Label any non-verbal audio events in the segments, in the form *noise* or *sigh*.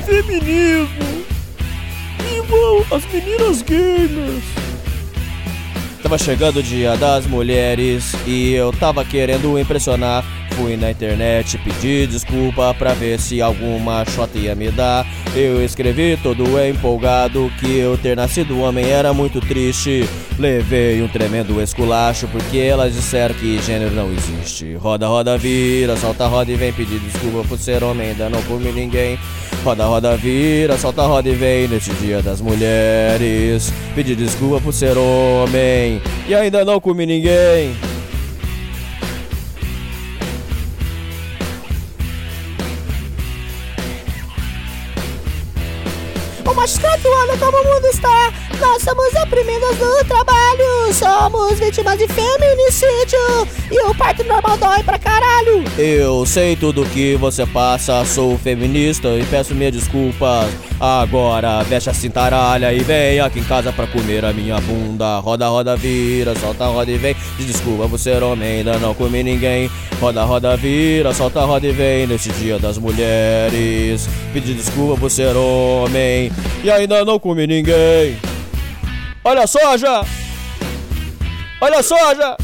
feminismo! Vivam as meninas gamers! Tava chegando o dia das mulheres e eu tava querendo impressionar. Fui na internet, pedi desculpa pra ver se alguma shot ia me dar. Eu escrevi todo empolgado que eu ter nascido homem era muito triste. Levei um tremendo esculacho porque elas disseram que gênero não existe. Roda, roda, vira, solta, roda e vem pedir desculpa por ser homem, ainda não comi ninguém. Roda, roda, vira, solta, roda e vem neste dia das mulheres. Pedir desculpa por ser homem e ainda não comi ninguém. O magistrado olha como o mundo está. Nós somos oprimidos no trabalho. Somos vítimas de feminicídio. E o parto normal dói pra caralho. Eu sei tudo que você passa, sou feminista e peço minhas desculpas. Agora veste a cintaralha e vem aqui em casa pra comer a minha bunda. Roda, roda, vira, solta, roda e vem. Desculpa por ser homem, ainda não comi ninguém. Roda, roda, vira, solta, roda e vem neste dia das mulheres. Pedir desculpa por ser homem e ainda não comi ninguém. Olha só, já! Olha só, já!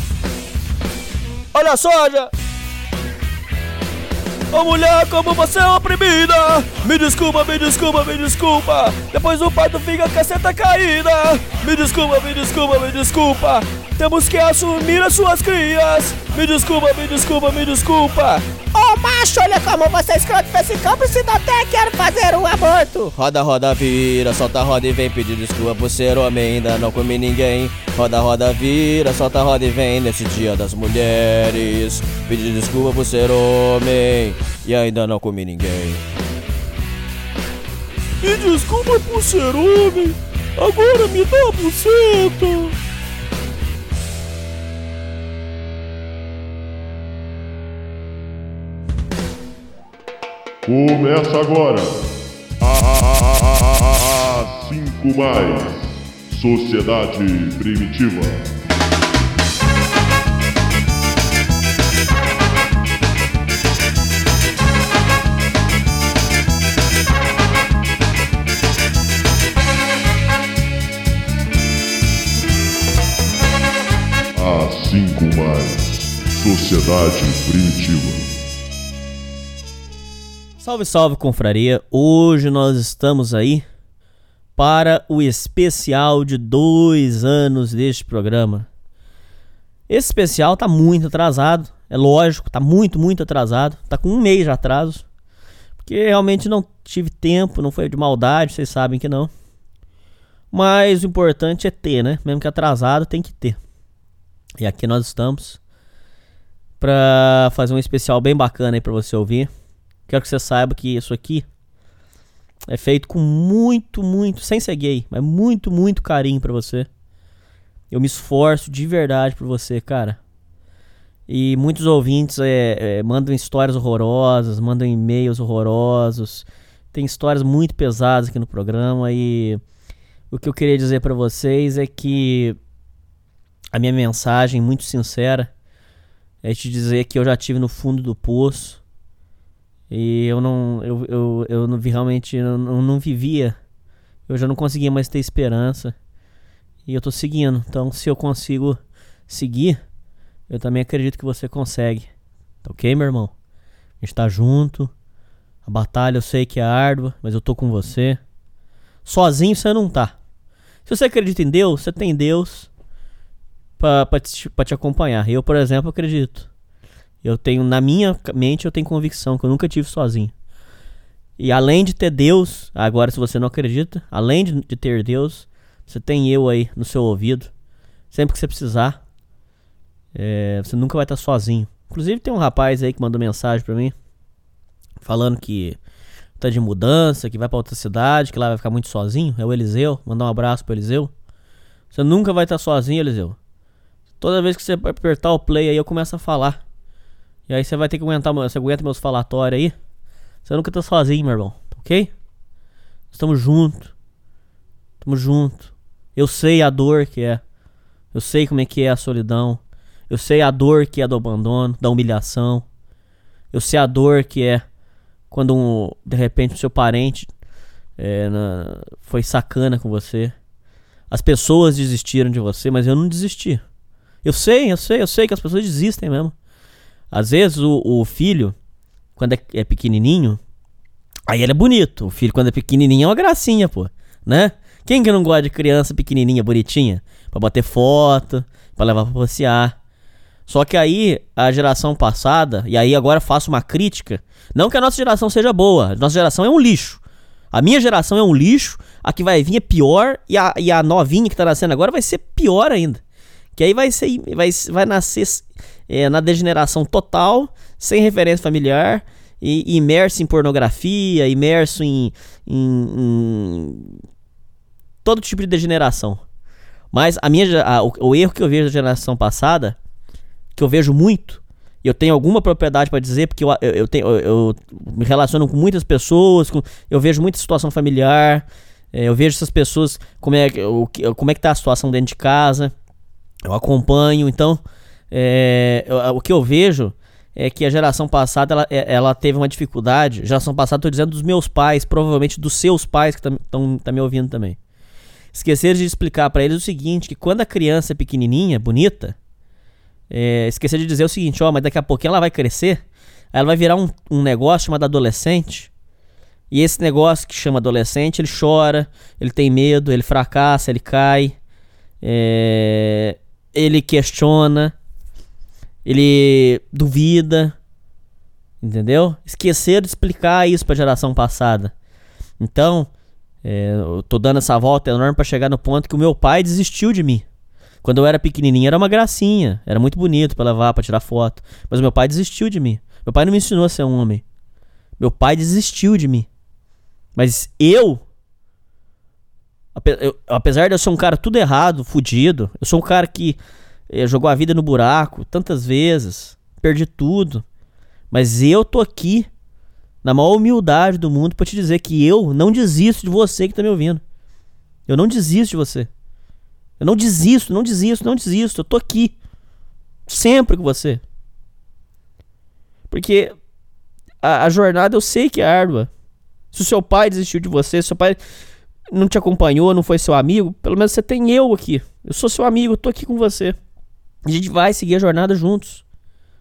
Olha só, já! Ô mulher, como você é oprimida! Me desculpa, me desculpa, me desculpa! Depois o parto fica com a seta caída! Me desculpa, me desculpa, me desculpa! Temos que assumir as suas crias! Me desculpa, me desculpa, me desculpa! Ô macho, olha como você é escroto pra esse campo se até quero fazer um aborto. Roda, roda, vira, solta, roda e vem pedir desculpa por ser homem, ainda não comi ninguém. Roda, roda, vira, solta, roda e vem nesse dia das mulheres. Pedir desculpa por ser homem e ainda não comi ninguém. Me desculpa por ser homem! Agora me dá a buceta! Começa agora a 5 mais Sociedade Primitiva. A 5 mais Sociedade Primitiva. Salve, salve, confraria! Hoje nós estamos aí para o especial de dois anos deste programa. Esse especial tá muito atrasado, é lógico, tá muito, muito atrasado. Tá com um mês de atraso. Porque realmente não tive tempo, não foi de maldade, vocês sabem que não. Mas o importante é ter, né? Mesmo que atrasado, tem que ter. E aqui nós estamos para fazer um especial bem bacana aí para você ouvir. Quero que você saiba que isso aqui é feito com muito, muito, sem ser gay, mas muito, muito carinho para você. Eu me esforço de verdade por você, cara. E muitos ouvintes é, é, mandam histórias horrorosas, mandam e-mails horrorosos. Tem histórias muito pesadas aqui no programa e o que eu queria dizer para vocês é que a minha mensagem muito sincera é te dizer que eu já tive no fundo do poço e eu não eu, eu, eu não vi realmente eu não, não vivia. Eu já não conseguia mais ter esperança. E eu tô seguindo. Então, se eu consigo seguir, eu também acredito que você consegue. Tá ok, meu irmão? A gente tá junto. A batalha eu sei que é árdua, mas eu tô com você. Sozinho você não tá. Se você acredita em Deus, você tem Deus pra, te, pra te acompanhar. Eu, por exemplo, acredito. Eu tenho, na minha mente, eu tenho convicção que eu nunca tive sozinho. E além de ter Deus, agora se você não acredita, além de, de ter Deus, você tem eu aí no seu ouvido. Sempre que você precisar, é, você nunca vai estar sozinho. Inclusive tem um rapaz aí que mandou mensagem pra mim, falando que tá de mudança, que vai pra outra cidade, que lá vai ficar muito sozinho. É o Eliseu, mandar um abraço pro Eliseu. Você nunca vai estar sozinho, Eliseu. Toda vez que você apertar o play aí, eu começo a falar. E aí você vai ter que aguentar, você aguenta meus falatórios aí. Você nunca tá sozinho, meu irmão, ok? Estamos juntos. Estamos juntos. Eu sei a dor que é. Eu sei como é que é a solidão. Eu sei a dor que é do abandono, da humilhação. Eu sei a dor que é quando um, de repente o seu parente é, na- foi sacana com você. As pessoas desistiram de você, mas eu não desisti. Eu sei, eu sei, eu sei que as pessoas desistem mesmo. Às vezes o, o filho, quando é, é pequenininho, aí ele é bonito. O filho, quando é pequenininho, é uma gracinha, pô. Né? Quem que não gosta de criança pequenininha, bonitinha? Pra bater foto, pra levar pra passear. Só que aí, a geração passada, e aí agora faço uma crítica. Não que a nossa geração seja boa, a nossa geração é um lixo. A minha geração é um lixo, a que vai vir é pior, e a, e a novinha que tá nascendo agora vai ser pior ainda. Que aí vai ser vai, vai nascer é, na degeneração total, sem referência familiar, e imerso em pornografia, imerso em, em- em todo tipo de degeneração. Mas a minha, a- o, o erro que eu vejo da geração passada, que eu vejo muito, e eu tenho alguma propriedade pra dizer, porque eu, eu, eu tenho, eu, eu me relaciono com muitas pessoas, com- eu vejo muita situação familiar, é, eu vejo essas pessoas, como é, o, como é que tá a situação dentro de casa, eu acompanho, então é, o que eu vejo é que a geração passada ela, é- ela teve uma dificuldade. Geração passada, tô dizendo dos meus pais, provavelmente dos seus pais que estão tá me ouvindo também. Esqueceram de explicar pra eles o seguinte: que quando a criança é pequenininha, bonita, é, esquecer de dizer o seguinte: ó, mas daqui a pouquinho ela vai crescer, ela vai virar um, um negócio chamado adolescente. E esse negócio que chama adolescente, ele chora, ele tem medo, ele fracassa, ele cai, é, ele questiona, ele duvida, entendeu? Esqueceram de explicar isso pra geração passada. Então, é, eu tô dando essa volta enorme pra chegar no ponto que o meu pai desistiu de mim. Quando eu era pequenininho era uma gracinha, era muito bonito pra levar, pra tirar foto. Mas meu pai desistiu de mim. Meu pai não me ensinou a ser um homem. Meu pai desistiu de mim. Mas eu, ape- eu- apesar de eu ser um cara tudo errado, fudido, eu sou um cara que jogou a vida no buraco tantas vezes, perdi tudo. Mas eu tô aqui na maior humildade do mundo pra te dizer que eu não desisto de você que tá me ouvindo. Eu não desisto de você. Eu não desisto, não desisto, não desisto. Eu tô aqui. Sempre com você. Porque a, a jornada eu sei que é árdua. Se o seu pai desistiu de você, se seu pai não te acompanhou, não foi seu amigo, pelo menos você tem eu aqui. Eu sou seu amigo, eu tô aqui com você. A gente vai seguir a jornada juntos.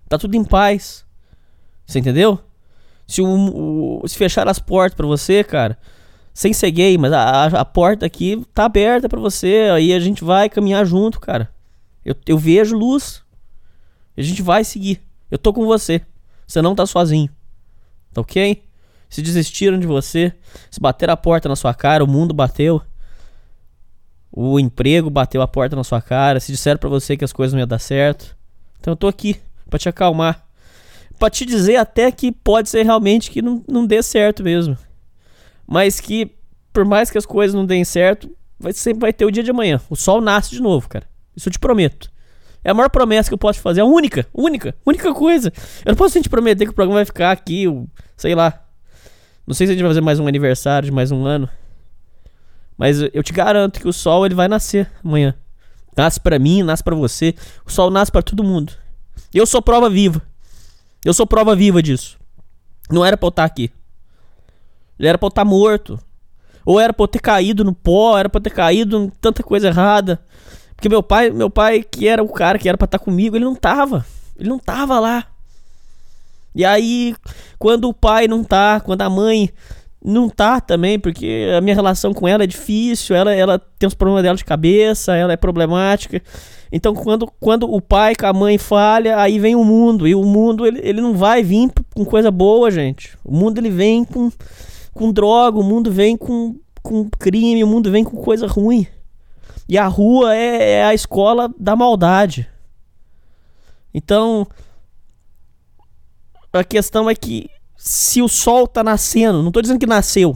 Tá tudo em paz. Você entendeu? Se, o, o- se fechar as portas pra você, cara, sem ser gay, mas a, a, porta aqui tá aberta pra você. Aí a gente vai caminhar junto, cara. Eu, eu vejo luz. A gente vai seguir. Eu tô com você. Você não tá sozinho. Tá ok? Se desistiram de você, se bateram a porta na sua cara, o mundo bateu. O emprego bateu a porta na sua cara, se disseram pra você que as coisas não iam dar certo. Então eu tô aqui pra te acalmar. Pra te dizer até que pode ser realmente que não, não dê certo mesmo. Mas que, por mais que as coisas não deem certo, vai, sempre vai ter o dia de amanhã. O sol nasce de novo, cara. Isso eu te prometo. É a maior promessa que eu posso fazer. A única, única, única coisa. Eu não posso te prometer que o programa vai ficar aqui, o- sei lá. Não sei se a gente vai fazer mais um aniversário de mais um ano. Mas eu te garanto que o sol ele vai nascer amanhã. Nasce pra mim, nasce pra você. O sol nasce pra todo mundo. Eu sou prova viva. Eu sou prova viva disso. Não era pra eu estar aqui. Era pra eu estar morto. Ou era pra eu ter caído no pó, era pra eu ter caído em tanta coisa errada. Porque meu pai, meu pai, que era o cara que era pra estar comigo, ele não tava. Ele não tava lá. E aí, quando o pai não tá, quando a mãe não tá também, porque a minha relação com ela é difícil, ela, ela tem os problemas dela de cabeça, ela é problemática. Então, quando, quando o pai com a mãe falha, aí vem o mundo. E o mundo, ele, ele não vai vir com coisa boa, gente. O mundo, ele vem com, com droga, o mundo vem com, com crime, o mundo vem com coisa ruim. E a rua é, é a escola da maldade. Então, a questão é que se o sol tá nascendo, não tô dizendo que nasceu,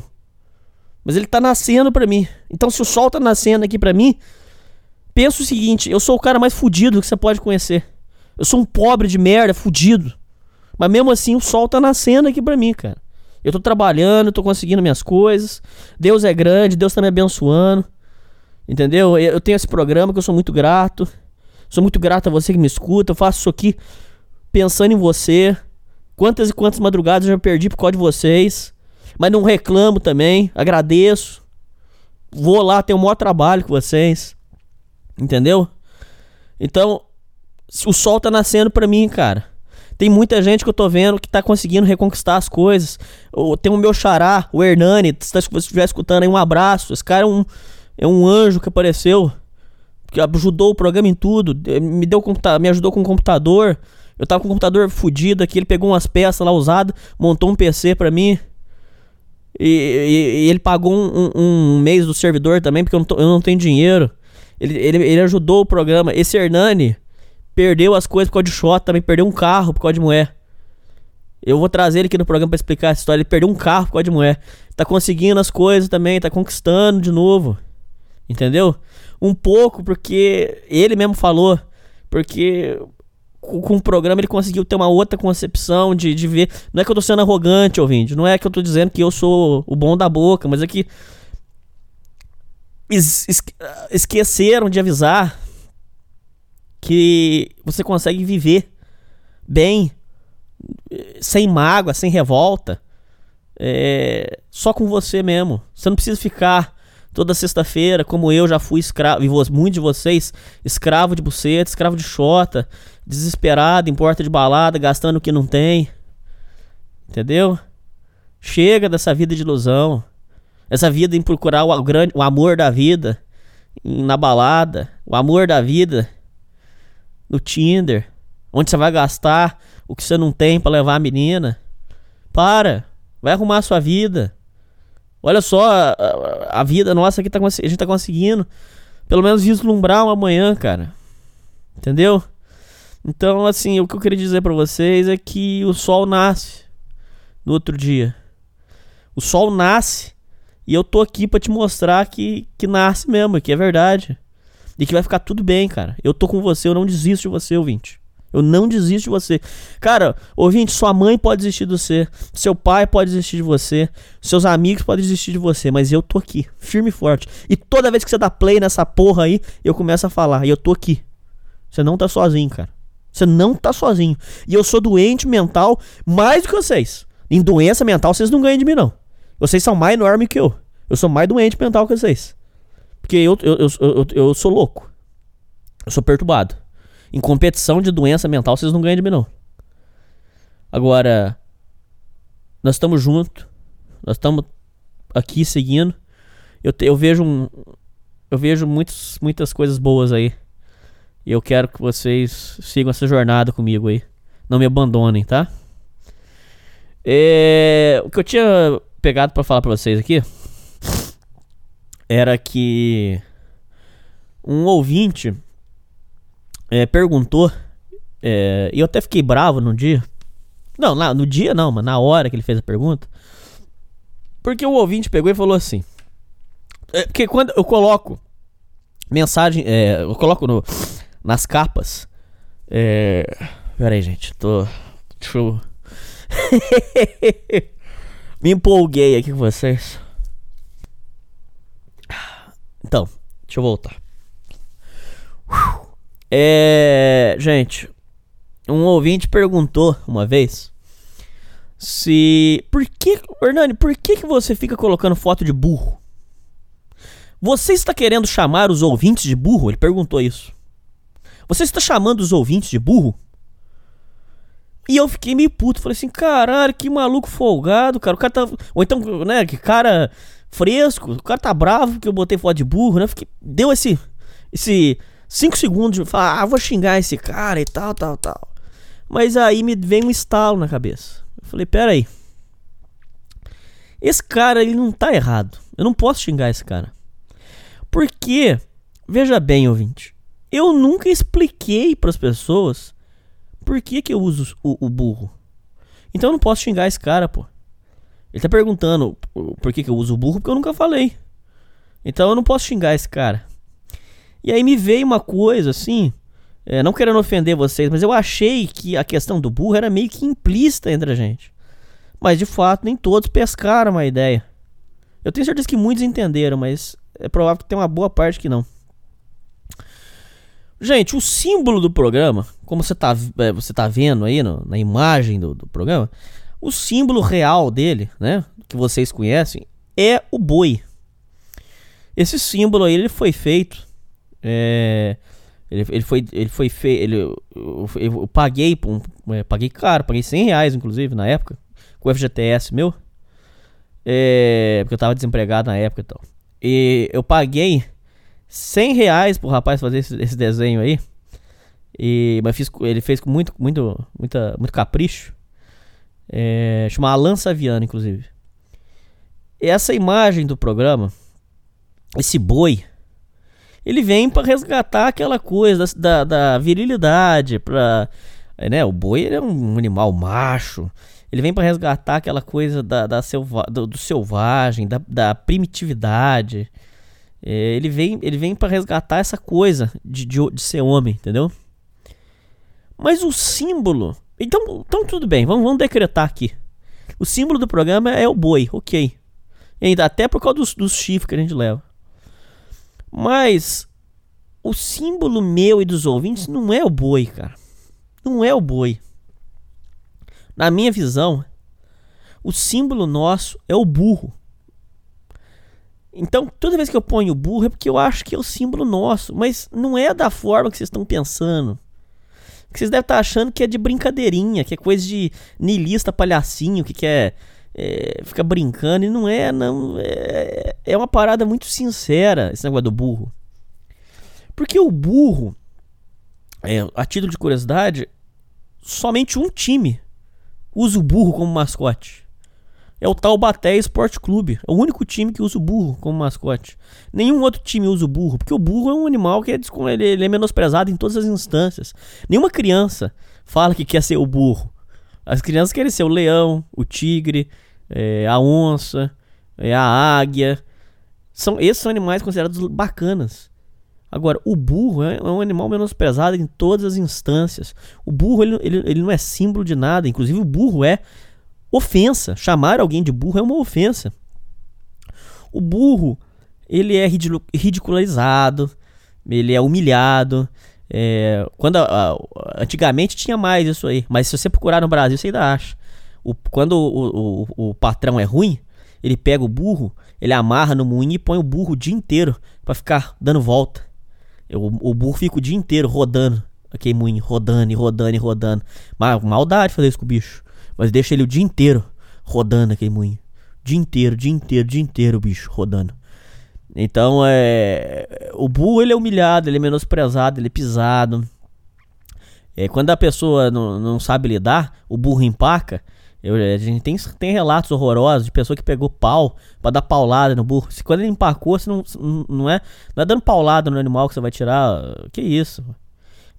mas ele tá nascendo pra mim. Então, se o sol tá nascendo aqui pra mim, pensa o seguinte: eu sou o cara mais fudido que você pode conhecer. Eu sou um pobre de merda, fudido. Mas mesmo assim, o sol tá nascendo aqui pra mim, cara. Eu tô trabalhando, tô conseguindo minhas coisas. Deus é grande, Deus tá me abençoando. Entendeu? Eu eu tenho esse programa que eu sou muito grato. Sou muito grato a você que me escuta. Eu faço isso aqui pensando em você. Quantas e quantas madrugadas eu já perdi por causa de vocês. Mas não reclamo também, agradeço. Vou lá, tenho o maior trabalho com vocês. Entendeu? Então, o sol tá nascendo pra mim, cara. Tem muita gente que eu tô vendo que tá conseguindo reconquistar as coisas. Tem o meu xará, o Hernani, se você estiver escutando aí, um abraço. Esse cara é um, é um anjo que apareceu, que ajudou o programa em tudo, me, deu, me ajudou com o computador. Eu tava com o computador fudido aqui, ele pegou umas peças lá usadas, montou um PC pra mim. E, e, e ele pagou um, um, um, mês do servidor também, porque eu não, tô, eu não tenho dinheiro. Ele, ele, ele ajudou o programa. Esse Hernani perdeu as coisas por causa de shot, também perdeu um carro por causa de mulher. Eu vou trazer ele aqui no programa para explicar essa história. Ele perdeu um carro por causa de mulher. Tá conseguindo as coisas também, tá conquistando de novo. Entendeu? Um pouco porque ele mesmo falou. Porque com o programa ele conseguiu ter uma outra concepção de, de ver. Não é que eu tô sendo arrogante, ouvinte. Não é que eu tô dizendo que eu sou o bom da boca, mas é que. Es, es, esqueceram de avisar que você consegue viver bem, sem mágoa, sem revolta, é, só com você mesmo. Você não precisa ficar toda sexta-feira, como eu já fui escravo, e muitos de vocês, escravo de buceta, escravo de xota, desesperado, em porta de balada, gastando o que não tem. Entendeu? Chega dessa vida de ilusão. Essa vida em procurar o, grande, o amor da vida na balada, o amor da vida no Tinder, onde você vai gastar o que você não tem para levar a menina. Para, vai arrumar a sua vida. Olha só a, a, vida nossa que tá, a gente tá conseguindo. Pelo menos vislumbrar uma manhã, cara. Entendeu? Então, assim, o que eu queria dizer para vocês é que o sol nasce no outro dia. O sol nasce e eu tô aqui para te mostrar que, que nasce mesmo, que é verdade. E que vai ficar tudo bem, cara. Eu tô com você, eu não desisto de você, ouvinte. Eu não desisto de você. Cara, ouvinte, sua mãe pode desistir de você. Seu pai pode desistir de você. Seus amigos podem desistir de você. Mas eu tô aqui, firme e forte. E toda vez que você dá play nessa porra aí, eu começo a falar. E eu tô aqui. Você não tá sozinho, cara. Você não tá sozinho. E eu sou doente mental mais do que vocês. Em doença mental, vocês não ganham de mim, não. Vocês são mais enormes que eu. Eu sou mais doente mental que vocês. Porque eu, eu, eu, eu, eu sou louco. Eu sou perturbado. Em competição de doença mental, vocês não ganham de mim, não. Agora, nós estamos juntos. Nós estamos aqui seguindo. Eu, te, eu vejo um, eu vejo muitos, muitas coisas boas aí. E eu quero que vocês sigam essa jornada comigo aí. Não me abandonem, tá? É, o que eu tinha pegado para falar para vocês aqui era que um ouvinte é, perguntou, é, e eu até fiquei bravo no dia. Não, na, no dia não, mas na hora que ele fez a pergunta. Porque o ouvinte pegou e falou assim. É, porque quando eu coloco mensagem, é, eu coloco no, nas capas. É, pera aí, gente, tô. Deixa eu. *laughs* Me empolguei aqui com vocês. Então, deixa eu voltar. É. Gente, um ouvinte perguntou uma vez se. Por que. Hernani, por que, que você fica colocando foto de burro? Você está querendo chamar os ouvintes de burro? Ele perguntou isso. Você está chamando os ouvintes de burro? E eu fiquei meio puto. Falei assim, caralho, que maluco folgado, cara. O cara tá. Ou então, né, que cara fresco. O cara tá bravo porque eu botei foto de burro, né? Fiquei, deu esse. Esse 5 segundos de falar, ah, vou xingar esse cara e tal, tal, tal. Mas aí me vem um estalo na cabeça. Eu falei, pera aí. Esse cara, ele não tá errado. Eu não posso xingar esse cara. Porque, veja bem, ouvinte. Eu nunca expliquei para as pessoas por que, que eu uso o, o burro. Então eu não posso xingar esse cara, pô. Ele tá perguntando por que, que eu uso o burro, porque eu nunca falei. Então eu não posso xingar esse cara. E aí me veio uma coisa assim, é, não querendo ofender vocês, mas eu achei que a questão do burro era meio que implícita entre a gente. Mas de fato, nem todos pescaram a ideia. Eu tenho certeza que muitos entenderam, mas é provável que tem uma boa parte que não. Gente, o símbolo do programa, como você tá, é, você tá vendo aí no, na imagem do, do programa, o símbolo real dele, né? que vocês conhecem é o boi. Esse símbolo aí ele foi feito. É, ele, ele foi ele foi feito. Ele, eu, eu, eu paguei um, é, paguei caro, paguei 100 reais inclusive na época com o FGTS meu. É, porque eu tava desempregado na época e tal. E eu paguei 100 reais pro rapaz fazer esse, esse desenho aí. E, mas fiz, ele fez com muito, muito, muita, muito capricho. É, chama Alan Saviano, inclusive. Essa imagem do programa, esse boi, ele vem para resgatar aquela coisa da, da, virilidade, pra, né, o boi é um animal macho, ele vem para resgatar aquela coisa da, da selva, do, do selvagem, da, da primitividade, é, ele vem, ele vem para resgatar essa coisa de, de, de ser homem, entendeu? Mas o símbolo. Então, então tudo bem, vamos, vamos decretar aqui. O símbolo do programa é o boi, ok. Ainda até por causa dos, dos chifres que a gente leva. Mas o símbolo meu e dos ouvintes não é o boi, cara. Não é o boi. Na minha visão, o símbolo nosso é o burro. Então, toda vez que eu ponho burro é porque eu acho que é o símbolo nosso, mas não é da forma que vocês estão pensando. Que vocês devem estar achando que é de brincadeirinha, que é coisa de niilista palhacinho, que quer é, ficar brincando. E não é, não. É, é uma parada muito sincera esse negócio do burro. Porque o burro, é, a título de curiosidade, somente um time usa o burro como mascote é o Taubaté Esporte Clube. É o único time que usa o burro como mascote. Nenhum outro time usa o burro, porque o burro é um animal que é, ele é menosprezado em todas as instâncias. Nenhuma criança fala que quer ser o burro. As crianças querem ser o leão, o tigre, é, a onça, é, a águia. São, esses são animais considerados bacanas. Agora, o burro é, é um animal menosprezado em todas as instâncias. O burro ele, ele, ele não é símbolo de nada. Inclusive, o burro é ofensa. Chamar alguém de burro é uma ofensa. O burro, ele é ridicularizado, ele é humilhado. É, quando a, a, antigamente tinha mais isso aí, mas se você procurar no Brasil, você ainda acha. O, quando o, o, o patrão é ruim, ele pega o burro, ele amarra no moinho e põe o burro o dia inteiro para ficar dando volta. O, o burro fica o dia inteiro rodando aquele moinho, rodando e rodando e rodando. Maldade fazer isso com o bicho. Mas deixa ele o dia inteiro rodando aquele moinho. Dia inteiro, dia inteiro, dia inteiro bicho rodando. Então é. O burro ele é humilhado, ele é menosprezado, ele é pisado. É, quando a pessoa não, não sabe lidar, o burro empaca. Eu, a gente tem, tem relatos horrorosos de pessoa que pegou pau para dar paulada no burro. Se quando ele empacou, você não, não, é, não é dando paulada no animal que você vai tirar. Que isso?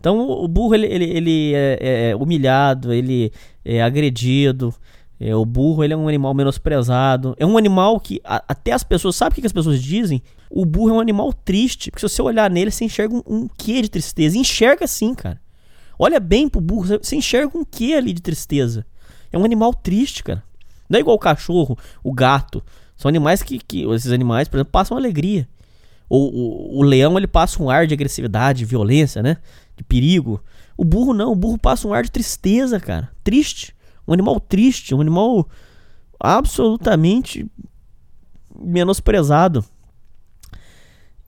Então o burro ele, ele, ele é, é, é, humilhado, ele é agredido. É, o burro ele é um animal menosprezado. É um animal que a, até as pessoas. Sabe o que, as pessoas dizem? O burro é um animal triste. Porque se você olhar nele, você enxerga um, um quê de tristeza. enxerga sim, cara. Olha bem pro burro, você enxerga um quê ali de tristeza. É um animal triste, cara. Não é igual o cachorro, o gato. São animais que, que esses animais, por exemplo, passam alegria. O, o, o leão ele passa um ar de agressividade, violência, né? De perigo. O burro não, o burro passa um ar de tristeza, cara. Triste. Um animal triste, um animal absolutamente menosprezado.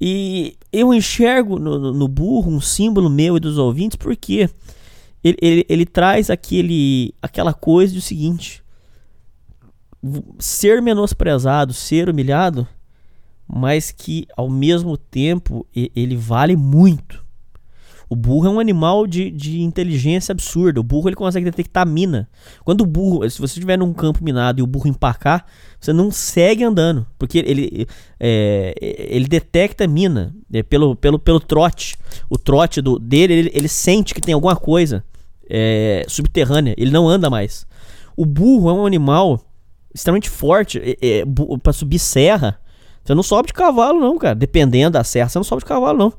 E eu enxergo no, no, burro um símbolo meu e dos ouvintes porque ele, ele, ele traz aquele, aquela coisa do seguinte: ser menosprezado, ser humilhado, mas que ao mesmo tempo ele vale muito. O burro é um animal de, de inteligência absurda. O burro ele consegue detectar mina. Quando o burro, se você estiver num campo minado e o burro empacar, você não segue andando, porque ele, é, ele detecta mina é, pelo, pelo, pelo trote. O trote do, dele, ele, ele sente que tem alguma coisa é, subterrânea. Ele não anda mais. O burro é um animal extremamente forte é, é para subir serra. Você não sobe de cavalo, não, cara. Dependendo da serra, você não sobe de cavalo, não.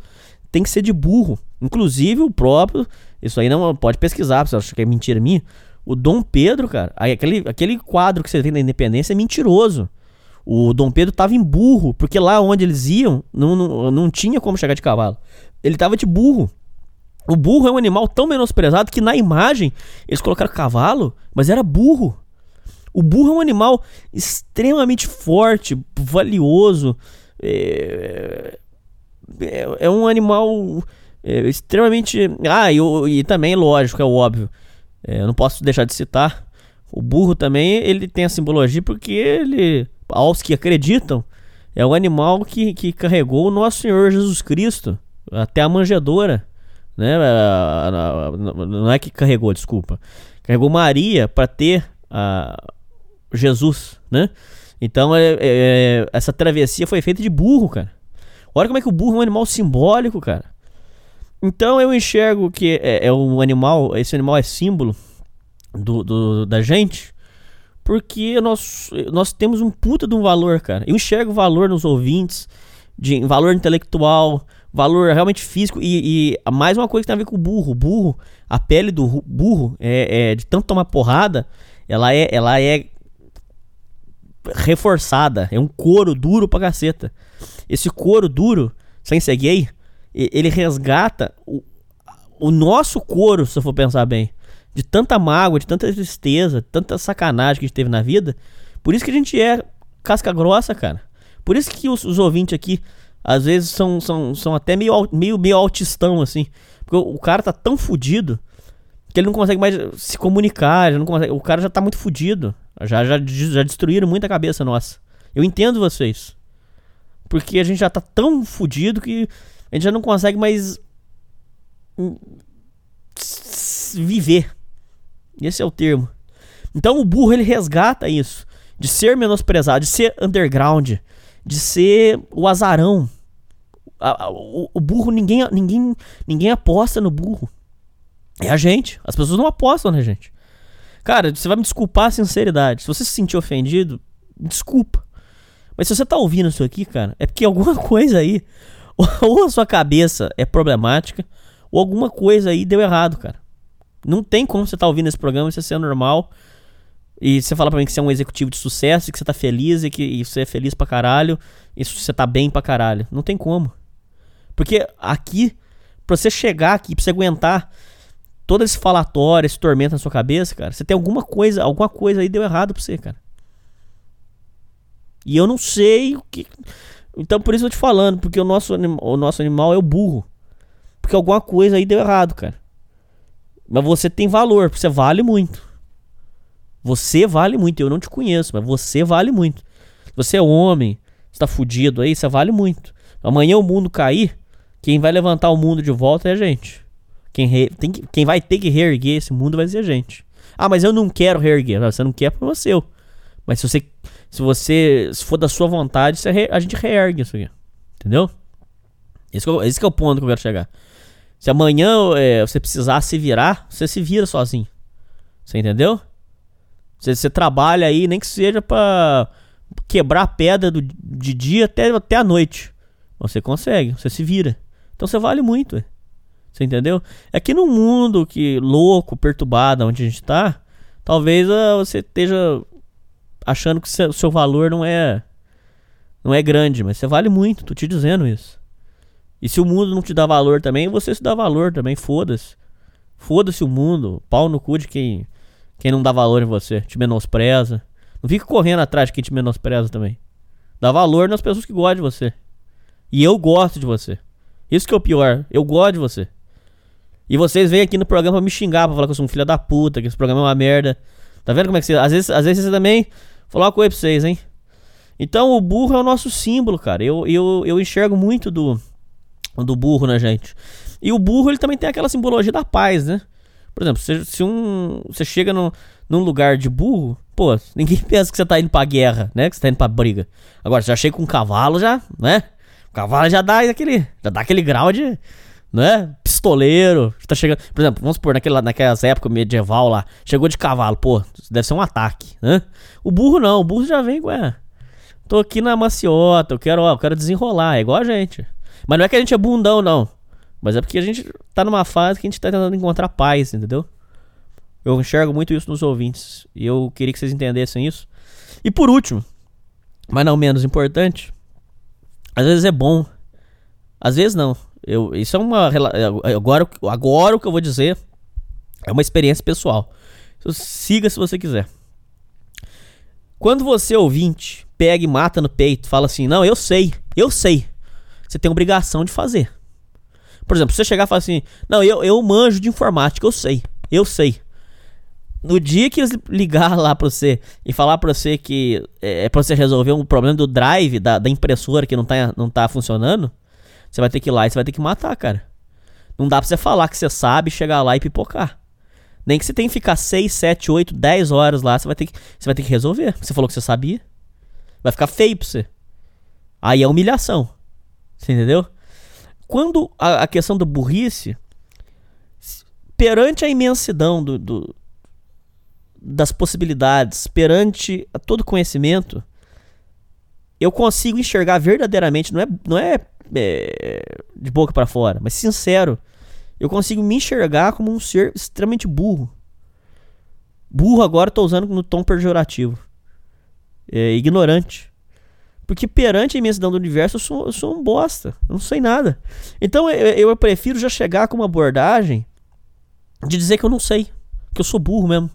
Tem que ser de burro. Inclusive o próprio. Isso aí não pode pesquisar, você acha que é mentira minha. O Dom Pedro, cara, aquele, aquele quadro que você tem da independência é mentiroso. O Dom Pedro tava em burro, porque lá onde eles iam não, não, não tinha como chegar de cavalo. Ele tava de burro. O burro é um animal tão menosprezado que na imagem eles colocaram cavalo, mas era burro. O burro é um animal extremamente forte, valioso. É, é, é um animal é, extremamente. Ah, e, e, também, lógico, é óbvio. É, eu não posso deixar de citar. O burro também ele tem a simbologia porque ele, aos que acreditam, é o animal que, que carregou o nosso Senhor Jesus Cristo até a manjedoura. Né? Não é que carregou, desculpa. Carregou Maria para ter a Jesus, né? Então é, é, essa travessia foi feita de burro, cara. Olha como é que o burro é um animal simbólico, cara. Então eu enxergo que é, é um animal, esse animal é símbolo do, do, da gente, porque nós, nós temos um puta de um valor, cara. Eu enxergo valor nos ouvintes, de valor intelectual, valor realmente físico e, e, mais uma coisa que tem a ver com o burro. O burro, a pele do burro, é, é, de tanto tomar porrada, ela é, ela é reforçada. É um couro duro pra caceta. Esse couro duro, sem ser gay, ele resgata o, o nosso couro, se eu for pensar bem. De tanta mágoa, de tanta tristeza, tanta sacanagem que a gente teve na vida. Por isso que a gente é casca grossa, cara. Por isso que os, os ouvintes aqui, às vezes, são, são, são até meio, meio, meio autistão, assim. Porque o, o cara tá tão fudido que ele não consegue mais se comunicar, não consegue, o cara já tá muito fudido. Já, já, já destruíram muita cabeça nossa. Eu entendo vocês. Porque a gente já tá tão fudido que a gente já não consegue mais viver. Esse é o termo. Então o burro ele resgata isso. De ser menosprezado, de ser underground, de ser o azarão. O, o burro, ninguém, ninguém, ninguém aposta no burro. É a gente. As pessoas não apostam na gente. Cara, você vai me desculpar a sinceridade. Se você se sentir ofendido, desculpa. Mas se você tá ouvindo isso aqui, cara, é porque alguma *laughs* coisa aí, *laughs* ou a sua cabeça é problemática, ou alguma coisa aí deu errado, cara. Não tem como você tá ouvindo esse programa e você ser normal. E você fala pra mim que você é um executivo de sucesso, que você tá feliz e que e você é feliz pra caralho, e você tá bem pra caralho. Não tem como. Porque aqui, pra você chegar aqui, pra você aguentar todo esse falatório, esse tormento na sua cabeça, cara, você tem alguma coisa, alguma coisa aí deu errado pra você, cara. E eu não sei o que. Então por isso eu tô te falando, porque o nosso, o nosso animal é o burro. Porque alguma coisa aí deu errado, cara. Mas você tem valor, você vale muito. Você vale muito. Eu não te conheço, mas você vale muito. Você é homem, você tá fudido aí, você vale muito. Amanhã o mundo cair, quem vai levantar o mundo de volta é a gente. Quem, re... Que... Quem vai ter que reerguer esse mundo vai ser a gente. Ah, mas eu não quero reerguer. Não, você não quer para você. Mas se você. Se você. Se for da sua vontade, a gente reergue isso aqui. Entendeu? Esse, é, esse é o ponto que eu quero chegar. Se amanhã é, você precisar se virar, você se vira sozinho. Você entendeu? Você, você trabalha aí, nem que seja pra quebrar a pedra do, de dia até, até a noite. Você consegue, você se vira. Então você vale muito. Você entendeu? É que no mundo que louco, perturbado, onde a gente tá, talvez uh, você esteja achando que o seu valor não é não é grande, mas você vale muito, tô te dizendo isso. E se o mundo não te dá valor também, você se dá valor também, foda-se. Foda-se o mundo, pau no cu de quem quem não dá valor em você, te menospreza. Não fica correndo atrás de quem te menospreza também. Dá valor nas pessoas que gostam de você. E eu gosto de você. Isso que é o pior, eu gosto de você. E vocês vêm aqui no programa pra me xingar, pra falar que eu sou um filho da puta, que esse programa é uma merda. Tá vendo como é que você. Às vezes, às vezes você também. Falar uma coisa pra vocês, hein? Então o burro é o nosso símbolo, cara. Eu, eu, eu enxergo muito do, do burro na gente. E o burro ele também tem aquela simbologia da paz, né? Por exemplo, se, se um, você chega no, num lugar de burro, pô, ninguém *laughs* pensa que você tá indo pra guerra, né? Que você tá indo pra briga. Agora, você já chega com um cavalo, já, né? O cavalo já dá aquele, já dá aquele grau de, né? Pistoleiro. Tá chegando. Por exemplo, vamos supor, naquela, naquelas épocas medieval lá, chegou de cavalo, pô, deve ser um ataque, né? O burro não, o burro já vem, ué. Tô aqui na maciota, eu quero, ó, eu quero desenrolar, é igual a gente. Mas não é que a gente é bundão, não. Mas é porque a gente tá numa fase que a gente tá tentando encontrar paz, entendeu? Eu enxergo muito isso nos ouvintes. E eu queria que vocês entendessem isso. E por último, mas não menos importante, às vezes é bom. Às vezes não. Eu, isso é uma. É, agora, agora o que eu vou dizer é uma experiência pessoal. Então, siga se você quiser. Quando você, ouvinte, pega e mata no peito, fala assim: Não, eu sei, eu sei. Você tem obrigação de fazer. Por exemplo, você chegar e falar assim: Não, eu, eu manjo de informática, eu sei, eu sei. No dia que eles ligar lá pra você e falar pra você que é, é pra você resolver um problema do drive da, da impressora que não tá, não tá funcionando, você vai ter que ir lá e você vai ter que matar, cara. Não dá pra você falar que você sabe, chegar lá e pipocar. Nem que você tenha que ficar 6, 7, 8, 10 horas lá, você vai ter que, você vai ter que resolver. Você falou que você sabia. Vai ficar feio pra você. Aí é humilhação. Você entendeu? Quando a, a questão da burrice, perante a imensidão do, do, das possibilidades, perante todo conhecimento, eu consigo enxergar verdadeiramente, não é, não é, é de boca para fora, mas sincero, eu consigo me enxergar como um ser extremamente burro. Burro agora estou usando no tom pejorativo. É, ignorante. Porque perante a imensidão do universo eu sou, eu sou um bosta. Eu não sei nada. Então eu, eu prefiro já chegar com uma abordagem de dizer que eu não sei. Que eu sou burro mesmo.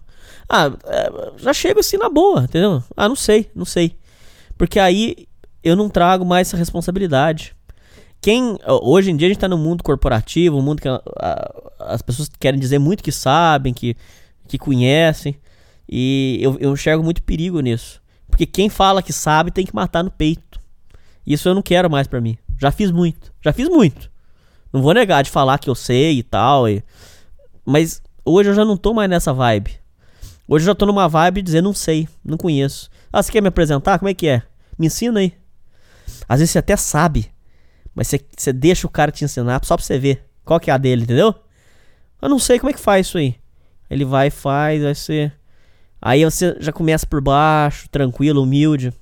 Ah, é, já chego assim na boa, entendeu? Ah, não sei, não sei. Porque aí eu não trago mais essa responsabilidade. Quem hoje em dia a gente tá no mundo corporativo, um mundo que a, a, as pessoas querem dizer muito que sabem, que, que conhecem, e eu, eu enxergo muito perigo nisso. Porque quem fala que sabe tem que matar no peito. Isso eu não quero mais para mim. Já fiz muito, já fiz muito. Não vou negar de falar que eu sei e tal, e... mas hoje eu já não tô mais nessa vibe. Hoje eu já tô numa vibe de dizer não sei, não conheço. Ah, você quer me apresentar? Como é que é? Me ensina aí. Às vezes você até sabe, mas você, deixa o cara te ensinar só pra você ver qual que é a dele, entendeu? Eu não sei como é que faz isso aí. Ele vai faz, vai ser. Aí você já começa por baixo, tranquilo, humilde.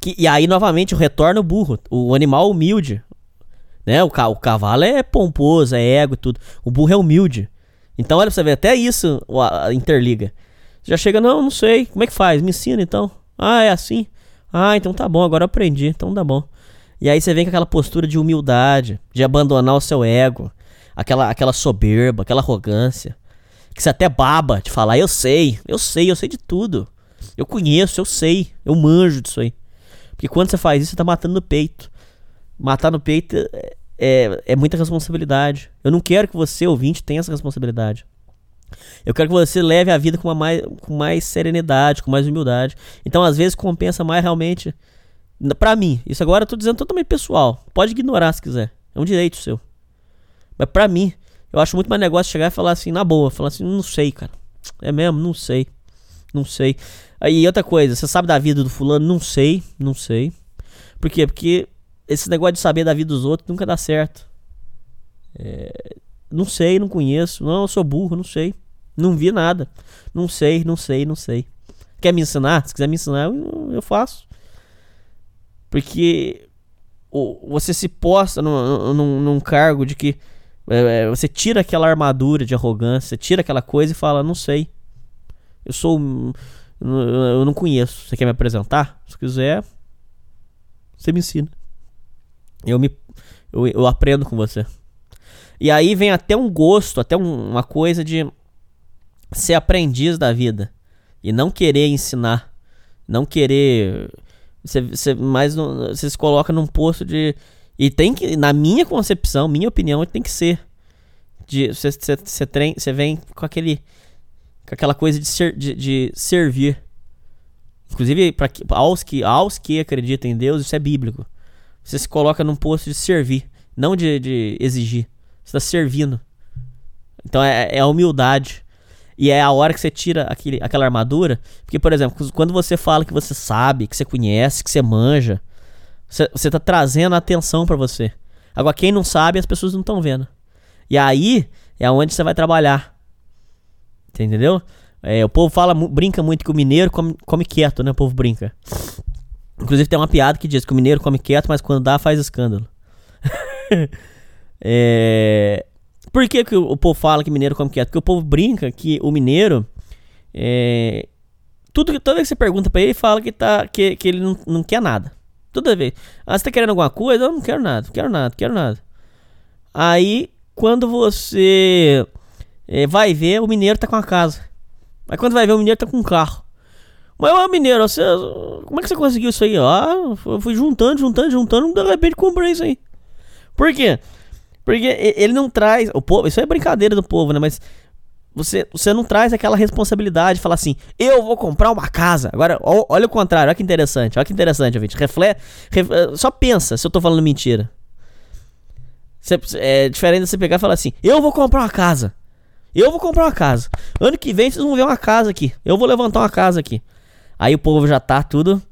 Que, e aí, novamente, o retorno burro. O animal humilde. Né? O, o cavalo é pomposo, é ego e tudo. O burro é humilde. Então, olha pra você ver, até isso a, interliga. Você já chega, não, não sei. Como é que faz? Me ensina então. Ah, é assim? Ah, então tá bom, agora aprendi, então tá bom. E aí você vem com aquela postura de humildade, de abandonar o seu ego, aquela, aquela soberba, aquela arrogância, que você até baba de falar, eu sei, eu sei, eu sei de tudo. Eu conheço, eu sei, eu manjo disso aí. Porque quando você faz isso, você tá matando no peito. Matar no peito é, é, é muita responsabilidade. Eu não quero que você, ouvinte, tenha essa responsabilidade. Eu quero que você leve a vida com, mais, com mais serenidade, com mais humildade. Então, às vezes, compensa mais realmente Pra mim, isso agora eu tô dizendo totalmente pessoal. Pode ignorar se quiser. É um direito seu. Mas pra mim, eu acho muito mais negócio chegar e falar assim, na boa. Falar assim, não sei, cara. É mesmo? Não sei. Não sei. Aí outra coisa, você sabe da vida do fulano? Não sei, não sei. Por quê? Porque esse negócio de saber da vida dos outros nunca dá certo. É, não sei, não conheço. Não, eu sou burro, não sei. Não vi nada. Não sei, não sei, não sei. Quer me ensinar? Se quiser me ensinar, eu, eu faço. Porque você se posta num, num, num cargo de que é, é, você tira aquela armadura de arrogância, tira aquela coisa e fala, não sei. Eu sou. Eu não conheço. Você quer me apresentar? Se quiser, você me ensina. Eu me. Eu, eu aprendo com você. E aí vem até um gosto, até um, uma coisa de ser aprendiz da vida. E não querer ensinar. Não querer você, você mais você se coloca num posto de. E tem que, na minha concepção, minha opinião, tem que ser. De, você, você, você, vem com aquele. Com aquela coisa de, ser, de, de servir. Inclusive, pra, aos, que, aos que acreditam em Deus, isso é bíblico. Você se coloca num posto de servir, não de, de exigir. Você está servindo. Então é, é a humildade. E é a hora que você tira aquele, aquela armadura. Porque, por exemplo, quando você fala que você sabe, que você conhece, que você manja, você, você tá trazendo atenção para você. Agora, quem não sabe, as pessoas não estão vendo. E aí é onde você vai trabalhar. Entendeu? É, o povo fala, brinca muito que o mineiro come, come quieto, né? O povo brinca. Inclusive tem uma piada que diz que o mineiro come quieto, mas quando dá faz escândalo. *laughs* é, por que, que o povo fala que mineiro come quieto? Porque o povo brinca que o mineiro. É, tudo, toda vez que você pergunta pra ele, ele fala que, tá, que, que ele não, não quer nada. Toda vez. Ah, você tá querendo alguma coisa? Eu não quero nada, não quero nada, não quero nada. Aí, quando você é, vai ver, o mineiro tá com a casa. Aí quando vai ver, o mineiro tá com um carro. Mas, ô mineiro, você, como é que você conseguiu isso aí? Ah, eu fui juntando, juntando, juntando, de repente comprei isso aí. Por quê? Porque ele não traz. O povo, isso é brincadeira do povo, né? Mas você, você não traz aquela responsabilidade de falar assim, eu vou comprar uma casa. Agora, ó, olha o contrário, olha que interessante, olha que interessante, gente. Reflete, ref, eh, só pensa se eu tô falando mentira. Você, é diferente de você pegar e falar assim, eu vou comprar uma casa. Eu vou comprar uma casa. Ano que vem vocês vão ver uma casa aqui. Eu vou levantar uma casa aqui. Aí o povo já tá tudo.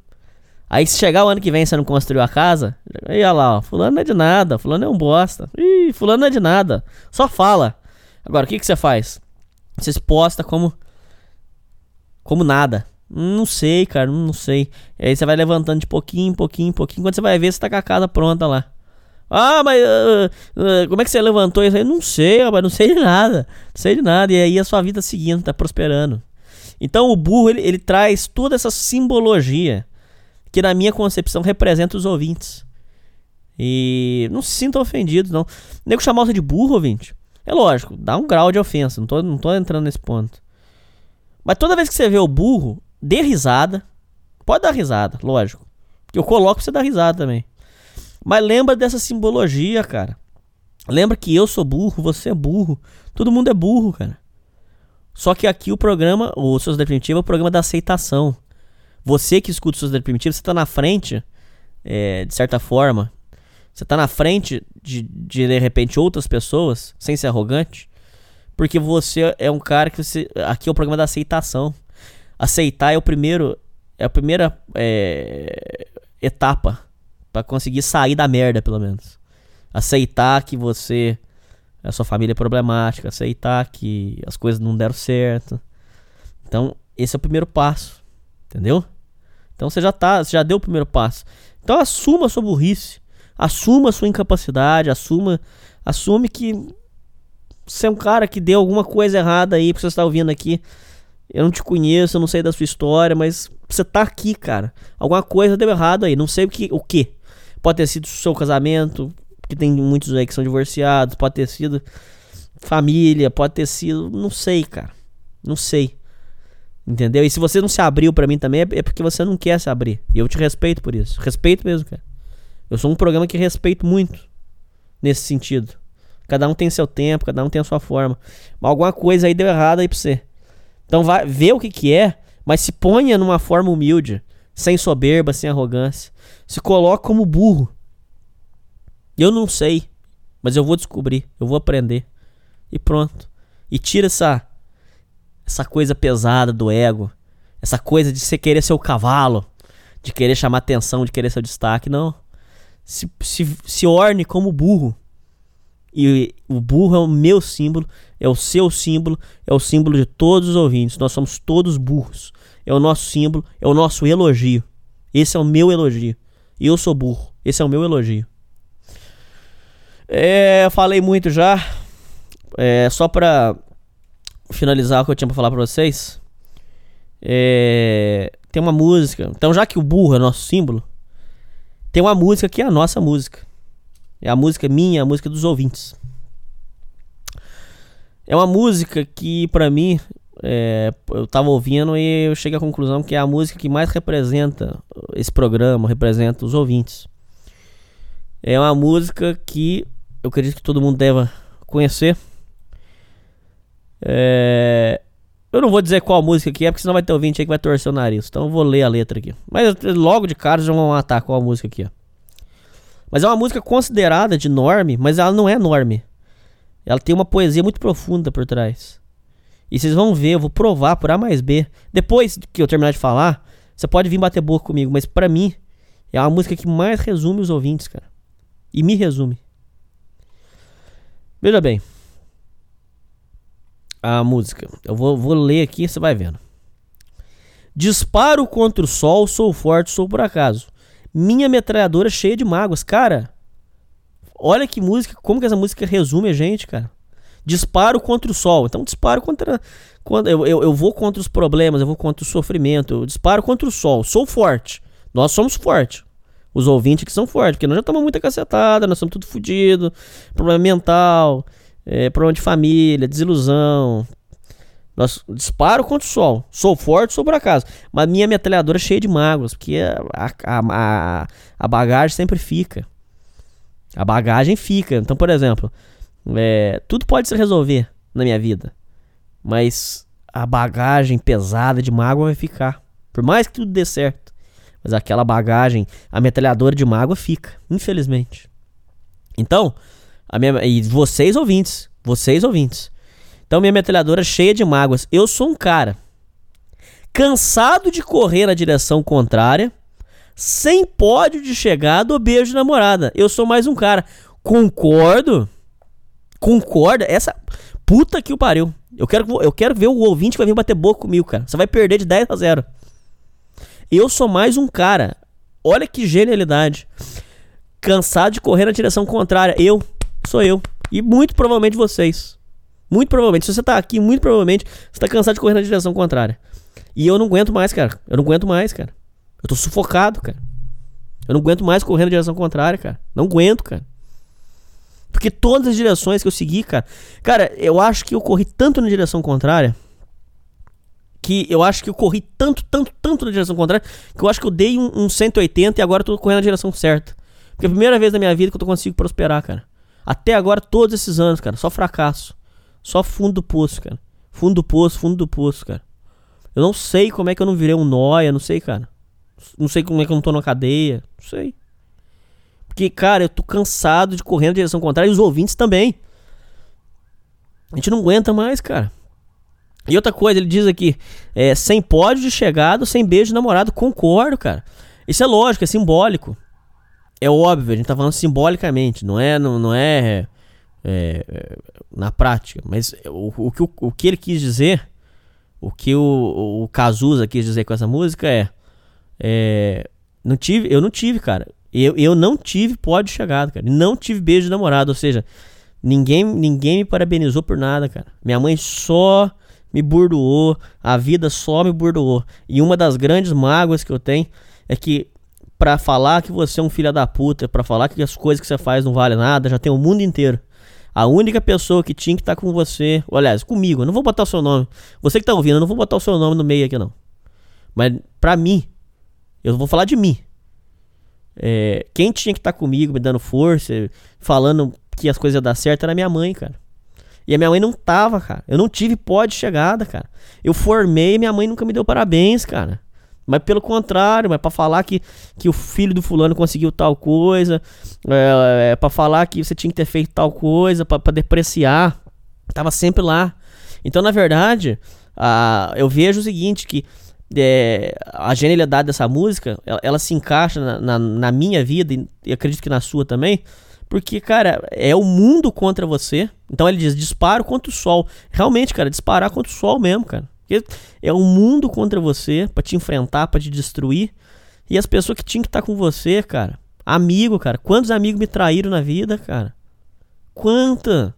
Aí se chegar o ano que vem você não construiu a casa, aí olha lá, ó, fulano não é de nada, fulano é um bosta. Ih, fulano não é de nada. Só fala. Agora, o que, que você faz? Você se posta como. Como nada. Não sei, cara, não sei. E aí você vai levantando de pouquinho, pouquinho, pouquinho. Quando você vai ver, você tá com a casa pronta lá. Ah, mas uh, uh, como é que você levantou isso aí? Não sei, mas não sei de nada. Não sei de nada. E aí a sua vida seguindo, tá prosperando. Então o burro, ele, ele traz toda essa simbologia que na minha concepção representa os ouvintes. E não se sintam ofendidos, não. Nego chamar você de burro, ouvinte. É lógico, dá um grau de ofensa. Não tô, não tô entrando nesse ponto. Mas toda vez que você vê o burro, dê risada. Pode dar risada, lógico. Eu coloco pra você dar risada também. Mas lembra dessa simbologia, cara. Lembra que eu sou burro, você é burro. Todo mundo é burro, cara. Só que aqui o programa, o Sociedade Primitiva, é o programa da aceitação. Você que escuta o Sociedade Primitiva, você tá na frente, é, de certa forma. Você tá na frente de, de, de repente, outras pessoas, sem ser arrogante. Porque você é um cara que você. Aqui é o programa da aceitação. Aceitar é o primeiro. É a primeira é, etapa para conseguir sair da merda, pelo menos. Aceitar que você a sua família é problemática, aceitar que as coisas não deram certo. Então, esse é o primeiro passo, entendeu? Então você já tá, você já deu o primeiro passo. Então assuma a sua burrice, assuma a sua incapacidade, assuma, assume que você é um cara que deu alguma coisa errada aí, porque você está ouvindo aqui. Eu não te conheço, eu não sei da sua história, mas você tá aqui, cara. Alguma coisa deu errado aí, não sei o que, o que. Pode ter sido seu casamento, que tem muitos aí que são divorciados, pode ter sido família, pode ter sido, não sei, cara. Não sei. Entendeu? E se você não se abriu para mim também, é porque você não quer se abrir. E eu te respeito por isso. Respeito mesmo, cara. Eu sou um programa que respeito muito nesse sentido. Cada um tem seu tempo, cada um tem a sua forma. Mas alguma coisa aí deu errado aí pra você. Então vai ver o que que é, mas se ponha numa forma humilde, sem soberba, sem arrogância. Se coloca como burro. Eu não sei, mas eu vou descobrir, eu vou aprender. E pronto. E tira essa essa coisa pesada do ego, essa coisa de você querer ser o cavalo, de querer chamar atenção, de querer seu destaque, não. Se, se, se orne como burro. E o burro é o meu símbolo, é o seu símbolo, é o símbolo de todos os ouvintes. Nós somos todos burros. É o nosso símbolo, é o nosso elogio. Esse é o meu elogio. Eu sou burro. Esse é o meu elogio. É, falei muito já. É, só pra finalizar o que eu tinha pra falar pra vocês. É, tem uma música. Então, já que o burro é nosso símbolo, tem uma música que é a nossa música. É a música minha, a música dos ouvintes. É uma música que, pra mim, é, eu tava ouvindo e eu cheguei à conclusão que é a música que mais representa esse programa, representa os ouvintes. É uma música que eu acredito que todo mundo deva conhecer. É... Eu não vou dizer qual música que é, porque senão vai ter ouvinte aí que vai torcer o nariz. Então eu vou ler a letra aqui. Mas logo de cara já vão matar qual música que é. Mas é uma música considerada de norme, mas ela não é norme. Ela tem uma poesia muito profunda por trás. E vocês vão ver, eu vou provar por A mais B. Depois que eu terminar de falar, você pode vir bater boca comigo, mas para mim é a música que mais resume os ouvintes, cara. E me resume. Veja bem. A música. Eu vou, vou ler aqui, você vai vendo. Disparo contra o sol, sou forte, sou por acaso. Minha metralhadora cheia de mágoas. Cara, olha que música, como que essa música resume a gente, cara. Disparo contra o sol. Então, disparo contra. Quando eu, eu, eu vou contra os problemas, eu vou contra o sofrimento. Eu disparo contra o sol. Sou forte. Nós somos fortes os ouvintes que são fortes, porque nós já tomamos muita cacetada, nós somos tudo fodido, problema mental, é, problema de família, desilusão, Nós disparo contra o sol. Sou forte, sou por acaso. Mas minha metralhadora é cheia de mágoas, porque a, a, a, a bagagem sempre fica. A bagagem fica. Então, por exemplo, é, tudo pode se resolver na minha vida. Mas a bagagem pesada de mágoa vai ficar. Por mais que tudo dê certo. Mas aquela bagagem, a metralhadora de mágoa fica, infelizmente. Então, a minha, e vocês ouvintes, vocês ouvintes. Então, minha metralhadora cheia de mágoas. Eu sou um cara cansado de correr na direção contrária, sem pódio de chegada ou beijo de namorada. Eu sou mais um cara. Concordo? Concorda? Essa puta que o pariu. Eu quero, eu quero ver o ouvinte que vai vir bater boca comigo, cara. Você vai perder de 10 a 0. Eu sou mais um cara. Olha que genialidade. Cansado de correr na direção contrária. Eu. Sou eu. E muito provavelmente vocês. Muito provavelmente. Se você tá aqui, muito provavelmente você tá cansado de correr na direção contrária. E eu não aguento mais, cara. Eu não aguento mais, cara. Eu tô sufocado, cara. Eu não aguento mais correr na direção contrária, cara. Não aguento, cara. Porque todas as direções que eu segui, cara. Cara, eu acho que eu corri tanto na direção contrária. Que eu acho que eu corri tanto, tanto, tanto na direção contrária. Que eu acho que eu dei um, um 180 e agora eu tô correndo na direção certa. Porque é a primeira vez na minha vida que eu consigo prosperar, cara. Até agora, todos esses anos, cara. Só fracasso. Só fundo do poço, cara. Fundo do poço, fundo do poço, cara. Eu não sei como é que eu não virei um nóia, não sei, cara. Não sei como é que eu não tô na cadeia. Não sei. Porque, cara, eu tô cansado de correr na direção contrária e os ouvintes também. A gente não aguenta mais, cara. E outra coisa, ele diz aqui: é, sem pódio de chegado, sem beijo de namorado. Concordo, cara. Isso é lógico, é simbólico. É óbvio, a gente tá falando simbolicamente, não é, não, não é, é, na prática. Mas o, o, o, o que ele quis dizer, o que o, o Cazuza quis dizer com essa música é, é não tive, eu não tive, cara. Eu, eu não tive pódio de chegada, cara. Não tive beijo de namorado. Ou seja, ninguém, ninguém me parabenizou por nada, cara. Minha mãe só me burdoou. A vida só me burdoou. E uma das grandes mágoas que eu tenho é que para falar que você é um filho da puta, para falar que as coisas que você faz não valem nada, já tem o mundo inteiro. A única pessoa que tinha que estar tá com você, aliás, comigo, eu não vou botar o seu nome. Você que tá ouvindo, eu não vou botar o seu nome no meio aqui não. Mas pra mim, eu vou falar de mim. É, quem tinha que estar tá comigo, me dando força, falando que as coisas iam dar certo, era minha mãe, cara. E a minha mãe não tava, cara. Eu não tive pó de chegada, cara. Eu formei e minha mãe nunca me deu parabéns, cara. Mas pelo contrário, mas para falar que, que o filho do fulano conseguiu tal coisa, é, é para falar que você tinha que ter feito tal coisa, para depreciar, tava sempre lá. Então, na verdade, a, eu vejo o seguinte, que é, a genialidade dessa música, ela, ela se encaixa na, na, na, minha vida e acredito que na sua também, porque, cara, é o mundo contra você. Então ele diz, disparo contra o sol. Realmente, cara, disparar contra o sol mesmo, cara. Porque é o mundo contra você, para te enfrentar, para te destruir. E as pessoas que tinham que estar tá com você, cara. Amigo, cara. Quantos amigos me traíram na vida, cara? Quanta?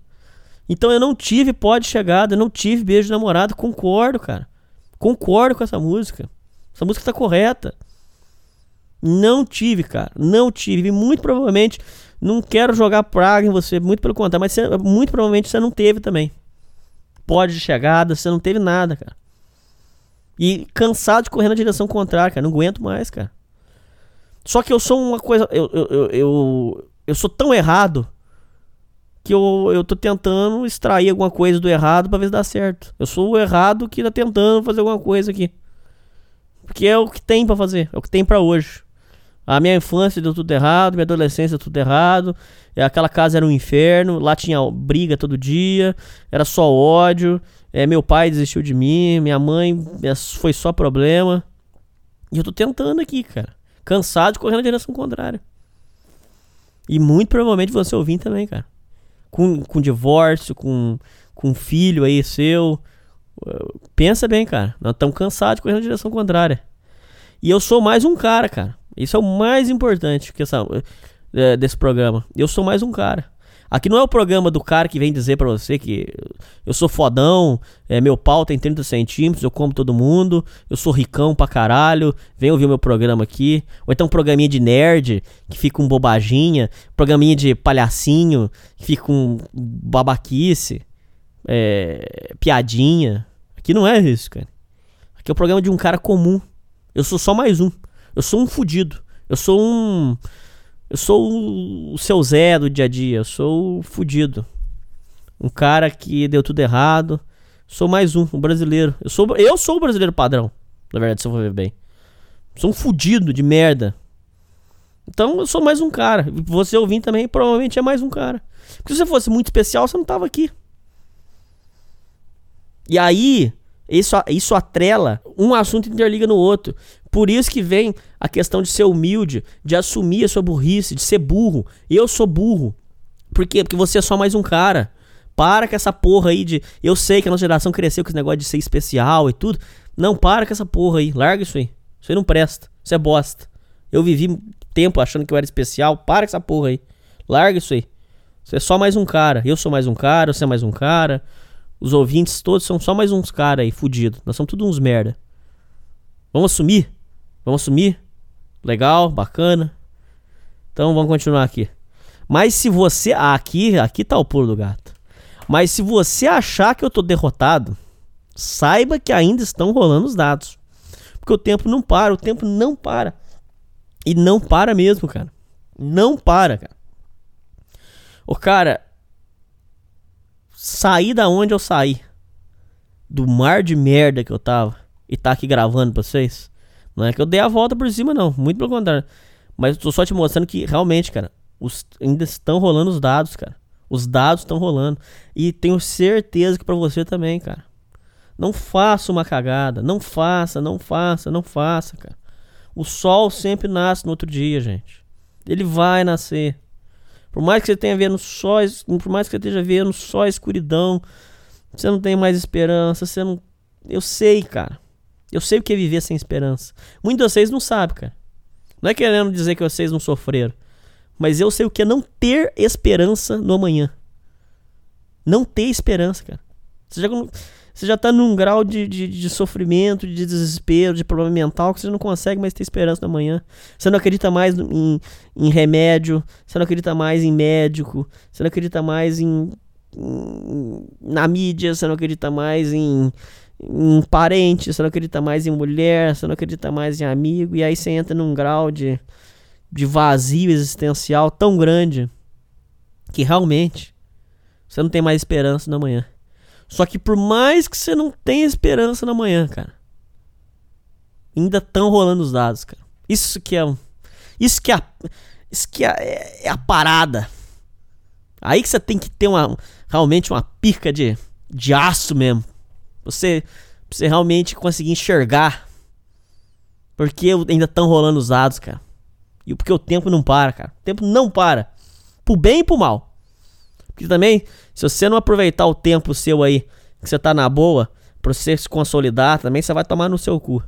Então eu não tive pó de chegada, eu não tive beijo de namorado, concordo, cara. Concordo com essa música. Essa música tá correta. Não tive, cara. Não tive. Muito provavelmente não quero jogar praga em você. Muito pelo contrário. Mas você, muito provavelmente você não teve também. Pode de chegada, você não teve nada, cara. E cansado de correr na direção contrária, cara. Não aguento mais, cara. Só que eu sou uma coisa. Eu, eu, eu, eu, eu sou tão errado que eu, eu tô tentando extrair alguma coisa do errado para ver se dá certo. Eu sou o errado que tá tentando fazer alguma coisa aqui. Porque é o que tem para fazer, é o que tem para hoje. A minha infância deu tudo errado, minha adolescência deu tudo errado. Aquela casa era um inferno, lá tinha briga todo dia, era só ódio. É, meu pai desistiu de mim, minha mãe foi só problema. E eu tô tentando aqui, cara. Cansado de correr na direção contrária. E muito provavelmente você ouvir também, cara com, com divórcio, com, com filho aí seu. Pensa bem, cara. Nós estamos cansados de correr na direção contrária. E eu sou mais um cara, cara. Isso é o mais importante que essa, é, desse programa. Eu sou mais um cara. Aqui não é o programa do cara que vem dizer para você que eu sou fodão, é, meu pau tem 30 centímetros, eu como todo mundo, eu sou ricão pra caralho, vem ouvir o meu programa aqui. Ou então um programinha de nerd, que fica um bobaginha, programinha de palhacinho, que fica um babaquice, é, piadinha. Aqui não é isso, cara. Aqui é o programa de um cara comum. Eu sou só mais um. Eu sou um fudido. Eu sou um. Eu sou o seu Zé do dia a dia. Eu sou o fudido. Um cara que deu tudo errado. Sou mais um, um brasileiro. Eu sou, eu sou o brasileiro padrão. Na verdade, se eu for ver bem. Sou um fudido de merda. Então eu sou mais um cara. Você ouvindo também provavelmente é mais um cara. Porque se você fosse muito especial, você não tava aqui. E aí, isso, isso atrela um assunto interliga no outro. Por isso que vem a questão de ser humilde, de assumir a sua burrice, de ser burro. Eu sou burro. Por quê? Porque você é só mais um cara. Para com essa porra aí de. Eu sei que a nossa geração cresceu com esse negócio de ser especial e tudo. Não, para com essa porra aí. Larga isso aí. Isso aí não presta. Isso é bosta. Eu vivi tempo achando que eu era especial. Para com essa porra aí. Larga isso aí. Você é só mais um cara. Eu sou mais um cara, você é mais um cara. Os ouvintes todos são só mais uns caras aí, fudidos. Nós somos tudo uns merda. Vamos assumir? Vamos assumir? Legal, bacana. Então vamos continuar aqui. Mas se você. Ah, aqui, aqui tá o pulo do gato. Mas se você achar que eu tô derrotado, saiba que ainda estão rolando os dados. Porque o tempo não para, o tempo não para. E não para mesmo, cara. Não para, cara. O cara, sair da onde eu saí, do mar de merda que eu tava, e tá aqui gravando pra vocês, não é que eu dei a volta por cima, não. Muito pelo contrário. Mas tô só te mostrando que realmente, cara, os, ainda estão rolando os dados, cara. Os dados estão rolando. E tenho certeza que para você também, cara. Não faça uma cagada. Não faça, não faça, não faça, cara. O sol sempre nasce no outro dia, gente. Ele vai nascer. Por mais que você tenha vendo só, por mais que você esteja vendo só escuridão, você não tem mais esperança, você não Eu sei, cara. Eu sei o que é viver sem esperança. Muitos de vocês não sabem, cara. Não é querendo dizer que vocês não sofreram, mas eu sei o que é não ter esperança no amanhã. Não ter esperança, cara. Você já você já tá num grau de, de, de, sofrimento, de desespero, de problema mental que você não consegue mais ter esperança na manhã. Você não acredita mais em, em remédio, você não acredita mais em médico, você não acredita mais em, em na mídia, você não acredita mais em, em parente, você não acredita mais em mulher, você não acredita mais em amigo, e aí você entra num grau de, de vazio existencial tão grande que realmente você não tem mais esperança na manhã. Só que por mais que você não tenha esperança na manhã, cara, ainda estão rolando os dados, cara. Isso que é isso que é, isso que é, é a parada. Aí que você tem que ter uma realmente uma pica de, de aço mesmo. Você você realmente conseguir enxergar. Porque ainda estão rolando os dados, cara. E porque o tempo não para, cara. O tempo não para. Pro bem e pro mal. Porque também, se você não aproveitar o tempo seu aí, que você tá na boa, pra você se consolidar, também você vai tomar no seu cu.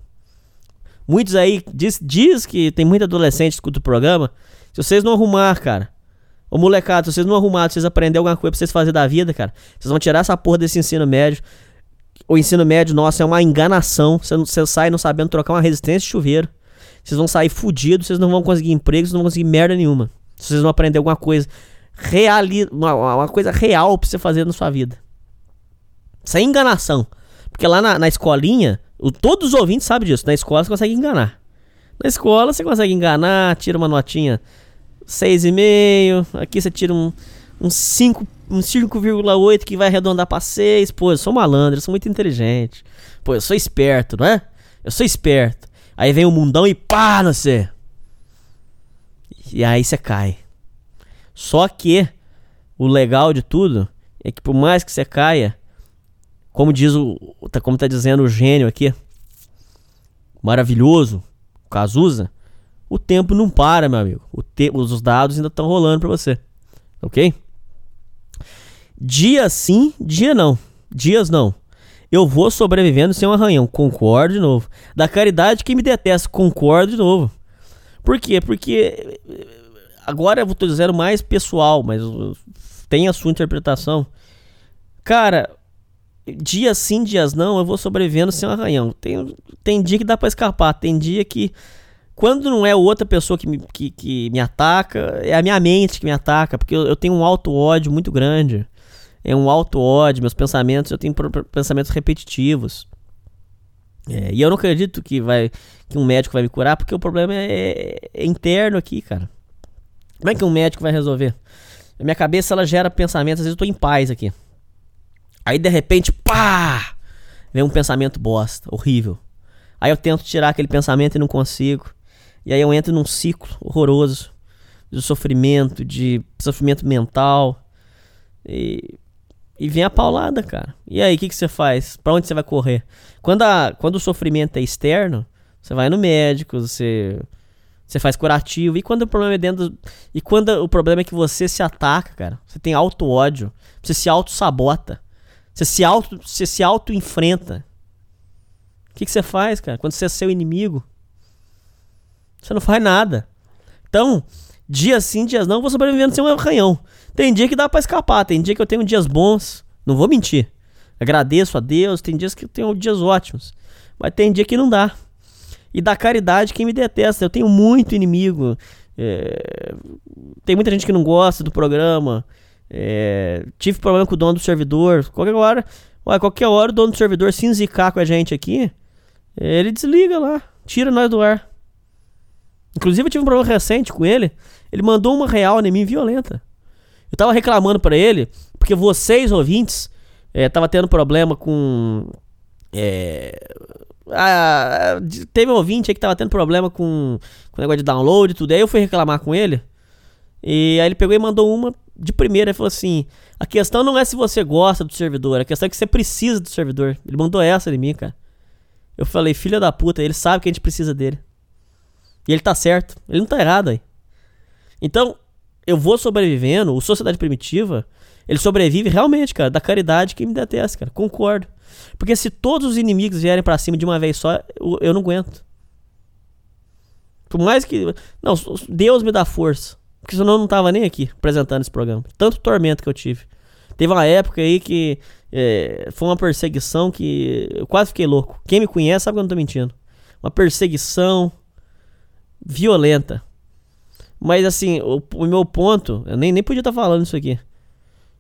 Muitos aí diz, diz que tem muito adolescente que escuta o programa. Se vocês não arrumar, cara. Ô molecada, se vocês não arrumar, se vocês aprender alguma coisa pra vocês fazer da vida, cara. Vocês vão tirar essa porra desse ensino médio. O ensino médio, nossa, é uma enganação. Você, você sai não sabendo trocar uma resistência de chuveiro. Vocês vão sair fudidos, vocês não vão conseguir emprego, vocês não vão conseguir merda nenhuma. Se vocês não aprender alguma coisa reali uma, uma coisa real pra você fazer na sua vida. Sem enganação. Porque lá na, na escolinha, o, todos os ouvintes sabem disso. Na escola você consegue enganar. Na escola você consegue enganar, tira uma notinha 6,5. Aqui você tira um, um 5, um 5,8 que vai arredondar pra 6. Pô, eu sou malandro, eu sou muito inteligente. Pô, eu sou esperto, não é? Eu sou esperto. Aí vem o mundão e pá, não sei. E aí você cai. Só que o legal de tudo é que por mais que você caia, como diz o, tá, como tá dizendo o gênio aqui, maravilhoso, o Cazuza, o tempo não para, meu amigo. Te, os dados ainda estão rolando para você. OK? Dia sim, dia não. Dias não. Eu vou sobrevivendo sem um arranhão. Concordo de novo. Da caridade que me detesta. Concordo de novo. Por quê? Porque Agora eu tô dizendo mais pessoal, mas tem a sua interpretação. Cara, dias sim, dias não, eu vou sobrevivendo sem um arranhão. Tem, tem dia que dá para escapar, tem dia que. Quando não é outra pessoa que me, que, que me ataca, é a minha mente que me ataca, porque eu, eu tenho um alto ódio muito grande. é um alto ódio, meus pensamentos, eu tenho pensamentos repetitivos. É, e eu não acredito que vai que um médico vai me curar, porque o problema é, é, interno aqui, cara. Como é que um médico vai resolver? A minha cabeça ela gera pensamentos, às vezes eu tô em paz aqui. Aí de repente, pá! Vem um pensamento bosta, horrível. Aí eu tento tirar aquele pensamento e não consigo. E aí eu entro num ciclo horroroso de sofrimento, de sofrimento mental. E e vem a paulada, cara. E aí, o que, que você faz? Pra onde você vai correr? Quando, a, quando o sofrimento é externo, você vai no médico, você, você faz curativo. E quando o problema é dentro. E quando o problema é que você se ataca, cara. Você tem auto-ódio. Você se auto-sabota. Você se auto, você se auto-enfrenta. O que, que você faz, cara? Quando você é seu inimigo, você não faz nada. Então, dias sim, dias não, vou sobrevivendo sem um arranhão. Tem dia que dá para escapar, tem dia que eu tenho dias bons, não vou mentir. Agradeço a Deus, tem dias que eu tenho dias ótimos, mas tem dia que não dá. E da caridade, quem me detesta, eu tenho muito inimigo. É... Tem muita gente que não gosta do programa. É... Tive problema com o dono do servidor. Qualquer hora, ué, qualquer hora o dono do servidor se enzicar com a gente aqui, ele desliga lá, tira nós do ar. Inclusive eu tive um problema recente com ele. Ele mandou uma real em mim violenta. Eu tava reclamando para ele, porque vocês, ouvintes, é, tava tendo problema com. É, a, teve um ouvinte aí que tava tendo problema com, com o negócio de download e tudo. Aí eu fui reclamar com ele. E aí ele pegou e mandou uma de primeira e falou assim: A questão não é se você gosta do servidor, a questão é que você precisa do servidor. Ele mandou essa de mim, cara. Eu falei, filha da puta, ele sabe que a gente precisa dele. E ele tá certo. Ele não tá errado aí. Então, eu vou sobrevivendo, o Sociedade Primitiva, ele sobrevive realmente, cara, da caridade que me detesta, cara. Concordo. Porque se todos os inimigos vierem para cima de uma vez só, eu, eu não aguento. Por mais que. Não, Deus me dá força. Porque senão eu não tava nem aqui apresentando esse programa. Tanto tormento que eu tive. Teve uma época aí que é, foi uma perseguição que eu quase fiquei louco. Quem me conhece sabe que eu não tô mentindo. Uma perseguição violenta. Mas assim, o, o meu ponto, eu nem, nem podia estar tá falando isso aqui.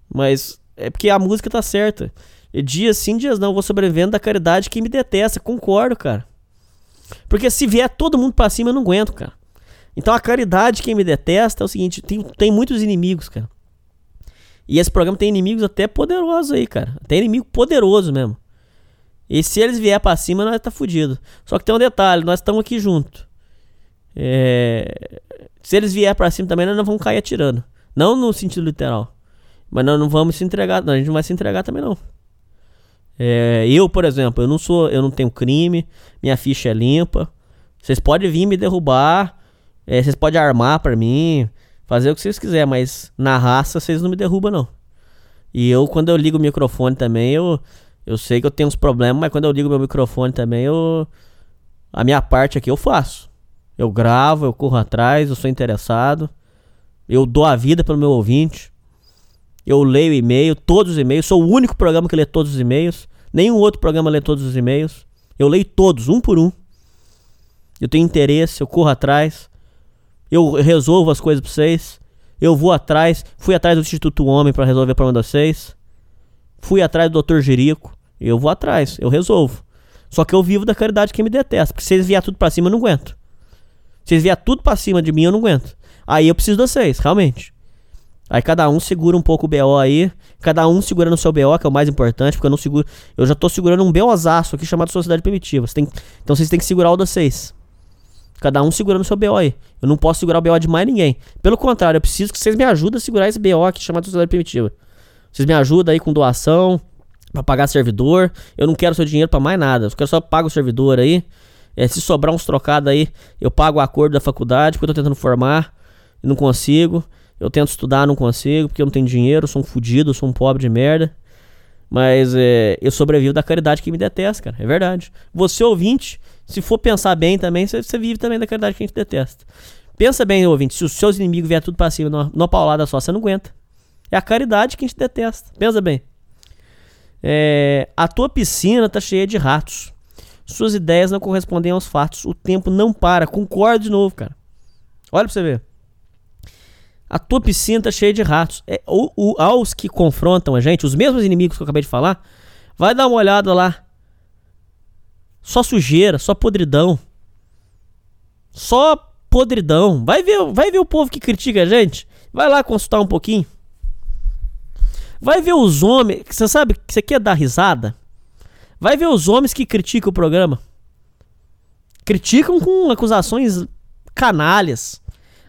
Mas é porque a música tá certa. Dias sim, dias não, vou sobrevivendo da caridade que me detesta. Concordo, cara. Porque se vier todo mundo pra cima, eu não aguento, cara. Então a caridade que me detesta é o seguinte: tem, tem muitos inimigos, cara. E esse programa tem inimigos até poderosos aí, cara. Tem inimigo poderoso mesmo. E se eles vier pra cima, nós tá fudido. Só que tem um detalhe: nós estamos aqui junto. É... Se eles vier para cima também, nós não vamos cair atirando. Não no sentido literal. Mas nós não vamos se entregar. Não, a gente não vai se entregar também, não. É, eu, por exemplo, eu não sou. Eu não tenho crime. Minha ficha é limpa. Vocês podem vir me derrubar. É, vocês podem armar para mim. Fazer o que vocês quiserem. Mas na raça vocês não me derrubam, não. E eu, quando eu ligo o microfone também, eu. Eu sei que eu tenho uns problemas, mas quando eu ligo meu microfone também, eu. A minha parte aqui eu faço. Eu gravo, eu corro atrás, eu sou interessado. Eu dou a vida pelo meu ouvinte. Eu leio e-mail, todos os e-mails. Sou o único programa que lê todos os e-mails. Nenhum outro programa lê todos os e-mails. Eu leio todos, um por um. Eu tenho interesse, eu corro atrás. Eu resolvo as coisas pra vocês. Eu vou atrás. Fui atrás do Instituto Homem para resolver o problema de vocês. Fui atrás do Dr. Jerico. Eu vou atrás, eu resolvo. Só que eu vivo da caridade que me detesta. Porque se eles vier tudo pra cima, eu não aguento. Se eles vier tudo pra cima de mim, eu não aguento. Aí eu preciso de vocês, realmente. Aí cada um segura um pouco o BO aí. Cada um segurando o seu BO, que é o mais importante, porque eu não seguro. Eu já tô segurando um BOzaço aqui chamado Sociedade Primitiva. Você tem, então vocês têm que segurar o de vocês. Cada um segurando o seu BO aí. Eu não posso segurar o BO de mais ninguém. Pelo contrário, eu preciso que vocês me ajudem a segurar esse BO aqui chamado Sociedade Primitiva. Vocês me ajudam aí com doação, para pagar servidor. Eu não quero seu dinheiro para mais nada. Eu quero só pagar o servidor aí. É, se sobrar uns trocados aí, eu pago o acordo da faculdade, porque eu tô tentando formar e não consigo. Eu tento estudar, não consigo, porque eu não tenho dinheiro, sou um fudido, sou um pobre de merda. Mas é, eu sobrevivo da caridade que me detesta, cara. É verdade. Você, ouvinte, se for pensar bem também, você, você vive também da caridade que a gente detesta. Pensa bem, ouvinte, se os seus inimigos vier tudo pra cima numa, numa paulada só, você não aguenta. É a caridade que a gente detesta. Pensa bem. É, a tua piscina tá cheia de ratos. Suas ideias não correspondem aos fatos. O tempo não para. Concordo de novo, cara. Olha pra você ver. A tua piscina tá cheia de ratos. É, o, o, aos que confrontam a gente, os mesmos inimigos que eu acabei de falar, vai dar uma olhada lá. Só sujeira, só podridão. Só podridão. Vai ver, vai ver o povo que critica a gente. Vai lá consultar um pouquinho. Vai ver os homens. Você sabe que você quer dar risada? Vai ver os homens que criticam o programa. Criticam com acusações canalhas.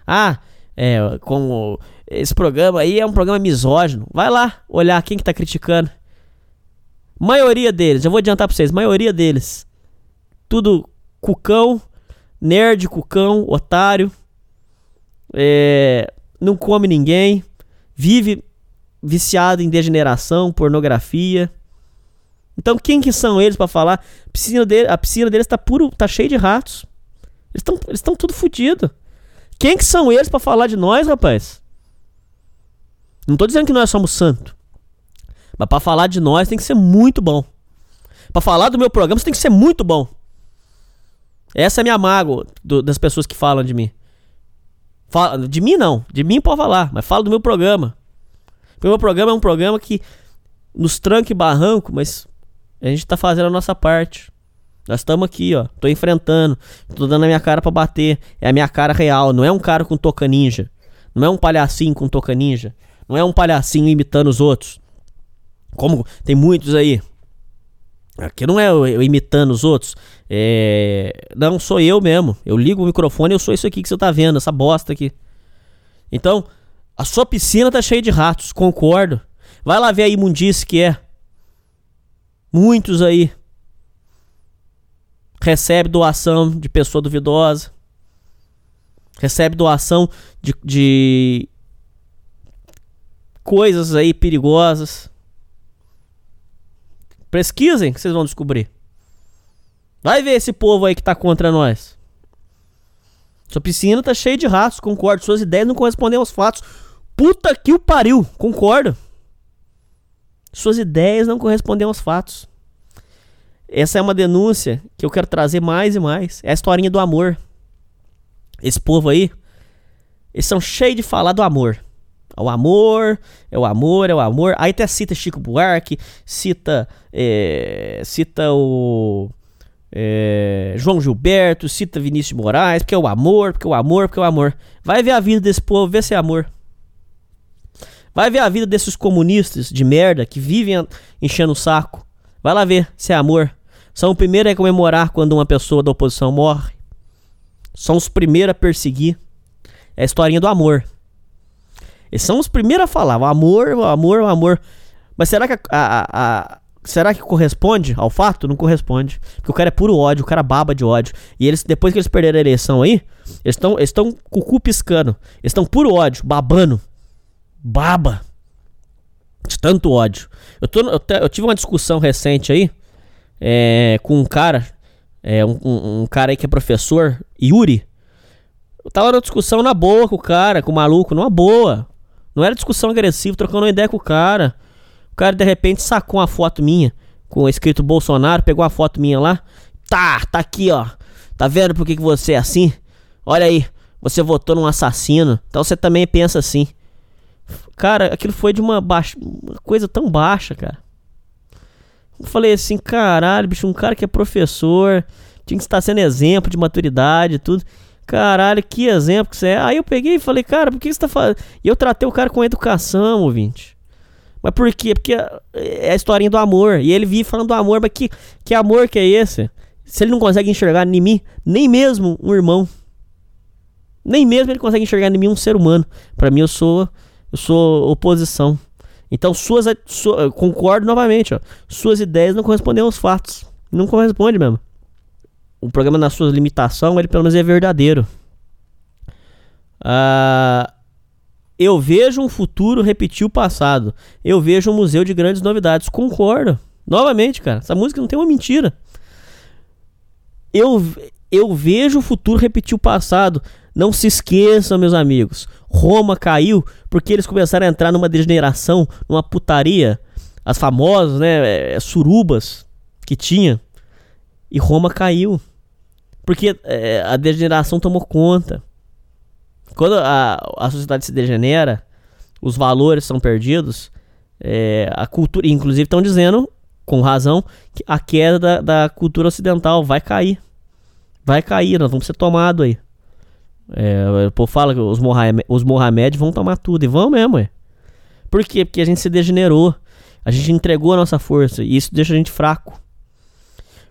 Ah, é, como esse programa aí é um programa misógino. Vai lá olhar quem que tá criticando. Maioria deles, já vou adiantar pra vocês, maioria deles. Tudo cucão, nerd, cucão, otário. É, não come ninguém. Vive viciado em degeneração, pornografia. Então quem que são eles para falar? A piscina, dele, a piscina deles tá puro, tá cheia de ratos. Eles estão eles tudo fodido. Quem que são eles para falar de nós, rapaz? Não tô dizendo que nós somos santos. Mas para falar de nós tem que ser muito bom. Para falar do meu programa você tem que ser muito bom. Essa é a minha mágoa do, das pessoas que falam de mim. Fala, de mim não, de mim pode falar, mas fala do meu programa. O meu programa é um programa que nos tranca e barranco, mas a gente tá fazendo a nossa parte. Nós estamos aqui, ó. Tô enfrentando. Tô dando a minha cara para bater. É a minha cara real. Não é um cara com toca ninja. Não é um palhacinho com toca ninja. Não é um palhacinho imitando os outros. Como tem muitos aí. Aqui não é eu, imitando os outros. É... Não, sou eu mesmo. Eu ligo o microfone e eu sou isso aqui que você tá vendo. Essa bosta aqui. Então, a sua piscina tá cheia de ratos. Concordo. Vai lá ver a imundice que é. Muitos aí recebe doação de pessoa duvidosa, recebe doação de, de coisas aí perigosas. Pesquisem que vocês vão descobrir. Vai ver esse povo aí que tá contra nós. Sua piscina tá cheia de ratos, concordo. Suas ideias não correspondem aos fatos. Puta que o pariu, concordo. Suas ideias não correspondem aos fatos. Essa é uma denúncia que eu quero trazer mais e mais. É a historinha do amor. Esse povo aí, eles são cheios de falar do amor. O amor, é o amor, é o amor. Aí até cita Chico Buarque, cita, é, cita o é, João Gilberto, cita Vinícius Moraes, porque é o amor, porque é o amor, porque é o amor. Vai ver a vida desse povo, vê se é amor. Vai ver a vida desses comunistas de merda que vivem enchendo o saco. Vai lá ver se é amor. São os primeiros a comemorar quando uma pessoa da oposição morre. São os primeiros a perseguir. É a historinha do amor. Eles são os primeiros a falar. O amor, o amor, o amor. Mas será que a, a, a, será que corresponde ao fato? Não corresponde. Porque o cara é puro ódio, o cara baba de ódio. E eles, depois que eles perderam a eleição aí, eles estão com o cu piscando. Eles estão puro ódio, babando. Baba. De tanto ódio. Eu, tô, eu, eu tive uma discussão recente aí é, com um cara, é, um, um, cara aí que é professor, Yuri. Eu tava na discussão na boa com o cara, com o maluco, numa boa. Não era discussão agressiva, trocando uma ideia com o cara. O cara de repente sacou uma foto minha, com escrito Bolsonaro, pegou uma foto minha lá. Tá, tá aqui, ó. Tá vendo por que, que você é assim? Olha aí, você votou num assassino, então você também pensa assim. Cara, aquilo foi de uma, baixa, uma coisa tão baixa, cara. Eu falei assim, caralho, bicho, um cara que é professor, tinha que estar sendo exemplo de maturidade e tudo. Caralho, que exemplo que você é. Aí eu peguei e falei, cara, por que você tá fazendo? E eu tratei o cara com educação, ouvinte. Mas por quê? Porque é a historinha do amor. E ele vinha falando do amor, mas que, que amor que é esse? Se ele não consegue enxergar em mim, nem mesmo um irmão. Nem mesmo ele consegue enxergar em mim um ser humano. Para mim, eu sou, eu sou oposição. Então, suas. Su, concordo novamente, ó. Suas ideias não correspondem aos fatos. Não corresponde mesmo. O programa, na sua limitação, ele pelo menos é verdadeiro. Ah, eu vejo um futuro repetir o passado. Eu vejo um museu de grandes novidades. Concordo. Novamente, cara. Essa música não tem uma mentira. Eu, eu vejo o futuro repetir o passado. Não se esqueçam, meus amigos. Roma caiu porque eles começaram a entrar numa degeneração, numa putaria. As famosas, né, é, surubas que tinha. E Roma caiu. Porque é, a degeneração tomou conta. Quando a, a sociedade se degenera, os valores são perdidos, é, a cultura, inclusive estão dizendo, com razão, que a queda da, da, cultura ocidental vai cair. Vai cair, nós vamos ser tomados aí. É, o povo fala que os, Mohamed, os Mohamed vão tomar tudo, e vão mesmo, é. Por quê? Porque a gente se degenerou. A gente entregou a nossa força, e isso deixa a gente fraco.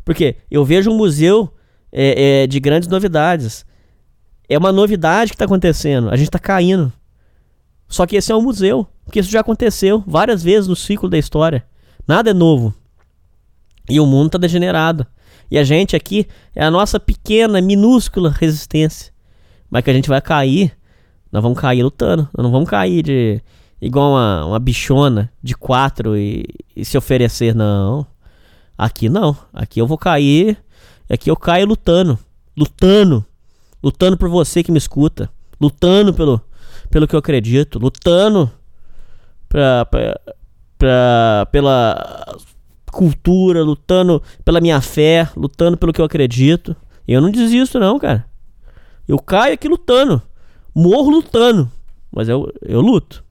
Porque eu vejo um museu é, é, de grandes novidades. É uma novidade que está acontecendo. A gente está caindo. Só que esse é um museu. Porque isso já aconteceu várias vezes no ciclo da história. Nada é novo. E o mundo está degenerado. E a gente aqui é a nossa pequena, minúscula resistência. Mas que a gente vai cair. Nós vamos cair lutando. Nós não vamos cair de. igual uma, uma bichona de quatro e, e se oferecer. Não. Aqui não. Aqui eu vou cair. Aqui eu caio lutando. Lutando. Lutando por você que me escuta. Lutando pelo, pelo que eu acredito. Lutando pra, pra, pra, pela cultura. Lutando pela minha fé. Lutando pelo que eu acredito. E eu não desisto, não, cara. Eu caio aqui lutando. Morro lutando. Mas eu, eu luto.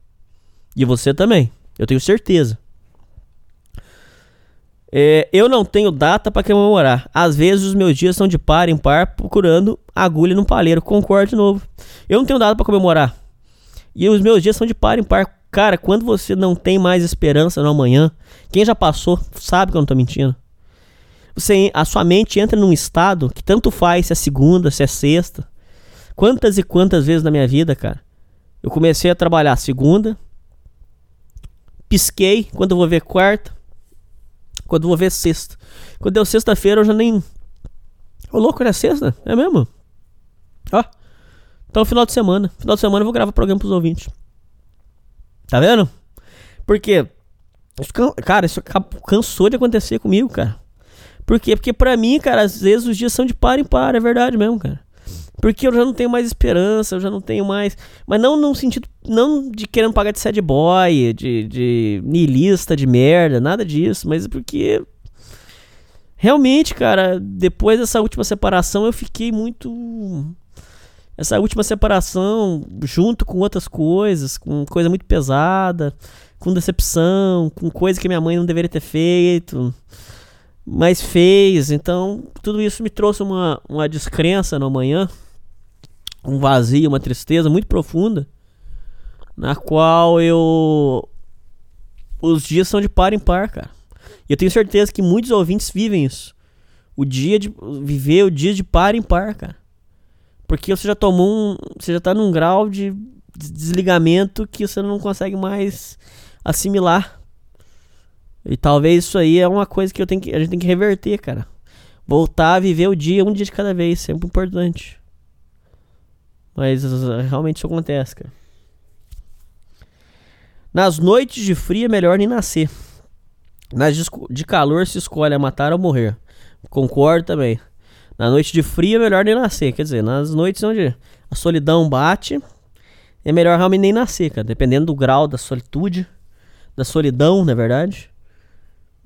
E você também. Eu tenho certeza. É, eu não tenho data para comemorar. Às vezes os meus dias são de par em par, procurando agulha no palheiro. Concordo de novo. Eu não tenho data para comemorar. E os meus dias são de par em par. Cara, quando você não tem mais esperança no amanhã, quem já passou sabe que eu não tô mentindo. Você, a sua mente entra num estado que tanto faz se é segunda, se é sexta. Quantas e quantas vezes na minha vida, cara, eu comecei a trabalhar segunda, pisquei, quando eu vou ver quarta, quando eu vou ver sexta. Quando deu sexta-feira eu já nem. Ô louco, era sexta? É mesmo? Ó. Então final de semana. Final de semana eu vou gravar programa pros ouvintes. Tá vendo? Porque. Cara, isso cansou de acontecer comigo, cara. Por quê? Porque pra mim, cara, às vezes os dias são de par em par, é verdade mesmo, cara. Porque eu já não tenho mais esperança, eu já não tenho mais. Mas não no sentido. Não de querendo pagar de sad boy, de, de niilista, de merda, nada disso. Mas porque. Realmente, cara, depois dessa última separação eu fiquei muito. Essa última separação, junto com outras coisas, com coisa muito pesada, com decepção, com coisa que minha mãe não deveria ter feito mas fez. Então, tudo isso me trouxe uma, uma descrença no amanhã um vazio, uma tristeza muito profunda, na qual eu os dias são de par em par, cara. E eu tenho certeza que muitos ouvintes vivem isso. O dia de viver o dia de par em par, cara. Porque você já tomou um, você já tá num grau de desligamento que você não consegue mais assimilar. E talvez isso aí é uma coisa que eu tenho que a gente tem que reverter, cara. Voltar a viver o dia um dia de cada vez, sempre importante. Mas realmente isso acontece, cara. Nas noites de frio é melhor nem nascer. Nas de calor se escolhe a matar ou morrer. Concordo também. Na noite de frio é melhor nem nascer. Quer dizer, nas noites onde a solidão bate, é melhor realmente nem nascer, cara. Dependendo do grau da solitude, da solidão, na é verdade.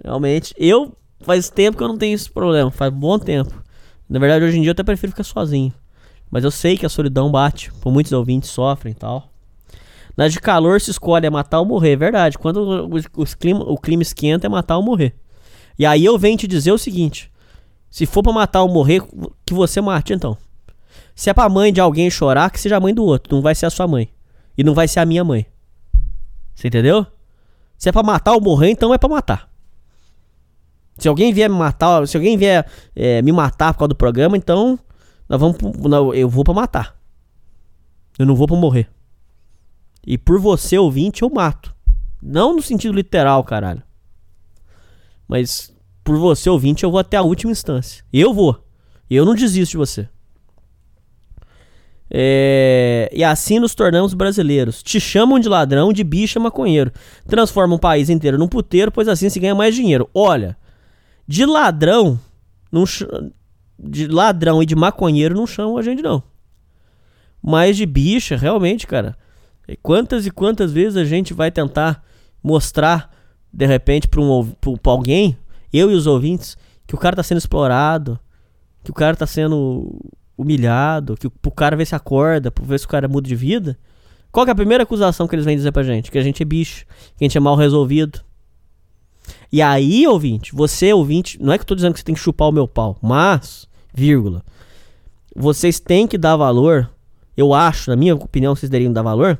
Realmente, eu faz tempo que eu não tenho esse problema. Faz bom tempo. Na verdade, hoje em dia eu até prefiro ficar sozinho. Mas eu sei que a solidão bate, por muitos ouvintes sofrem e tal. Nas de calor se escolhe é matar ou morrer, é verdade. Quando o, clima, o clima esquenta é matar ou morrer. E aí eu venho te dizer o seguinte: se for para matar ou morrer, que você mate então. Se é pra mãe de alguém chorar, que seja a mãe do outro, não vai ser a sua mãe. E não vai ser a minha mãe. Você entendeu? Se é pra matar ou morrer, então é pra matar. Se alguém vier me matar, se alguém vier é, me matar por causa do programa, então nós vamos, não, eu vou para matar. Eu não vou para morrer. E por você, ouvinte, eu mato. Não no sentido literal, caralho. Mas por você, ouvinte, eu vou até a última instância. Eu vou. Eu não desisto de você. É... E assim nos tornamos brasileiros. Te chamam de ladrão, de bicha, maconheiro. Transformam o país inteiro num puteiro, pois assim se ganha mais dinheiro. Olha, de ladrão, não, de ladrão e de maconheiro não chamam a gente, não. Mas de bicha, realmente, cara. Quantas e quantas vezes a gente vai tentar mostrar, de repente, pra, um, pra, alguém, eu e os ouvintes, que o cara tá sendo explorado, que o cara tá sendo humilhado, que o cara ver se acorda, pra ver se o cara muda de vida. Qual que é a primeira acusação que eles vêm dizer pra gente? Que a gente é bicho, que a gente é mal resolvido. E aí, ouvinte, você, ouvinte, não é que eu tô dizendo que você tem que chupar o meu pau, mas, vírgula, vocês têm que dar valor, eu acho, na minha opinião, vocês deveriam dar valor.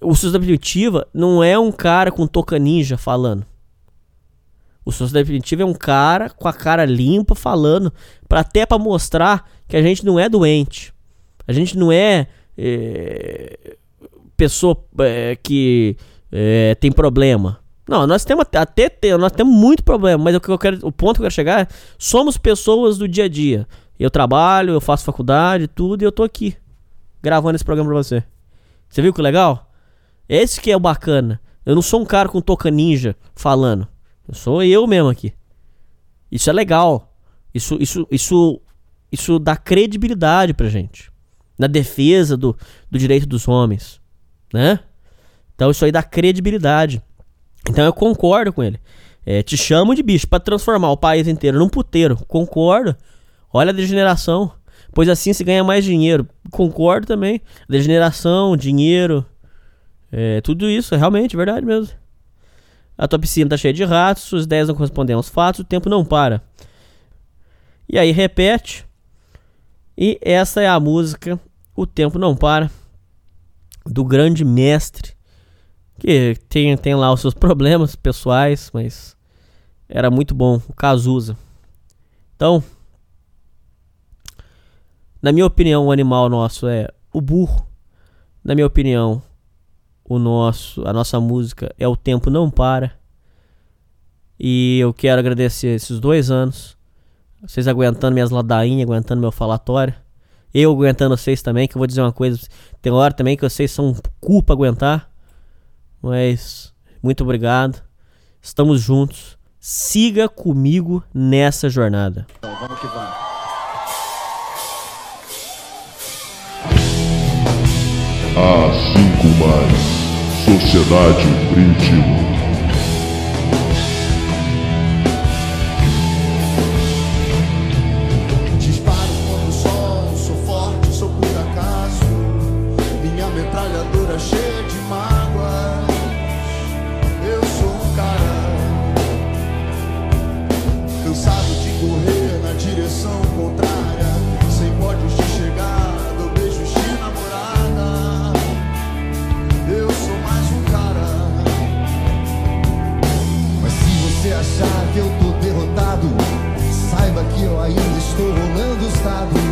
O Sociedade Primitiva não é um cara com toca ninja falando. O Sociedade Primitiva é um cara com a cara limpa falando, para até para mostrar que a gente não é doente. A gente não é, é pessoa é, que é, tem problema. Não, nós temos até nós temos muito problema, mas o que eu quero, o ponto que eu quero chegar é, somos pessoas do dia a dia. Eu trabalho, eu faço faculdade, tudo, e eu tô aqui gravando esse programa pra você. Você viu que legal? Esse que é o bacana. Eu não sou um cara com toca ninja falando. Eu sou eu mesmo aqui. Isso é legal. Isso isso isso isso dá credibilidade pra gente na defesa do, do direito dos homens né? Então isso aí dá credibilidade. Então eu concordo com ele. É, te chamo de bicho para transformar o país inteiro num puteiro. Concordo. Olha a degeneração. Pois assim se ganha mais dinheiro. Concordo também. Degeneração, dinheiro. É, tudo isso é realmente verdade mesmo. A tua piscina tá cheia de ratos, suas ideias não correspondem aos fatos, o tempo não para. E aí repete. E essa é a música O Tempo Não Para do grande mestre, que tem, tem lá os seus problemas pessoais, mas era muito bom, o Cazuza. Então, na minha opinião, o animal nosso é o burro. Na minha opinião, o nosso, a nossa música é o tempo não para. E eu quero agradecer esses dois anos, vocês aguentando minhas ladainhas, aguentando meu falatório. Eu aguentando vocês também, que eu vou dizer uma coisa. Tem hora também que vocês são cu pra aguentar. Mas, muito obrigado. Estamos juntos. Siga comigo nessa jornada. Então, vamos que vamos. A cinco mais. Sociedade Primitiva. estou rolando os dados.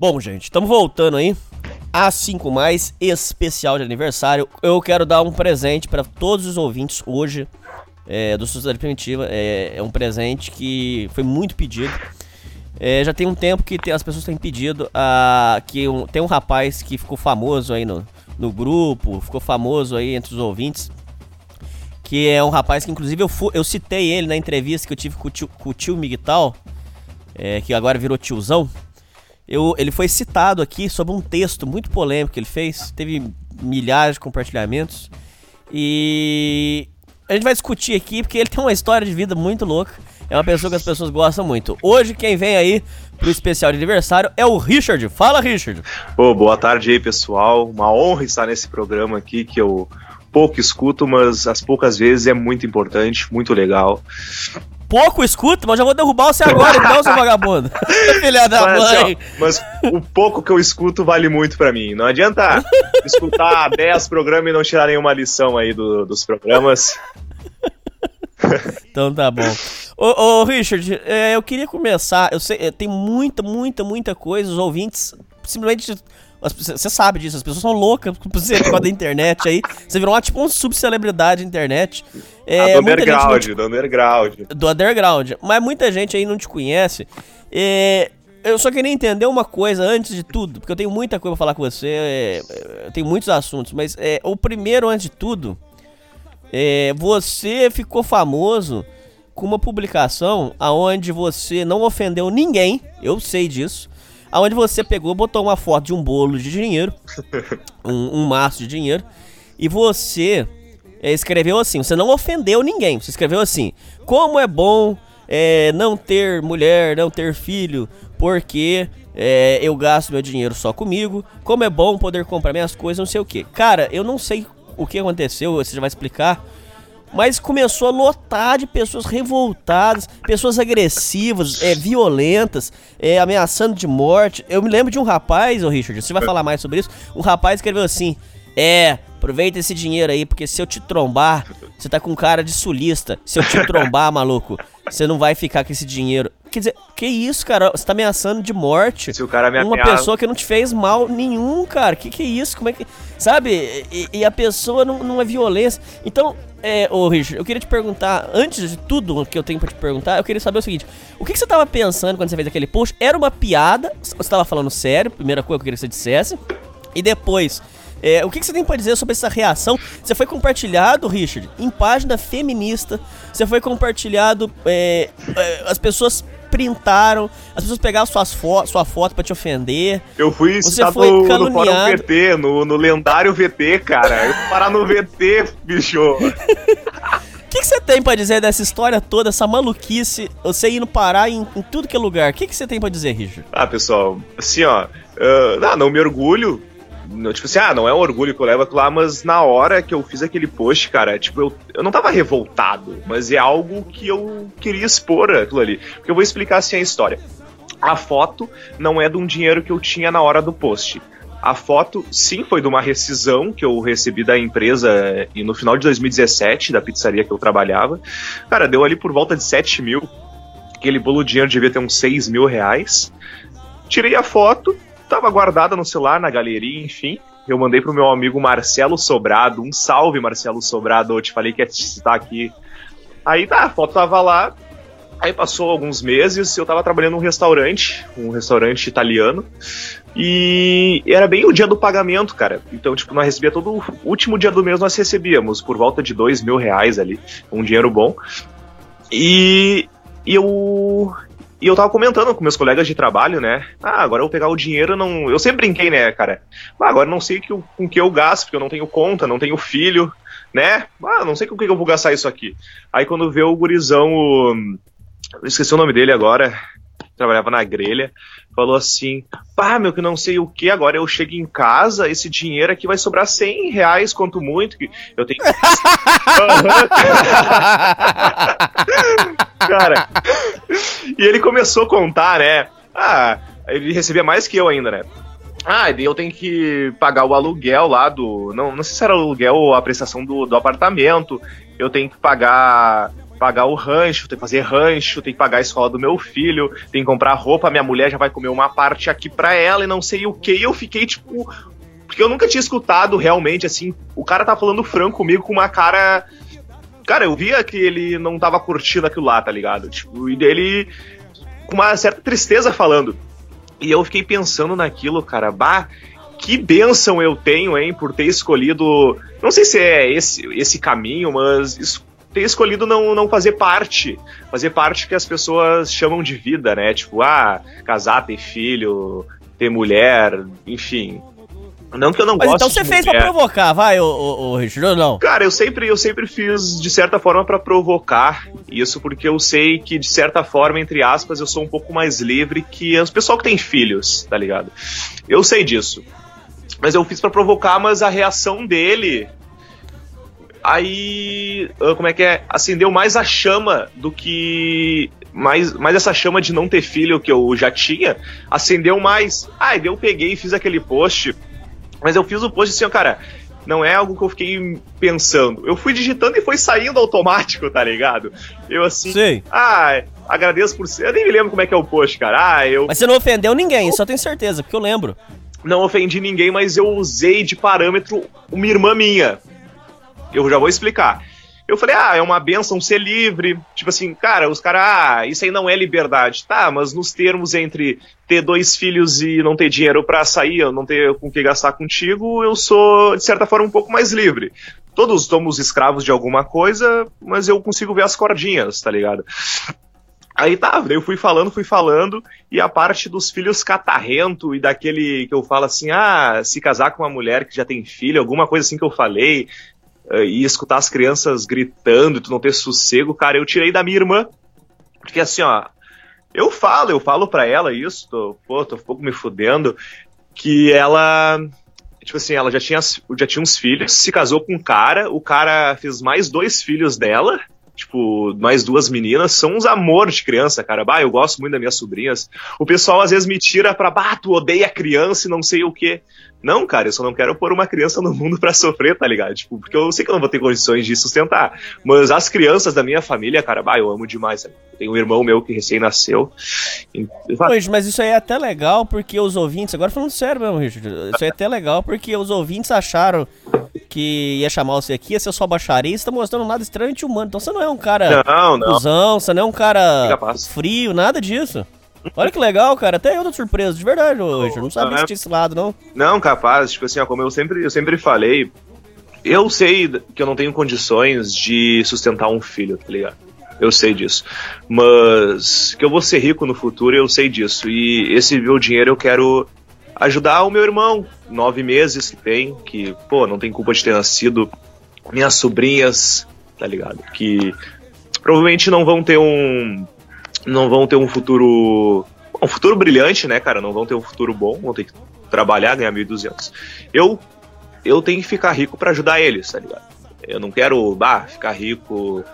Bom, gente, estamos voltando aí. A 5 mais especial de aniversário. Eu quero dar um presente para todos os ouvintes hoje é, do Sociedade Primitiva. É, é, um presente que foi muito pedido. É, já tem um tempo que as pessoas têm pedido a, que um, tem um rapaz que ficou famoso aí no, no grupo, ficou famoso aí entre os ouvintes. Que é um rapaz que, inclusive, eu, fu, eu citei ele na entrevista que eu tive com o tio, com o tio Miguel, é, que agora virou tiozão. Eu, ele foi citado aqui sobre um texto muito polêmico que ele fez, teve milhares de compartilhamentos. E a gente vai discutir aqui porque ele tem uma história de vida muito louca. É uma pessoa que as pessoas gostam muito. Hoje, quem vem aí pro especial de aniversário é o Richard. Fala, Richard. Pô, boa tarde aí, pessoal. Uma honra estar nesse programa aqui que eu pouco escuto, mas as poucas vezes é muito importante, muito legal pouco escuto, mas já vou derrubar você agora, então, seu vagabundo. *laughs* Filha da mas, mãe. Assim, ó, mas o pouco que eu escuto vale muito para mim. Não adianta escutar *laughs* 10 programas e não tirar nenhuma lição aí do, dos programas. então tá bom. Ô, ô Richard, é, eu queria começar. Eu sei, é, tem muita, muita, muita coisa. Os ouvintes simplesmente você sabe disso, as pessoas são loucas por por da internet aí. Você virou uma, tipo uma subcelebridade da internet. É, do underground, te... do underground. Do underground. Mas muita gente aí não te conhece. É, eu só queria entender uma coisa antes de tudo, porque eu tenho muita coisa pra falar com você. É, eu tenho muitos assuntos, mas é, o primeiro, antes de tudo, é, você ficou famoso com uma publicação aonde você não ofendeu ninguém, eu sei disso aonde você pegou, botou uma foto de um bolo de dinheiro, *laughs* um, um maço de dinheiro, e você escreveu assim, você não ofendeu ninguém, você escreveu assim, como é bom é, não ter mulher, não ter filho, porque é, eu gasto meu dinheiro só comigo, como é bom poder comprar minhas coisas, não sei o que. Cara, eu não sei o que aconteceu, você já vai explicar, mas começou a lotar de pessoas revoltadas, pessoas agressivas, é, violentas, é, ameaçando de morte. Eu me lembro de um rapaz, ô Richard, você vai falar mais sobre isso. Um rapaz escreveu assim: É, aproveita esse dinheiro aí, porque se eu te trombar, você tá com cara de sulista. Se eu te *laughs* trombar, maluco, você não vai ficar com esse dinheiro. Quer dizer, que isso, cara? Você tá ameaçando de morte Se o cara me uma pessoa que não te fez mal nenhum, cara. Que que é isso? Como é que. Sabe? E, e a pessoa não, não é violência. Então, é, ô Richard, eu queria te perguntar, antes de tudo que eu tenho pra te perguntar, eu queria saber o seguinte: o que, que você tava pensando quando você fez aquele post? Era uma piada? Você tava falando sério? Primeira coisa que eu queria que você dissesse. E depois, é, o que, que, você tem para dizer sobre essa reação? Você foi compartilhado, Richard, em página feminista. Você foi compartilhado. É, é, as pessoas printaram, as pessoas pegaram suas fo sua foto para te ofender. Eu fui você foi no, caluniado. no Fórum VT, no, no lendário VT, cara. Eu fui parar no VT, bicho. *laughs* O que, você tem para dizer dessa história toda, essa maluquice, você indo parar em, em tudo que é lugar? O que, que você tem para dizer, Richard? Ah, pessoal, assim, ó. Uh, não, não me orgulho Tipo assim, ah, não é um orgulho que eu levo lá, mas na hora que eu fiz aquele post, cara, tipo, eu, eu não tava revoltado, mas é algo que eu queria expor aquilo ali. Porque eu vou explicar assim a história. A foto não é de um dinheiro que eu tinha na hora do post. A foto, sim, foi de uma rescisão que eu recebi da empresa e no final de 2017, da pizzaria que eu trabalhava. Cara, deu ali por volta de 7 mil. Aquele bolo de dinheiro devia ter uns 6 mil reais. Tirei a foto, Tava guardada no celular, na galeria, enfim. Eu mandei pro meu amigo Marcelo Sobrado. Um salve, Marcelo Sobrado. Eu te falei que ia te citar aqui. Aí tá, a foto tava lá. Aí passou alguns meses, eu tava trabalhando num restaurante, um restaurante italiano, e era bem o dia do pagamento, cara. Então, tipo, nós recebia todo o último dia do mês, nós recebíamos por volta de dois mil reais ali, um dinheiro bom. E eu e eu tava comentando com meus colegas de trabalho, né? Ah, agora eu vou pegar o dinheiro, não. Eu sempre brinquei, né, cara? Ah, agora não sei que, com que eu gasto, porque eu não tenho conta, não tenho filho, né? Ah, não sei com que eu vou gastar isso aqui. Aí quando vê o gurizão, o... eu esqueci o nome dele agora, trabalhava na grelha, falou assim: pá, meu, que não sei o que, agora eu chego em casa, esse dinheiro aqui vai sobrar 100 reais, quanto muito, que eu tenho. *laughs* Cara, e ele começou a contar, né? Ah, ele recebia mais que eu ainda, né? Ah, e eu tenho que pagar o aluguel lá do. Não, não sei se era aluguel ou a prestação do, do apartamento. Eu tenho que pagar pagar o rancho, tem que fazer rancho, tem que pagar a escola do meu filho, tem que comprar roupa, minha mulher já vai comer uma parte aqui pra ela e não sei o que. E eu fiquei tipo. Porque eu nunca tinha escutado realmente, assim. O cara tá falando franco comigo com uma cara. Cara, eu via que ele não tava curtindo aquilo lá, tá ligado? Tipo, e dele com uma certa tristeza falando. E eu fiquei pensando naquilo, cara, bah, que bênção eu tenho, hein, por ter escolhido. Não sei se é esse, esse caminho, mas ter escolhido não, não fazer parte. Fazer parte que as pessoas chamam de vida, né? Tipo, ah, casar, ter filho, ter mulher, enfim. Não que eu não Mas goste então você fez pra mulher. provocar, vai, ô, ô, ô Richard, ou não? Cara, eu sempre, eu sempre fiz de certa forma pra provocar isso, porque eu sei que de certa forma, entre aspas, eu sou um pouco mais livre que os pessoal que tem filhos, tá ligado? Eu sei disso. Mas eu fiz pra provocar, mas a reação dele aí, ah, como é que é? Acendeu mais a chama do que mais, mais essa chama de não ter filho que eu já tinha, acendeu mais. Ah, eu peguei e fiz aquele post. Mas eu fiz o post assim, ó, cara, não é algo que eu fiquei pensando. Eu fui digitando e foi saindo automático, tá ligado? Eu assim, Sei. ah, agradeço por ser. Eu nem me lembro como é que é o post, cara. Ah, eu Mas você não ofendeu ninguém, só tenho certeza, porque eu lembro. não ofendi ninguém, mas eu usei de parâmetro uma irmã minha. Eu já vou explicar. Eu falei, ah, é uma benção ser livre. Tipo assim, cara, os caras, ah, isso aí não é liberdade. Tá, mas nos termos entre ter dois filhos e não ter dinheiro pra sair, não ter com que gastar contigo, eu sou, de certa forma, um pouco mais livre. Todos somos escravos de alguma coisa, mas eu consigo ver as cordinhas, tá ligado? Aí tá, eu fui falando, fui falando, e a parte dos filhos catarrento e daquele que eu falo assim, ah, se casar com uma mulher que já tem filho, alguma coisa assim que eu falei, e escutar as crianças gritando e tu não ter sossego, cara, eu tirei da minha irmã. Porque assim, ó, eu falo, eu falo pra ela isso, tô, pô, tô um pouco me fudendo, que ela. Tipo assim, ela já tinha, já tinha uns filhos, se casou com um cara, o cara fez mais dois filhos dela, tipo, mais duas meninas, são uns amor de criança, cara. Bah, eu gosto muito das minhas sobrinhas. O pessoal às vezes me tira pra, bah, tu odeia criança e não sei o quê. Não, cara, eu só não quero pôr uma criança no mundo pra sofrer, tá ligado? Tipo, porque eu sei que eu não vou ter condições de sustentar. Mas as crianças da minha família, cara, bah, eu amo demais. Sabe? Tem um irmão meu que recém nasceu. E- Richard, mas isso aí é até legal porque os ouvintes, agora falando sério mesmo, Richard, isso aí é até legal porque os ouvintes acharam que ia chamar você aqui, ia ser só baixaria, você tá mostrando um lado extremamente humano. Então você não é um cara Não, não. cuzão, você não é um cara frio, nada disso. Olha que legal, cara. Até eu tô surpreso, de verdade, ô, Richard. Não sabia é. que tinha esse lado, não. Não, capaz, tipo assim, ó, como eu sempre, eu sempre falei, eu sei que eu não tenho condições de sustentar um filho, tá ligado? Eu sei disso. Mas que eu vou ser rico no futuro, eu sei disso. E esse meu dinheiro eu quero ajudar o meu irmão, nove meses que tem, que, pô, não tem culpa de ter nascido. Minhas sobrinhas, tá ligado? Que provavelmente não vão ter um. Não vão ter um futuro. Um futuro brilhante, né, cara? Não vão ter um futuro bom, vão ter que trabalhar, ganhar 1.200. Eu, eu tenho que ficar rico pra ajudar eles, tá ligado? Eu não quero, bah, ficar rico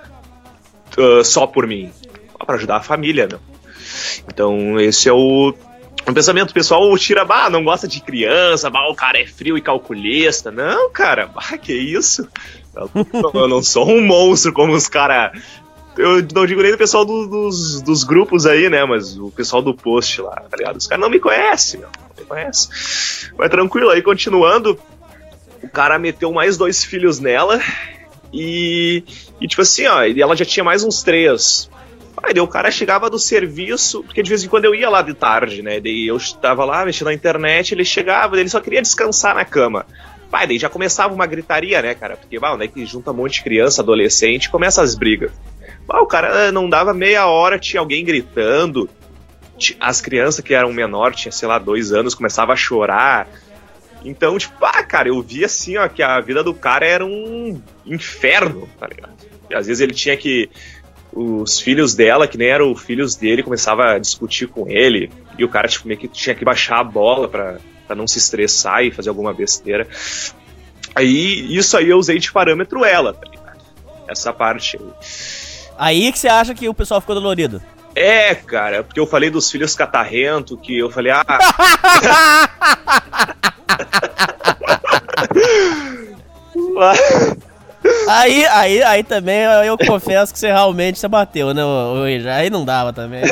ah, só por mim. Pra ajudar a família, meu. Então, esse é o, o pensamento. Pessoal tira, bah, não gosta de criança, bah, o cara é frio e calculista. Não, cara, bah, que isso? Eu não sou um monstro como os caras. Eu não digo nem o pessoal do- dos, dos grupos aí, né? Mas o pessoal do post lá, tá ligado? Os caras não me conhecem, meu. Não me conhecem. Mas tranquilo, aí continuando, o cara meteu mais dois filhos nela e, e tipo assim, ó, e ela já tinha mais uns três. Aí o cara chegava do serviço, porque de vez em quando eu ia lá de tarde, né? Daí eu estava lá mexendo na internet, ele chegava, ele só queria descansar na cama. Pai, daí já começava uma gritaria, né, cara? Porque, bah, onde é que junta um monte de criança, adolescente, começa as brigas. Bah, o cara não dava meia hora, tinha alguém gritando. As crianças que eram menor, tinha, sei lá, dois anos, começava a chorar. Então, tipo, ah, cara, eu vi assim, ó, que a vida do cara era um inferno, tá ligado? E às vezes ele tinha que. Os filhos dela, que nem eram os filhos dele, começava a discutir com ele. E o cara, tipo, meio que tinha que baixar a bola pra, pra não se estressar e fazer alguma besteira. Aí, isso aí eu usei de parâmetro ela, tá ligado? Essa parte aí. Aí que você acha que o pessoal ficou dolorido. É, cara, porque eu falei dos filhos catarrento, que eu falei, ah. Aí, aí, aí também eu, confesso que você realmente se bateu, né, Richard? Aí não dava também.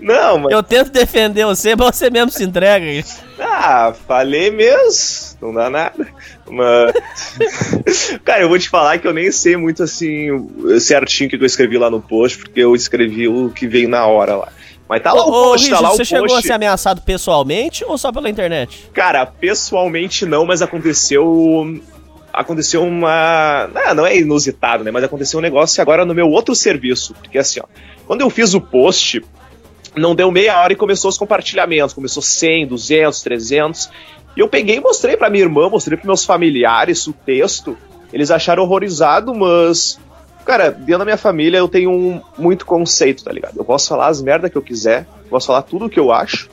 Não, mas. Eu tento defender você, mas você mesmo se entrega. Ah, falei mesmo. Não dá nada. Mas. *laughs* Cara, eu vou te falar que eu nem sei muito assim certinho o que eu escrevi lá no post, porque eu escrevi o que veio na hora lá. Mas tá lá o Ô, post, tá lá o você chegou a post. ser ameaçado pessoalmente ou só pela internet? Cara, pessoalmente não, mas aconteceu. Aconteceu uma. Não, não é inusitado, né? Mas aconteceu um negócio agora no meu outro serviço. Porque assim, ó. Quando eu fiz o post, não deu meia hora e começou os compartilhamentos. Começou 100, 200, 300. E eu peguei e mostrei pra minha irmã, mostrei pros meus familiares o texto. Eles acharam horrorizado, mas. Cara, dentro da minha família eu tenho um, muito conceito, tá ligado? Eu posso falar as merda que eu quiser, posso falar tudo o que eu acho.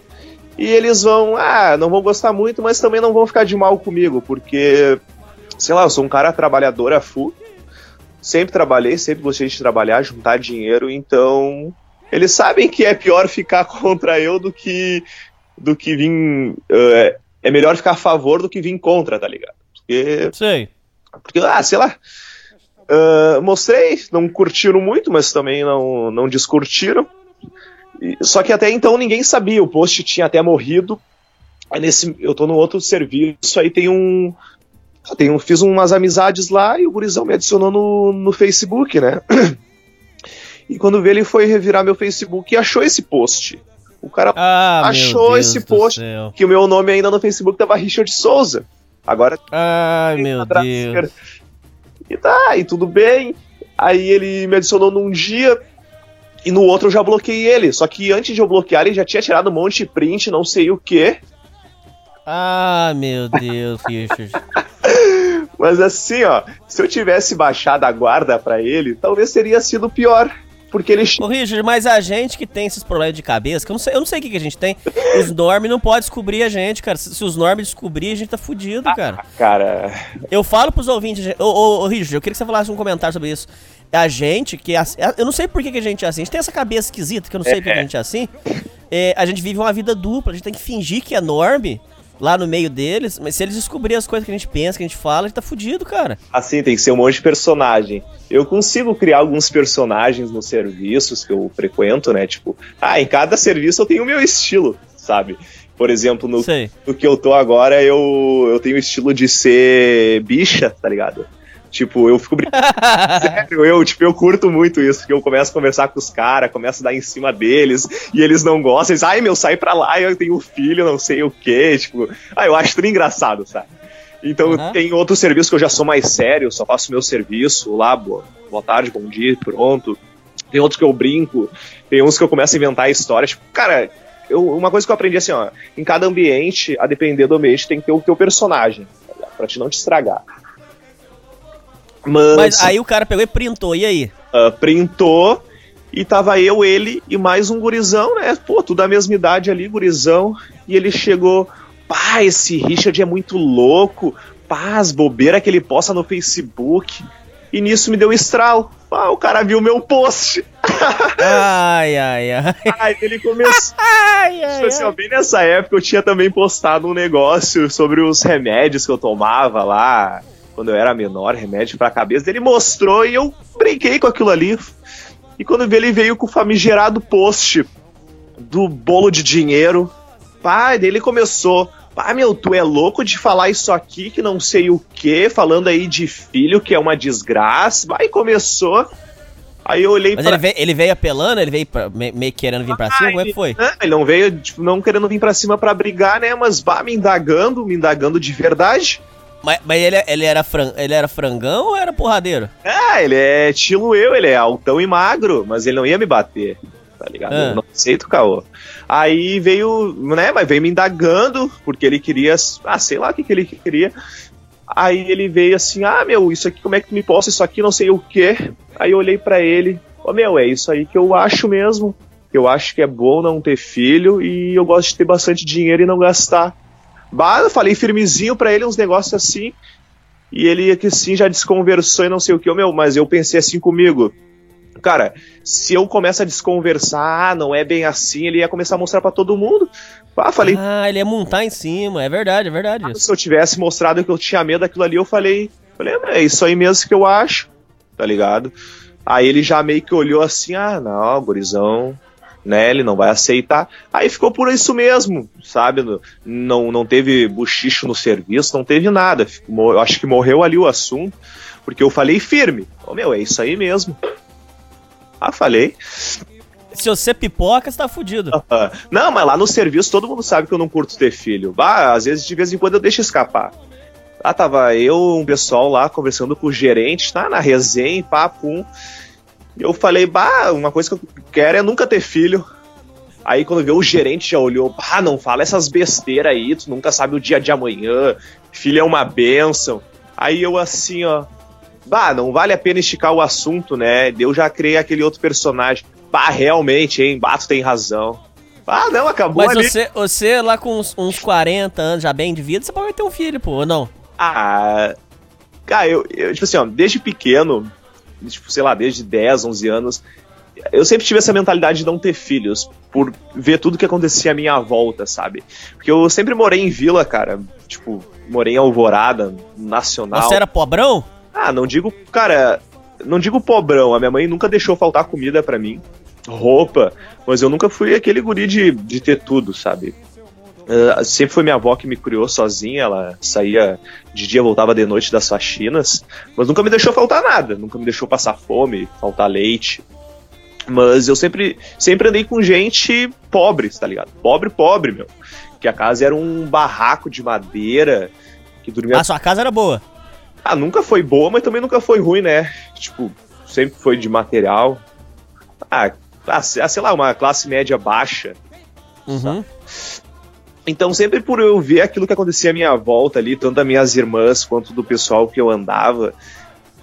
E eles vão, ah, não vão gostar muito, mas também não vão ficar de mal comigo, porque, sei lá, eu sou um cara trabalhador a full. Sempre trabalhei, sempre gostei de trabalhar, juntar dinheiro, então. Eles sabem que é pior ficar *laughs* contra eu do que. do que vir. eh, é melhor ficar a favor do que vir contra, tá ligado? Porque Sei. porque, ah, sei lá. ah, mostrei, não curtiram muito, mas também não, não descurtiram. E- só que até então ninguém sabia, o post tinha até morrido. Aí nesse, eu tô no outro serviço, aí tem um. Tem um fiz umas amizades lá e o gurizão me adicionou no, no Facebook, né? *clears throat* E quando vê, ele foi revirar meu Facebook e achou esse post. O cara Ah, Achou esse post. que o meu nome ainda no Facebook tava Richard Souza. Agora Ai, meu Deus. E tá, e tudo bem. Aí ele me adicionou num dia e no outro eu já bloqueei ele. Só que antes de eu bloquear, ele já tinha tirado um monte de print, não sei o que. Ah, meu Deus, Richard. *laughs* Mas assim, ó, se eu tivesse baixado a guarda pra ele, talvez teria sido pior. Porque ele. Ô, Richard, mas a gente que tem esses problemas de cabeça, que eu não sei, eu não sei o que, que a gente tem, os normes não podem descobrir a gente, cara. Se, se os normes descobrir, a gente tá fudido, cara. Cara. Eu falo pros ouvintes, ô, ô, ô, Richard, eu queria que você falasse um comentário sobre isso. A gente, que é ass- eu não sei por que, que a gente é assim, a gente tem essa cabeça esquisita, que eu não sei por que a gente é assim. É, a gente vive uma vida dupla, a gente tem que fingir que é norme lá no meio deles, mas se eles descobrirem as coisas que a gente pensa, que a gente fala, a gente tá fudido, cara. Assim, tem que ser um monte de personagem. Eu consigo criar alguns personagens nos serviços que eu frequento, né? Tipo, ah, em cada serviço eu tenho o meu estilo, sabe? Por exemplo, no, Sei. no que eu tô agora, eu, eu tenho o estilo de ser bicha, tá ligado? Tipo, eu fico brincando. *laughs* Sério, eu, tipo, eu curto muito isso, que eu começo a conversar com os caras, começo a dar em cima deles, e eles não gostam, eles, ai meu, sai pra lá, eu tenho um filho, não sei o quê, tipo, ah, eu acho tudo engraçado, sabe? Então Uhum. tem outros serviços que eu já sou mais sério, só faço meu serviço lá, boa, boa tarde, bom dia, pronto. Tem outros que eu brinco, tem uns que eu começo a inventar histórias, tipo, cara, eu- uma coisa que eu aprendi assim, ó, em cada ambiente, a depender do ambiente, tem que ter o teu personagem, tá pra te não te estragar. Mas, Mas aí o cara pegou e printou, e aí? ah, printou e tava eu, ele e mais um gurizão, né? Pô, tudo da mesma idade ali, gurizão. E ele chegou, pá, esse Richard é muito louco, pá, as bobeiras que ele posta no Facebook. E nisso me deu um estralo. Ah, o cara viu meu post. *laughs* Ai, ai, ai. Aí ele começou. *laughs* Ai, Tipo assim, ó, bem nessa época eu tinha também postado um negócio sobre os remédios que eu tomava lá, quando eu era menor, remédio pra cabeça. Ele mostrou e eu brinquei com aquilo ali. E quando vi, ele veio com o famigerado post do bolo de dinheiro. Pai, daí ele começou. Pá, meu, tu é louco de falar isso aqui, que não sei o que, falando aí de filho, que é uma desgraça. Aí começou. Aí eu olhei Mas pra ele veio, ele veio apelando, ele veio pra- me- meio querendo vir pra cima, como é que foi? não, ele não veio, tipo, não querendo vir pra cima pra brigar, né? Mas bah, me indagando, me indagando de verdade. Mas, mas ele, ele, era fran, ele era frangão ou era porradeiro? Ah, ele é estilo eu, ele é altão e magro, mas ele não ia me bater, tá ligado? Ah. Eu não aceito o caô. Aí veio, né, mas veio me indagando, porque ele queria, ah, sei lá o que, que ele queria. Aí ele veio assim, ah, meu, isso aqui, como é que tu me posta isso aqui, não sei o quê. Aí eu olhei pra ele, ô, meu, é isso aí que eu acho mesmo. Eu acho que é bom não ter filho e eu gosto de ter bastante dinheiro e não gastar. Bah, eu falei firmezinho pra ele uns negócios assim. E ele que sim já desconversou e não sei o que, meu, mas eu pensei assim comigo. Cara, se eu começo a desconversar, ah, não é bem assim, ele ia começar a mostrar pra todo mundo. Ah, falei, Ah, ele ia montar em cima, é verdade, é verdade isso. se eu tivesse mostrado que eu tinha medo daquilo ali, eu falei, Falei, é isso aí mesmo que eu acho, tá ligado? Aí ele já meio que olhou assim, ah, não, gurizão, né, ele não vai aceitar. Aí ficou por isso mesmo, sabe? Não, não teve buchicho no serviço, não teve nada. Eu acho que morreu ali o assunto, porque eu falei firme. Ô, oh, meu, é isso aí mesmo. Ah, falei. Se você pipoca, você tá fudido. não, mas lá no serviço todo mundo sabe que eu não curto ter filho. Bah, às vezes, de vez em quando, eu deixo escapar. Lá tava eu, um pessoal lá, conversando com o gerente, tá na resenha, papo. Eu falei, bah, uma coisa que eu quero é nunca ter filho. Aí quando veio o gerente já olhou, ah, não fala essas besteiras aí, tu nunca sabe o dia de amanhã, filho é uma benção. Aí eu assim, ó, bah, não vale a pena esticar o assunto, né? Eu já criei aquele outro personagem. Bah, realmente, hein, Bato tem razão. Ah, não, acabou Mas ali. você, você lá com uns, uns 40 anos já bem de vida, você pode ter um filho, pô, ou não? Ah, cara, eu, eu, tipo assim, ó, desde pequeno, tipo, sei lá, desde 10, 11 anos, eu sempre tive essa mentalidade de não ter filhos, por ver tudo que acontecia à minha volta, sabe? Porque eu sempre morei em vila, cara. Tipo, morei em Alvorada, Nacional. Você era pobrão? Ah, não digo, cara, não digo pobrão. A minha mãe nunca deixou faltar comida para mim, roupa, mas eu nunca fui aquele guri de, de ter tudo, sabe? Uh, sempre foi minha avó que me criou sozinha, ela saía de dia, voltava de noite das faxinas, mas nunca me deixou faltar nada, nunca me deixou passar fome, faltar leite. Mas eu sempre, sempre andei com gente pobre, tá ligado? Pobre, pobre, meu. Que a casa era um barraco de madeira, que dormia... A sua casa era boa? Ah, nunca foi boa, mas também nunca foi ruim, né? Tipo, sempre foi de material. Ah, ah sei lá, uma classe média baixa. Uhum. Então, sempre por eu ver aquilo que acontecia à minha volta ali, tanto das minhas irmãs quanto do pessoal que eu andava,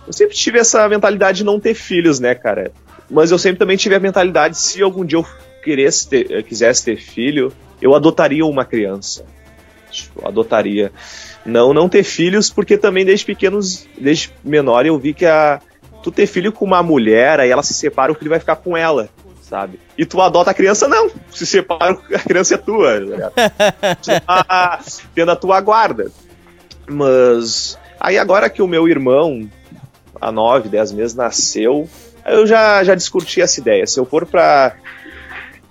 eu sempre tive essa mentalidade de não ter filhos, né, cara? Mas eu sempre também tive a mentalidade, se algum dia eu quisesse ter, quisesse ter filho, eu adotaria uma criança. Tipo, adotaria. Não, não ter filhos, porque também desde pequenos, desde menor, eu vi que a, tu ter filho com uma mulher, aí ela se separa, o filho vai ficar com ela sabe? E tu adota a criança, não. Se separa, a criança é tua. Tá *laughs* tendo a tua guarda. Mas aí agora que o meu irmão, há nove, dez meses, nasceu, eu já, já discuti essa ideia. Se eu for pra,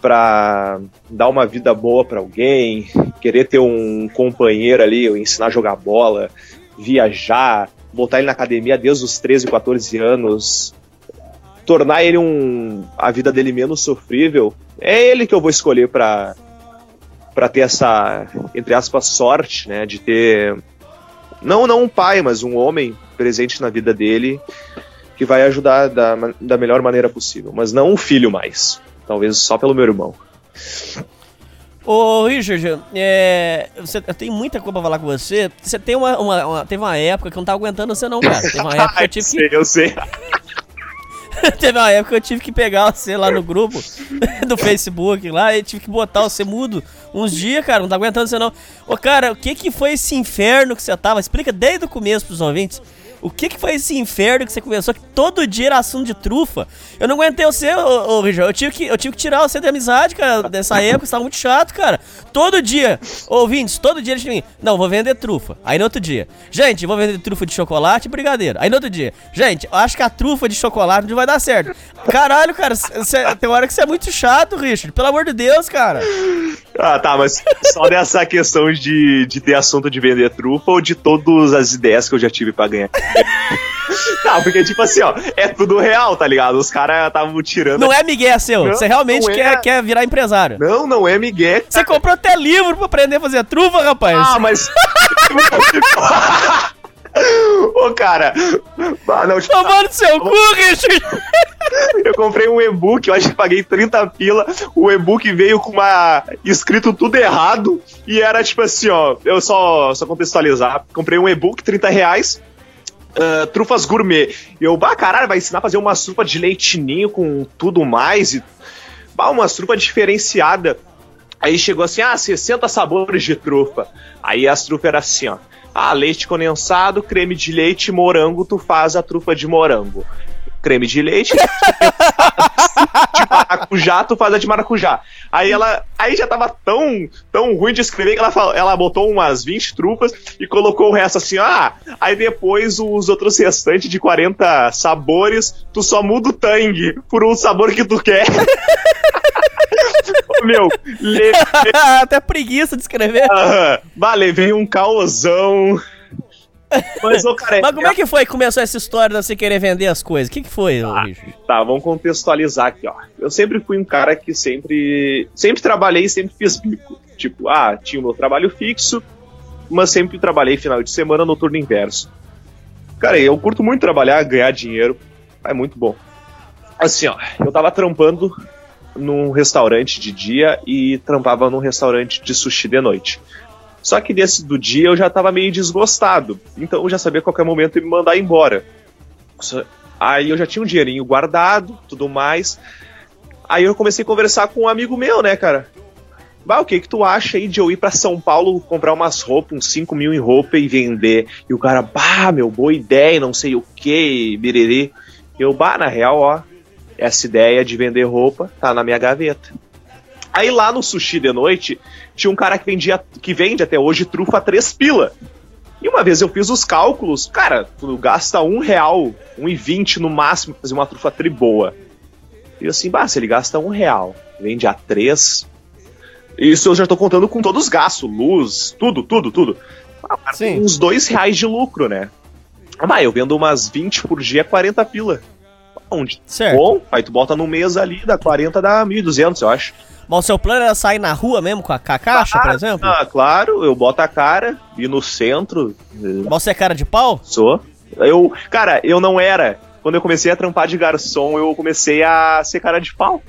pra dar uma vida boa para alguém, querer ter um companheiro ali, ensinar a jogar bola, viajar, botar ele na academia desde os 13, 14 anos, tornar ele um a vida dele menos sofrível, é ele que eu vou escolher para para ter essa entre aspas sorte, né, de ter não não um pai, mas um homem presente na vida dele que vai ajudar da, da melhor maneira possível, mas não um filho mais, talvez só pelo meu irmão. Ô, Richard, é, você, eu tenho muita coisa pra falar com você. Você tem uma, uma, uma, Teve uma época que eu não tava aguentando você, não, cara. Teve uma *laughs* época que eu tive sei, que. Eu sei. *laughs* Teve uma época que eu tive que pegar você lá no grupo *laughs* do Facebook lá e tive que botar você mudo uns dias, cara. Não tá aguentando você não. Ô, cara, o que que foi esse inferno que você tava? Explica desde o começo pros ouvintes. O que, que foi esse inferno que você começou? Que todo dia era assunto de trufa. Eu não aguentei você, ô, ô Richard. Eu tive, que, eu tive que tirar você da amizade, cara, dessa época. Você tava muito chato, cara. Todo dia, ouvintes, todo dia eles mim. Não, vou vender trufa. Aí no outro dia, gente, vou vender trufa de chocolate e brigadeiro. Aí no outro dia, gente, acho que a trufa de chocolate não vai dar certo. Caralho, cara, cê, tem hora que você é muito chato, Richard. Pelo amor de Deus, cara. Ah, tá, mas só dessa questão de, de ter assunto de vender trufa ou de todas as ideias que eu já tive para ganhar? *laughs* Não, porque, tipo assim, ó, é tudo real, tá ligado? Os caras estavam tirando. Não é Miguel seu. Você realmente quer, é. quer virar empresário. Não, não é Miguel. Você comprou até livro pra aprender a fazer trufa, rapaz. Ah, mas. *laughs* Ô, cara. Ah, não, Tomando seu cu, Richard. *laughs* Eu comprei um e-book, eu acho que paguei 30 pila. O e-book veio com uma. escrito tudo errado. E era tipo assim, ó. Eu só, só contextualizar. Comprei um e-book, 30 reais uh, trufas gourmet. E eu, bah, caralho, vai ensinar a fazer uma trufa de leitinho com tudo mais. E, bah, uma trufa diferenciada. Aí chegou assim, ah, 60 sabores de trufa. Aí as trufas eram assim, ó. Ah, leite condensado, creme de leite, morango, tu faz a trufa de morango. Creme de leite, *laughs* de maracujá, tu faz a de maracujá. Aí ela. Aí já tava tão, tão ruim de escrever que ela, falou, ela botou umas 20 trufas e colocou o resto assim, ah, aí depois os outros restantes de 40 sabores, tu só muda o tangue por um sabor que tu quer. *laughs* Meu, levei, *laughs* Até preguiça de escrever. aham, bah, levei um caosão. Mas, ô, cara, Mas como é que foi que começou essa história de você querer vender as coisas? O que, que foi, Richard? Tá, vamos contextualizar aqui, ó. Eu sempre fui um cara que sempre. Sempre trabalhei e sempre fiz bico. Tipo, ah, tinha o meu trabalho fixo, mas sempre trabalhei final de semana no turno inverso. Cara, eu curto muito trabalhar, ganhar dinheiro. É muito bom. Assim, ó, eu tava trampando num restaurante de dia e trampava num restaurante de sushi de noite. Só que desse do dia eu já tava meio desgostado. Então eu já sabia a qualquer momento me mandar embora. Aí eu já tinha um dinheirinho guardado, tudo mais. Aí eu comecei a conversar com um amigo meu, né, cara? Bah, o que que tu acha aí de eu ir pra São Paulo comprar umas roupas, uns 5 mil em roupa e vender? E o cara, bah, meu, boa ideia, não sei o que, biriri. Eu, bah, na real, ó, essa ideia de vender roupa tá na minha gaveta. Aí lá no sushi de noite, tinha um cara que vendia, que vende até hoje trufa a três pila. E uma vez eu fiz os cálculos, cara, tu gasta um real, um e vinte no máximo pra fazer uma trufa tri boa. E eu assim, bah, se ele gasta um real, vende a três. Isso eu já tô contando com todos os gastos, luz, tudo, tudo, tudo. Ah. Uns dois reais de lucro, né? Ah, eu vendo umas 20 por dia, 40 pila. Onde? Certo. Bom, aí tu bota no mês ali, dá 40, dá 1.200, eu acho. Mas o seu plano era sair na rua mesmo com a, com a caixa, por exemplo? Ah, claro, eu boto a cara, e no centro, eh, Mas você é cara de pau? Sou. Eu, cara, eu não era. Quando eu comecei a trampar de garçom, eu comecei a ser cara de pau.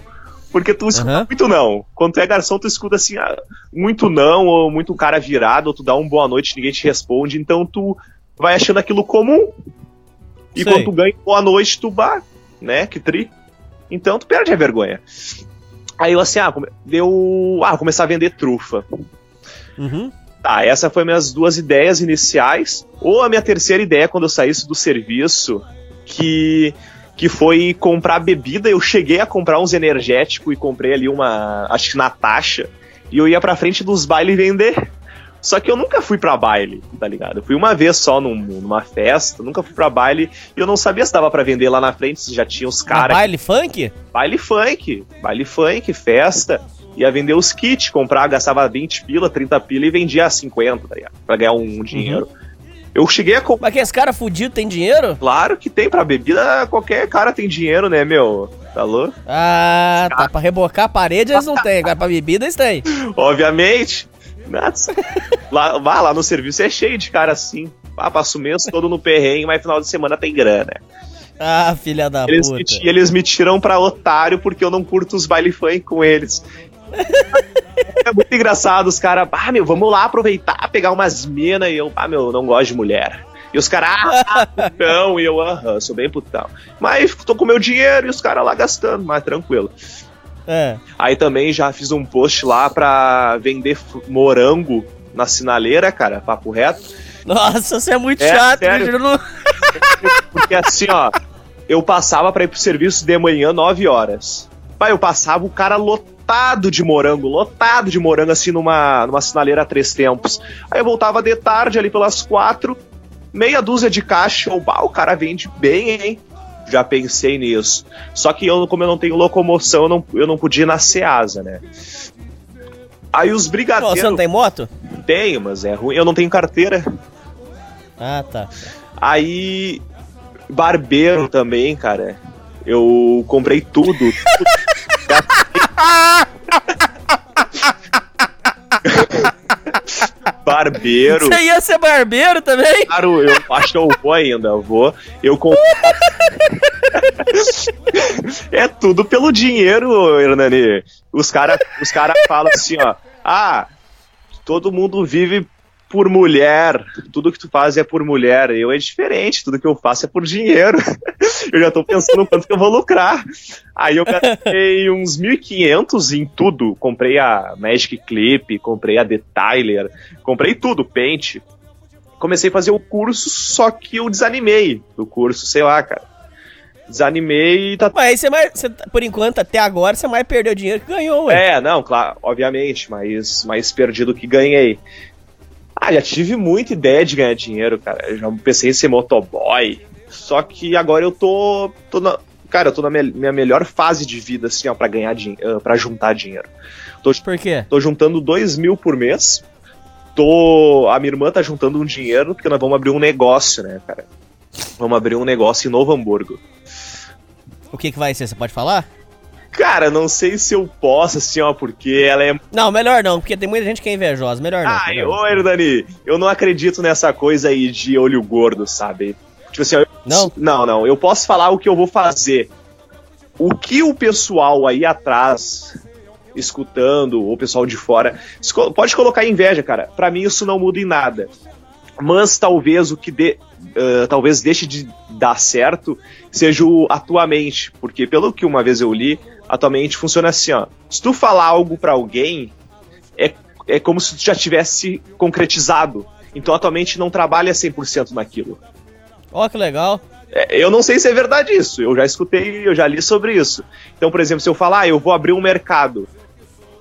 Porque tu escuta Aham. muito não. Quando tu é garçom, tu escuta assim, ah, muito não, ou muito cara virado, ou tu dá um boa noite ninguém te responde, então tu vai achando aquilo comum. E Sei. quando tu ganha boa noite, tu bah, né? Que tri. Então tu perde a vergonha. Aí eu assim, ah, deu. Ah, começar a vender trufa. Uhum. Tá, essa foi minhas duas ideias iniciais. Ou a minha terceira ideia quando eu saísse do serviço, que que foi comprar bebida. Eu cheguei a comprar uns energéticos e comprei ali uma, acho que Natasha, e eu ia pra frente dos bailes vender. Só que eu nunca fui pra baile, tá ligado? Eu fui uma vez só num- numa festa, nunca fui pra baile e eu não sabia se dava pra vender lá na frente, se já tinha os caras baile funk? baile funk, baile funk, festa, ia vender os kits, comprar, gastava 20 pila, 30 pila e vendia a 50, tá ligado? Pra ganhar um dinheiro. Eu cheguei a comprar. Mas que esse cara fudido tem dinheiro? Claro que tem, pra bebida qualquer cara tem dinheiro, né, meu? Tá louco? Ah, tá. Pra rebocar a parede eles não *laughs* têm. Agora pra bebida eles têm. Obviamente. Nossa. lá, vá, lá no serviço é cheio de cara assim. Ah, passa o mês todo no perrengue, mas final de semana tem grana. Ah, filha da Eles puta. me, eles me tiram pra otário porque eu não curto os baile funk com eles. é muito engraçado, os caras, ah, meu, vamos lá aproveitar, pegar umas minas, e eu, ah, meu, não gosto de mulher. E os caras, ah, putão, e eu, aham, sou bem putão. Mas tô com meu dinheiro e os caras lá gastando, mas tranquilo. É. Aí também já fiz um post lá pra vender morango na sinaleira, cara, papo reto. Nossa, você é muito É, chato, sério? Não- *laughs* Porque assim, ó, eu passava pra ir pro serviço de manhã 9 horas. Pai, eu passava o cara lotado de morango, lotado de morango, assim, numa, numa sinaleira a três tempos. Aí eu voltava de tarde ali pelas quatro, meia dúzia de caixa, bah, o cara vende bem, hein? Já pensei nisso. Só que eu, como eu não tenho locomoção, eu não, eu não podia ir na Ceasa, né? Aí os Pô, brigadeiros. você não tem moto? Tenho, mas é ruim. Eu não tenho carteira. Ah, tá. Aí, barbeiro também, cara. Eu comprei tudo. *laughs* *laughs* barbeiro. Você ia ser barbeiro também? Claro, eu *laughs* acho que eu vou ainda, eu vou. Eu comprei. *laughs* é tudo pelo dinheiro, Hernani. Os caras os cara falam assim, ó. Ah, todo mundo vive por mulher. Tudo que tu faz é por mulher. Eu é diferente, tudo que eu faço é por dinheiro. *laughs* eu já tô pensando quanto que eu vou lucrar. Aí eu gastei uns 1.500 em tudo. Comprei a Magic Clip, comprei a Detailer, comprei tudo, pente. Comecei a fazer o curso, só que eu desanimei do curso, sei lá, cara. desanimei e tá. Mas você mais. Você, por enquanto, até agora, você mais perdeu dinheiro que ganhou, ué. É, não, claro, obviamente, mas mais perdido que ganhei. Ah, já tive muita ideia de ganhar dinheiro, cara. Eu já pensei em ser motoboy. Só que agora eu tô. tô na, cara, eu tô na minha, minha melhor fase de vida, assim, ó, pra ganhar dinheiro, pra juntar dinheiro. Tô, Por quê? tô juntando 2 mil por mês. Tô. A minha irmã tá juntando um dinheiro, porque nós vamos abrir um negócio, né, cara? Vamos abrir um negócio em Novo Hamburgo. O que que vai ser? Você pode falar? Cara, não sei se eu posso, assim, ó, porque ela é Não, melhor não, porque tem muita gente que é invejosa. Melhor não. Ai, melhor ô Hernani, eu não acredito nessa coisa aí de olho gordo, sabe? Tipo assim, ó, eu- Não? não, não, eu posso falar o que eu vou fazer. O que o pessoal aí atrás, escutando, ou o pessoal de fora, pode colocar inveja, cara. Pra mim isso não muda em nada. Mas talvez o que dê, ah, talvez deixe de dar certo seja o atuamente, porque pelo que uma vez eu li, atualmente funciona assim, ó. Se tu falar algo pra alguém, é, é como se tu já tivesse concretizado. Então atualmente não trabalha 100% naquilo. Ó, que legal. É, eu não sei se é verdade isso, eu já escutei, eu já li sobre isso. Então, por exemplo, se eu falar, ah, eu vou abrir um mercado,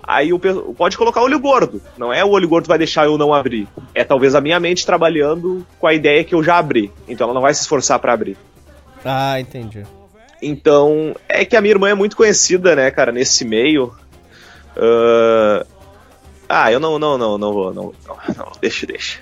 aí o pode colocar olho gordo. Não é o olho gordo que vai deixar eu não abrir. É talvez a minha mente trabalhando com a ideia que eu já abri. Então ela não vai se esforçar pra abrir. Ah, entendi. Então, é que a minha irmã é muito conhecida, né, cara, nesse meio. Ah, Ah, eu não, não, não, não vou, não, não, não, deixa, deixa.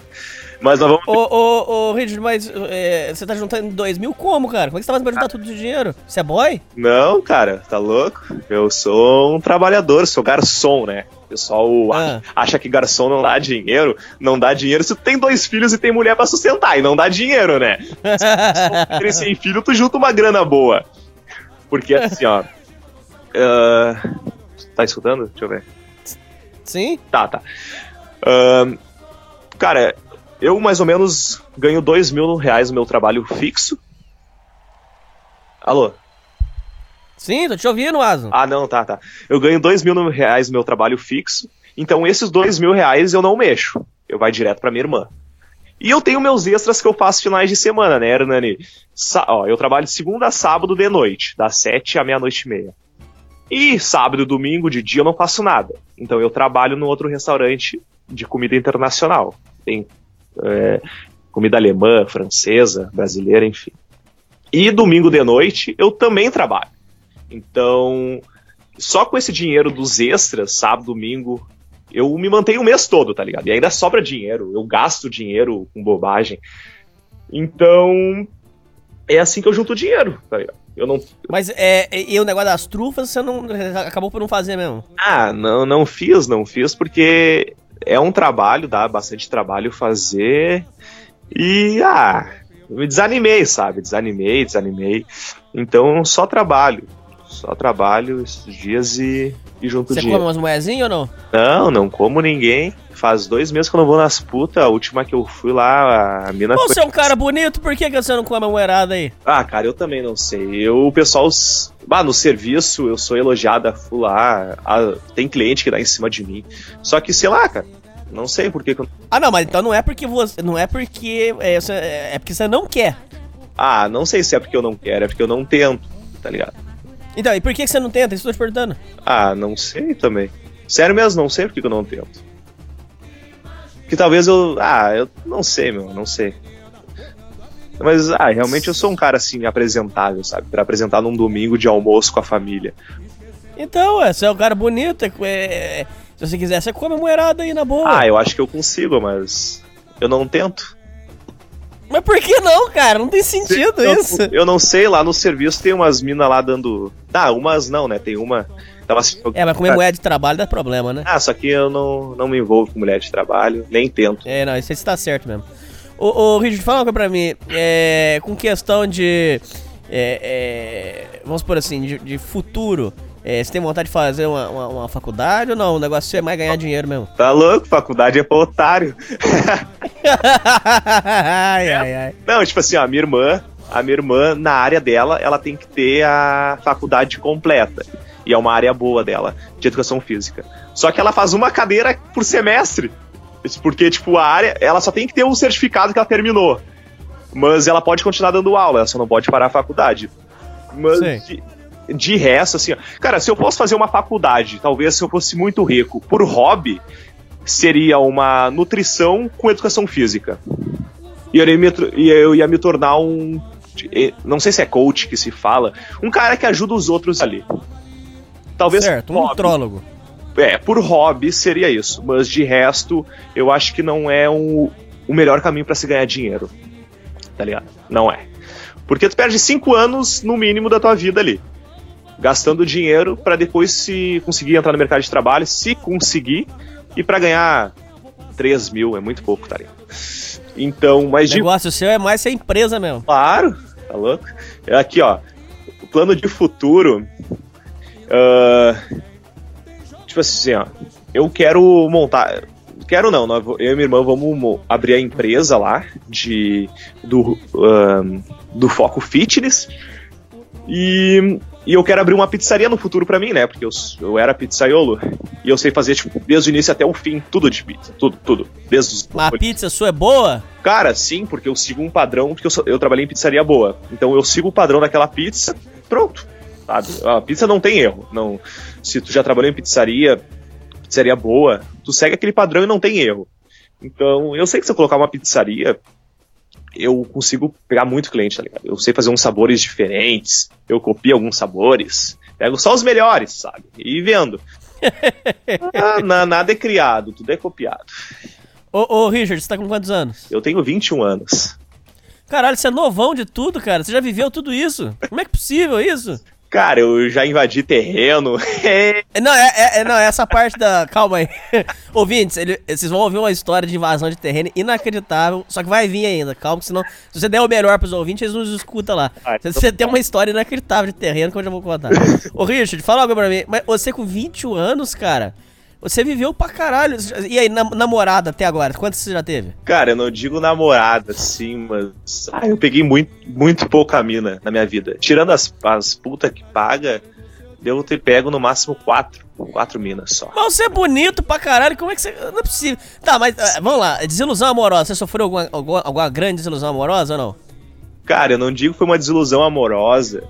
Mas nós vamos. Ô, ô, ô, Richard, mas é, você tá juntando 2 mil como, cara? Como é que você tá fazendo pra juntar tudo de dinheiro? Você é boy? Não, cara, tá louco? Eu sou um trabalhador, sou garçom, né? O pessoal Ah. acha que garçom não dá dinheiro. Não dá dinheiro se tu tem dois filhos e tem mulher pra sustentar. E não dá dinheiro, né? *laughs* Se tu sem filho, tu junta uma grana boa. Porque assim, ó. *laughs* ah, tá escutando? Deixa eu ver. Sim? Tá, tá. Ahn, cara, eu mais ou menos ganho dois mil reais no meu trabalho fixo. Alô? Sim, tô te ouvindo, Aso. Ah, não, tá, tá. Eu ganho dois mil reais no meu trabalho fixo. Então esses dois mil reais eu não mexo. Eu vai direto pra minha irmã. E eu tenho meus extras que eu faço finais de semana, né, Hernani? Sa ó, eu trabalho de segunda a sábado de noite, das sete à meia-noite e meia. E sábado e domingo de dia eu não faço nada. Então eu trabalho no outro restaurante de comida internacional. Tem é, comida alemã, francesa, brasileira, enfim. E domingo de noite eu também trabalho. Então, só com esse dinheiro dos extras, sábado, domingo, eu me mantenho o mês todo, tá ligado? E ainda sobra dinheiro, eu gasto dinheiro com bobagem. Então, é assim que eu junto dinheiro, tá ligado? Eu não. Mas é, e o negócio das trufas você não acabou por não fazer mesmo. Ah, não, não fiz, não fiz, porque é um trabalho, dá bastante trabalho fazer. E, ah, eu me desanimei, sabe? Desanimei, desanimei. Então, só trabalho. Só trabalho esses dias e, e junto Você dinheiro. come umas moedinhas ou não? Não, não como ninguém. Faz dois meses que eu não vou nas putas. A última que eu fui lá, a mina foi... você é um cara *laughs* bonito, por que, que você não come a moerada aí? Ah, cara, eu também não sei. Eu, o pessoal... Ah, no serviço eu sou elogiada full lá. Ah, tem cliente que dá em cima de mim. Só que, sei lá, cara. Não sei por que que eu... Ah, não, mas então não é porque você. Não é porque. É, você- é porque você não quer. Ah, não sei se é porque eu não quero, é porque eu não tento, tá ligado? Então, e por que, você não tenta? Isso que eu tô te perguntando. Ah, não sei também. Sério mesmo, não sei por que eu não tento. Que talvez eu. Ah, eu não sei, meu, não sei. Mas, ah, realmente eu sou um cara assim, apresentável, sabe? Pra apresentar num domingo de almoço com a família. Então, ué, você é um cara bonito. é- é- se você quiser, você come a moerada aí na boa. Ah, eu acho que eu consigo, mas. Eu não tento. Mas por que não, cara? Não tem sentido eu, isso. Eu não sei, lá no serviço tem umas minas lá dando. Ah, umas não, né? Tem uma. Tava assim, É, mas comer moeda de trabalho dá problema, né? Ah, só que eu não, não me envolvo com mulher de trabalho, nem tento. É, não, isso aí tá certo mesmo. Ô, ô Richard, fala uma coisa pra mim. É, com questão de. é, é, vamos por assim, de, de futuro. É, você tem vontade de fazer uma, uma, uma faculdade ou não? O negócio é mais ganhar dinheiro mesmo. Tá louco? Faculdade é pra otário. *laughs* ai, ai, ai. Não, tipo assim, ó, a minha irmã, a minha irmã, na área dela, ela tem que ter a faculdade completa. E é uma área boa dela, de educação física. Só que ela faz uma cadeira por semestre. Porque, tipo, a área, ela só tem que ter um certificado que ela terminou. Mas ela pode continuar dando aula, ela só não pode parar a faculdade. Mas de, de resto, assim, ó, cara, se eu posso fazer uma faculdade, talvez se eu fosse muito rico, por hobby, seria uma nutrição com educação física. E eu ia me, eu ia me tornar um. Não sei se é coach que se fala, um cara que ajuda os outros ali. Talvez certo, um hobby. nutrólogo. É, por hobby seria isso, mas de resto, eu acho que não é um, o melhor caminho pra se ganhar dinheiro. Tá ligado? Não é. Porque tu perde cinco anos no mínimo da tua vida ali. Gastando dinheiro pra depois se conseguir entrar no mercado de trabalho, se conseguir, e pra ganhar 3 mil, é muito pouco, tá ligado? Então, mas O de negócio seu é mais ser empresa mesmo. Claro, tá louco? É Aqui, ó. O plano de futuro. ah, tipo assim, ó. Eu quero montar. Quero não, nós- eu e minha irmã vamos mo- abrir a empresa lá de do, ahn, do foco fitness. E, e eu quero abrir uma pizzaria no futuro pra mim, né? Porque eu, eu era pizzaiolo e eu sei fazer, tipo, desde o início até o fim, tudo de pizza. Tudo, tudo. Desde os. Mas a pizza sua é boa? Cara, sim, porque eu sigo um padrão, porque eu, eu trabalhei em pizzaria boa. Então eu sigo o padrão daquela pizza, pronto. Sabe? A pizza não tem erro. Não, se tu já trabalhou em pizzaria, pizzaria boa, tu segue aquele padrão e não tem erro. Então, eu sei que se eu colocar uma pizzaria, eu consigo pegar muito cliente, tá ligado? Eu sei fazer uns sabores diferentes, eu copio alguns sabores, pego só os melhores, sabe? E vendo. *laughs* Ah, na- nada é criado, tudo é copiado. Ô, ô, Richard, você tá com quantos anos? Eu tenho 21 anos. Caralho, você é novão de tudo, cara. Você já viveu tudo isso. Como é que é possível isso? Cara, eu já invadi terreno. *laughs* É, Não, é, é- é- não, é essa parte da. Calma aí. *laughs* Ouvintes, ele- vocês vão ouvir uma história de invasão de terreno inacreditável. Só que vai vir ainda, calma, que senão. Se você der o melhor pros ouvintes, eles nos escutam lá. Ah, então Você tem uma história inacreditável de terreno que eu já vou contar. *laughs* Ô, Richard, fala algo pra mim. Mas você com 21 anos, cara, você viveu pra caralho. E aí, nam- namorada até agora? Quantos você já teve? Cara, eu não digo namorada, assim, mas. Ah, eu peguei muito, muito pouca mina na minha vida. Tirando as, as putas que paga, devo ter pego no máximo quatro. Quatro minas só. Mas você é bonito pra caralho, como é que você. Não é possível. Tá, mas ah, vamos lá, desilusão amorosa. Você sofreu alguma, alguma, alguma grande desilusão amorosa ou não? Cara, eu não digo que foi uma desilusão amorosa,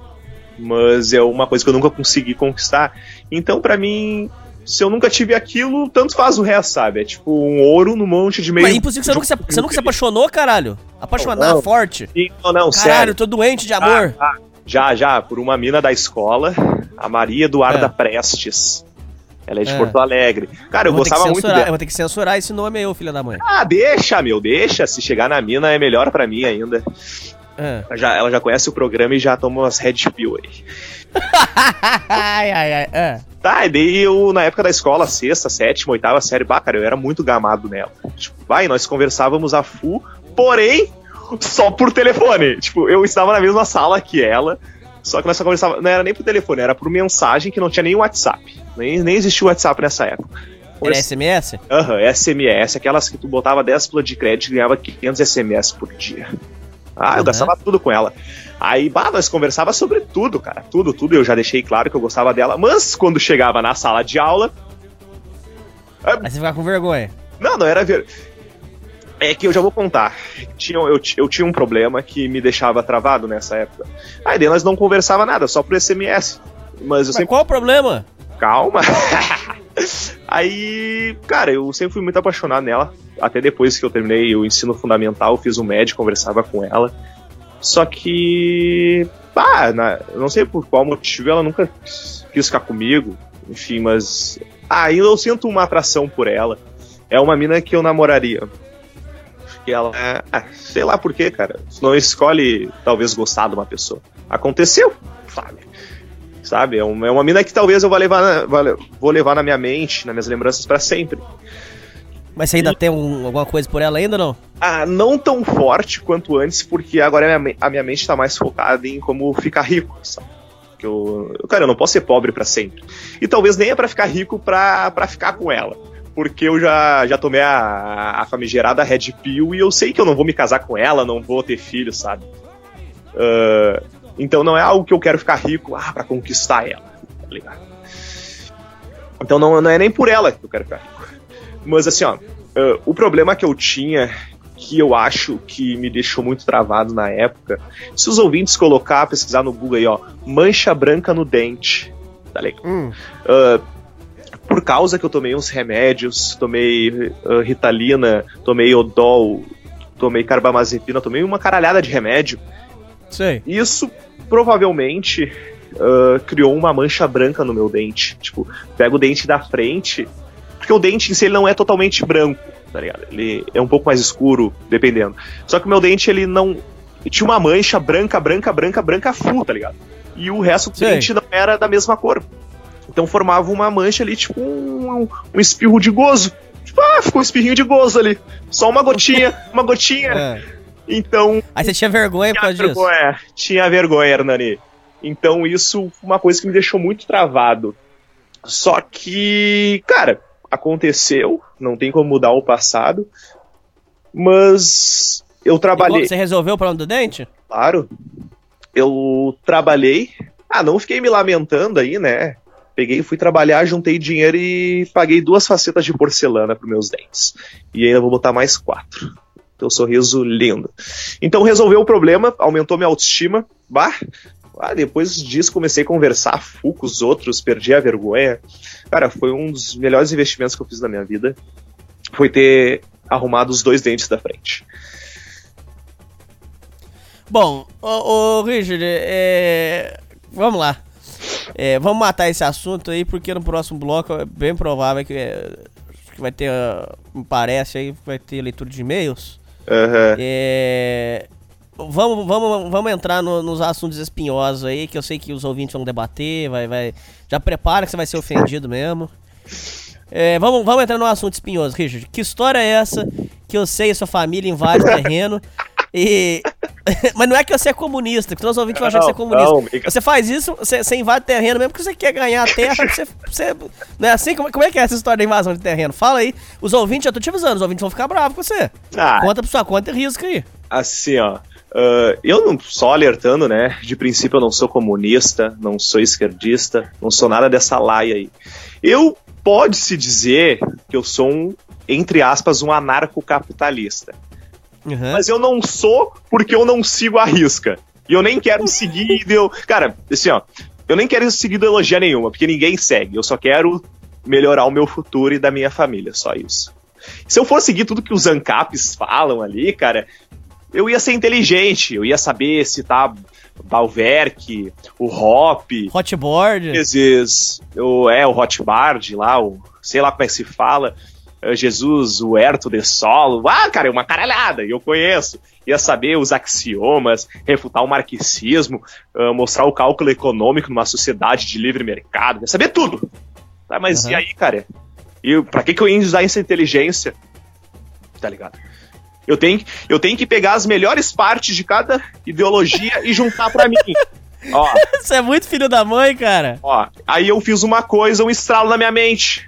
mas é uma coisa que eu nunca consegui conquistar. Então, pra mim, se eu nunca tive aquilo, tanto faz o resto, sabe? É tipo um ouro no monte de meio. Mas é impossível, você nunca, se, você nunca se apaixonou, caralho? Apaixonar Não. forte. Não, não, Caralho, sério. tô doente de amor. Ah, ah, já, já, por uma mina da escola, a Maria Eduarda É. Prestes. Ela é de É. Porto Alegre. Cara, eu, que gostava muito dela. Eu vou ter que censurar esse nome aí, ô filho da mãe. Ah, deixa, meu, deixa. Se chegar na mina é melhor pra mim ainda. É. Ela já, ela já conhece o programa e já toma umas red pill aí. *laughs* ai, ai, ai. É. Tá, e daí eu, na época da escola, sexta, sétima, oitava série, bah, cara, eu era muito gamado nela. Tipo, vai, nós conversávamos a full, porém, só por telefone. Tipo, eu estava na mesma sala que ela, só que nós só conversávamos, não era nem por telefone, era por mensagem que não tinha nem WhatsApp. Nem, nem existia o WhatsApp nessa época. Era SMS? Aham, SMS, aquelas que tu botava 10 pila de crédito e ganhava 500 SMS por dia. Ah, eu gastava tudo com ela. Aí, bah, nós conversava sobre tudo, cara. Tudo, tudo. Eu já deixei claro que eu gostava dela. Mas quando chegava na sala de aula. Aí você fica com vergonha. Não, não era ver. É que eu já vou contar. Tinha, eu, eu tinha um problema que me deixava travado nessa época. Aí daí nós não conversava nada, só por SMS. Mas eu Mas sempre. qual o problema? Calma. *laughs* Aí, cara, eu sempre fui muito apaixonado nela. Até depois que eu terminei o ensino fundamental, fiz um médico, conversava com ela. Só que. Ah, na- não sei por qual motivo ela nunca quis ficar comigo. Enfim, mas. Ah, ainda eu sinto uma atração por ela. É uma mina que eu namoraria. Que ela. ah, sei lá por quê, cara. Não escolhe, talvez, gostar de uma pessoa. Aconteceu, sabe? Sabe? É uma, é uma mina que talvez eu vá levar na, vou levar na minha mente, nas minhas lembranças pra sempre. Mas você ainda tem um- alguma coisa por ela ainda não? Ah, não tão forte quanto antes, porque agora a minha, a minha mente tá mais focada em como ficar rico, sabe? Que eu, cara, eu não posso ser pobre pra sempre. E talvez nem é pra ficar rico pra, pra ficar com ela. Porque eu já, já tomei a, a famigerada Red Pill e eu sei que eu não vou me casar com ela, não vou ter filho, sabe? Ah, então não é algo que eu quero ficar rico ah, pra conquistar ela, tá ligado? Então não, não é nem por ela que eu quero ficar rico. Mas assim, ó, ah, o problema que eu tinha, que eu acho que me deixou muito travado na época. Se os ouvintes colocar, pesquisar no Google aí, ó, mancha branca no dente, tá ligado? Hum. Uh, por causa que eu tomei uns remédios, tomei uh, Ritalina, tomei Odol, tomei carbamazepina, tomei uma caralhada de remédio. Sei. Isso provavelmente uh, criou uma mancha branca no meu dente. Tipo, pega o dente da frente, porque o dente em si ele não é totalmente branco, tá ligado? Ele é um pouco mais escuro, dependendo. Só que o meu dente ele não tinha uma mancha branca, branca, branca, branca full, tá ligado? E o resto do Sei. dente não era da mesma cor. Então formava uma mancha ali, tipo um, um espirro de gozo. Tipo, ah, ficou um espirrinho de gozo ali. Só uma gotinha, uma gotinha. É. Então, Aí você tinha vergonha por causa disso. vergonha, tinha vergonha, Hernani. Então isso foi uma coisa que me deixou muito travado. Só que, cara, aconteceu, não tem como mudar o passado, mas eu trabalhei, Você resolveu o problema do dente? claro, eu trabalhei, ah, não fiquei me lamentando aí, né? Peguei, fui trabalhar, juntei dinheiro e paguei duas facetas de porcelana para meus dentes. E ainda vou botar mais quatro. Teu sorriso lindo. Então resolveu o problema, aumentou minha autoestima. Bah, ah, depois disso comecei a conversar full com os outros, perdi a vergonha. Cara, foi um dos melhores investimentos que eu fiz na minha vida. Foi ter arrumado os dois dentes da frente. Bom, ô Richard, é... vamos lá. É, vamos matar esse assunto aí, porque no próximo bloco é bem provável que, é, que vai ter, ah, me parece aí, vai ter leitura de e-mails. Aham. É, vamos, vamos, vamos entrar no- nos assuntos espinhosos aí, que eu sei que os ouvintes vão debater, vai, vai, já prepara que você vai ser ofendido mesmo. É, vamos, vamos entrar no assunto espinhoso, Richard. Que história é essa que eu sei sua família invade terreno *laughs* e... *laughs* Mas não é que você é comunista, que todos os ouvintes vão achar que você é comunista. não. Você faz isso, você, você invade terreno mesmo porque você quer ganhar a terra, você, você... Não é assim? Como, como é que é essa história da invasão de terreno? Fala aí. Os ouvintes, eu tô te avisando, os ouvintes vão ficar bravos com você. Ah, Conta pra sua conta e risco aí. assim, ó. ah, eu não só alertando, né? De princípio eu não sou comunista, não sou esquerdista, não sou nada dessa laia aí. Eu pode-se dizer que eu sou um, entre aspas, um anarcocapitalista. Uhum. Mas eu não sou porque eu não sigo a risca. E eu nem quero seguir *laughs* ideo... Cara, assim, ó. Eu nem quero seguir ideologia nenhuma, porque ninguém segue. Eu só quero melhorar o meu futuro e da minha família, só isso. Se eu for seguir tudo que os ANCAPs falam ali, cara, eu ia ser inteligente, eu ia saber citar Balverk, o Hop, Hotboard. vezes o, é, o Hotbard lá, o, sei lá como é que se fala, Jesus, o Herto de Solo, ah, cara, é uma caralhada, e eu conheço. Ia saber os axiomas, refutar o marxismo, ah, mostrar o cálculo econômico numa sociedade de livre mercado, ia saber tudo. Tá, mas Uhum. e aí, cara? E pra que, que eu ia usar essa inteligência? Tá ligado? Eu tenho, que- eu tenho que pegar as melhores partes de cada ideologia e juntar pra mim. *laughs* Ó, Você é muito filho da mãe, cara. Ó, aí eu fiz uma coisa, um estralo na minha mente.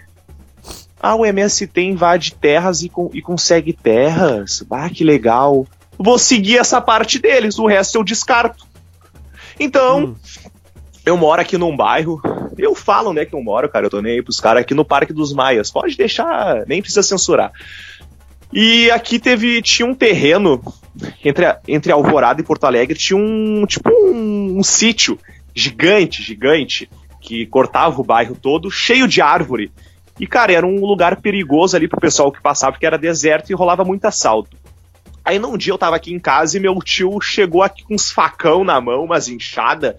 Ah, o MST invade terras e, con- e consegue terras. Ah, que legal. Vou seguir essa parte deles, o resto eu descarto. Então, eu moro aqui num bairro. Eu falo, né, que eu moro, cara. Eu tô nem aí pros caras aqui no Parque dos Maias. Pode deixar, nem precisa censurar. E aqui teve. Tinha um terreno entre, entre Alvorada e Porto Alegre. Tinha um. Tipo um, um sítio gigante, gigante, que cortava o bairro todo, cheio de árvore. E, cara, era um lugar perigoso ali pro pessoal que passava, porque era deserto e rolava muito assalto. Aí num dia eu tava aqui em casa e meu tio chegou aqui com uns facão na mão, umas enxada,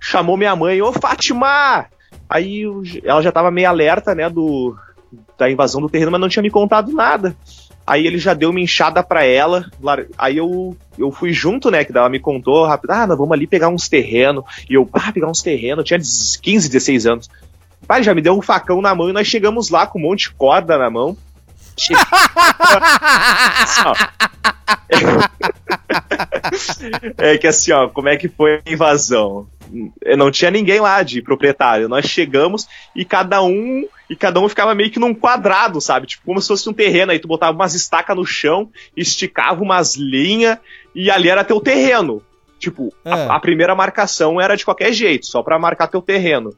chamou minha mãe, ô Fátima! Aí ela já tava meio alerta, né, do, da invasão do terreno, mas não tinha me contado nada. Aí ele já deu uma enxada pra ela. Aí eu, eu fui junto, né? Que ela me contou rápido. Ah, nós vamos ali pegar uns terrenos. E eu, ah, pegar uns terrenos. Eu tinha 15, 16 anos. Pai, já me deu um facão na mão e nós chegamos lá com um monte de corda na mão. Assim. *laughs* É que assim, ó, como é que foi a invasão? Não tinha ninguém lá de proprietário. Nós chegamos e cada um e cada um ficava meio que num quadrado, sabe? Tipo, como se fosse um terreno. Aí tu botava umas estacas no chão, esticava umas linhas e ali era teu terreno. Tipo, É. a, a primeira marcação era de qualquer jeito, só pra marcar teu terreno.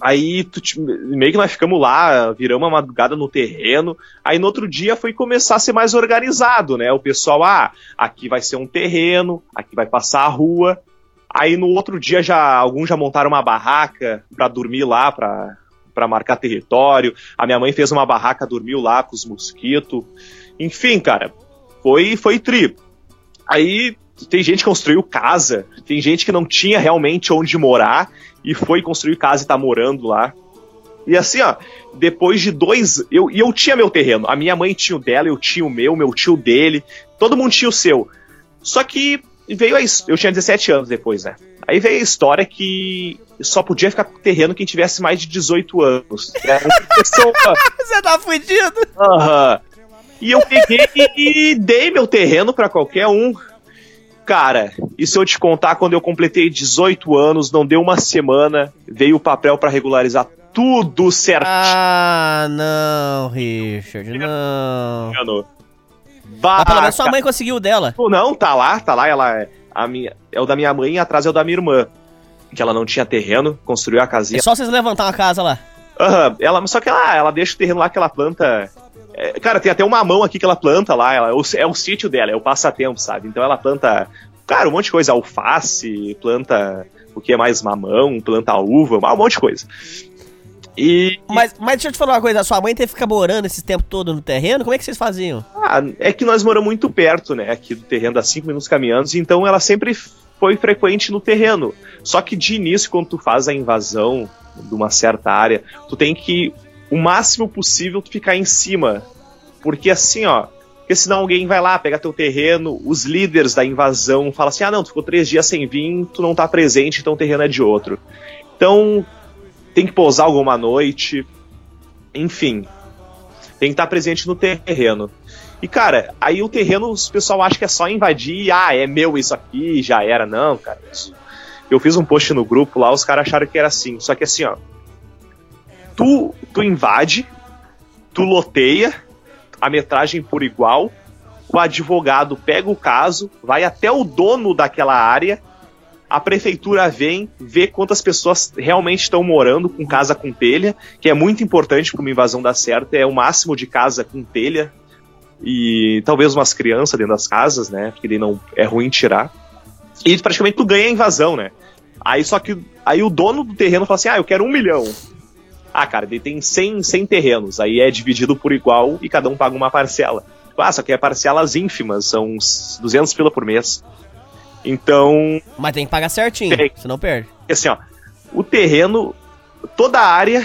Aí tu, meio que nós ficamos lá, viramos uma madrugada no terreno. Aí no outro dia foi começar a ser mais organizado, né? O pessoal, ah, aqui vai ser um terreno, aqui vai passar a rua. Aí no outro dia já alguns já montaram uma barraca pra dormir lá, pra, pra marcar território. A minha mãe fez uma barraca, dormiu lá com os mosquitos. Enfim, cara, foi foi tri. Aí tem gente que construiu casa, tem gente que não tinha realmente onde morar e foi construir casa e tá morando lá. E assim, ó, depois de dois. Eu, e eu tinha meu terreno. A minha mãe tinha o dela, eu tinha o meu, meu tio dele. Todo mundo tinha o seu. Só que veio a. Eu tinha 17 anos depois, né? Aí veio a história que só podia ficar com terreno quem tivesse mais de 18 anos. *laughs* *laughs* Você tá fudido? Aham. E eu peguei e dei meu terreno pra qualquer um. Cara, e se eu te contar, quando eu completei 18 anos, não deu uma semana, veio o papel pra regularizar tudo certinho. Ah, não, Richard, não. Mas pelo menos sua mãe conseguiu o dela. Não, tá lá, tá lá, ela é a minha, é o da minha mãe e atrás é o da minha irmã. Que ela não tinha terreno, construiu a É casinha. só vocês levantar uma casa lá. Aham, ela, só que ela, ela deixa o terreno lá que ela planta. É, cara, tem até uma mão aqui que ela planta lá. Ela, é, o, é o sítio dela, é o passatempo, sabe? Então ela planta, cara, um monte de coisa. Alface, planta o que é mais mamão, planta uva, um monte de coisa. E Mas, mas deixa eu te falar uma coisa, a sua mãe teve que ficar morando esse tempo todo no terreno? Como é que vocês faziam? ah, é que nós moramos muito perto, né? Aqui do terreno, dá cinco minutos caminhando, então ela sempre foi frequente no terreno. Só que de início, quando tu faz a invasão de uma certa área, tu tem que, o máximo possível, tu ficar em cima. Porque assim, ó. Porque senão alguém vai lá, pega teu terreno, os líderes da invasão falam assim: ah, não, tu ficou três dias sem vir, tu não tá presente, então o terreno é de outro. Então, tem que pousar alguma noite. Enfim, tem que estar presente no terreno. E, cara, aí o terreno, os pessoal acha que é só invadir, ah, é meu isso aqui, já era. Não, cara. isso- Eu fiz um post no grupo lá, os caras acharam que era assim. Só que assim, ó. Tu, tu invade, tu loteia a metragem por igual, o advogado pega o caso, vai até o dono daquela área, a prefeitura vem, vê quantas pessoas realmente estão morando com casa com telha, que é muito importante para uma invasão dar certo, é o máximo de casa com telha, e talvez umas crianças dentro das casas, né? Porque daí não é ruim tirar. E praticamente tu ganha a invasão, né? Aí só que aí o dono do terreno fala assim: "Ah, eu quero um milhão". Ah, cara, ele tem 100, 100 terrenos, aí é dividido por igual e cada um paga uma parcela. Ah, só que é parcelas ínfimas, são uns 200 pila por mês. Então, Mas tem que pagar certinho, Tem. senão perde. assim, ó, o terreno, toda a área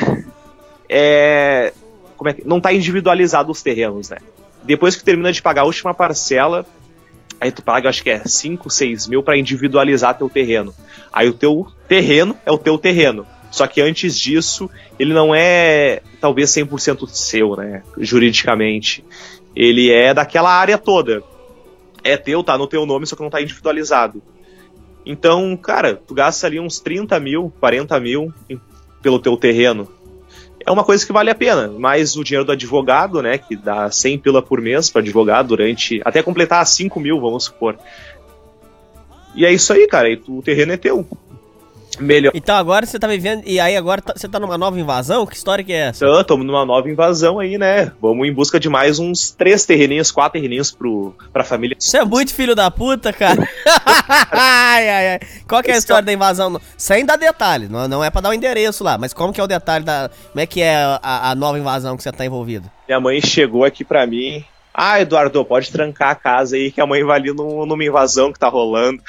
é, como é que, não tá individualizado os terrenos, né? Depois que termina de pagar a última parcela, aí tu paga, acho que é 5, 6 mil pra individualizar teu terreno. Aí o teu terreno é o teu terreno. Só que antes disso, ele não é talvez 100% seu, né? Juridicamente. Ele é daquela área toda. É teu, tá no teu nome, só que não tá individualizado. Então, cara, tu gasta ali uns 30 mil, 40 mil pelo teu terreno. É uma coisa que vale a pena, mais o dinheiro do advogado, né, que dá 100 pila por mês para advogado durante, até completar 5 mil, vamos supor. E é isso aí, cara, e tu- o terreno é teu. Melhor. Então agora você tá vivendo. E aí agora tá- você tá numa nova invasão? Que história que é essa? Então, estamos numa nova invasão aí, né? Vamos em busca de mais uns três terreninhos, quatro terreninhos pro, pra família. Você é muito filho da puta, cara. *laughs* ai, ai, ai. Qual que é a história da invasão? Sem dar detalhe, não, não é pra dar o endereço lá, mas como que é o detalhe da. Como é que é a, a nova invasão que você tá envolvido? Minha mãe chegou aqui pra mim. Ah, Eduardo, pode trancar a casa aí que a mãe vai ali num- numa invasão que tá rolando.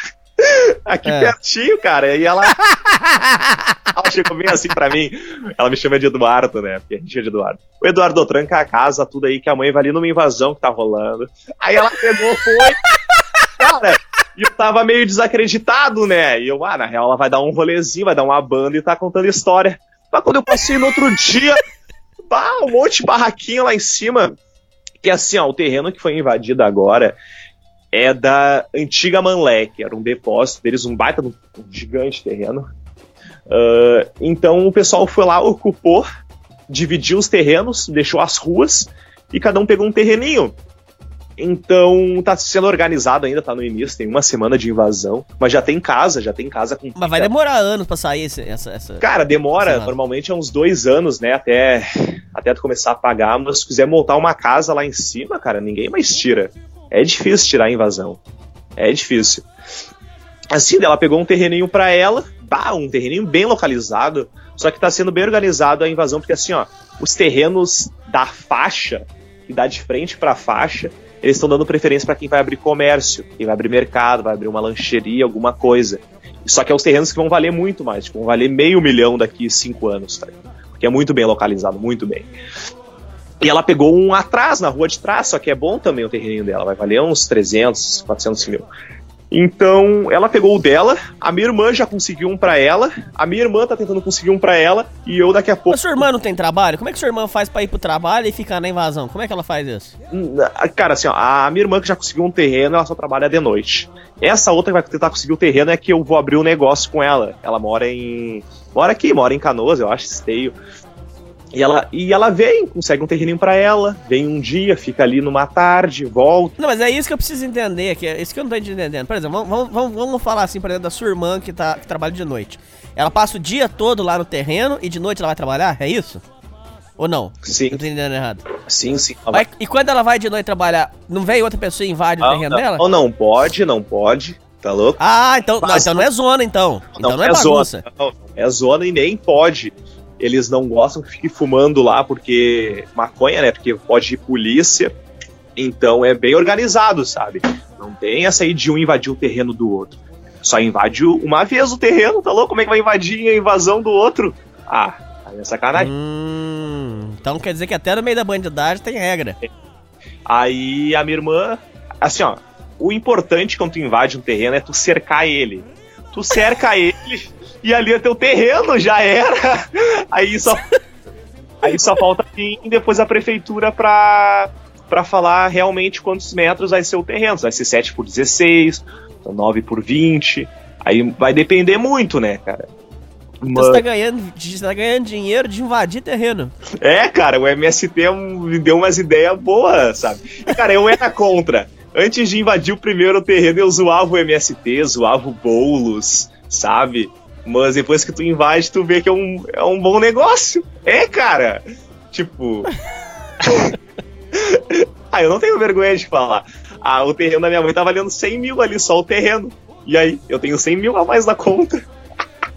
Aqui É. pertinho, cara. E ela. *laughs* ela chegou bem assim pra mim. Ela me chama de Eduardo, né? Porque a gente é de Eduardo. O Eduardo, tranca a casa, tudo aí, que a mãe vai ali numa invasão que tá rolando. Aí ela pegou, foi. Cara, e eu tava meio desacreditado, né? E eu, ah, na real, ela vai dar um rolezinho, vai dar uma banda e tá contando história. Mas quando eu passei no outro dia, bah, um monte de barraquinha lá em cima. Que assim, ó, o terreno que foi invadido agora é da antiga Manlé, que era um depósito deles, um baita, um gigante terreno. Ah, então o pessoal foi lá, ocupou, dividiu os terrenos, deixou as ruas e cada um pegou um terreninho. Então tá sendo organizado ainda, tá no início, tem uma semana de invasão, mas já tem casa, já tem casa com. Mas vai demorar anos pra sair esse- essa. essa... Cara, demora, Semana. normalmente é uns dois anos, né, até, até tu começar a pagar, mas se quiser montar uma casa lá em cima, cara, ninguém mais tira. É difícil tirar a invasão. É difícil. Assim, ela pegou um terreninho pra ela, bah, um terreninho bem localizado, só que tá sendo bem organizado a invasão, porque assim, ó, os terrenos da faixa, que dá de frente pra faixa, eles estão dando preferência pra quem vai abrir comércio, quem vai abrir mercado, vai abrir uma lancheria, alguma coisa. Só que é os terrenos que vão valer muito mais, tipo, vão valer meio milhão daqui a cinco anos, tá? Porque é muito bem localizado, muito bem. E ela pegou um atrás, na rua de trás, só que é bom também o terreninho dela, vai valer uns 300, 400 mil. Então, ela pegou o dela, a minha irmã já conseguiu um pra ela, a minha irmã tá tentando conseguir um pra ela, e eu daqui a pouco. Mas sua irmã não tem trabalho? Como é que sua irmã faz pra ir pro trabalho e ficar na invasão? Como é que ela faz isso? Cara, assim, ó, a minha irmã que já conseguiu um terreno, ela só trabalha de noite. Essa outra que vai tentar conseguir o terreno é que eu vou abrir um negócio com ela. Ela mora em. Mora aqui, mora em Canoas, eu acho, esteio. E ela, e ela vem, consegue um terreninho pra ela, vem um dia, fica ali numa tarde, volta. Não, mas é isso que eu preciso entender, que é isso que eu não tô entendendo. Por exemplo, vamos, vamos, vamos falar assim, por exemplo, da sua irmã que, tá, que trabalha de noite. Ela passa o dia todo lá no terreno e de noite ela vai trabalhar? É isso? Ou não? Sim, Não tô entendendo errado. sim, sim. Ela Vai- e quando ela vai de noite trabalhar, não vem outra pessoa e invade o terreno não, dela? não, não pode, não pode. Tá louco? Ah, então não, Mas- então não é zona, então. Então não, é, bagunça. zona. Não, é zona e nem pode. Eles não gostam que fique fumando lá porque maconha, né? Porque pode ir polícia. Então é bem organizado, sabe? Não tem essa aí de um invadir o terreno do outro. Só invade uma vez o terreno, tá louco? Como é que vai invadir a invasão do outro? Ah, aí é sacanagem. Hum, então quer dizer que até no meio da bandidagem tem regra. Aí a minha irmã, assim, ó, o importante quando tu invade um terreno é tu cercar ele. Tu cerca *laughs* ele e ali é teu terreno, já era. *laughs* Aí só aí só falta vir depois a prefeitura pra para falar realmente quantos metros vai ser o terreno. Vai ser 7 por 16, 9 por 20. Aí vai depender muito, né, cara? Então Mas- você tá ganhando, você tá ganhando dinheiro de invadir terreno. É, cara, o MST é me deu umas ideias boas, sabe? Cara, eu era contra. Antes de invadir o primeiro terreno, eu zoava o MST, zoava o Boulos, sabe? Mas depois que tu invade, tu vê que é um, é um bom negócio. É, cara. Tipo. *laughs* ah, eu não tenho vergonha de falar. Ah, o terreno da minha mãe tá valendo 100 mil ali, só o terreno. E aí, eu tenho 100 mil a mais na conta.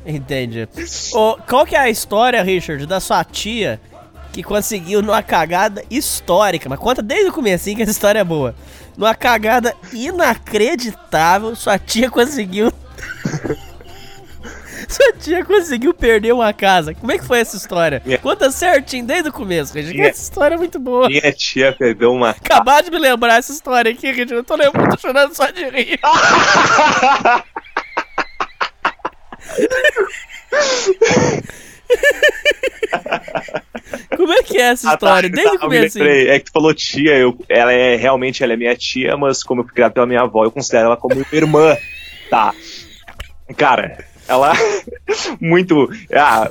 Entendi. Ô, qual que é a história, Richard, da sua tia que conseguiu numa cagada histórica? Mas conta desde o começo que essa história é boa. Numa cagada inacreditável, sua tia conseguiu. *laughs* sua tia conseguiu perder uma casa. Como é que foi essa história? Minha- Conta certinho desde o começo, que Minha- Essa história é muito boa. Minha tia perdeu uma. Acabar de me lembrar essa história aqui, Richard. Eu tô lembrando, tô chorando só de rir. *laughs* Como é que é essa Ah, tá, história? Desde o tá, eu me começo. lembrei. É que tu falou tia, eu, ela é realmente ela é minha tia, mas como eu fui criado pela minha avó, eu considero ela como irmã. Tá. Cara, ela *laughs* muito. Ah,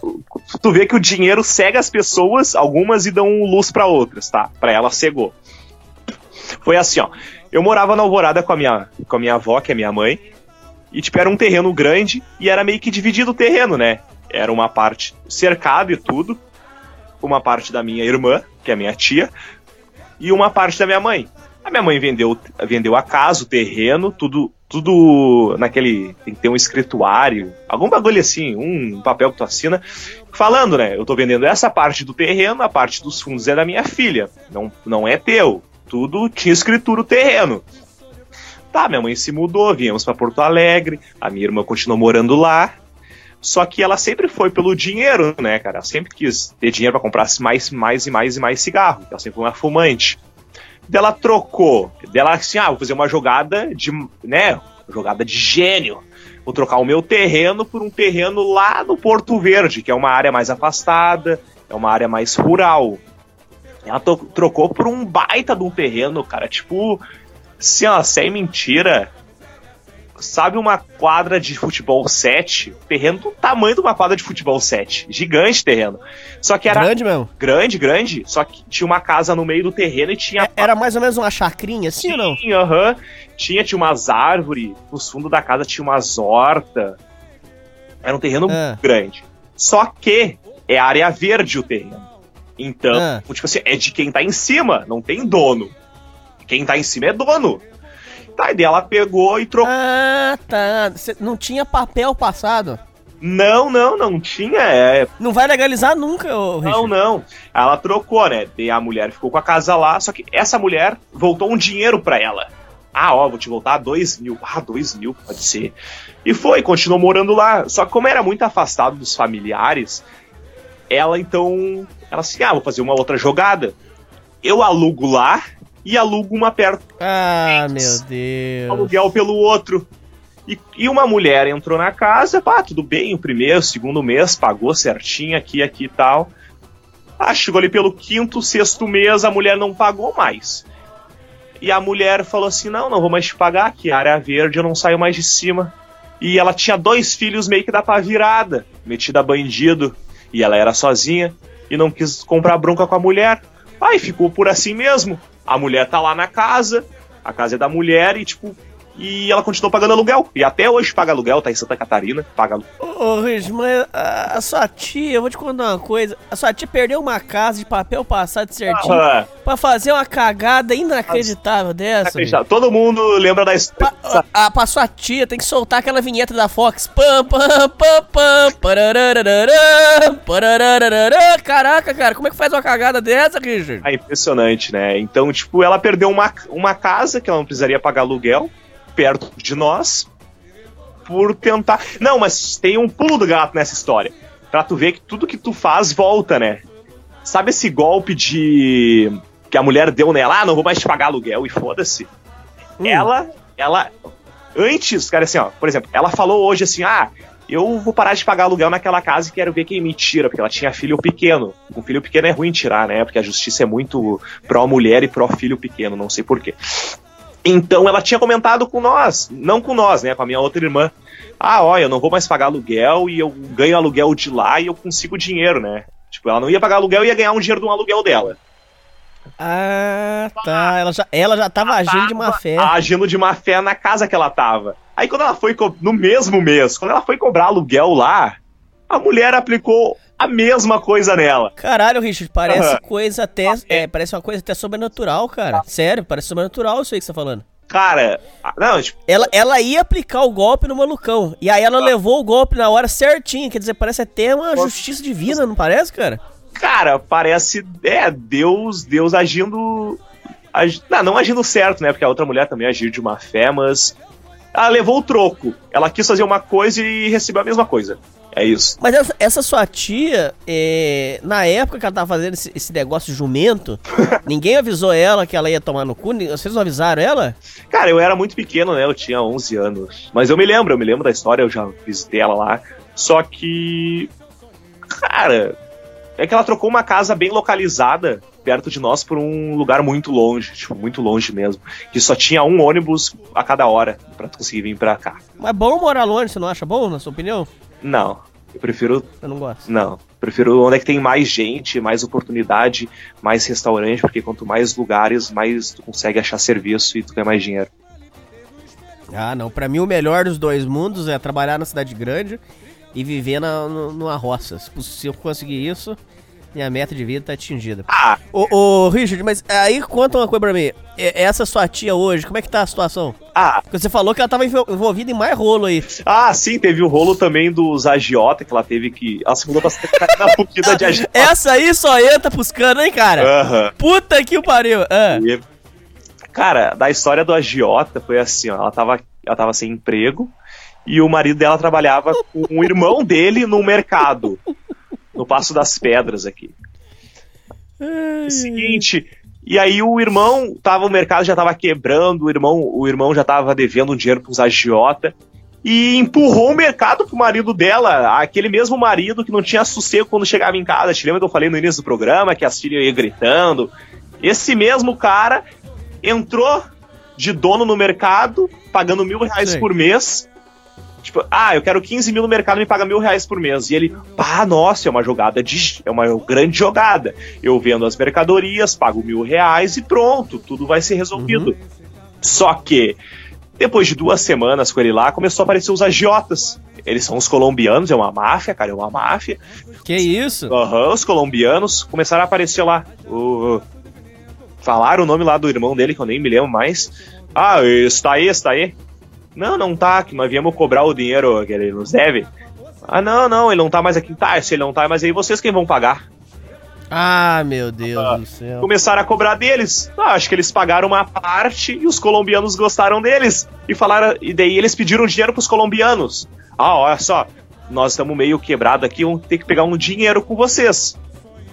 tu vê que o dinheiro cega as pessoas, algumas e dão luz pra outras, tá? Pra ela cegou. Foi assim, ó. Eu morava na Alvorada com a minha, com a minha avó, que é minha mãe, e tipo, era um terreno grande e era meio que dividido o terreno, né? Era uma parte cercado e tudo, uma parte da minha irmã, que é minha tia, e uma parte da minha mãe. A minha mãe vendeu, vendeu a casa, o terreno, tudo, tudo naquele. Tem que ter um escrituário, algum bagulho assim, um papel que tu assina, falando, né? Eu tô vendendo essa parte do terreno, a parte dos fundos é da minha filha, não, não é teu. Tudo tinha escritura o terreno. Tá, minha mãe se mudou, viemos pra Porto Alegre, a minha irmã continuou morando lá. Só que ela sempre foi pelo dinheiro, né, cara? Ela sempre quis ter dinheiro pra comprar mais, mais e mais e mais cigarro. Ela sempre foi uma fumante. Dela trocou. Dela assim, ah, vou fazer uma jogada de, né, jogada de gênio. Vou trocar o meu terreno por um terreno lá no Porto Verde, que é uma área mais afastada, é uma área mais rural. Ela trocou por um baita de um terreno, cara, tipo, assim, ó, sem mentira, sabe uma quadra de futebol 7? Terreno do tamanho de uma quadra de futebol 7. Gigante terreno. Só que era Grande mesmo. grande, grande, só que tinha uma casa no meio do terreno e tinha É- Era mais ou menos uma chacrinha, assim ou não? Sim, aham. Tinha, tinha umas árvores, nos fundos da casa tinha umas hortas. Era um terreno Ah. grande. Só que é área verde o terreno. Então, Ah. tipo assim, é de quem tá em cima, não tem dono. Quem tá em cima é dono. E daí ela pegou e trocou. Ah, tá. Cê não tinha papel passado. Não, não, não tinha. É, Não vai legalizar nunca, ô Não, Richard. não. Ela trocou, né? Daí a mulher ficou com a casa lá, só que essa mulher voltou um dinheiro pra ela. Ah, ó, vou te voltar dois mil. Ah, dois mil, pode ser. E foi, continuou morando lá. Só que como era muito afastado dos familiares, ela então. Ela assim, ah, vou fazer uma outra jogada. Eu alugo lá e alugo uma perto Ah, meu Deus. aluguel pelo outro. E, e uma mulher entrou na casa, pá, tudo bem, o primeiro, o segundo mês, pagou certinho aqui, aqui e tal. Ah, chegou ali pelo quinto, sexto mês, a mulher não pagou mais. E a mulher falou assim: não, não vou mais te pagar, aqui área verde, eu não saio mais de cima. E ela tinha dois filhos meio que da pá virada, metida a bandido. E ela era sozinha e não quis comprar bronca com a mulher. Aí ficou por assim mesmo. A mulher tá lá na casa, a casa é da mulher e, tipo, e ela continuou pagando aluguel. E até hoje paga aluguel, tá em Santa Catarina, paga aluguel. Ô, ô Richard, mas a, a sua tia, eu vou te contar uma coisa. A sua tia perdeu uma casa de papel passado certinho Ah, pra fazer uma cagada inacreditável dessa. acreditar. Todo mundo lembra da história. Pa, a, a, pra sua tia tem que soltar aquela vinheta da Fox. Pam, pam, pam, pam, parararararã, parararararã. Caraca, cara, como é que faz uma cagada dessa, Richard? É impressionante, né? Então, tipo, ela perdeu uma, uma casa que ela não precisaria pagar aluguel, perto de nós, por tentar. Não, mas tem um pulo do gato nessa história. Pra tu ver que tudo que tu faz volta, né? Sabe esse golpe de. que a mulher deu nela? Ah, não vou mais te pagar aluguel e foda-se. Hum. Ela. Ela. Antes, cara, assim, ó, por exemplo, ela falou hoje assim: ah, eu vou parar de pagar aluguel naquela casa e quero ver quem me tira, porque ela tinha filho pequeno. Um filho pequeno é ruim tirar, né? Porque a justiça é muito pró-mulher e pró-filho pequeno, não sei porquê. Então ela tinha comentado com nós, não com nós, né? Com a minha outra irmã. Ah, olha, eu não vou mais pagar aluguel e eu ganho aluguel de lá e eu consigo dinheiro, né? Tipo, ela não ia pagar aluguel e ia ganhar um dinheiro de um aluguel dela. Ah, tá. Ela já, ela já tava agindo de má fé. agindo de má fé na casa que ela tava. Aí quando ela foi, no mesmo mês, quando ela foi cobrar aluguel lá, a mulher aplicou a mesma coisa nela. Caralho, Richard, parece Aham. coisa até. É, parece uma coisa até sobrenatural, cara. Sério, parece sobrenatural isso aí que você tá falando. Cara, a- não, tipo, Ela, ela ia aplicar o golpe no malucão. E aí ela levou o golpe na hora certinha. Quer dizer, parece até uma justiça divina, não parece, cara? cara, parece, é, Deus, Deus agindo, agi- não, não agindo certo, né, porque a outra mulher também agiu de má fé, mas ela levou o troco. Ela quis fazer uma coisa e recebeu a mesma coisa. É isso. Mas essa, essa sua tia, é, na época que ela tava fazendo esse, esse negócio jumento, *laughs* ninguém avisou ela que ela ia tomar no cu? Vocês não avisaram ela? Cara, eu era muito pequeno, né? Eu tinha 11 anos. Mas eu me lembro, eu me lembro da história, eu já visitei ela lá. Só que. Cara, é que ela trocou uma casa bem localizada perto de nós por um lugar muito longe, tipo, muito longe mesmo. Que só tinha um ônibus a cada hora pra tu conseguir vir pra cá. Mas é bom morar longe, você não acha bom, na sua opinião? Não, eu prefiro. Eu não gosto. Não. Prefiro onde é que tem mais gente, mais oportunidade, mais restaurante, porque quanto mais lugares, mais tu consegue achar serviço e tu ganha mais dinheiro. Ah, não. Pra mim, o melhor dos dois mundos é trabalhar na cidade grande e viver na, no- numa roça. Se eu conseguir isso, minha meta de vida tá atingida. Ah, Ô, ô, Richard, mas aí conta uma coisa pra mim. Essa sua tia hoje, como é que tá a situação? ah, Porque você falou que ela tava envol- envolvida em mais rolo aí. Ah, sim, teve o rolo também dos agiota, que ela teve que. Ela se mudou pra Catarina fugida de agiota. Essa aí só entra canos, hein, cara? Aham. Puta que o pariu. Ah. E, Cara, da história do agiota foi assim, ó. Ela tava, ela tava sem emprego e o marido dela trabalhava com o irmão dele no mercado. No Passo das Pedras aqui. É o seguinte. E aí o irmão tava, o mercado já tava quebrando, o irmão, o irmão já tava devendo um dinheiro pros agiota. E empurrou o mercado pro marido dela, aquele mesmo marido que não tinha sossego quando chegava em casa. Te lembra que eu falei no início do programa que as filhas iam gritando? Esse mesmo cara entrou de dono no mercado, pagando mil reais Sei. por mês. Tipo, ah, eu quero 15 mil no mercado me paga mil reais por mês. E ele, pá, nossa, é uma jogada de. É uma grande jogada. Eu vendo as mercadorias, pago mil reais e pronto, tudo vai ser resolvido. Só que, depois de duas semanas com ele lá, começou a aparecer os agiotas. Eles são os colombianos, é uma máfia, cara, é uma máfia. Que isso? Aham, os colombianos começaram a aparecer lá. O... Falaram o nome lá do irmão dele, que eu nem me lembro mais. Ah, está aí, está aí. Não, não tá, que nós viemos cobrar o dinheiro que ele nos deve. Ah, não, não, ele não tá mais aqui. Tá, se ele não tá mais aí, vocês quem vão pagar. Ah, meu Deus do céu. Começaram a cobrar deles. Ah, acho que eles pagaram uma parte e os colombianos gostaram deles. E falaram, e daí eles pediram dinheiro pros colombianos. Ah, olha só, nós estamos meio quebrado aqui, vamos ter que pegar um dinheiro com vocês.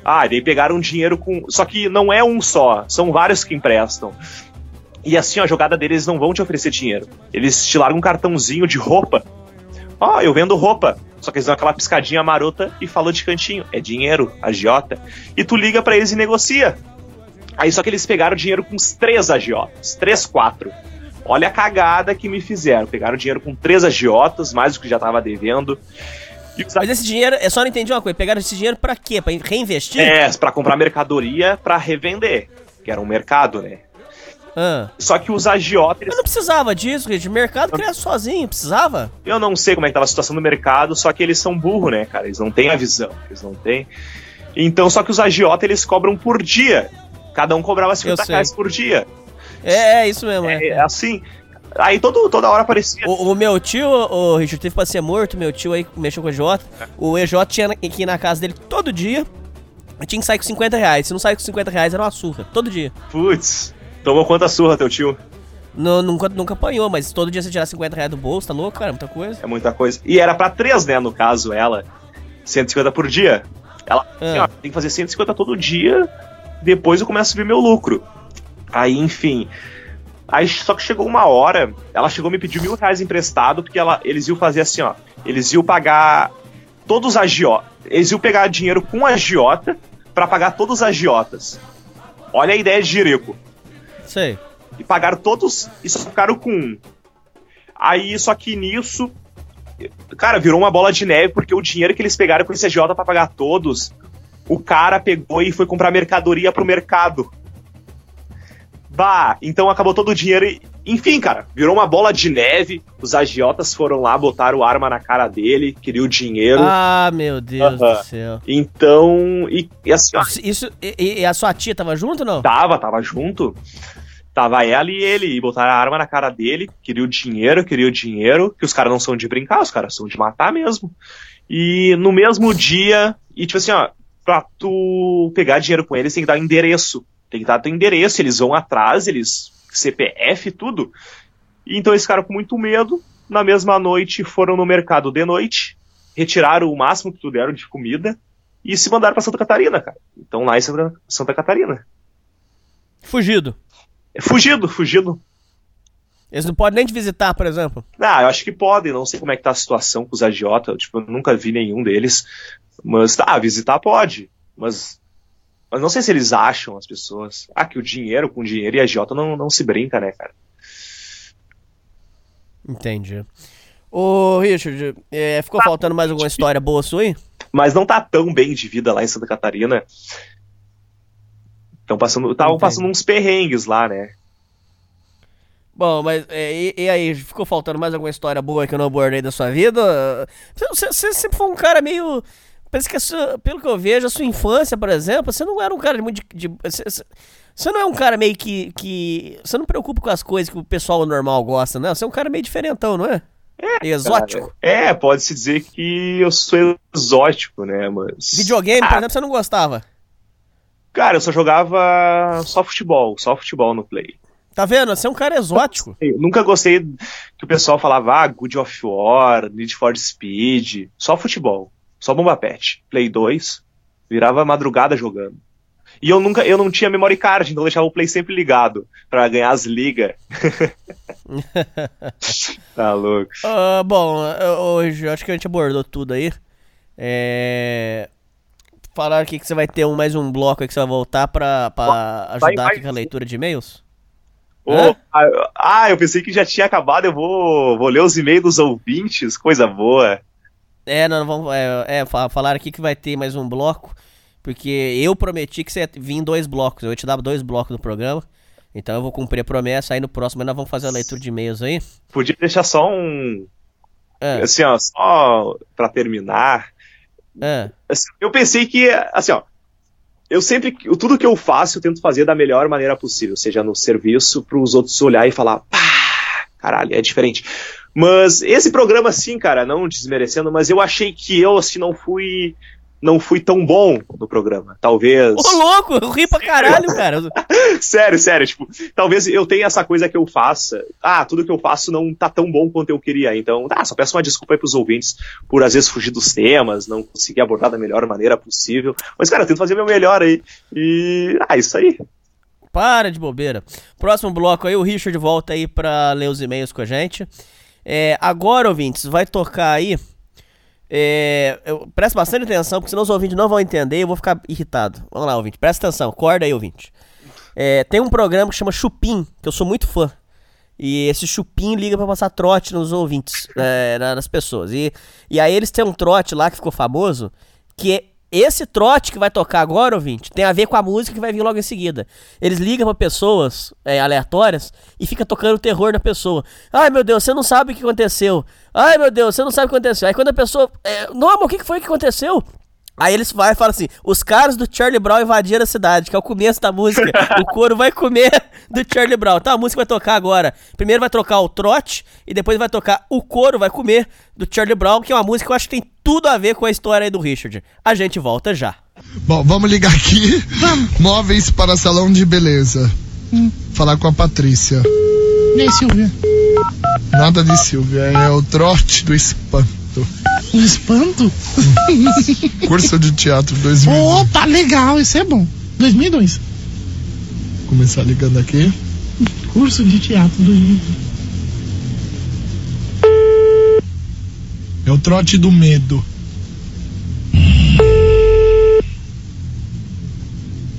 Ah, e daí pegaram um dinheiro com. Só que não é um só, são vários que emprestam. E assim, a jogada deles não vão te oferecer dinheiro. Eles te largam um cartãozinho de roupa. Ó, eu vendo roupa. Só que eles dão aquela piscadinha marota e falam de cantinho. É dinheiro, agiota. E tu liga pra eles e negocia. Aí só que eles pegaram dinheiro com os três agiotas. Três, quatro. Olha a cagada que me fizeram. Pegaram dinheiro com três agiotas, mais do que já tava devendo. E Mas esse dinheiro, é só não entendi uma coisa. Pegaram esse dinheiro pra quê? Pra reinvestir? É, pra comprar mercadoria pra revender. Que era um mercado, né? Ah. Só que os agiotas, Eu não precisava disso, gente. O mercado cria sozinho, precisava. eu não sei como é que tava a situação do mercado, só que eles são burro, né, cara? Eles não têm a visão, eles não têm. Então, só que os agiotas, eles cobram por dia. Cada um cobrava 50 sei. reais por dia. É, é isso mesmo. É, É. é assim. Aí todo, toda hora aparecia. O, o meu tio, o Richard, teve pra ser morto, meu tio aí mexeu com o EJ. O EJ tinha que ir na casa dele todo dia. Tinha que sair com 50 reais. Se não sair com 50 reais, era uma surra. Todo dia. Putz, tomou quanta surra teu tio? Não, nunca, nunca apanhou, mas todo dia você tirar 50 reais do bolso, tá louco, cara? Muita coisa. É muita coisa. E era pra três, né, no caso, ela. 150 por dia. Ela, assim, Ah. ó, tem que fazer 150 todo dia, depois eu começo a subir meu lucro. Aí, enfim. Aí só que chegou uma hora, ela chegou me pedir mil reais emprestado, porque ela, eles iam fazer assim, ó. Eles iam pagar todos os agiotas. Eles iam pegar dinheiro com agiota pra pagar todos os agiotas. Olha a ideia de Jerico. Sei. E pagaram todos e só ficaram com um. Aí, só que nisso, cara, virou uma bola de neve, porque o dinheiro que eles pegaram com esse agiota pra pagar todos, o cara pegou e foi comprar mercadoria pro mercado. Bah, então acabou todo o dinheiro e. Enfim, cara, virou uma bola de neve. Os agiotas foram lá, botaram arma na cara dele, queriam o dinheiro. Ah, meu Deus do céu. Então. E, e assim, ó, Isso, e, e a sua tia tava junto ou não? Tava, tava junto. Tava ela e ele, e botaram a arma na cara dele, queria o dinheiro, queria o dinheiro, que os caras não são de brincar, os caras são de matar mesmo. E no mesmo dia, e tipo assim, ó, pra tu pegar dinheiro com eles, tem que dar endereço. Tem que dar teu endereço, eles vão atrás, eles. CPF, tudo. E então eles ficaram com muito medo. Na mesma noite foram no mercado de noite, retiraram o máximo que puderam de comida e se mandaram pra Santa Catarina, cara. Então lá em Santa, Santa Catarina. Fugido. É Fugido, fugido. Eles não podem nem te visitar, por exemplo. Ah, eu acho que podem, não sei como é que tá a situação com os agiotas, tipo, eu nunca vi nenhum deles. Mas tá, visitar pode. Mas. Mas não sei se eles acham as pessoas. Ah, que o dinheiro com dinheiro e agiota não, não se brinca, né, cara? Entendi. Ô, Richard, é, ficou faltando mais alguma história boa sua aí? Mas não tá tão bem de vida lá em Santa Catarina. Estão passando. Estavam passando uns perrengues lá, né? Bom, mas é, e, e aí, ficou faltando mais alguma história boa que eu não abordei da sua vida? Você, você sempre foi um cara meio. Parece que, sua- pelo que eu vejo, a sua infância, por exemplo, você não era um cara muito de. de- você, você- não é um cara meio que, que. Você não preocupa com as coisas que o pessoal normal gosta, né? Você é um cara meio diferentão, não é? É. Exótico. É, pode-se dizer que eu sou exótico, né? Mas. Videogame, por Ah, exemplo, você não gostava. Cara, eu só jogava só futebol, só futebol no Play. Tá vendo? Você é um cara exótico. Eu nunca gostei que o pessoal falava, ah, Good of War, Need for Speed, só futebol, só bomba pet. Play 2, virava madrugada jogando. E eu nunca, eu não tinha memory card, então eu deixava o Play sempre ligado pra ganhar as ligas. *laughs* tá louco. Ah, bom, hoje acho que a gente abordou tudo aí. É... Falaram aqui que você vai ter um, mais um bloco aí que você vai voltar pra, pra Vai, ajudar vai aqui com a leitura de e-mails. Ah, ah, eu pensei que já tinha acabado. Eu vou, vou ler os e-mails dos ouvintes. Coisa boa. É, não, vamos. É, é, fa- falaram aqui que vai ter mais um bloco. Porque eu prometi que você ia vir em dois blocos. Eu ia te dar dois blocos do programa. Então eu vou cumprir a promessa. Aí no próximo nós vamos fazer a leitura de e-mails aí. Podia deixar só um. É, Assim, ó, só pra terminar. é. Assim, eu pensei que, assim, ó. Eu sempre. Tudo que eu faço, eu tento fazer da melhor maneira possível. Seja no serviço, pros outros olhar e falar. Pá, caralho, é diferente. Mas esse programa, assim, cara, não desmerecendo, mas eu achei que eu, assim, não fui. Não fui tão bom no programa. Talvez. Ô, louco, eu ri pra caralho, cara. *laughs* Sério, sério, tipo, talvez eu tenha essa coisa que eu faça. Ah, tudo que eu faço não tá tão bom quanto eu queria. Então, ah, só peço uma desculpa aí pros ouvintes por às vezes fugir dos temas, não conseguir abordar da melhor maneira possível. Mas, cara, eu tento fazer meu melhor aí. E. Ah, isso aí. Para de bobeira. Próximo bloco aí, o Richard volta aí pra ler os e-mails com a gente. É, agora, ouvintes, vai tocar aí. É, eu, presta bastante atenção, porque senão os ouvintes não vão entender e eu vou ficar irritado. Vamos lá, ouvinte, presta atenção, acorda aí, ouvinte. É, tem um programa que chama Chupim, que eu sou muito fã. E esse chupim liga pra passar trote nos ouvintes, é, na- nas pessoas. E, e aí eles têm um trote lá que ficou famoso, que é esse trote que vai tocar agora, ouvinte, tem a ver com a música que vai vir logo em seguida. Eles ligam pra pessoas é, aleatórias e fica tocando terror na pessoa. Ai meu Deus, você não sabe o que aconteceu. Ai meu Deus, você não sabe o que aconteceu. Aí quando a pessoa. É, não, mas o que foi que aconteceu? Aí eles vai e falam assim: os caras do Charlie Brown invadiram a cidade, que é o começo da música. o couro vai comer do Charlie Brown. Então a música vai tocar agora. Primeiro vai tocar o trote e depois vai tocar o couro vai comer do Charlie Brown, que é uma música que eu acho que tem tudo a ver com a história aí do Richard. A gente volta já. Bom, vamos ligar aqui. Móveis para salão de beleza. Falar com a Patrícia. Aí, Silvia? Nada de Silvia, é o trote do espanto. Um espanto? *laughs* Curso de teatro 2000. Opa, legal, isso é bom. 2002. Começar ligando aqui. Curso de teatro 2002. É o trote do medo.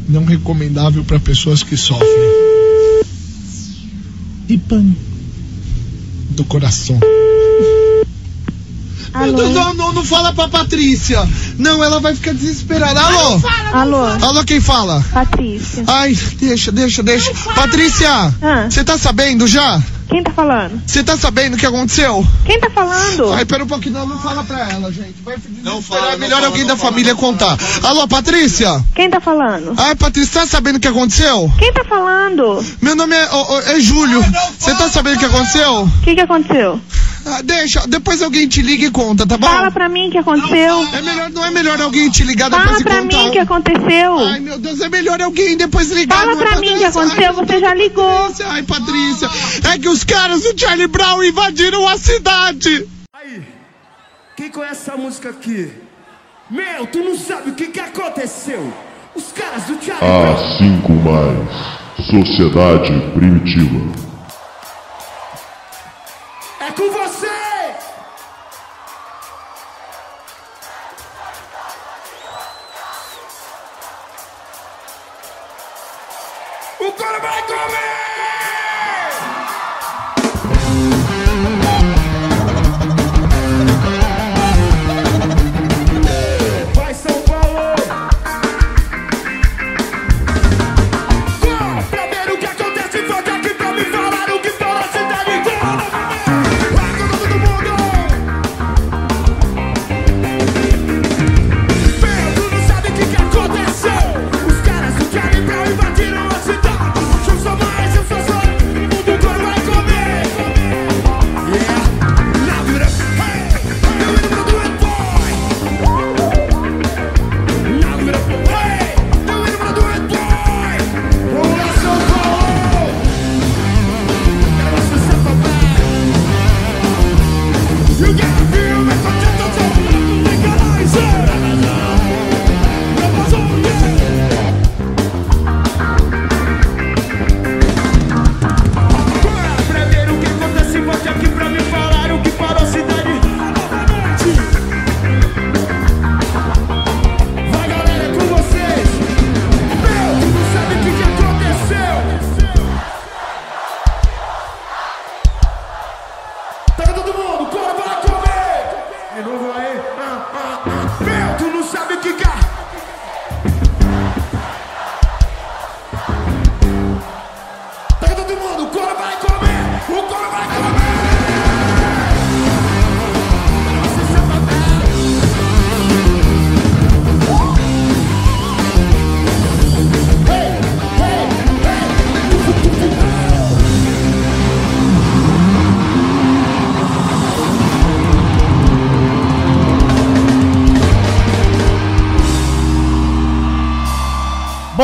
Não recomendável para pessoas que sofrem De pano. do coração. Deus, não, não, não fala pra Patrícia. Não, ela vai ficar desesperada. Alô? Alô, Alô, quem fala? Patrícia. Ai, deixa, deixa, deixa. Patrícia, Ah. você tá sabendo já? Quem tá falando? Você tá sabendo o que aconteceu? Quem tá falando? Ai, pera um pouquinho, não, não fala pra ela, gente. Vai não fala, é melhor alguém da família contar. Alô, Patrícia? Quem tá falando? Ai, Patrícia, tá sabendo o que aconteceu? Quem tá falando? Meu nome é, ó, é Júlio. Você tá sabendo o que aconteceu? O que que aconteceu? Ah, deixa, depois alguém te liga e conta, tá bom? Fala pra mim o que aconteceu. É melhor, não é melhor alguém te ligar depois Fala e pra contar. mim o que aconteceu. Ai, meu Deus, é melhor alguém depois ligar. Fala é, pra mim o que aconteceu, Ai, você já ligou. Patrícia, Ai, Patrícia, é que os caras do Charlie Brown invadiram a cidade. Aí, quem conhece essa música aqui? Meu, tu não sabe o que que aconteceu? Os caras do Charlie Brown. A cinco mais. Sociedade primitiva. É com você! O cara vai comer!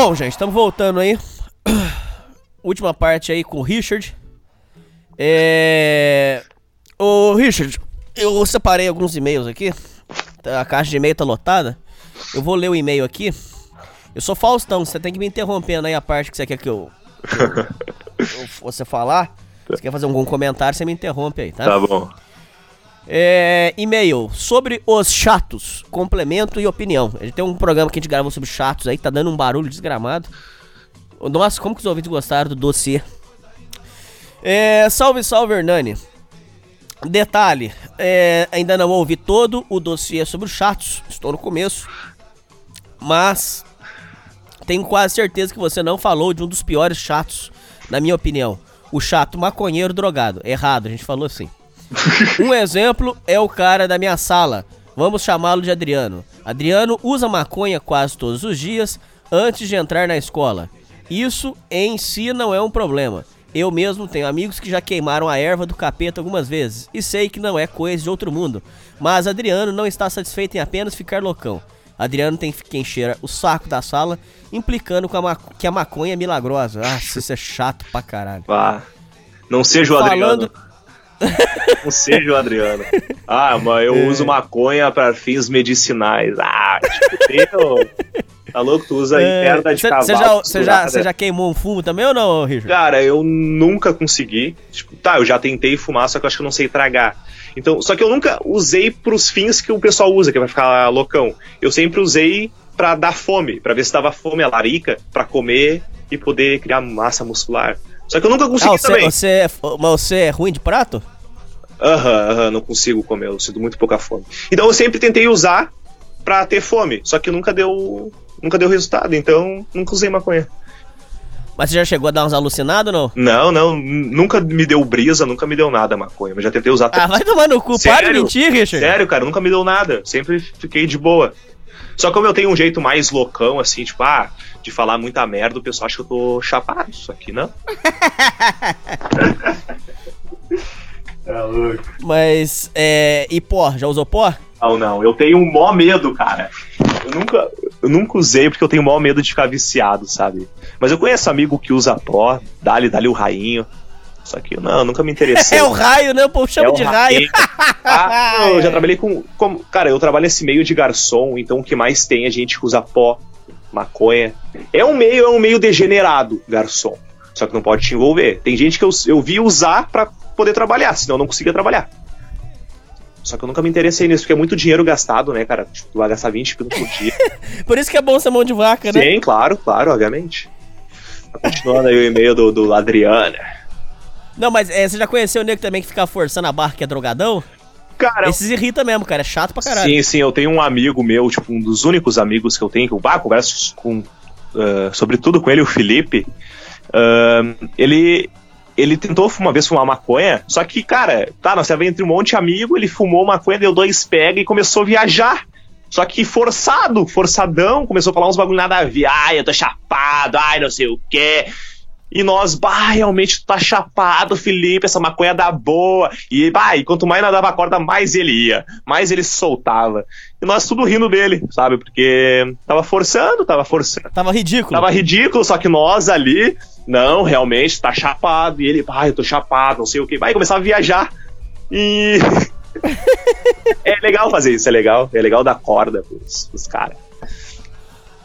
Bom, gente, estamos voltando aí. *clears throat* Última parte aí com o Richard. É. Ô, Richard, eu separei alguns e-mails aqui. A caixa de e-mail tá lotada. Eu vou ler o e-mail aqui. Eu sou Faustão, você tem que me interrompendo aí a parte que você quer que eu. que eu- *laughs* eu- você falar. Você quer fazer algum comentário, você me interrompe aí, tá? Tá bom. É, e-mail sobre os chatos, complemento e opinião. A gente tem um programa que a gente gravou sobre chatos aí, tá dando um barulho desgramado. Nossa, como que os ouvintes gostaram do dossiê. É, salve, salve, Hernani. Detalhe, é, ainda não ouvi todo o dossiê sobre os chatos, estou no começo. Mas tenho quase certeza que você não falou de um dos piores chatos, na minha opinião. O chato maconheiro drogado. Errado, a gente falou assim. *laughs* Um exemplo é o cara da minha sala. Vamos chamá-lo de Adriano. Adriano usa maconha quase todos os dias antes de entrar na escola. Isso em si não é um problema. Eu mesmo tenho amigos que já queimaram a erva do capeta algumas vezes e sei que não é coisa de outro mundo. Mas Adriano não está satisfeito em apenas ficar loucão. Adriano tem que encher o saco da sala, implicando com a que a maconha é milagrosa. Ah, isso é chato pra caralho. Vá. Não seja o Falando- Adriano. *laughs* Não seja o Adriano. Ah, mas eu É. uso maconha para fins medicinais. Ah, tipo, teu. Tá louco? Tu usa aí perna de Você cavalo. É, já, cê já, cê já queimou um fumo também ou não, Richard? Cara, eu nunca consegui. Tipo, tá, eu já tentei fumar, só que eu acho que eu não sei tragar. Então, só que eu nunca usei pros fins que o pessoal usa, que vai ficar loucão. Eu sempre usei pra dar fome, pra ver se dava fome a larica, pra comer e poder criar massa muscular. Só que eu nunca consegui Ah, você, também. você, é, mas você é ruim de prato? Aham, aham, não consigo comer, eu sinto muito pouca fome. Então eu sempre tentei usar pra ter fome, só que nunca deu. Nunca deu resultado, então nunca usei maconha. Mas você já chegou a dar uns alucinados ou não? Não, não, nunca me deu brisa, nunca me deu nada maconha, mas já tentei usar Ah, vai tomar no cu, para de mentir, Richard. Sério, cara, nunca me deu nada. Sempre fiquei de boa. Só que como eu tenho um jeito mais loucão, assim, tipo, ah, de falar muita merda, o pessoal acha que eu tô chapado. Isso aqui não. é *laughs* louco. Mas, é. E pó? Já usou pó? Não, não, eu tenho um mó medo, cara. Eu nunca, eu nunca usei porque eu tenho mó medo de ficar viciado, sabe? Mas eu conheço amigo que usa pó, dá-lhe, dá-lhe o rainho. Só que não, nunca me interessei. É o raio, né? O povo chama É de raio. *laughs* Ah, não, eu já trabalhei com, com- Cara, eu trabalho nesse meio de garçom, então o que mais tem é gente que usa pó, maconha. É um meio, é um meio degenerado, garçom. Só que não pode te envolver. Tem gente que eu, eu vi usar pra poder trabalhar, senão eu não conseguia trabalhar. Só que eu nunca me interessei nisso, porque é muito dinheiro gastado, né, cara? Tipo, tu vai gastar 20 pila por dia. *laughs* Por isso que é bom ser mão de vaca, né? Sim, claro, claro, obviamente. Tá Continuando aí o e-mail do, do Adriana. Não, mas é, você já conheceu o nego também que fica forçando a barra que é drogadão? Cara, Esses irrita mesmo, cara. É chato pra caralho. Sim, sim, eu tenho um amigo meu, tipo, um dos únicos amigos que eu tenho, que eu ah, converso com, ah, sobretudo com ele, o Felipe. Ah, ele, ele tentou uma vez fumar maconha, só que, cara, tá, nós estávamos entre um monte de amigo, ele fumou maconha, deu dois pega e começou a viajar. Só que forçado, forçadão, começou a falar uns bagulho nada a ver. Ai, eu tô chapado, ai, não sei o quê. E nós, bah, realmente tu tá chapado, Felipe, essa maconha dá boa. E, bah, e quanto mais nós dava corda, mais ele ia, mais ele soltava. E nós tudo rindo dele, sabe? Porque tava forçando, tava forçando. Tava ridículo. Tava ridículo, só que nós ali, não, realmente, tá chapado. E ele, bah, eu tô chapado, não sei o quê. Vai começar a viajar. E. *laughs* é legal fazer isso, é legal. É legal dar corda pros, pros caras.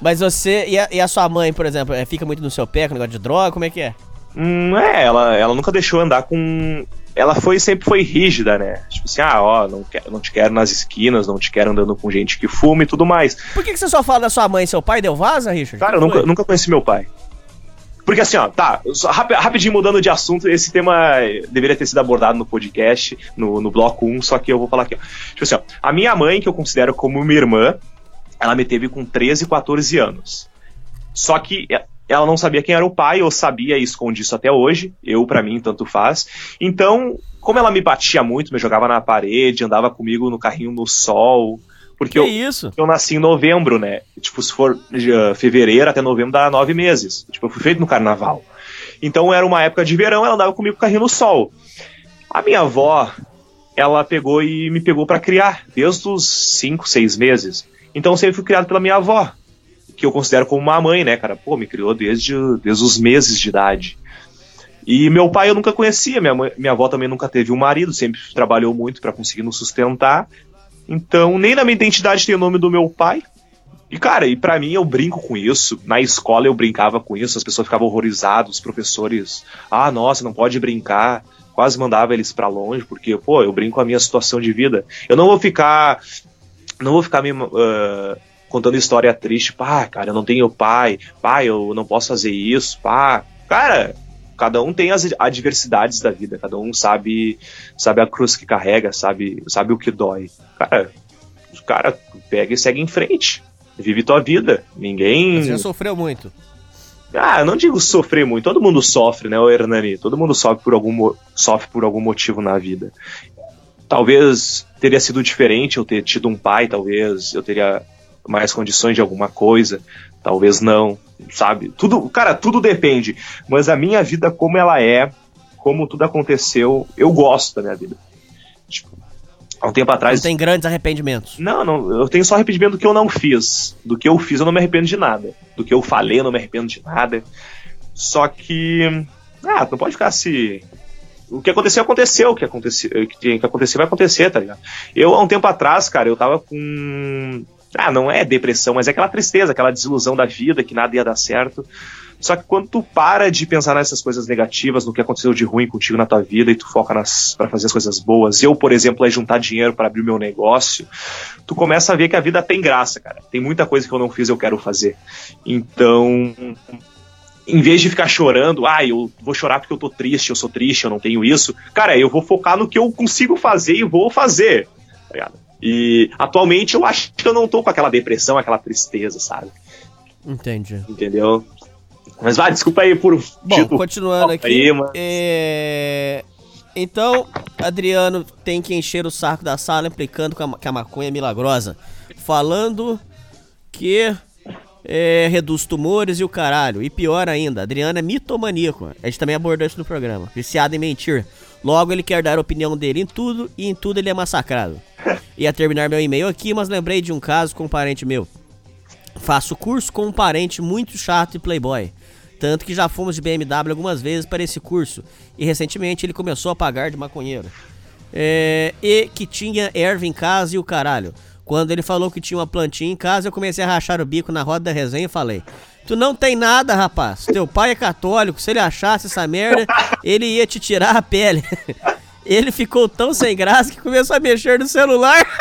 Mas você e a, e a sua mãe, por exemplo, é, fica muito no seu pé com negócio de droga? Como é que é? Hum, é, ela, ela nunca deixou andar com. Ela foi sempre foi rígida, né? Tipo assim, ah, ó, não, quero, não te quero nas esquinas, não te quero andando com gente que fuma e tudo mais. Por que, que você só fala da sua mãe e seu pai? Deu vaza, Richard? Cara, eu nunca, nunca conheci meu pai. Porque assim, ó, tá, só rapi- rapidinho mudando de assunto, esse tema deveria ter sido abordado no podcast, no, no bloco 1, só que eu vou falar aqui, ó. Tipo assim, ó, a minha mãe, que eu considero como minha irmã, ela me teve com 13, 14 anos. Só que e- ela não sabia quem era o pai, eu sabia e escondi isso até hoje, eu, pra mim, tanto faz. Então, como ela me batia muito, me jogava na parede, andava comigo no carrinho no sol, porque Que eu, isso? eu nasci em novembro, né? Tipo, se for uh, fevereiro até novembro dá nove meses. Tipo, eu fui feito no carnaval. Então era uma época de verão, ela andava comigo com o carrinho no sol. A minha avó, ela pegou e me pegou pra criar, desde os cinco, seis meses. Então sempre fui criado pela minha avó. que eu considero como uma mãe, né, cara? Pô, me criou desde, desde os meses de idade. E meu pai eu nunca conhecia, minha, mãe, minha avó também nunca teve um marido, sempre trabalhou muito para conseguir nos sustentar. Então, nem na minha identidade tem o nome do meu pai. E, cara, e para mim eu brinco com isso. Na escola eu brincava com isso, as pessoas ficavam horrorizadas, os professores, ah, nossa, não pode brincar. Quase mandava eles para longe, porque, pô, eu brinco com a minha situação de vida. Eu não vou ficar. Não vou ficar me. Uh, contando história triste, pá, cara, eu não tenho pai, pai, eu não posso fazer isso, pá. Cara, cada um tem as adversidades da vida, cada um sabe sabe a cruz que carrega, sabe sabe o que dói. Cara, cara pega e segue em frente. Vive tua vida. Ninguém. Você já sofreu muito. Ah, eu não digo sofrer muito. Todo mundo sofre, né, o Hernani? Todo mundo sofre por algum, sofre por algum motivo na vida. Talvez teria sido diferente eu ter tido um pai, talvez eu teria mais condições de alguma coisa, talvez não, sabe? Tudo, cara, tudo depende. Mas a minha vida como ela é, como tudo aconteceu, eu gosto da minha vida. Tipo, há um tempo atrás. Não tem grandes arrependimentos. Não, não, eu tenho só arrependimento do que eu não fiz. Do que eu fiz, eu não me arrependo de nada. Do que eu falei, eu não me arrependo de nada. Só que. Ah, não pode ficar se. O que aconteceu, aconteceu. O que, aconteceu, o que tem que acontecer, vai acontecer, tá ligado? Eu, há um tempo atrás, cara, eu tava com. Ah, não é depressão, mas é aquela tristeza, aquela desilusão da vida, que nada ia dar certo. Só que quando tu para de pensar nessas coisas negativas, no que aconteceu de ruim contigo na tua vida e tu foca para fazer as coisas boas, eu, por exemplo, é juntar dinheiro para abrir meu negócio, tu começa a ver que a vida tem graça, cara. Tem muita coisa que eu não fiz, eu quero fazer. Então, em vez de ficar chorando, ah, eu vou chorar porque eu tô triste, eu sou triste, eu não tenho isso. Cara, eu vou focar no que eu consigo fazer e vou fazer. Tá ligado? E atualmente eu acho que eu não tô com aquela depressão, aquela tristeza, sabe? Entendi. Entendeu? Mas vai, desculpa aí por. Bom, continuando aqui. Aí, mas... é... Então, Adriano tem que encher o saco da sala implicando que a maconha é milagrosa. Falando que é, reduz tumores e o caralho. E pior ainda, Adriano é mitomaníaco. A gente também abordou isso no programa. Viciado em mentir. Logo, ele quer dar a opinião dele em tudo e em tudo ele é massacrado. *laughs* Ia terminar meu e-mail aqui, mas lembrei de um caso com um parente meu. Faço curso com um parente muito chato e playboy. Tanto que já fomos de BMW algumas vezes para esse curso. E recentemente ele começou a pagar de maconheiro. É, e que tinha erva em casa e o caralho. Quando ele falou que tinha uma plantinha em casa, eu comecei a rachar o bico na roda da resenha e falei: Tu não tem nada, rapaz. Teu pai é católico. Se ele achasse essa merda, ele ia te tirar a pele. *laughs* Ele ficou tão sem graça que começou a mexer no celular. *laughs*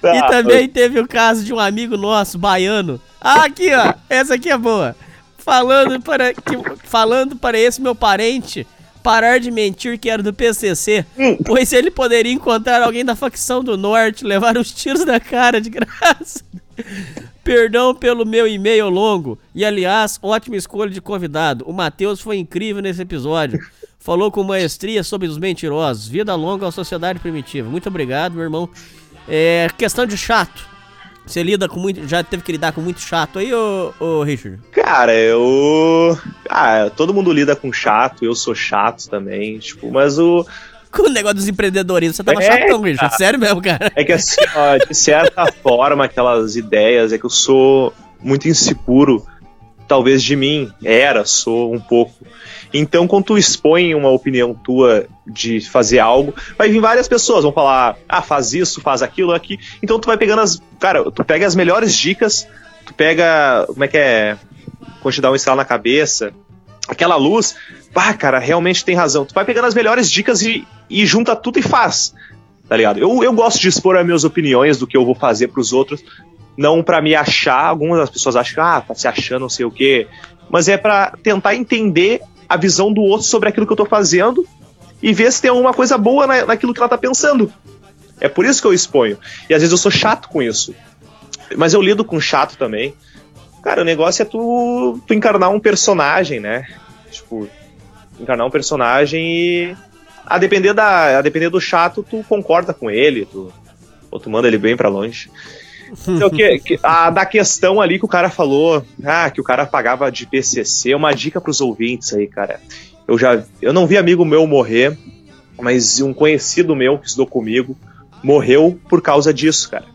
Tá, e também teve o caso de um amigo nosso, baiano. Ah, aqui, ó. Essa aqui é boa. Falando para, que, falando para esse meu parente parar de mentir que era do PCC, pois ele poderia encontrar alguém da facção do Norte, levar os tiros na cara de graça. *laughs* Perdão pelo meu e-mail longo. E aliás, ótima escolha de convidado. O Matheus foi incrível nesse episódio. Falou com maestria sobre os mentirosos. Vida longa à sociedade primitiva. Muito obrigado, meu irmão. É, questão de chato. Você lida com muito. Já teve que lidar com muito chato aí, ô, ô Richard? Cara, eu. Ah, todo mundo lida com chato, eu sou chato também. Tipo, mas o. *laughs* Com o negócio dos empreendedorismo, você tava é, chatão, Richard. Sério mesmo, cara. É que assim, ó, de certa *laughs* forma, aquelas ideias, é que eu sou muito inseguro, talvez de mim. Era, sou um pouco. Então, quando tu expõe uma opinião tua de fazer algo, vai vir várias pessoas, vão falar, ah, faz isso, faz aquilo, aqui. Então tu vai pegando as. Cara, tu pega as melhores dicas, tu pega. Como é que é? Quando te um estralo na cabeça, aquela luz, pá, cara, realmente tem razão. Tu vai pegando as melhores dicas e, e junta tudo e faz. Tá ligado? Eu, eu gosto de expor as minhas opiniões do que eu vou fazer pros outros, não para me achar. Algumas das pessoas acham que, ah, tá se achando, não sei o quê. Mas é para tentar entender a visão do outro sobre aquilo que eu tô fazendo e ver se tem alguma coisa boa na, naquilo que ela tá pensando. É por isso que eu exponho. E às vezes eu sou chato com isso. Mas eu lido com chato também. Cara, o negócio é tu, tu encarnar um personagem, né? Tipo, encarnar um personagem e. A depender, da, a depender do chato, tu concorda com ele, tu, ou tu manda ele bem para longe. Então, que, que, a, da questão ali que o cara falou, ah, que o cara pagava de PCC, uma dica pros ouvintes aí, cara. Eu já, eu não vi amigo meu morrer, mas um conhecido meu que estudou comigo morreu por causa disso, cara.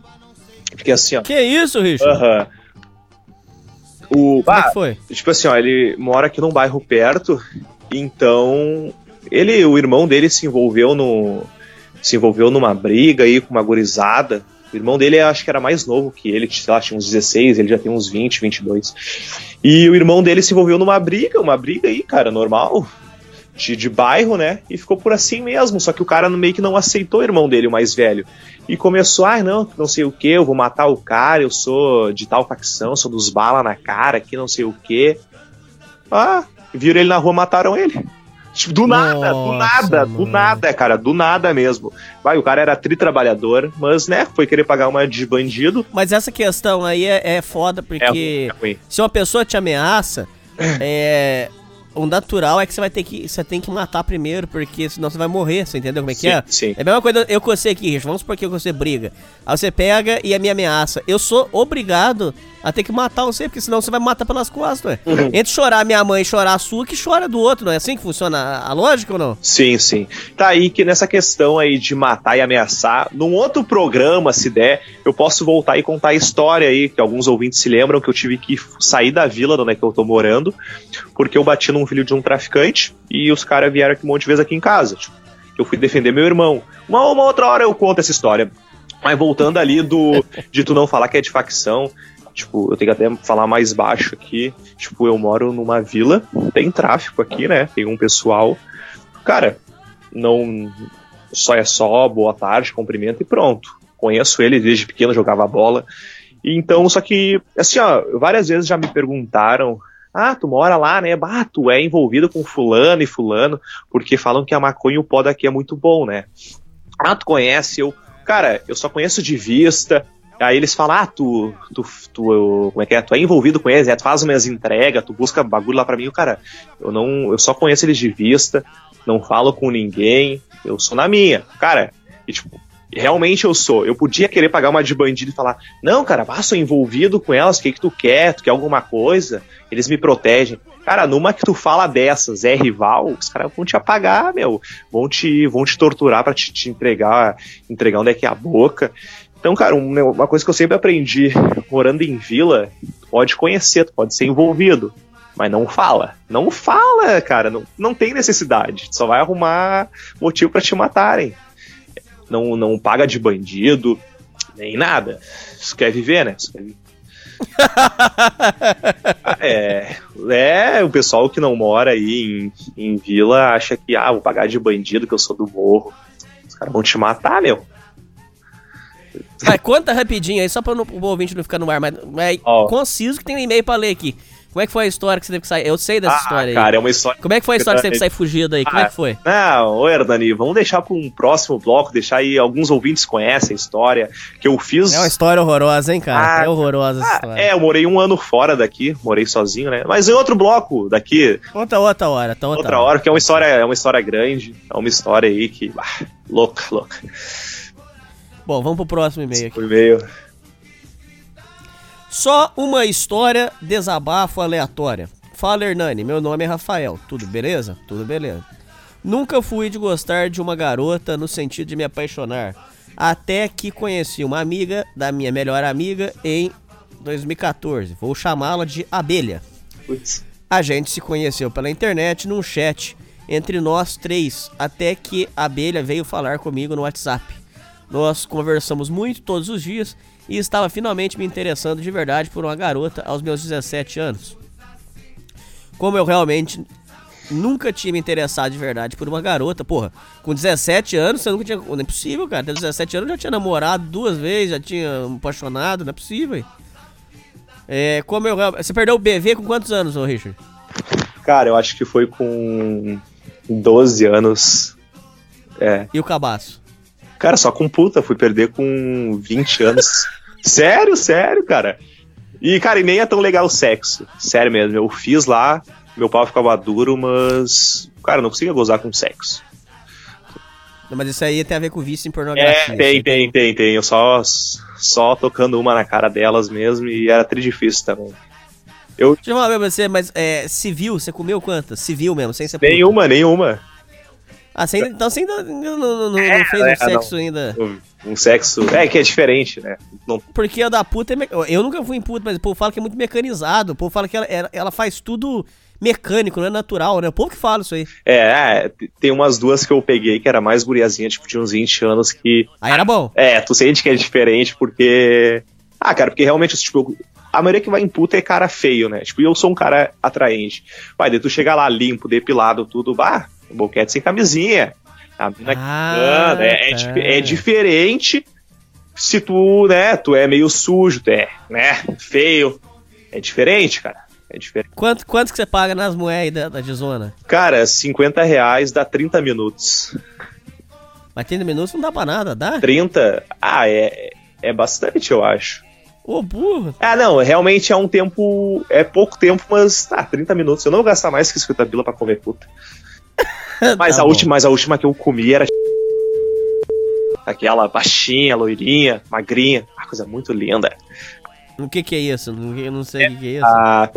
Porque assim, ó. Que isso, Richard? Aham. O. Como é ah, foi? Tipo assim, ó, ele mora aqui num bairro perto, então ele, o irmão dele se envolveu no se envolveu numa briga aí com uma gurizada. O irmão dele acho que era mais novo que ele, sei lá, tinha uns 16, ele já tem uns 20, 22. E o irmão dele se envolveu numa briga, uma briga aí, cara, normal, de, de bairro, né? E ficou por assim mesmo. Só que o cara meio que não aceitou o irmão dele, o mais velho. E começou, ah, não, não sei o que, eu vou matar o cara, eu sou de tal facção, sou dos bala na cara aqui, não sei o que. Ah, viram ele na rua, mataram ele. Tipo, do nada, do Nossa, nada, do mano. nada, cara, do nada mesmo. Vai, o cara era tritrabalhador, mas, né, foi querer pagar uma de bandido. Mas essa questão aí é, é foda É, porque é ruim. se uma pessoa te ameaça, *clears throat* é. O natural é que você vai ter que. Você tem que matar primeiro, porque senão você vai morrer, você entendeu como é que Sim, é? sim. É a mesma coisa eu com você aqui, Richard. Vamos supor que você briga. Aí você pega e a me ameaça. Eu sou obrigado a ter que matar você, porque senão você vai me matar pelas costas, ué. Uhum. Entre chorar minha mãe e chorar a sua, que chora do outro, não é assim que funciona a a lógica ou não? Sim, sim. Tá aí que nessa questão aí de matar e ameaçar, num outro programa, se der, eu posso voltar e contar a história aí, que alguns ouvintes se lembram que eu tive que sair da vila onde é que eu tô morando, porque eu bati num filho de um traficante e os caras vieram aqui um monte de vezes aqui em casa. Tipo, eu fui defender meu irmão. Uma, uma outra hora eu conto essa história. Mas voltando ali do de tu não falar que é de facção, tipo, eu tenho que até falar mais baixo aqui. Tipo, eu moro numa vila, tem tráfico aqui, né? Tem um pessoal. Cara, não só é só boa tarde, cumprimento e pronto. Conheço ele desde pequeno, jogava bola. Então, só que, assim, ó, várias vezes já me perguntaram. Ah, tu mora lá, né? Bah, tu é envolvido com fulano e fulano, porque falam que a maconha e o pó daqui é muito bom, né? Ah, tu conhece? Eu, cara, eu só conheço de vista. Aí eles falam, ah, tu, tu, tu, como é que é? Tu é envolvido com eles, é, tu faz umas entregas, tu busca bagulho lá pra mim. Cara, eu não, eu só conheço eles de vista, não falo com ninguém, eu sou na minha. Cara, e tipo, realmente eu sou. Eu podia querer pagar uma de bandido e falar, não, cara, vá, sou envolvido com elas, o que que tu quer? Tu quer alguma coisa? Eles me protegem. Cara, numa que tu fala dessas, é rival, os caras vão te apagar, meu. Vão te, vão te torturar pra te, te entregar, entregar onde é que é a boca. Então, cara, um- uma coisa que eu sempre aprendi, morando em vila, tu pode conhecer, tu pode ser envolvido, mas não fala. Não fala, cara, não, não tem necessidade. Tu só vai arrumar motivo pra te matarem. Não, não paga de bandido, nem nada. Isso quer viver, né? Isso quer viver. *laughs* é, é, o pessoal que não mora aí em, em vila acha que, ah, vou pagar de bandido, que eu sou do morro. Os caras vão te matar, meu. Vai, conta rapidinho aí, só pra não, o ouvinte não ficar no ar, mas, mas Ó. conciso que tem um e-mail pra ler aqui. Como é que foi a história que você teve que sair? Eu sei dessa Ah, história aí. cara, é uma história. Como é que foi a história que você teve que sair fugido aí? Como é que foi? Não, ô Hernani, vamos deixar para um próximo bloco, deixar aí, alguns ouvintes conhecem a história, que eu fiz... É uma história horrorosa, hein, cara? Ah, é horrorosa essa Ah, história. é, eu morei um ano fora daqui, morei sozinho, né? Mas em outro bloco daqui, Conta outra hora, tá outra, outra hora, porque é uma história, é uma história grande, é uma história aí que. ah, louca, louca. Bom, vamos pro próximo e-mail aqui. Foi meio. Só uma história desabafo aleatória. Fala, Hernani, meu nome é Rafael. Tudo beleza? Tudo beleza. Nunca fui de gostar de uma garota no sentido de me apaixonar. Até que conheci uma amiga da minha melhor amiga em 2014. Vou chamá-la de Abelha. Putz. A gente se conheceu pela internet num chat entre nós três, até que a abelha veio falar comigo no WhatsApp. Nós conversamos muito todos os dias e estava finalmente me interessando de verdade por uma garota aos meus 17 anos. Como eu realmente nunca tinha me interessado de verdade por uma garota, porra, com 17 anos você nunca tinha. Não é possível, cara. Ter 17 anos eu já tinha namorado duas vezes, já tinha apaixonado, não é possível. É, como eu Você perdeu o BV com quantos anos, ô Richard? Cara, eu acho que foi com 12 anos. É. E o cabaço? Cara, só com puta, fui perder com 20 anos. *laughs* sério, sério, cara. E, cara, e nem é tão legal o sexo. Sério mesmo, eu fiz lá, meu pau ficava duro, mas. Cara, eu não conseguia gozar com sexo. Não, mas isso aí tem a ver com vício em pornografia. É, tem, tem, tem, tem. Eu só, só tocando uma na cara delas mesmo e era tri difícil também. Eu. Deixa eu falar pra você, mas é, civil, você comeu quantas? Civil mesmo, sem ser puta. Nenhuma, nenhuma. Ah, você ainda, então você ainda não, não- não- não É, fez é, um sexo não. ainda. Eu- um sexo. É, que é diferente, né? Não, Porque a da puta é. me- Eu nunca fui em puta, mas o povo fala que é muito mecanizado. O povo fala que ela, ela- faz tudo mecânico, não é natural, né? O povo que fala isso aí. é, é, tem umas duas que eu peguei que era mais guriazinha, tipo, de uns 20 anos que. Aí era bom. É, tu sente que é diferente porque. Ah, cara, porque realmente, tipo, a maioria que vai em puta é cara feio, né? Tipo, eu sou um cara atraente. Vai, daí tu chega lá limpo, depilado, tudo, bah, boquete sem camisinha. A mina Ah, quicando, é, é tá. é diferente se tu, né, tu é meio sujo, tu é, né, feio. É diferente, cara. É diferente. Quanto, quanto que você paga nas moedas da, da Dizona? Cara, 50 reais dá 30 minutos. Mas 30 minutos não dá pra nada, dá? 30, ah, é, é bastante, eu acho. Ô, burro. Ah, não, realmente é um tempo. É pouco tempo, mas tá, 30 minutos. Eu não vou gastar mais que 50 pila pra comer puta. *laughs* Mas, Tá a bom. última, mas a última que eu comi era. *laughs* Aquela baixinha, loirinha, magrinha. Uma coisa muito linda. O que que é isso? Eu não sei o que que é isso. A.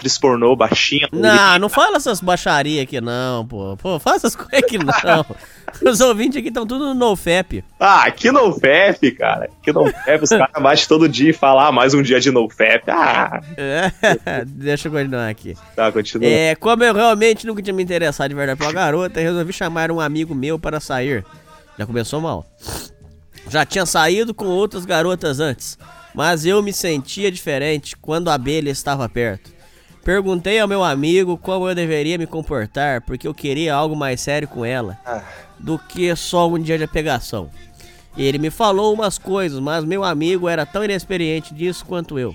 Atriz pornô, baixinha. Não, não fala essas baixarias aqui não, pô. Pô, fala essas coisas aqui não. *laughs* Os ouvintes aqui estão tudo no NoFap. Ah, aqui no FEP, cara. Aqui no FEP, os caras baixam todo dia e falam, ah, mais um dia de NoFap. Ah, É, *laughs* deixa eu continuar aqui. tá, continua. É, como eu realmente nunca tinha me interessado de verdade pela garota, resolvi chamar um amigo meu para sair. Já começou mal. Já tinha saído com outras garotas antes, mas eu me sentia diferente quando a abelha estava perto. Perguntei ao meu amigo como eu deveria me comportar, porque eu queria algo mais sério com ela do que só um dia de pegação. Ele me falou umas coisas, mas meu amigo era tão inexperiente disso quanto eu.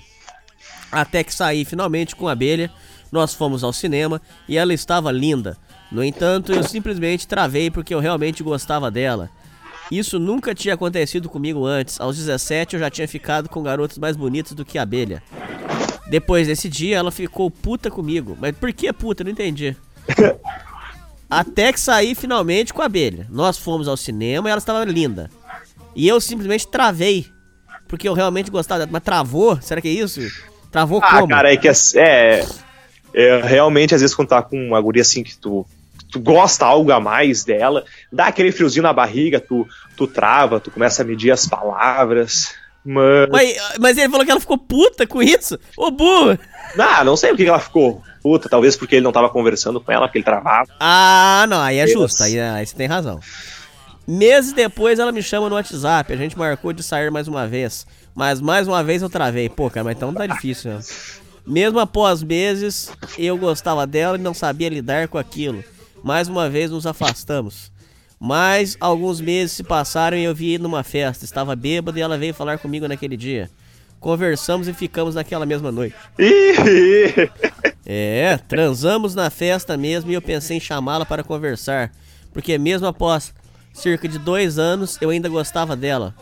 Até que saí finalmente com a abelha, nós fomos ao cinema e ela estava linda. No entanto, eu simplesmente travei porque eu realmente gostava dela. Isso nunca tinha acontecido comigo antes. Aos 17 eu já tinha ficado com garotas mais bonitas do que a abelha. Depois desse dia ela ficou puta comigo. Mas por que puta? Não entendi. *laughs* Até que saí finalmente com a abelha. Nós fomos ao cinema e ela estava linda. E eu simplesmente travei. Porque eu realmente gostava dela. Mas travou? Será que é isso? Travou Ah, como? cara, é que é, é, é, Realmente, às vezes, quando tá com uma guria assim que tu, tu gosta algo a mais dela, dá aquele friozinho na barriga, tu, tu trava, tu começa a medir as palavras. Mas. Mas, mas ele falou que ela ficou puta com isso? Ô burro! Ah, não sei por que ela ficou puta, talvez porque ele não tava conversando com ela, porque ele travava. Ah, não, aí é Deus. justo, aí, aí você tem razão. Meses depois ela me chama no WhatsApp, a gente marcou de sair mais uma vez. Mas mais uma vez eu travei. Pô, cara, mas então tá difícil, né? Mesmo após meses, eu gostava dela e não sabia lidar com aquilo. Mais uma vez nos afastamos. Mas alguns meses se passaram e eu vi numa festa. Estava bêbado e ela veio falar comigo naquele dia. Conversamos e ficamos naquela mesma noite. É, transamos na festa mesmo e eu pensei em chamá-la para conversar, porque mesmo após cerca de dois anos eu ainda gostava dela.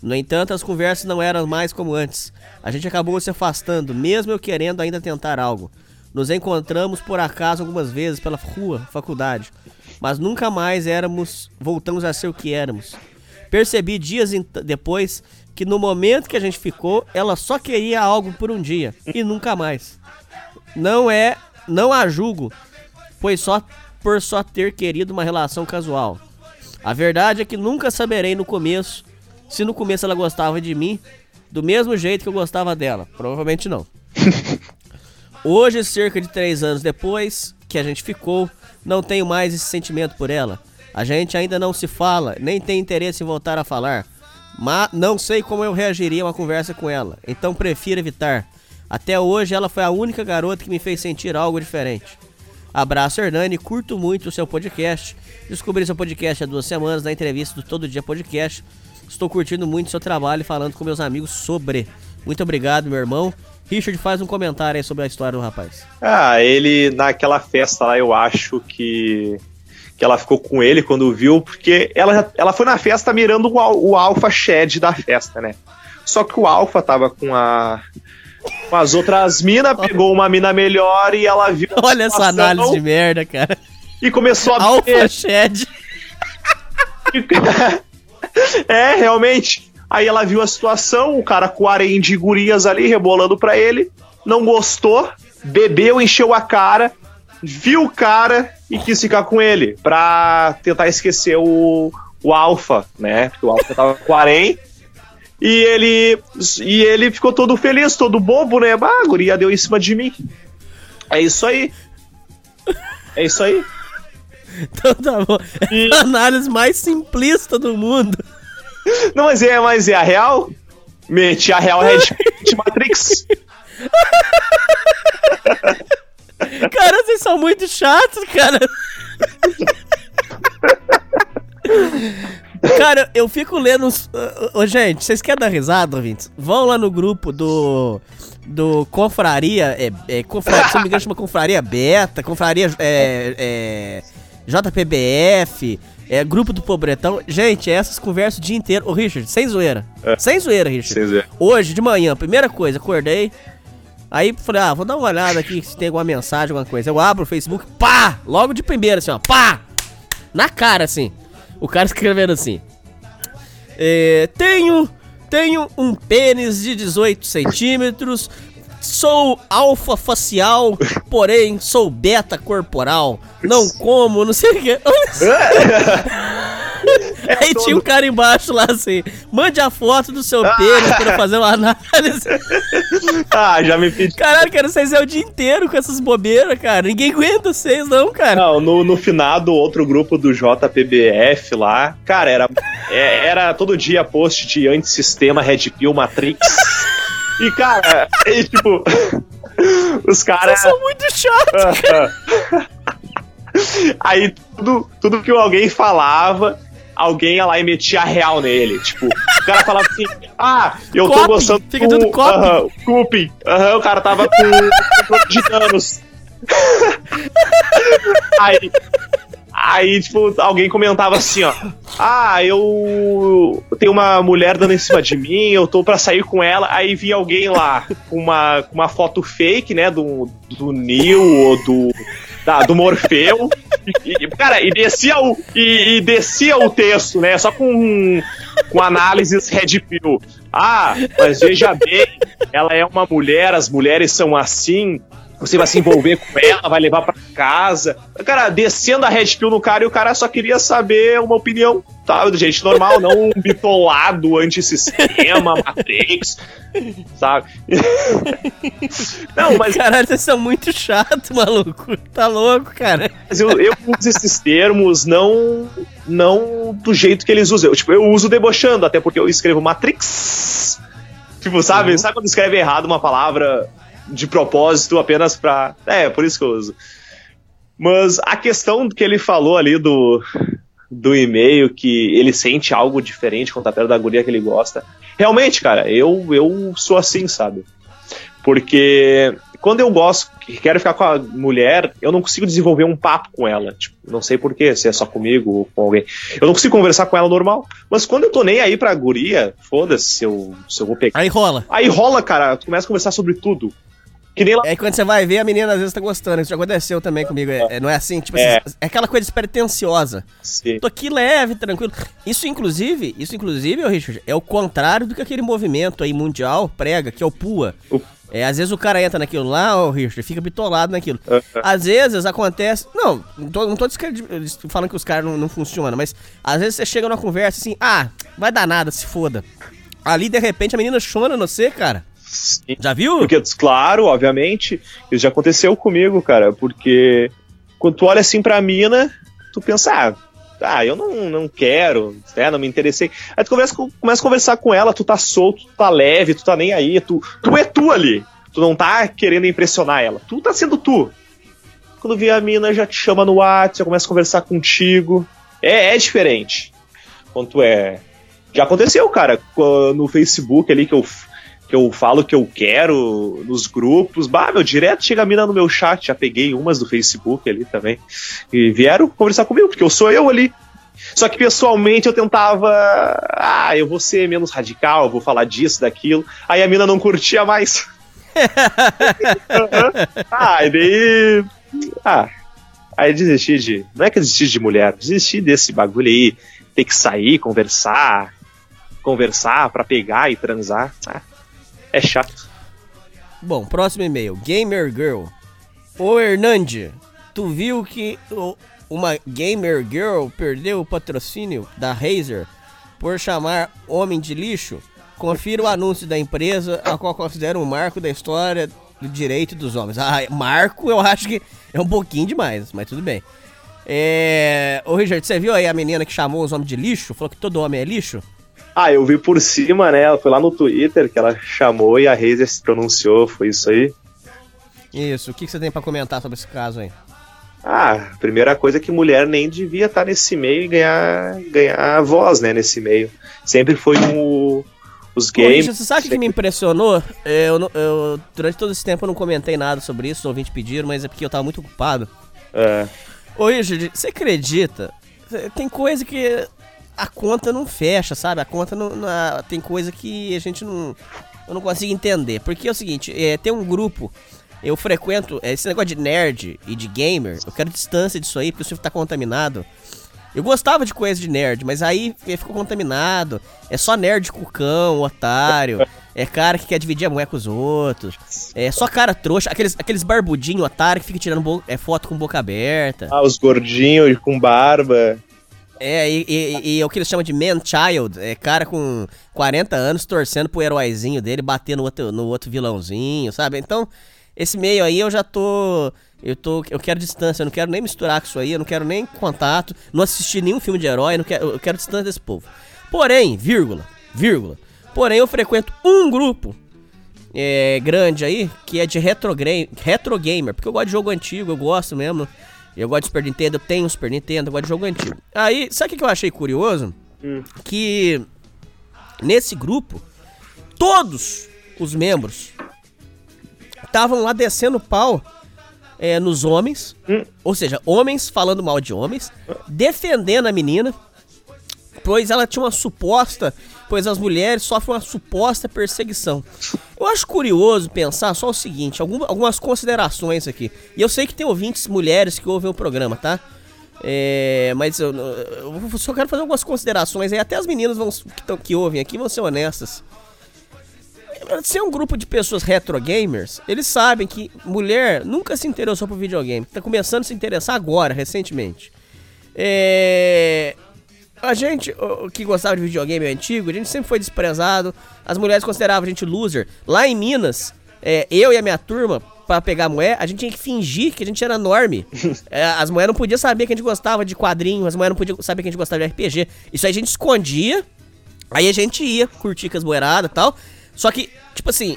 No entanto, as conversas não eram mais como antes. A gente acabou se afastando, mesmo eu querendo ainda tentar algo. Nos encontramos por acaso algumas vezes pela rua, faculdade, mas nunca mais éramos, voltamos a ser o que éramos. Percebi dias depois que no momento que a gente ficou, ela só queria algo por um dia e nunca mais. Não é, não a julgo, pois só por só ter querido uma relação casual. A verdade é que nunca saberei no começo se no começo ela gostava de mim do mesmo jeito que eu gostava dela. Provavelmente não. *laughs* Hoje, cerca de três anos depois que a gente ficou, não tenho mais esse sentimento por ela. A gente ainda não se fala, nem tem interesse em voltar a falar. Mas não sei como eu reagiria a uma conversa com ela, então prefiro evitar. Até hoje ela foi a única garota que me fez sentir algo diferente. Abraço, Hernani. Curto muito o seu podcast. Descobri seu podcast há duas semanas na entrevista do Todo Dia Podcast. Estou curtindo muito seu trabalho e falando com meus amigos sobre. Muito obrigado, meu irmão. Richard, faz um comentário aí sobre a história do rapaz. Ah, ele naquela festa lá, eu acho que que ela ficou com ele quando viu, porque ela, ela foi na festa mirando o, o Alpha Shed da festa, né? Só que o Alpha tava com a com as outras minas, *laughs* pegou uma mina melhor e ela viu Olha essa análise de merda, cara. e começou a Alpha Shed. *laughs* É, realmente. Aí ela viu a situação, o cara com harém de gurias ali, rebolando pra ele, não gostou, bebeu, encheu a cara, viu o cara e quis ficar com ele, pra tentar esquecer o, o Alpha, né? Porque o Alpha tava com o Arém. E ele, e ele ficou todo feliz, todo bobo, né? Bah, a guria deu em cima de mim. É isso aí. É isso aí. Então tá bom. É a *laughs* análise mais simplista do mundo. Não, mas é, mas é a real? Meti a real Red Pill Matrix. Cara, vocês são muito chatos, cara. Cara, eu fico lendo. Ô, ô, gente, vocês querem dar risada, ouvintes? Vão lá no grupo do. Do Confraria. É, é, confraria se não me engano, chama Confraria Beta, Confraria é, é, JPBF, é, Grupo do Pobretão. Gente, essas conversas o dia inteiro. Ô, Richard, sem zoeira. É. Sem zoeira, Richard. Sem zoeira. Hoje, de manhã, primeira coisa, acordei. Aí falei, ah, vou dar uma olhada aqui se tem alguma mensagem, alguma coisa. Eu abro o Facebook, pá! Logo de primeira, assim, ó, pá! Na cara, assim. O cara *laughs* escrevendo assim. É, tenho, tenho um pênis de 18 centímetros, sou alfa facial, porém sou beta corporal. Não como, não sei o que. *laughs* Aí tinha um cara embaixo lá assim, mande a foto do seu pênis pra eu fazer uma análise. *laughs* Ah, já me pedi. Caralho, cara, vocês é o dia inteiro com essas bobeiras, cara. Ninguém aguenta vocês, não, cara. Não, no, no finado, outro grupo do JPBF lá, cara, era, é- era todo dia post de antissistema Red Pill Matrix. *laughs* E, cara, *laughs* e, tipo, os caras. Vocês são muito chatos, cara. *laughs* Aí tudo, tudo que alguém falava, alguém ia lá e metia a real nele. Tipo, o cara falava assim: Ah, eu tô Copy, gostando fica tudo copy. Aham, copy. Aham, o cara tava com, com de danos. *laughs* aí, aí, tipo, alguém comentava assim, ó. Ah, eu tenho uma mulher dando em cima de mim, eu tô pra sair com ela. Aí vinha alguém lá com uma, com uma foto fake, né, do, do Neil ou do, da, do Morfeu. E, cara, e descia, o, e, e descia o texto, né, só com, com análises Red Pill. Ah, mas veja bem, ela é uma mulher, as mulheres são assim, você vai se envolver com ela, vai levar pra casa. Cara, descendo a Red Pill no cara e o cara só queria saber uma opinião, tá? De gente normal, não um bitolado antissistema, Matrix, sabe? *laughs* não, mas, Caralho, vocês são muito chatos, maluco. Tá louco, cara. mas eu, eu uso esses termos não, não do jeito que eles usam. Eu, tipo, eu uso debochando, até porque eu escrevo Matrix. Tipo, sabe? Sabe quando escreve errado uma palavra de propósito apenas pra. É, por isso que eu uso. Mas a questão que ele falou ali do, do e-mail, que ele sente algo diferente quando tá perto da guria que ele gosta. Realmente, cara, eu, eu sou assim, sabe? Porque quando eu gosto, que quero ficar com a mulher, eu não consigo desenvolver um papo com ela. Tipo, não sei porquê, se é só comigo ou com alguém. Eu não consigo conversar com ela normal. Mas quando eu tô nem aí pra guria, foda-se se eu, se eu vou pegar. Aí rola. Aí rola, cara, tu começa a conversar sobre tudo. Que nem lá. É quando você vai ver, a menina às vezes tá gostando. Isso já aconteceu também comigo. É, é- não é assim? Tipo É. assim, é aquela coisa despretensiosa. Sim. Tô aqui leve, tranquilo. Isso, inclusive, isso, inclusive, Richard, é o contrário do que aquele movimento aí mundial prega, que é o PUA. O- É, às vezes o cara entra naquilo lá, ô Richard, fica bitolado naquilo. Às vezes acontece. Não, não tô, não tô falando que os caras não, não funcionam, mas às vezes você chega numa conversa assim, ah, vai dar nada, se foda. Ali, de repente, a menina chora no você, cara. Sim. Já viu? Porque, claro, obviamente, isso já aconteceu comigo, cara, porque quando tu olha assim pra mina, tu pensa, ah, ah, eu não, não quero, né, não me interessei. Aí tu começa, com- começa a conversar com ela, tu tá solto, tu tá leve, tu tá nem aí, tu, tu é tu ali. Tu não tá querendo impressionar ela, tu tá sendo tu. Quando vê a mina, já te chama no WhatsApp, já começa a conversar contigo. É, é diferente. Quando tu é. Já aconteceu, cara, no Facebook ali que eu que eu falo que eu quero nos grupos. Bah, meu, direto chega a mina no meu chat. Já peguei umas do Facebook ali também. E vieram conversar comigo, porque eu sou eu ali. Só que pessoalmente eu tentava. Ah, eu vou ser menos radical, vou falar disso, daquilo. Aí a mina não curtia mais. *laughs* ah, e daí. Ah. Aí desisti de. Não é que eu desisti de mulher, desisti desse bagulho aí. Ter que sair, conversar. Conversar pra pegar e transar. Ah, é chato. Bom, próximo e-mail. Gamer Girl. Ô Hernande, tu viu que uma gamer girl perdeu o patrocínio da Razer por chamar homem de lixo? Confira o anúncio da empresa, a qual considera um marco da história do direito dos homens. Ah, marco eu acho que é um pouquinho demais, mas tudo bem. É... Ô Richard, você viu aí a menina que chamou os homens de lixo? Falou que todo homem é lixo? Ah, eu vi por cima, né? Ela foi lá no Twitter que ela chamou e a Razer se pronunciou, foi isso aí. Isso, o que, você tem pra comentar sobre esse caso aí? Ah, a primeira coisa é que mulher nem devia estar nesse meio e ganhar, ganhar voz, né, nesse meio. Sempre foi um, os games. Você sabe o que, me impressionou? É, Eu, eu- durante todo esse tempo eu não comentei nada sobre isso, os ouvintes pediram, mas é porque eu tava muito ocupado. É. Ô Richard, você acredita? Tem coisa que a conta não fecha, sabe? A conta não. não- a- tem coisa que a gente não. Eu não consigo entender. Porque é o seguinte, é, tem um grupo. Eu frequento é, esse negócio de nerd e de gamer. Eu quero distância disso aí, porque o tá contaminado. Eu gostava de coisa de nerd, mas aí eh, ficou contaminado. É só nerd cucão, otário. *laughs* É cara que quer dividir a mulher com os outros. É só cara trouxa. Aqueles, aqueles barbudinhos otário que fica tirando é, foto com boca aberta. Ah, os gordinhos com barba. É, e, e, e é o que eles chamam de man child. É cara com 40 anos torcendo pro heróizinho dele bater no outro, no outro vilãozinho, sabe? Então, esse meio aí eu já tô. Eu tô. Eu quero distância, eu não quero nem misturar com isso aí, eu não quero nem contato, não assistir nenhum filme de herói, não quero, eu quero distância desse povo. Porém, vírgula, vírgula. Porém, eu frequento um grupo é, grande aí, que é de retro, retro gamer, porque eu gosto de jogo antigo, eu gosto mesmo. Eu gosto de Super Nintendo, eu tenho Super Nintendo, eu gosto de jogo antigo. Aí, sabe o que eu achei curioso? Que nesse grupo, todos os membros estavam lá descendo pau é, nos homens, ou seja, homens falando mal de homens, defendendo a menina, pois ela tinha uma suposta, pois as mulheres sofrem uma suposta perseguição. Eu acho curioso pensar só o seguinte, algum- algumas considerações aqui. E eu sei que tem ouvintes mulheres que ouvem o programa, tá? É, mas eu, eu só quero fazer algumas considerações aí. Até as meninas vão, que, tão- que ouvem aqui vão ser honestas. Se é um grupo de pessoas retro gamers, eles sabem que mulher nunca se interessou por videogame. Tá começando a se interessar agora, recentemente. É, a gente o- que gostava de videogame antigo, a gente sempre foi desprezado. As mulheres consideravam a gente loser. Lá em Minas, é, eu e a minha turma, pra pegar mulher, a gente tinha que fingir que a gente era norme. *laughs* É, as mulheres não podiam saber que a gente gostava de quadrinhos, as mulheres não podiam saber que a gente gostava de RPG. Isso aí a gente escondia. Aí a gente ia curtir com as boeiradas e tal. Só que, tipo assim,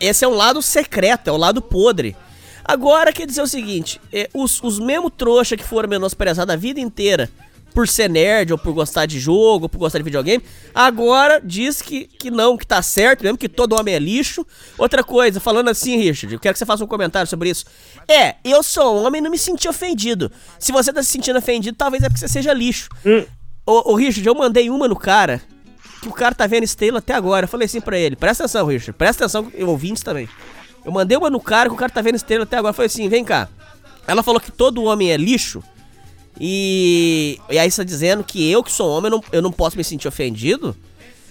esse é um lado secreto, é o lado podre. Agora quer dizer o seguinte: é, os, os mesmos trouxa que foram menosprezados a vida inteira por ser nerd, ou por gostar de jogo, ou por gostar de videogame, agora diz que, que não, que tá certo, mesmo que todo homem é lixo. Outra coisa, falando assim, Richard, eu quero que você faça um comentário sobre isso. É, eu sou homem e não me senti ofendido. Se você tá se sentindo ofendido, talvez é porque você seja lixo. Ô, ô, Richard, eu mandei uma no cara, que o cara tá vendo estrela até agora. Eu falei assim pra ele, presta atenção, Richard, presta atenção, ouvintes também. Eu mandei uma no cara, que o cara tá vendo estrela até agora. Eu falei assim, vem cá. Ela falou que todo homem é lixo. E, e aí você tá dizendo que eu que sou homem, eu não, eu não posso me sentir ofendido?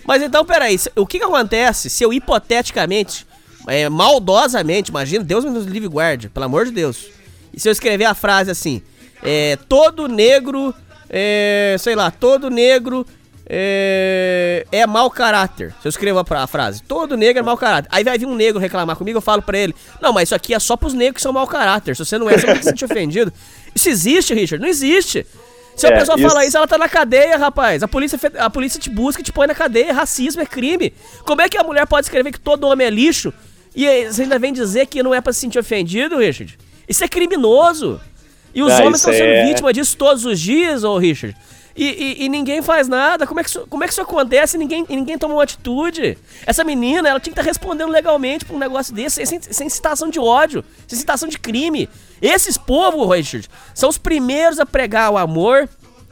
Mas então, peraí, o que que acontece se eu hipoteticamente, é, maldosamente, imagina, Deus me livre guarde, pelo amor de Deus. E se eu escrever a frase assim, é, todo negro, é, sei lá, todo negro é, é mau caráter. Se eu escrevo a, a frase, todo negro é mau caráter. Aí vai vir um negro reclamar comigo, eu falo pra ele, não, mas isso aqui é só pros negros que são mau caráter. Se você não é, você que se sentir ofendido. Isso existe, Richard? Não existe. Se a É, pessoa isso- fala isso, ela tá na cadeia, rapaz. A polícia, a polícia te busca e te põe na cadeia. Racismo é crime. Como é que a mulher pode escrever que todo homem é lixo e você ainda vem dizer que não é pra se sentir ofendido, Richard? Isso é criminoso. E os Ah, homens estão sendo é- vítimas disso todos os dias, ô Richard. E, e- e ninguém faz nada. Como é, que isso, como é que isso acontece e ninguém, e ninguém toma uma atitude? Essa menina, ela tinha que estar respondendo legalmente pra um negócio desse, sem, sem citação de ódio, sem citação de crime. Esses povos, Richard, são os primeiros a pregar o amor.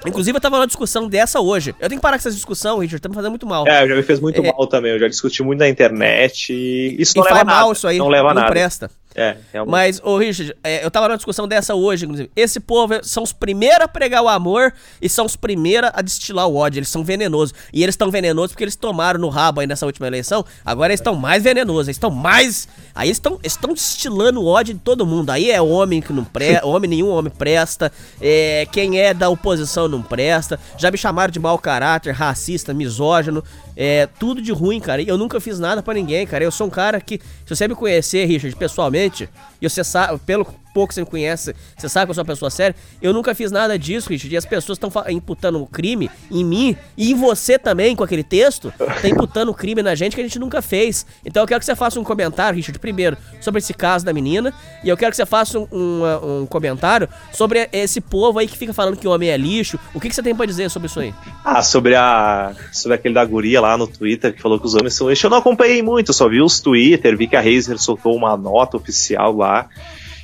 Inclusive, eu tava numa discussão dessa hoje. Eu tenho que parar com essa discussão, Richard, tá me fazendo muito mal. É, já me fez muito É. mal também. Eu já discuti muito na internet e isso E não leva a nada. mal isso aí. Não leva não nada. presta. É, realmente. Mas, ô Richard, é, eu tava numa discussão dessa hoje, inclusive. Esse povo são os primeiros a pregar o amor e são os primeiros a destilar o ódio. Eles são venenosos. E eles estão venenosos porque eles tomaram no rabo aí nessa última eleição. Agora eles estão mais venenosos. Eles estão mais. Aí eles estão estão destilando o ódio de todo mundo. Aí é homem que não presta. *laughs* homem nenhum homem presta. É, quem é da oposição não presta. Já me chamaram de mau caráter, racista, misógino. É tudo de ruim, cara. E eu nunca fiz nada pra ninguém, cara. Eu sou um cara que, se você me conhecer, Richard, pessoalmente, e você sabe, pelo pouco você me conhece, você sabe que eu sou uma pessoa séria, eu nunca fiz nada disso, Richard. E as pessoas estão imputando o crime em mim e em você também, com aquele texto, tá imputando o crime na gente que a gente nunca fez. Então eu quero que você faça um comentário, Richard, primeiro, sobre esse caso da menina, e eu quero que você faça um, um, um comentário sobre esse povo aí que fica falando que o homem é lixo. O que, que você tem pra dizer sobre isso aí? Ah, sobre a. Sobre aquele da guria lá no Twitter que falou que os homens são lixo. Eu não acompanhei muito, só vi os Twitter, vi que a Razer soltou uma nota oficial lá.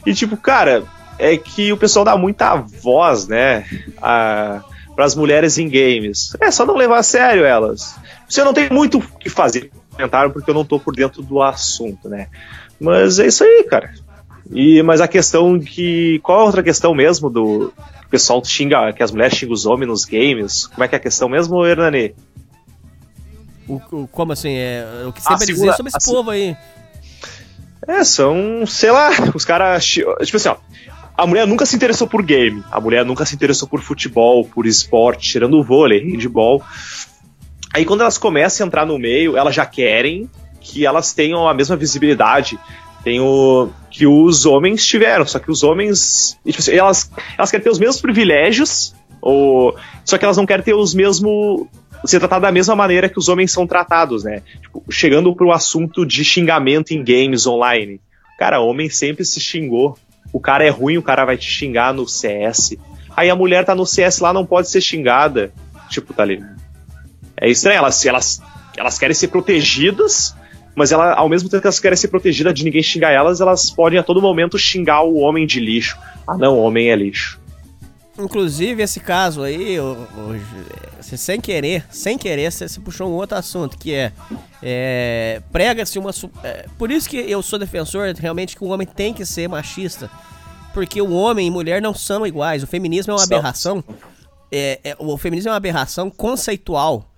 E tipo, cara, é que o pessoal dá muita voz, né? A, pras mulheres em games. É só não levar a sério elas. Você não tem muito o que fazer comentário porque eu não tô por dentro do assunto, né? Mas é isso aí, cara. E, mas a questão que. Qual é a outra questão mesmo do. O pessoal xinga, que as mulheres xingam os homens nos games. Como é que é a questão mesmo, Hernani? O, o, como assim? É, o que você vai dizer sobre esse povo aí? É, são, sei lá, os caras. Tipo assim, ó. A mulher nunca se interessou por game. A mulher nunca se interessou por futebol, por esporte, tirando o vôlei, handball. Aí quando elas começam a entrar no meio, elas já querem que elas tenham a mesma visibilidade tem o, que os homens tiveram, só que os homens. Tipo assim, elas, elas querem ter os mesmos privilégios, ou, só que elas não querem ter os mesmos. Ser tratadas da mesma maneira que os homens são tratados, né? Tipo, chegando pro assunto de xingamento em games online. Cara, homem sempre se xingou. O cara é ruim, o cara vai te xingar no CS. Aí a mulher tá no CS lá, não pode ser xingada. Tipo, tá ali. É estranho, elas, elas, elas querem ser protegidas, mas ela, ao mesmo tempo que elas querem ser protegidas de ninguém xingar elas, elas podem a todo momento xingar o homem de lixo. Ah não, homem é lixo. Inclusive, esse caso aí, você sem querer, sem querer, você, puxou um outro assunto, que é, é prega-se uma... É, por isso que eu sou defensor, realmente, que o homem tem que ser machista. Porque o homem e mulher não são iguais. O feminismo é uma aberração. É, é, o feminismo é uma aberração conceitual.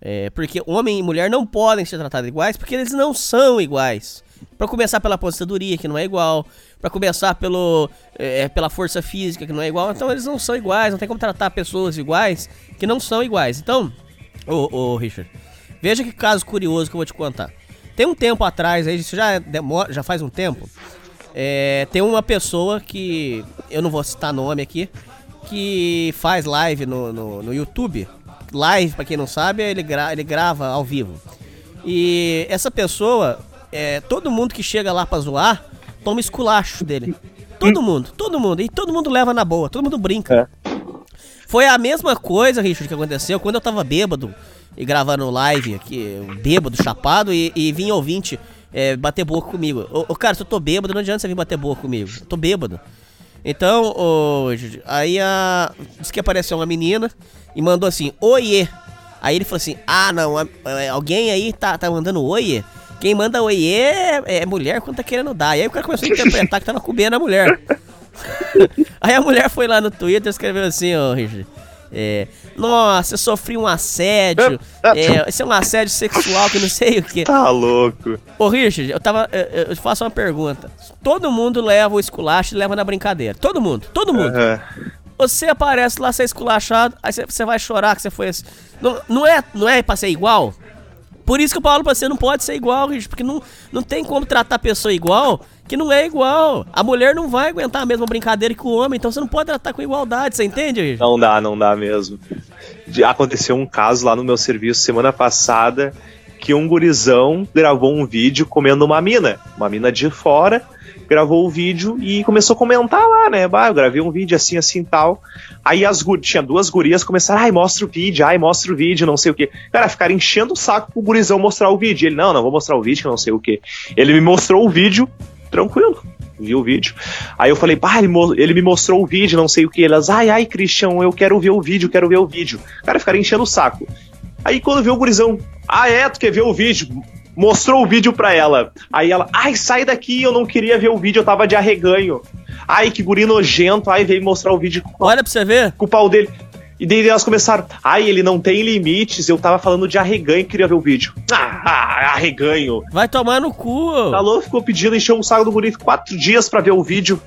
É, porque homem e mulher não podem ser tratados iguais porque eles não são iguais. Para começar pela aposentadoria, que não é igual. Para começar pelo, é, pela força física, que não é igual. Então eles não são iguais. Não tem como tratar pessoas iguais que não são iguais. Então, ô, ô Richard, veja que caso curioso que eu vou te contar. Tem um tempo atrás, aí, isso já, demora, já faz um tempo. É, tem uma pessoa que. Eu não vou citar nome aqui. Que faz live no, no, no YouTube live, para quem não sabe, ele, gra ele grava ao vivo. E essa pessoa, é, todo mundo que chega lá pra zoar, toma esculacho dele. Todo mundo, todo mundo. E todo mundo leva na boa, todo mundo brinca. É. Foi a mesma coisa, Richard, que aconteceu quando eu tava bêbado e gravando live aqui, bêbado, chapado, e, e vinha ouvinte é, bater boca comigo. Ô, ô, cara, se eu tô bêbado, não adianta você vir bater boca comigo. Eu tô bêbado. Então, hoje, aí a. Diz que apareceu uma menina e mandou assim, oiê. Aí ele falou assim: Ah, não, alguém aí tá, tá mandando oiê. Quem manda oiê é, é mulher quando tá querendo dar. E aí o cara começou a interpretar que tava comendo a mulher. *laughs* aí a mulher foi lá no Twitter e escreveu assim, ó, oh, Richard. É, nossa, eu sofri um assédio. É, esse é um assédio sexual que não sei o que. *laughs* Tá louco. Ô, Richard, eu tava. Eu, eu faço uma pergunta. Todo mundo leva o esculacho e leva na brincadeira. Todo mundo, todo mundo. Uhum. Você aparece lá, você é esculachado, aí você vai chorar que você foi esse. Não, não, é, não é pra ser igual? Por isso que o Paulo você não pode ser igual, Richard, porque não, não tem como tratar a pessoa igual que não é igual. A mulher não vai aguentar a mesma brincadeira que o homem, então você não pode tratar com igualdade, você entende, Richard? Não dá, não dá mesmo. Aconteceu um caso lá no meu serviço semana passada que um gurizão gravou um vídeo comendo uma mina, uma mina de fora, gravou o vídeo e começou a comentar lá, né? Bah, eu gravei um vídeo assim, assim tal. Aí as tinha duas gurias começaram, ai, mostra o vídeo, ai, mostra o vídeo, não sei o que. Cara, ficaram enchendo o saco pro gurizão mostrar o vídeo. Ele, não, não vou mostrar o vídeo, que não sei o que. Ele me mostrou o vídeo, tranquilo. Vi o vídeo. Aí eu falei, pá, ele, ele, me mostrou o vídeo, não sei o que. Elas, ai, ai, Christian, eu quero ver o vídeo, quero ver o vídeo. Cara, ficaram enchendo o saco. Aí quando viu o gurizão, ah, é, tu quer ver o vídeo? Mostrou o vídeo pra ela. Aí ela, ai, sai daqui, eu não queria ver o vídeo, eu tava de arreganho. Ai, que guri nojento. Aí veio mostrar o vídeo com, Olha pra você ver. com o pau dele. E daí elas começaram, ai, ele não tem limites, eu tava falando de arreganho e queria ver o vídeo. Ah, *laughs* ah, arreganho. Vai tomar no cu. Tá louco, ficou pedindo, encheu o saco do guri quatro dias pra ver o vídeo.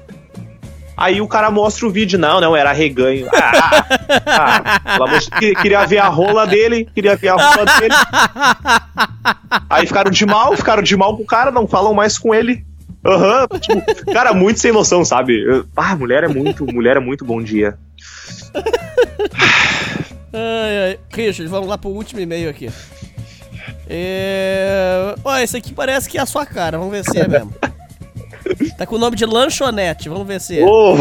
Aí o cara mostra o vídeo. Não, não, era arreganho. Ah, ah, que queria ver a rola dele, queria ver a rola dele. Aí ficaram de mal, ficaram de mal com o cara, não falam mais com ele. Aham, tipo, cara, muito sem noção, sabe? Ah, mulher é muito, mulher é muito bom dia. Ai, ai. Richard, vamos lá pro último e-mail aqui. É... Ó, esse aqui parece que é a sua cara, vamos ver se é mesmo. Tá com o nome de lanchonete, vamos ver se é. Ô,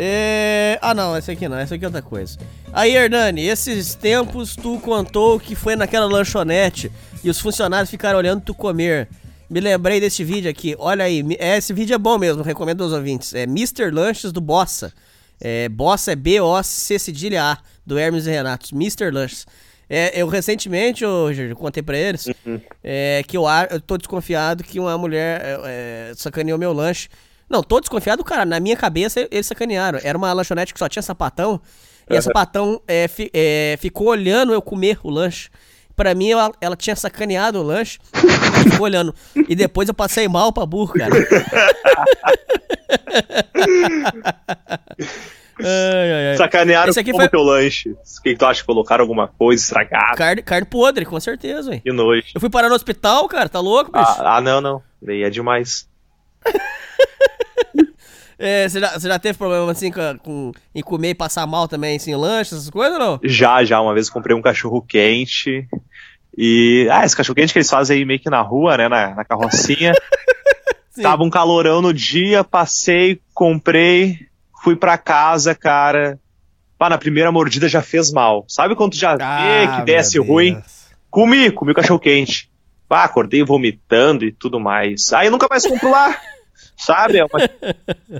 É... Ah, não, esse aqui não, esse aqui é outra coisa. Aí, Hernani, esses tempos tu contou que foi naquela lanchonete e os funcionários ficaram olhando tu comer. Me lembrei desse vídeo aqui, olha aí, é, esse vídeo é bom mesmo, recomendo aos ouvintes. É Mr. Lanches do Bossa. É, Bossa é B-O-C cedilha A, do Hermes e Renato. Mr. Lanches. É, eu recentemente, Jorge, contei pra eles é, que eu, eu tô desconfiado que uma mulher é, é, sacaneou meu lanche. Não, tô desconfiado, cara. Na minha cabeça, eles sacanearam. Era uma lanchonete que só tinha sapatão. E a sapatão é, fi- é, ficou olhando eu comer o lanche. Pra mim, ela, ela tinha sacaneado o lanche. ficou olhando. E depois eu passei mal pra burro, cara. *laughs* ai, ai, ai. sacanearam Esse aqui foi- teu lanche. O que, que tu acha? Colocaram alguma coisa estragada? Carne, carne podre, com certeza, hein. Que nojo. Eu fui parar no hospital, cara. Tá louco, bicho? Ah, ah, não, não. Daí é demais. *laughs* É, você, já, você já teve problema assim com, com- em comer e passar mal também, assim, lanche, essas coisas ou não? Já, já. Uma vez comprei um cachorro quente. E. Ah, esse cachorro quente que eles fazem aí meio que na rua, né? Na, na carrocinha. *laughs* Tava um calorão no dia, passei, comprei, fui pra casa, cara. Pá, na primeira mordida já fez mal. Sabe quando tu já vê que desce Ah, ruim? Deus. Comi, comi o cachorro quente. Pá, acordei vomitando e tudo mais. Aí nunca mais compro lá. *laughs* Sabe? É uma...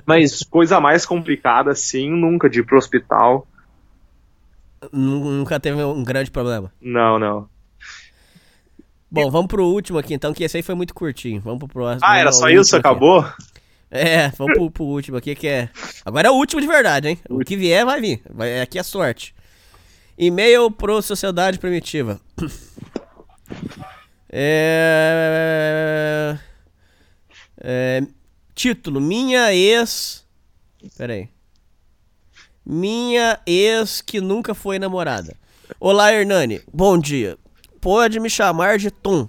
Mas coisa mais complicada assim, nunca de ir pro hospital. Nu- Nunca teve um grande problema. Não, não. Bom, vamos pro último aqui então, que esse aí foi muito curtinho. Vamos pro próximo. Ah, era só isso? aqui. Acabou? É, vamos pro, pro último aqui, que é. Agora é o último de verdade, hein? O que vier vai vir. Vai, aqui é sorte. E-mail pro Sociedade Primitiva. *clears throat* É... é... Título: Minha ex. Pera aí. Minha ex que nunca foi namorada. Olá, Hernani. Bom dia. Pode me chamar de Tom.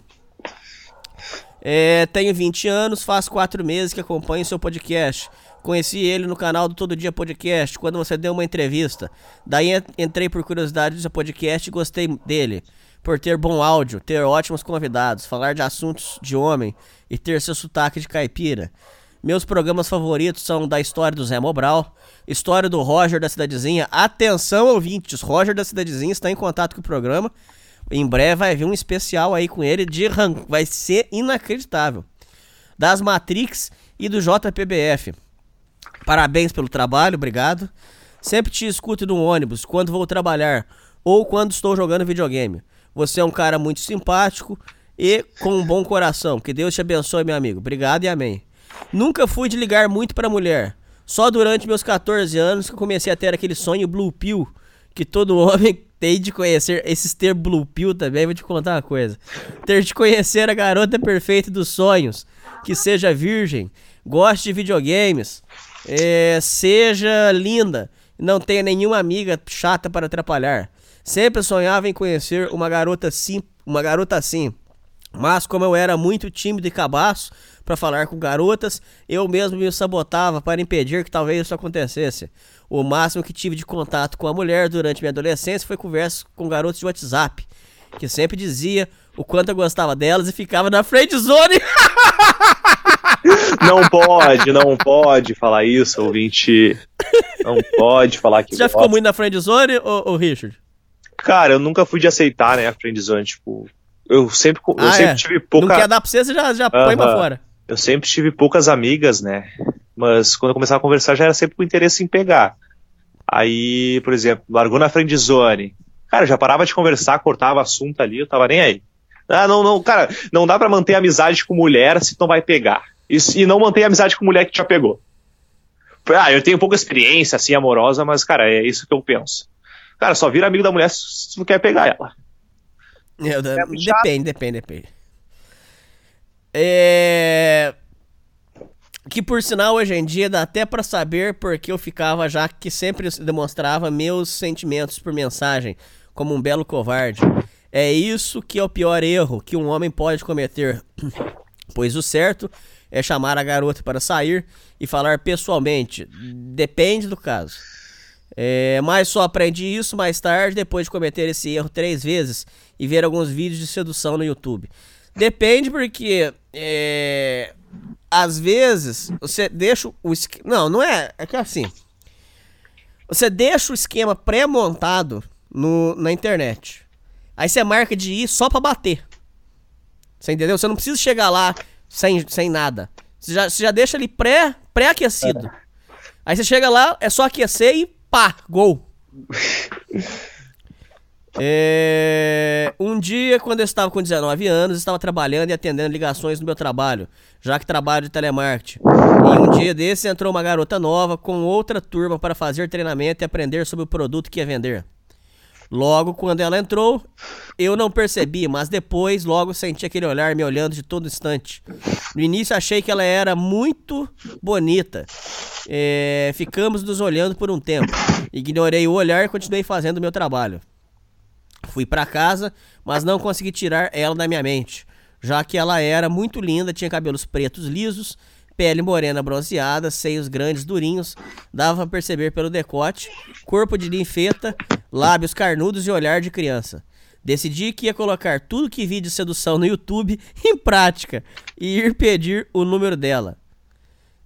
É, tenho 20 anos, faz 4 meses que acompanho seu podcast. Conheci ele no canal do Todo Dia Podcast, quando você deu uma entrevista. Daí en- entrei por curiosidade do seu podcast e gostei dele. Por ter bom áudio, ter ótimos convidados, falar de assuntos de homem e ter seu sotaque de caipira. Meus programas favoritos são da história do Zé Mobral, história do Roger da Cidadezinha. Atenção, ouvintes, Roger da Cidadezinha está em contato com o programa. Em breve vai vir um especial aí com ele de ran... vai ser inacreditável. Das Matrix e do JPBF. Parabéns pelo trabalho, obrigado. Sempre te escuto no ônibus, quando vou trabalhar ou quando estou jogando videogame. Você é um cara muito simpático e com um bom coração. Que Deus te abençoe, meu amigo. Obrigado e amém. Nunca fui de ligar muito pra mulher. Só durante meus 14 anos que comecei a ter aquele sonho blue pill que todo *laughs* homem tem de conhecer. Esses ter blue pill também, vou te contar uma coisa. Ter de conhecer a garota perfeita dos sonhos, que seja virgem, goste de videogames, é, seja linda, não tenha nenhuma amiga chata para atrapalhar. Sempre sonhava em conhecer uma garota assim, uma garota assim. Mas como eu era muito tímido e cabaço para falar com garotas, eu mesmo me sabotava para impedir que talvez isso acontecesse. O máximo que tive de contato com a mulher durante minha adolescência foi conversas com garotos de WhatsApp, que sempre dizia o quanto eu gostava delas e ficava na friend zone. *laughs* Não pode, não pode falar isso, ouvinte. Não pode falar que Você já gosta. ficou muito na friend zone, ô, ô Richard? Cara, eu nunca fui de aceitar, né, a friendzone, tipo... Eu sempre, eu Ah, sempre é? tive pouca... Não quer dar pra você, você já, já põe pra fora. Eu sempre tive poucas amigas, né? Mas quando eu começava a conversar já era sempre com interesse em pegar. Aí, por exemplo, largou na friendzone. Cara, já parava de conversar, cortava assunto ali, eu tava nem aí. Ah, não, não, cara, não dá pra manter amizade com mulher se tu não vai pegar. E, e não manter amizade com mulher que já pegou. Ah, eu tenho pouca experiência, assim, amorosa, mas, cara, é isso que eu penso. Cara, só vira amigo da mulher se tu quer pegar ela. Eu- É muito chato. depende, depende, depende. É. Que por sinal hoje em dia dá até pra saber porque eu ficava já que sempre demonstrava meus sentimentos por mensagem, como um belo covarde. É isso que é o pior erro que um homem pode cometer. *clears throat* Pois o certo é chamar a garota para sair e falar pessoalmente. Depende do caso. É, mas só aprendi isso mais tarde, depois de cometer esse erro três vezes e ver alguns vídeos de sedução no YouTube. Depende porque é, às vezes você deixa o esquema. Não, não é. É que assim. Você deixa o esquema pré-montado na internet. Aí você marca de ir só pra bater. Você entendeu? Você não precisa chegar lá sem, sem nada. Você já, você já deixa ali pré, pré-aquecido. Aí você chega lá, é só aquecer e pá, gol. *laughs* É, Um dia, quando eu estava com 19 anos, estava trabalhando e atendendo ligações no meu trabalho, já que trabalho de telemarketing. E um dia desse entrou uma garota nova com outra turma para fazer treinamento e aprender sobre o produto que ia vender. Logo, quando ela entrou, eu não percebi, mas depois logo senti aquele olhar me olhando de todo instante. No início achei que ela era muito bonita. É, ficamos nos olhando por um tempo. Ignorei o olhar e continuei fazendo o meu trabalho. Fui pra casa, mas não consegui tirar ela da minha mente, já que ela era muito linda, tinha cabelos pretos lisos, pele morena bronzeada, seios grandes durinhos, dava pra perceber pelo decote, corpo de linfeta, lábios carnudos e olhar de criança. Decidi que ia colocar tudo que vi de sedução no YouTube *laughs* em prática e ir pedir o número dela.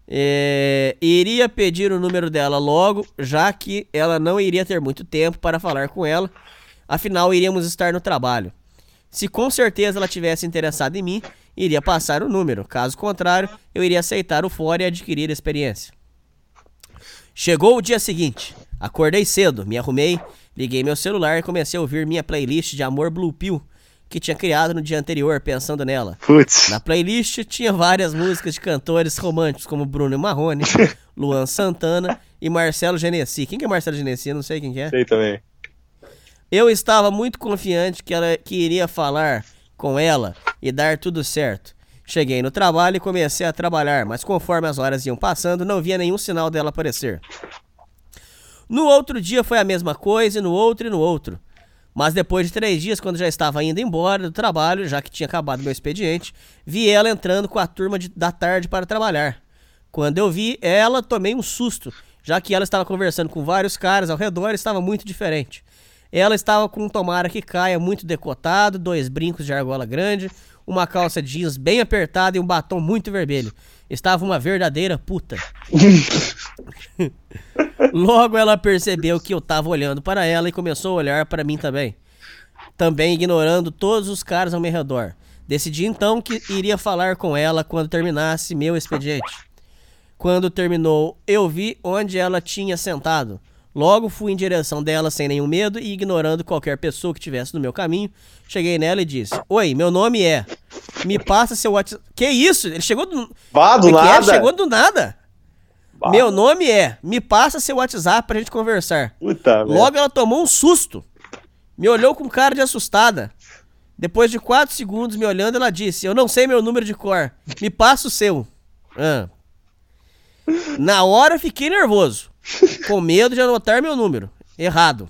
É, iria pedir o número dela logo, já que ela não iria ter muito tempo para falar com ela, afinal iríamos estar no trabalho. Se com certeza ela tivesse interessada em mim, iria passar o número, caso contrário, eu iria aceitar o fora e adquirir a experiência. Chegou o dia seguinte, acordei cedo, me arrumei, liguei meu celular e comecei a ouvir minha playlist de Amor Blue Pill, que tinha criado no dia anterior pensando nela. Putz. Na playlist tinha várias músicas de cantores românticos como Bruno Marrone, *laughs* Luan Santana e Marcelo Genesi. Quem que é Marcelo Genesi? Eu não sei quem que é. Sei também. Eu estava muito confiante que ela que iria falar com ela e dar tudo certo. Cheguei no trabalho e comecei a trabalhar, mas conforme as horas iam passando, não via nenhum sinal dela aparecer. No outro dia foi a mesma coisa, e no outro e no outro. Mas depois de três dias, quando já estava indo embora do trabalho, já que tinha acabado meu expediente, vi ela entrando com a turma de- da tarde para trabalhar. Quando eu vi ela, tomei um susto, já que ela estava conversando com vários caras ao redor e estava muito diferente. Ela estava com um tomara que caia muito decotado, dois brincos de argola grande, uma calça jeans bem apertada e um batom muito vermelho. Estava uma verdadeira puta. *laughs* Logo ela percebeu que eu tava olhando para ela e começou a olhar para mim também. Também ignorando todos os caras ao meu redor. Decidi então que iria falar com ela quando terminasse meu expediente. Quando terminou, eu vi onde ela tinha sentado. Logo fui em direção dela sem nenhum medo e ignorando qualquer pessoa que estivesse no meu caminho. Cheguei nela e disse: Oi, meu nome é. Me passa seu WhatsApp. Que isso? Ele chegou do. Vá, do é é? nada. Chegou do nada. Bah. Meu nome é. Me passa seu WhatsApp pra gente conversar. Puta, Logo ela tomou um susto. Me olhou com cara de assustada. Depois de 4 segundos me olhando, ela disse: Eu não sei meu número de cor. Me passa o seu. Ah. Na hora fiquei nervoso. Com medo de anotar meu número. Errado.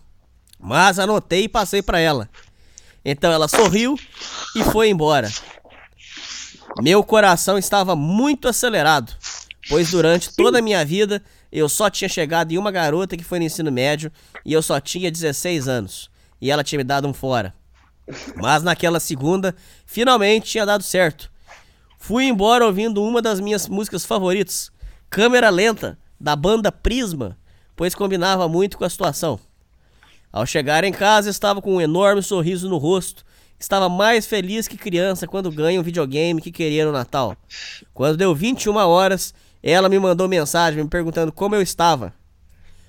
Mas anotei e passei pra ela. Então ela sorriu e foi embora. Meu coração estava muito acelerado, pois durante toda a minha vida eu só tinha chegado em uma garota que foi no ensino médio e eu só tinha 16 anos. E ela tinha me dado um fora. Mas naquela segunda, finalmente tinha dado certo. Fui embora ouvindo uma das minhas músicas favoritas, Câmera Lenta, da banda Prisma, pois combinava muito com a situação. Ao chegar em casa, estava com um enorme sorriso no rosto. Estava mais feliz que criança quando ganha um videogame que queria no Natal. Quando deu 21 horas, ela me mandou mensagem me perguntando como eu estava.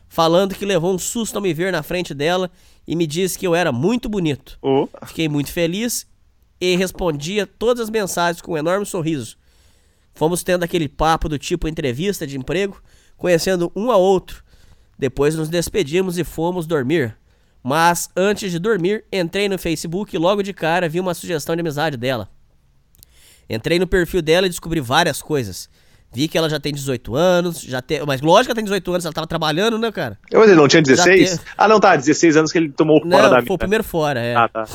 Falando que levou um susto ao me ver na frente dela e me disse que eu era muito bonito. Oh. Fiquei muito feliz e respondia todas as mensagens com um enorme sorriso. Fomos tendo aquele papo do tipo entrevista de emprego, conhecendo um a outro. Depois nos despedimos e fomos dormir. Mas antes de dormir, entrei no Facebook e logo de cara vi uma sugestão de amizade dela. Entrei no perfil dela e descobri várias coisas. Vi que ela já tem 18 anos, já tem. Mas lógico que ela tem 18 anos, ela tava trabalhando, né, cara? Mas ele não tinha 16? Já te- Ah, não, tá, 16 anos que ele tomou fora Não, da foi mina. o primeiro fora, é. Ah, tá.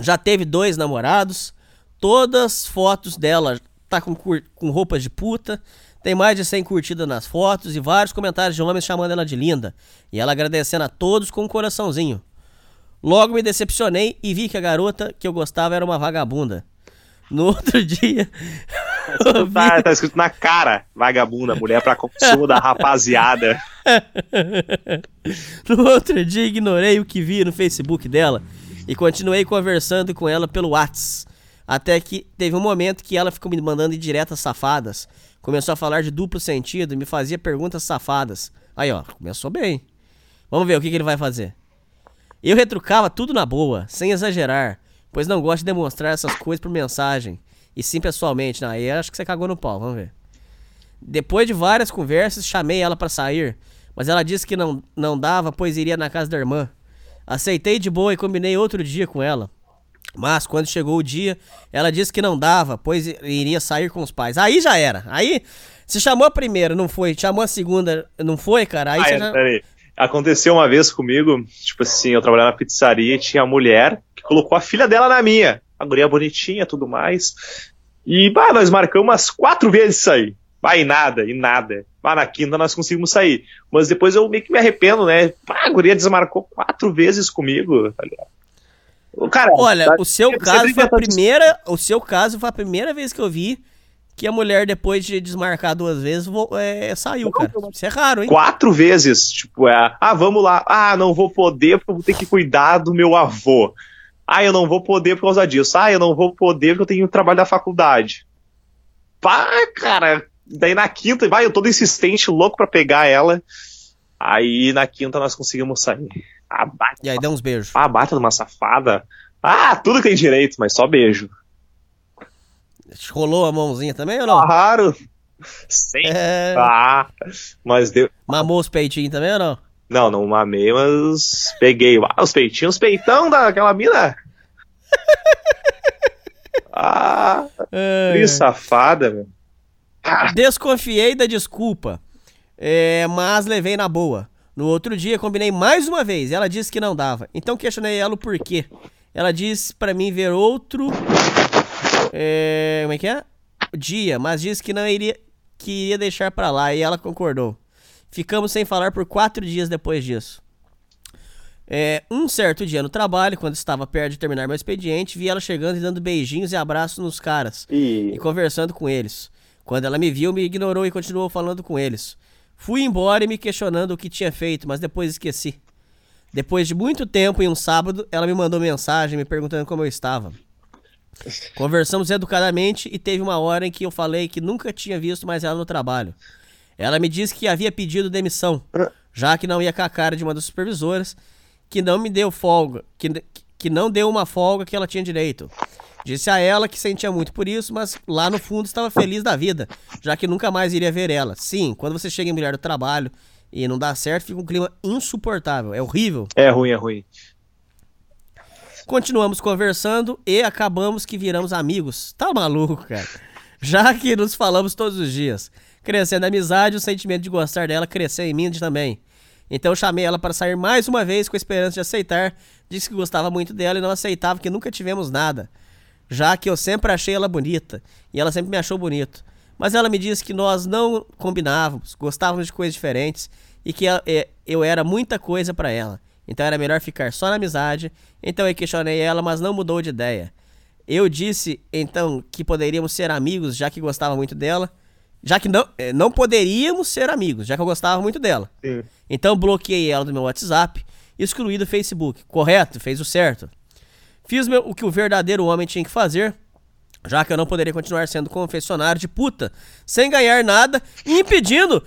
Já teve dois namorados. Todas as fotos dela tá com, cur- com roupas de puta. Tem mais de 100 curtidas nas fotos e vários comentários de homens chamando ela de linda. E ela agradecendo a todos com um coraçãozinho. Logo me decepcionei e vi que a garota que eu gostava era uma vagabunda. No *laughs* outro dia. eu vi- Tá, tá escrito na cara, vagabunda, mulher pra consumo da rapaziada. *laughs* No outro dia ignorei o que vi no Facebook dela e continuei conversando com ela pelo Whats. Até que teve um momento que ela ficou me mandando indiretas safadas. Começou a falar de duplo sentido e me fazia perguntas safadas. Aí, ó, começou bem. Vamos ver o que, que ele vai fazer. Eu retrucava tudo na boa, sem exagerar, pois não gosto de demonstrar essas coisas por mensagem, e sim pessoalmente. Não, aí acho que você cagou no pau, vamos ver. Depois de várias conversas, chamei ela pra sair, mas ela disse que não, não dava, pois iria na casa da irmã. Aceitei de boa e combinei outro dia com ela. Mas quando chegou o dia, ela disse que não dava, pois iria sair com os pais. Aí já era. Aí, se chamou a primeira, não foi. Chamou a segunda, não foi, cara. Aí Ah, você é, já... peraí. Aconteceu uma vez comigo, tipo assim, eu trabalhava na pizzaria e tinha a mulher que colocou a filha dela na minha. A guria bonitinha, tudo mais. E, bah, nós marcamos umas quatro vezes aí. Vai, e nada, e nada. Bah, na quinta nós conseguimos sair. Mas depois eu meio que me arrependo, né? Bah, a guria desmarcou quatro vezes comigo, tá ligado? Ô, Cara, Olha, tá- o seu caso foi a primeira, o seu caso foi a primeira vez que eu vi que a mulher depois de desmarcar duas vezes é, saiu, cara. Isso é raro, hein? quatro vezes. Tipo, é, ah, vamos lá. Ah, não vou poder porque eu vou ter que cuidar do meu avô. Ah, eu não vou poder por causa disso. Ah, eu não vou poder porque eu tenho trabalho da faculdade. Pá, cara. Daí na quinta, vai, eu todo insistente, louco pra pegar ela. Aí na quinta nós conseguimos sair. Ah, bata, E aí dá uns beijos. ah, bata numa safada. Ah, tudo tem direito, mas só beijo. Rolou a mãozinha também ou não? Claro. Sem. É. Ah, mas deu. Mamou os peitinhos também ou não? Não, não mamei, mas peguei. Ah, os peitinhos, os peitão daquela mina. *laughs* ah, que safada, meu. Desconfiei da desculpa, é, mas levei na boa. No outro dia, combinei mais uma vez. Ela disse que não dava. Então questionei ela o porquê. Ela disse pra mim ver outro. é, como é que é? Dia, mas disse que não iria. Que iria deixar pra lá. E ela concordou. Ficamos sem falar por quatro dias depois disso. É, um certo dia no trabalho, quando estava perto de terminar meu expediente, vi ela chegando e dando beijinhos e abraços nos caras e conversando com eles. Quando ela me viu, me ignorou e continuou falando com eles. Fui embora e me questionando o que tinha feito, mas depois esqueci. Depois de muito tempo, em um sábado, ela me mandou mensagem me perguntando como eu estava. Conversamos educadamente e teve uma hora em que eu falei que nunca tinha visto mais ela no trabalho. Ela me disse que havia pedido demissão, já que não ia com a cara de uma das supervisoras, que não me deu folga, que, que não deu uma folga que ela tinha direito. Disse a ela que sentia muito por isso, mas lá no fundo estava feliz da vida, já que nunca mais iria ver ela. Sim, quando você chega em mulher do trabalho e não dá certo, fica um clima insuportável, é horrível. É ruim, é ruim. Continuamos conversando e acabamos que viramos amigos. Tá maluco, cara? Já que nos falamos todos os dias. Crescendo a amizade, o sentimento de gostar dela cresceu em mim também. Então eu chamei ela para sair mais uma vez com a esperança de aceitar. Disse que gostava muito dela e não aceitava que nunca tivemos nada. Já que eu sempre achei ela bonita e ela sempre me achou bonito. Mas ela me disse que nós não combinávamos, gostávamos de coisas diferentes e que ela- é, eu era muita coisa para ela. Então era melhor ficar só na amizade. Então eu questionei ela, mas não mudou de ideia. Eu disse então que poderíamos ser amigos, já que gostava muito dela. Já que não, eh, não poderíamos ser amigos, já que eu gostava muito dela. Sim. Então bloqueei ela do meu WhatsApp, excluí do Facebook. Correto? Fez o certo. Fiz meu- o que o verdadeiro homem tinha que fazer, já que eu não poderia continuar sendo confessionário de puta, sem ganhar nada e impedindo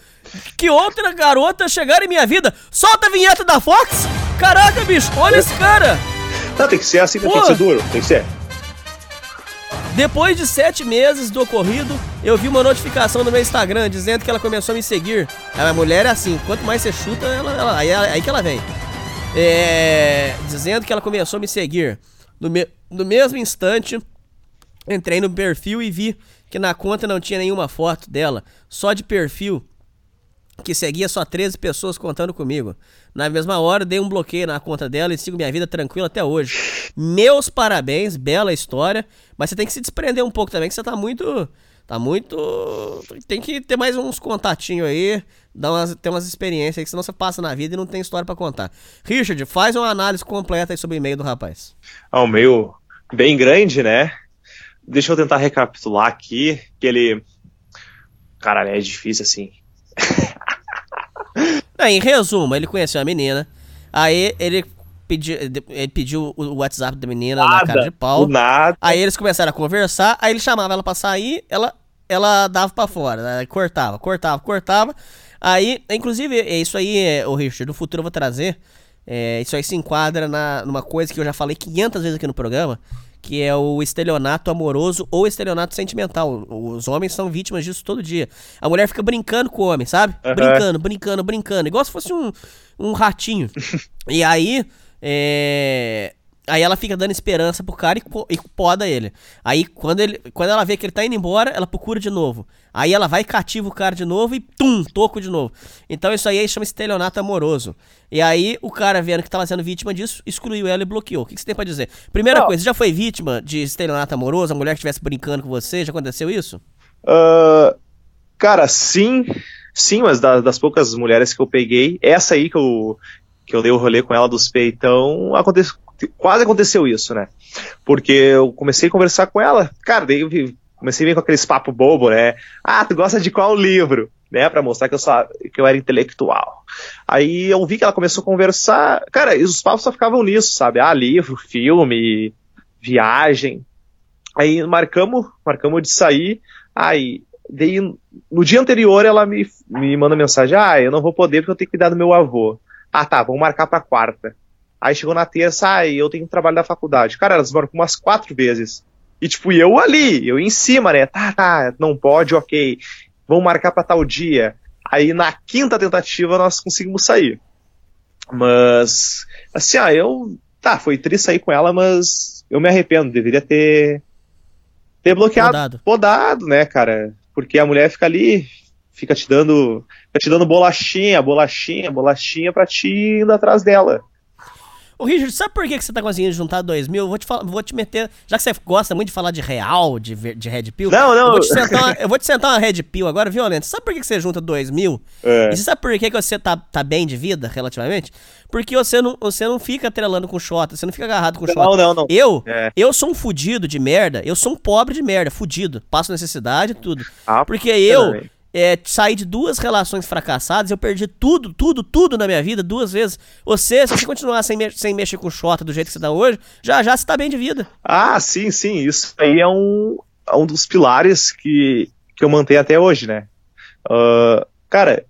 que outra garota chegar em minha vida. Solta a vinheta da Fox! Caraca, bicho, olha esse cara! Não, tem que ser assim, tem que ser duro, tem que ser. Depois de sete meses do ocorrido, eu vi uma notificação no meu Instagram dizendo que ela começou a me seguir. A mulher é assim, quanto mais você chuta, ela, ela- aí, aí que ela vem. É, dizendo que ela começou a me seguir. No, me- no mesmo instante, entrei no perfil e vi que na conta não tinha nenhuma foto dela, só de perfil que seguia só 13 pessoas contando comigo. Na mesma hora, dei um bloqueio na conta dela e sigo minha vida tranquila até hoje. Meus parabéns, bela história, mas você tem que se desprender um pouco também, que você tá muito. Tá muito. Tem que ter mais uns contatinhos aí, dar umas, ter umas experiências aí, que senão você passa na vida e não tem história pra contar. Richard, faz uma análise completa aí sobre o e-mail do rapaz. Ah, um meio bem grande, né? Deixa eu tentar recapitular aqui, que ele... Caralho, é difícil assim. *laughs* Em resumo, ele conheceu a menina, aí ele pediu, ele pediu o WhatsApp da menina na Nada, cara de pau. nada. Aí eles começaram a conversar, aí ele chamava ela pra sair, ela, ela dava pra fora, né? cortava, cortava, cortava. Aí, inclusive, é isso aí, é, o Richard, no futuro eu vou trazer. é, isso aí se enquadra na, numa coisa que eu já falei 500 vezes aqui no programa, que é o estelionato amoroso ou estelionato sentimental. Os homens são vítimas disso todo dia. A mulher fica brincando com o homem, sabe? Aham. Brincando, brincando, brincando. Igual se fosse um, um ratinho. *laughs* e aí, é... Aí ela fica dando esperança pro cara e, e poda ele. Aí quando, ele, quando ela vê que ele tá indo embora, ela procura de novo. Aí ela vai e cativa o cara de novo e tum, toco de novo. Então isso aí chama estelionato amoroso. E aí o cara vendo que tava sendo vítima disso, excluiu ela e bloqueou. O que, que você tem pra dizer? Primeira Não. coisa, você já foi vítima de estelionato amoroso? A mulher que estivesse brincando com você? Já aconteceu isso? Ah, cara, sim, sim, mas da- das poucas mulheres que eu peguei, essa aí que eu, que eu dei o rolê com ela dos peitão, aconte, quase aconteceu isso, né? Porque eu comecei a conversar com ela, cara, daí eu comecei a vir com aqueles papo bobo, né? Ah, tu gosta de qual livro? Né, pra mostrar que eu, só, que eu era intelectual. Aí eu vi que ela começou a conversar, cara, e os papos só ficavam nisso, sabe? Ah, livro, filme, viagem. Aí marcamos, marcamos de sair. Aí, daí, no dia anterior ela me, me manda mensagem: Ah, eu não vou poder porque eu tenho que cuidar do meu avô. Ah, tá, vamos marcar pra quarta. Aí chegou na terça, ah, eu tenho que trabalho da faculdade. Cara, elas marcam umas quatro vezes. E tipo, eu ali, eu em cima, né? Tá, tá, não pode, ok. Vamos marcar pra tal dia. Aí na quinta tentativa nós conseguimos sair. Mas, assim, ah, eu. Tá, foi triste sair com ela, mas eu me arrependo. Deveria ter. ter bloqueado. Podado. Podado, né, cara? Porque a mulher fica ali, fica te dando. Fica te dando bolachinha, bolachinha, bolachinha pra ti indo atrás dela. Ô, Richard, sabe por que que você tá conseguindo juntar dois mil? Eu vou te, falar, vou te meter. Já que você gosta muito de falar de real, de, de Red Pill. Não, não. Eu vou te sentar uma, eu vou te sentar uma Red Pill agora, violenta. Sabe por que que você junta dois mil? É. E você sabe por que que você tá, tá bem de vida, relativamente? Porque você não, você não fica trelando com Xota, você não fica agarrado com Não, Xota. não, não. Eu, É. eu sou um fudido de merda, eu sou um pobre de merda, fudido. Passo necessidade e tudo. Ah, Porque eu também. É, saí de duas relações fracassadas, eu perdi tudo, tudo, tudo na minha vida duas vezes. Você, se você continuar sem, me- sem mexer com Xota do jeito que você tá hoje, já já você tá bem de vida. Ah, sim, sim. Isso aí é um, é um dos pilares que, que eu mantenho até hoje, né? Ah, cara,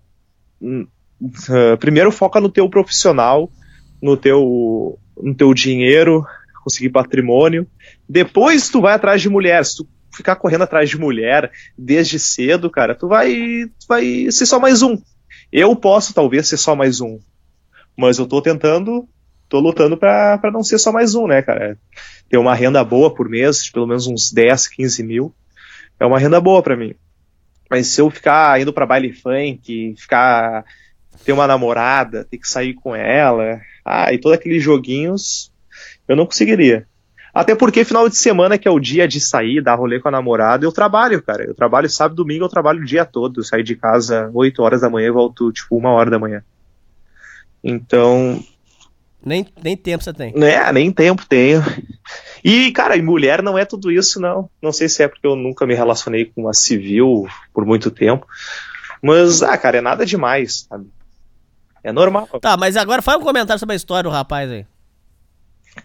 ah, primeiro foca no teu profissional, no teu, no teu dinheiro, conseguir patrimônio. Depois tu vai atrás de mulher. Se tu ficar correndo atrás de mulher desde cedo, cara, tu vai, tu vai ser só mais um. Eu posso talvez ser só mais um, mas eu tô tentando, tô lutando pra não ser só mais um, né, cara? Ter uma renda boa por mês, pelo menos uns 10, 15 mil, é uma renda boa pra mim. Mas se eu ficar indo pra baile funk, ficar ter uma namorada, ter que sair com ela, ah, e todos aqueles joguinhos, eu não conseguiria. Até porque final de semana, que é o dia de sair, dar rolê com a namorada, eu trabalho, cara. Eu trabalho sábado domingo, eu trabalho o dia todo. Eu saio de casa 8 horas da manhã e volto, tipo, uma hora da manhã. Então, Nem, nem tempo você tem. né, nem tempo tenho. E, cara, e mulher não é tudo isso, não. Não sei se é porque eu nunca me relacionei com uma civil por muito tempo. Mas, ah, cara, é nada demais, sabe? É normal. Tá, mas agora faz um comentário sobre a história do rapaz aí.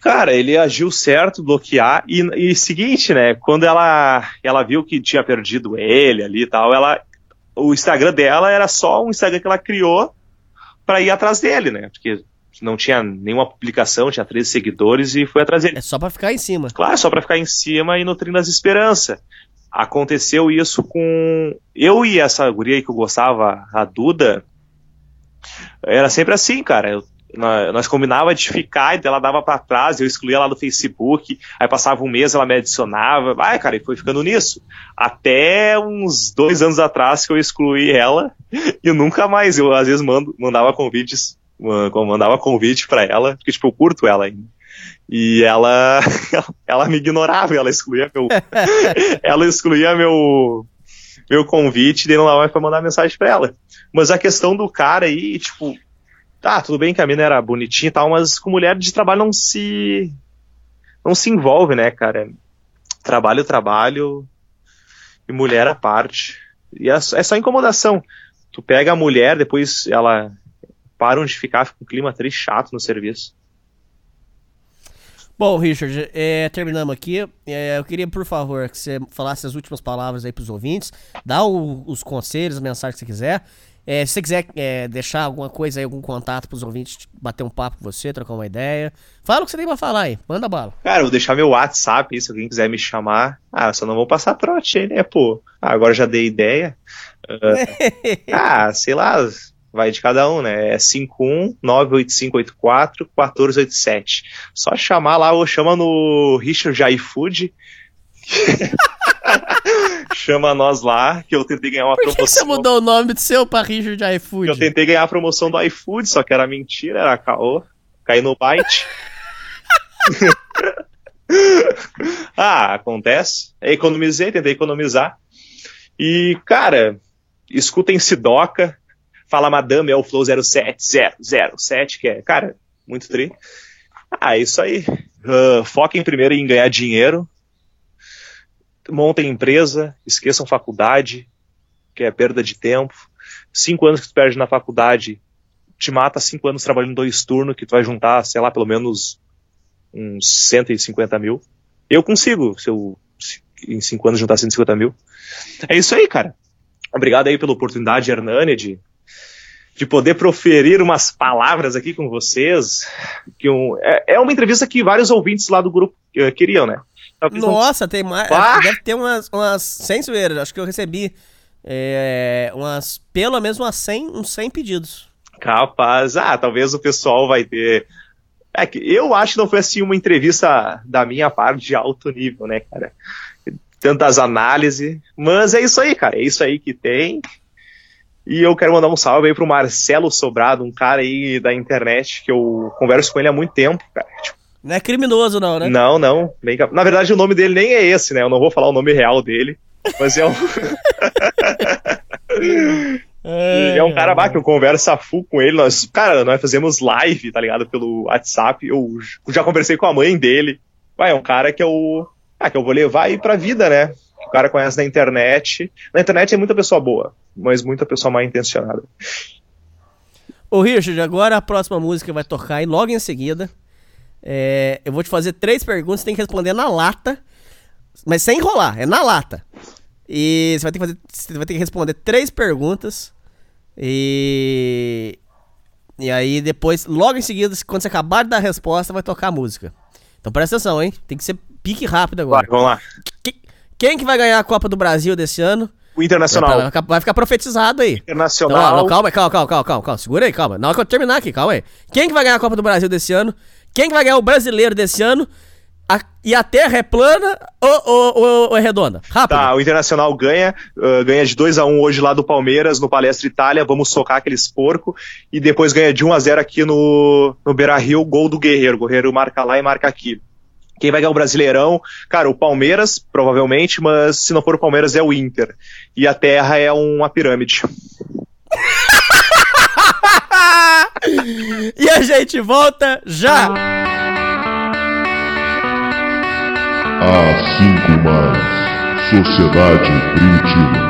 Cara, ele agiu certo, bloquear. E, e seguinte, né? Quando ela, ela viu que tinha perdido ele ali e tal, ela. O Instagram dela era só um Instagram que ela criou pra ir atrás dele, né? Porque não tinha nenhuma publicação, tinha 13 seguidores e fui atrás dele. É só pra ficar em cima. Claro, só pra ficar em cima e nutrindo as esperanças. Aconteceu isso com eu e essa guria aí que eu gostava, a Duda. Era sempre assim, cara. Eu- nós combinava de ficar e ela dava pra trás, eu excluía ela do Facebook, aí passava um mês, ela me adicionava, vai, cara, e foi ficando nisso. Até uns dois anos atrás que eu excluí ela *laughs* e nunca mais, eu às vezes mando, mandava convites, ma- mandava convite pra ela, porque tipo, eu curto ela ainda. E ela, *laughs* ela me ignorava, ela excluía meu, *laughs* ela excluía meu, meu convite, daí não dava mais pra mandar mensagem pra ela. Mas a questão do cara aí, tipo, tá, tudo bem que a mina era bonitinha e tal, mas com mulher de trabalho não se, não se envolve, né, cara? Trabalho, trabalho e mulher à parte. E é, só- é incomodação. Tu pega a mulher, depois ela param de ficar, fica um clima triste chato no serviço. Bom, Richard, é, terminamos aqui. É, eu queria, por favor, que você falasse as últimas palavras aí pros ouvintes. Dá o- os conselhos, as mensagens que você quiser. É, se você quiser é, deixar alguma coisa aí, algum contato pros ouvintes, bater um papo com você, trocar uma ideia. Fala o que você tem pra falar aí. Manda bala. Cara, eu vou deixar meu WhatsApp aí, se alguém quiser me chamar. Ah, só não vou passar trote aí, né, pô? Ah, agora já dei ideia. *laughs* Ah, ah, sei lá, vai de cada um, né? É 51985841487. Só chamar lá, ou chama no Richard Jai Food. *laughs* chama nós lá, que eu tentei ganhar uma Por que, que promoção. você mudou o nome do seu pra Richard iFood? Eu tentei ganhar a promoção do iFood, só que era mentira, era caô. Caí no byte. *laughs* ah, acontece. Economizei, tentei economizar. E, cara, escutem Sidoca. Fala Madame é o Flow 07007, que é, cara, muito tri. Ah, é isso aí. Ah, foquem primeiro em ganhar dinheiro. Montem empresa, esqueçam faculdade, que é perda de tempo. Cinco anos que tu perde na faculdade te mata cinco anos trabalhando dois turnos, que tu vai juntar, sei lá, pelo menos uns 150 mil. Eu consigo, se eu em cinco anos juntar 150 mil. É isso aí, cara. Obrigado aí pela oportunidade, Hernânia, de, de poder proferir umas palavras aqui com vocês. Que um, é, é uma entrevista que vários ouvintes lá do grupo eh, queriam, né? Um- Nossa, tem mais. Ah! Deve ter umas, umas. Sem zoeira, acho que eu recebi. é, umas. Pelo menos umas 100, uns 100 pedidos. Capaz. Ah, talvez o pessoal vai ter. É que eu acho que não foi assim uma entrevista da minha parte de alto nível, né, cara? Tantas análises. Mas é isso aí, cara. É isso aí que tem. E eu quero mandar um salve aí pro Marcelo Sobrado, um cara aí da internet que eu converso com ele há muito tempo, cara. Tipo, Não é criminoso, não, né? Não, não. Na verdade, o nome dele nem é esse, né? Eu não vou falar o nome real dele. Mas é um. *laughs* E é um cara bah, que eu converso a full com ele. Nós, cara, nós fazemos live, tá ligado? Pelo WhatsApp. Eu já conversei com a mãe dele. Vai, é um cara que eu. Ah, que eu vou levar aí pra vida, né? O cara conhece na internet. Na internet é muita pessoa boa, mas muita pessoa mal intencionada. Ô, Richard, agora a próxima música vai tocar aí logo em seguida. É, eu vou te fazer três perguntas, você tem que responder na lata. Mas sem enrolar, é na lata. E você vai ter que, fazer, você vai ter que responder três perguntas. E. E aí depois, logo em seguida, quando você acabar de dar a resposta, vai tocar a música. Então presta atenção, hein? Tem que ser pique rápido agora. Vai, vamos lá. Quem que vai ganhar a Copa do Brasil desse ano? O Internacional. Vai, ficar- vai ficar profetizado aí. Internacional. Então, ó, calma, calma, calma, calma, calma. Segura aí, calma. Na hora que eu terminar aqui, calma aí. Quem que vai ganhar a Copa do Brasil desse ano? Quem que vai ganhar o brasileiro desse ano? A- e a terra é plana ou, ou- ou- ou é redonda? Rápido. Tá, o Internacional ganha, ah, ganha de 2 a 1 hoje lá do Palmeiras, no Palestra Itália, vamos socar aqueles porco, e depois ganha de 1 a 0 aqui no, no Beira-Rio, gol do Guerreiro, o Guerreiro marca lá e marca aqui. Quem vai ganhar o Brasileirão? Cara, o Palmeiras, provavelmente, mas se não for o Palmeiras é o Inter. E a Terra é uma pirâmide. *laughs* e a gente volta já! Há cinco mais. Sociedade Primitiva.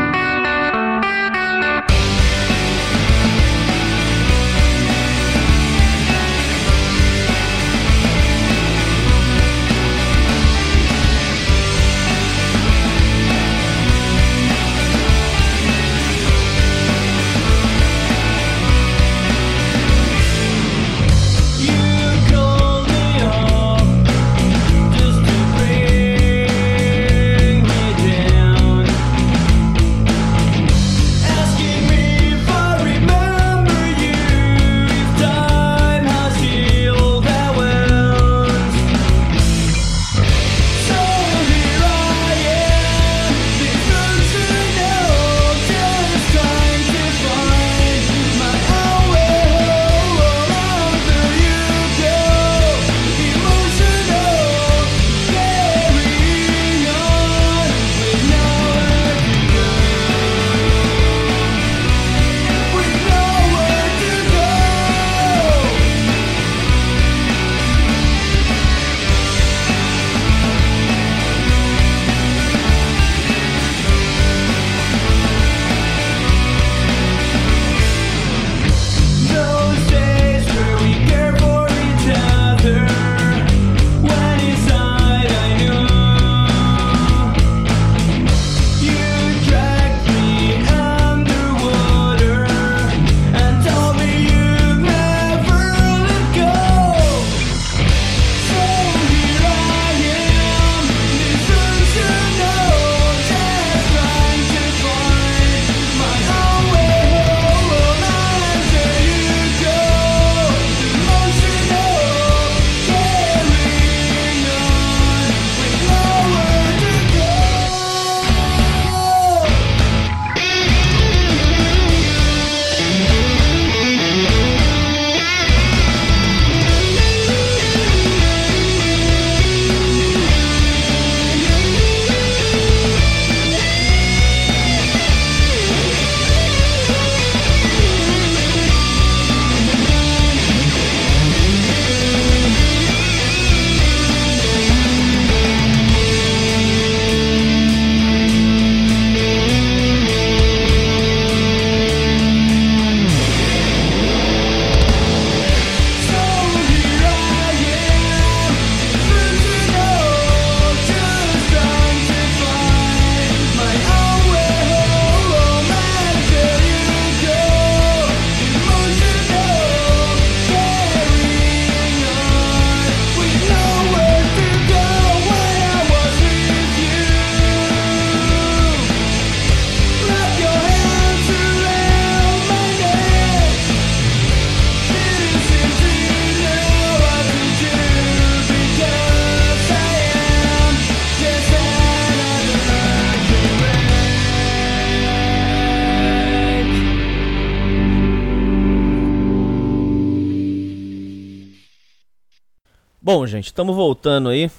Gente, estamos voltando aí.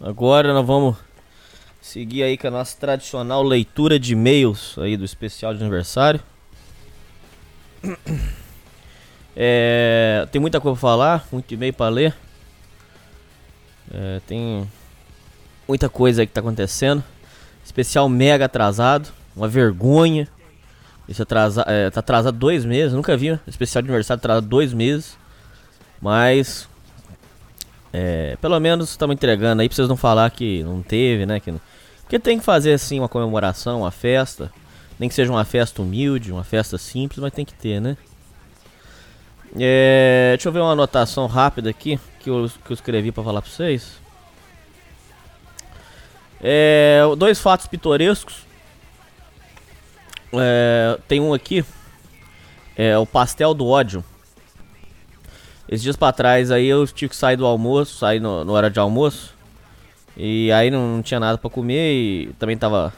Agora nós vamos seguir aí com a nossa tradicional leitura de e-mails aí do especial de aniversário. *coughs* É, tem muita coisa pra falar, muito e-mail pra ler. É, tem muita coisa aí que tá acontecendo. Especial mega atrasado, uma vergonha. Isso atrasa, é, tá atrasado dois meses, nunca vi. Especial de aniversário atrasado dois meses. Mas é, pelo menos estamos entregando aí pra vocês não falar que não teve, né? Que não- Porque tem que fazer assim uma comemoração, uma festa. Nem que seja uma festa humilde, uma festa simples, mas tem que ter, né? É, deixa eu ver uma anotação rápida aqui que eu, que eu escrevi pra falar pra vocês. É, dois fatos pitorescos. É, tem um aqui. É o pastel do ódio. Esses dias pra trás aí eu tive que sair do almoço, sair no, no hora de almoço. E aí não, não tinha nada pra comer e também tava.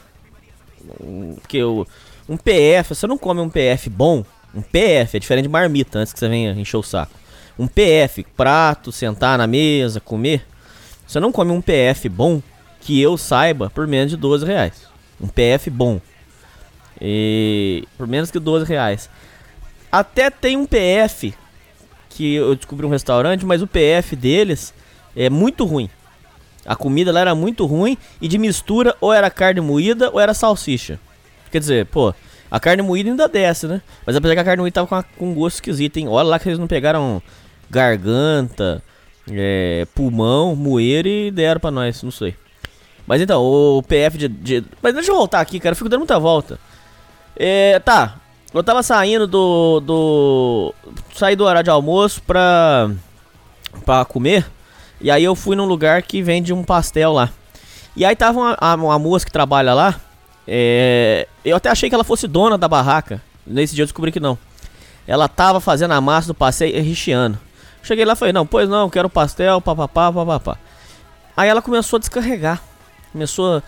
Porque eu. Um PF, você não come um PF bom. Um PF é diferente de marmita antes que você venha encher o saco. Um PF, prato, sentar na mesa, comer. Você não come um PF bom que eu saiba por menos de 12 reais. Um PF bom. E por menos que 12 reais. Até tem um PF que eu descobri um restaurante, mas o PF deles é muito ruim. A comida lá era muito ruim e de mistura ou era carne moída ou era salsicha. Quer dizer, pô, a carne moída ainda desce, né? Mas apesar que a carne moída tava com, a- com um gosto esquisito, hein? Olha lá que eles não pegaram garganta, é, pulmão, moeiro e deram pra nós, não sei. Mas então, o PF de, de- Mas deixa eu voltar aqui, cara, eu fico dando muita volta. É, tá. Eu tava saindo do. do. Saí do horário de almoço pra. pra comer. E aí eu fui num lugar que vende um pastel lá. E aí tava uma, uma moça que trabalha lá. é, eu até achei que ela fosse dona da barraca. Nesse dia eu descobri que não. Ela tava fazendo a massa do pastel e recheando. Cheguei lá e falei, não, pois não, quero pastel, papapá, papapá. Aí ela começou a descarregar. Começou.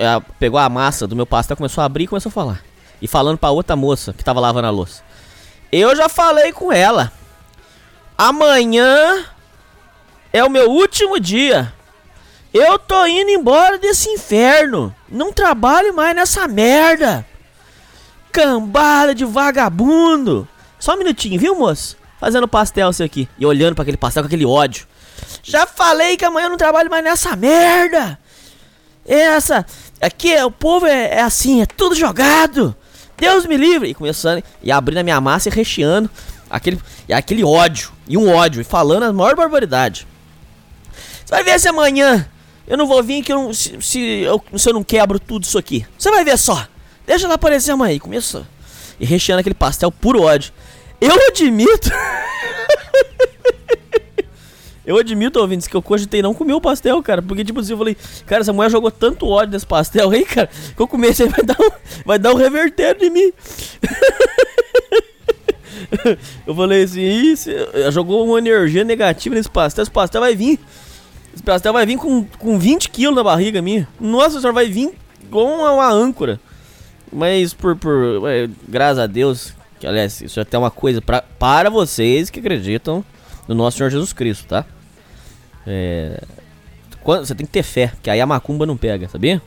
a- pegou a massa do meu pastel, começou a abrir e começou a falar. E falando pra outra moça que tava lavando a louça. Eu já falei com ela. Amanhã é o meu último dia. Eu tô indo embora desse inferno. Não trabalho mais nessa merda. Cambada de vagabundo. Só um minutinho, viu, moço? Fazendo pastel seu aqui. E olhando pra aquele pastel com aquele ódio. Já falei que amanhã eu não trabalho mais nessa merda. Essa. Aqui o povo é, é assim, é tudo jogado. Deus me livre. E começando e abrindo a minha massa e recheando aquele, e aquele ódio. E um ódio. E falando a maior barbaridade. Você vai ver se amanhã eu não vou vir que eu não, se, se, eu, se eu não quebro tudo isso aqui. Você vai ver só. Deixa ela aparecer amanhã. E começou. E recheando aquele pastel puro ódio. Eu admito. *laughs* eu admito, ouvintes, que eu cogitei não comer o pastel, cara. Porque, tipo assim, eu falei, cara, essa mulher jogou tanto ódio nesse pastel aí, cara, que eu comer isso aí vai dar um, vai dar um revertério em mim. *laughs* eu falei assim, isso, jogou uma energia negativa nesse pastel. Esse pastel vai vir. Esse pastel vai vir com, com 20 quilos na barriga minha. Nossa senhora, vai vir com uma, uma âncora. Mas por, por é, graças a Deus, que aliás, isso é até uma coisa pra, para vocês que acreditam no nosso Senhor Jesus Cristo, tá? É, quando, você tem que ter fé, porque aí a macumba não pega, sabia?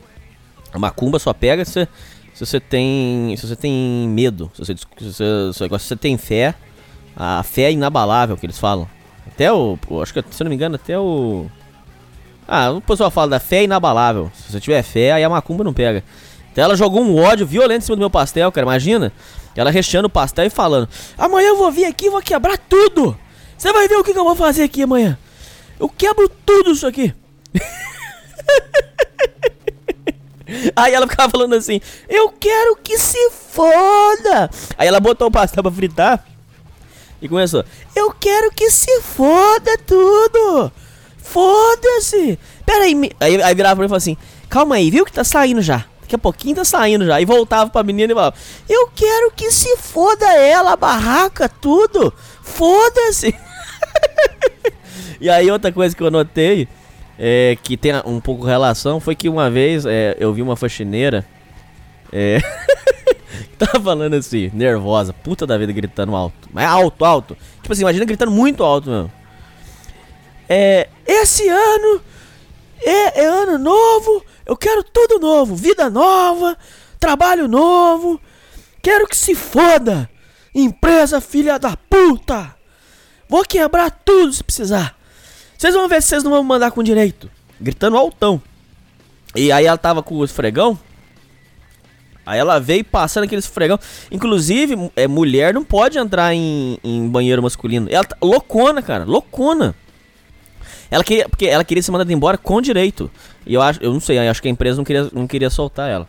A macumba só pega se, se você tem se você tem medo, se você, se se você tem fé, a fé é inabalável que eles falam. Até o, acho que se não me engano, até o ah, o pessoal fala da fé é inabalável. Se você tiver fé, aí a macumba não pega. Então ela jogou um ódio violento em cima do meu pastel, cara. Imagina. Ela recheando o pastel e falando: Amanhã eu vou vir aqui e vou quebrar tudo. Você vai ver o que, eu vou fazer aqui amanhã. Eu quebro tudo isso aqui. *laughs* Aí ela ficava falando assim: Eu quero que se foda. Aí ela botou o pastel pra fritar e começou: Eu quero que se foda tudo. Foda-se. Pera aí, aí, aí virava pra mim e falava assim: Calma aí, viu que tá saindo já. Daqui a pouquinho tá saindo já. E voltava pra menina e falava: Eu quero que se foda ela, a barraca, tudo. Foda-se. *laughs* *laughs* e aí outra coisa que eu notei é, que tem um pouco relação foi que uma vez é, eu vi uma faxineira é, *laughs* tava falando assim, nervosa, puta da vida gritando alto, mas alto, alto. Tipo assim, imagina gritando muito alto mesmo. É, esse ano é, é ano novo, eu quero tudo novo, vida nova, trabalho novo. Quero que se foda, empresa filha da puta. Vou quebrar tudo se precisar. Vocês vão ver se vocês não vão mandar com direito. Gritando altão. E aí ela tava com o esfregão. Aí ela veio passando aquele esfregão. Inclusive, é, mulher não pode entrar em, em banheiro masculino. Ela tá loucona, cara. Loucona. Ela queria, porque ela queria ser mandada embora com direito. E eu acho, eu não sei, eu acho que a empresa não queria, não queria soltar ela.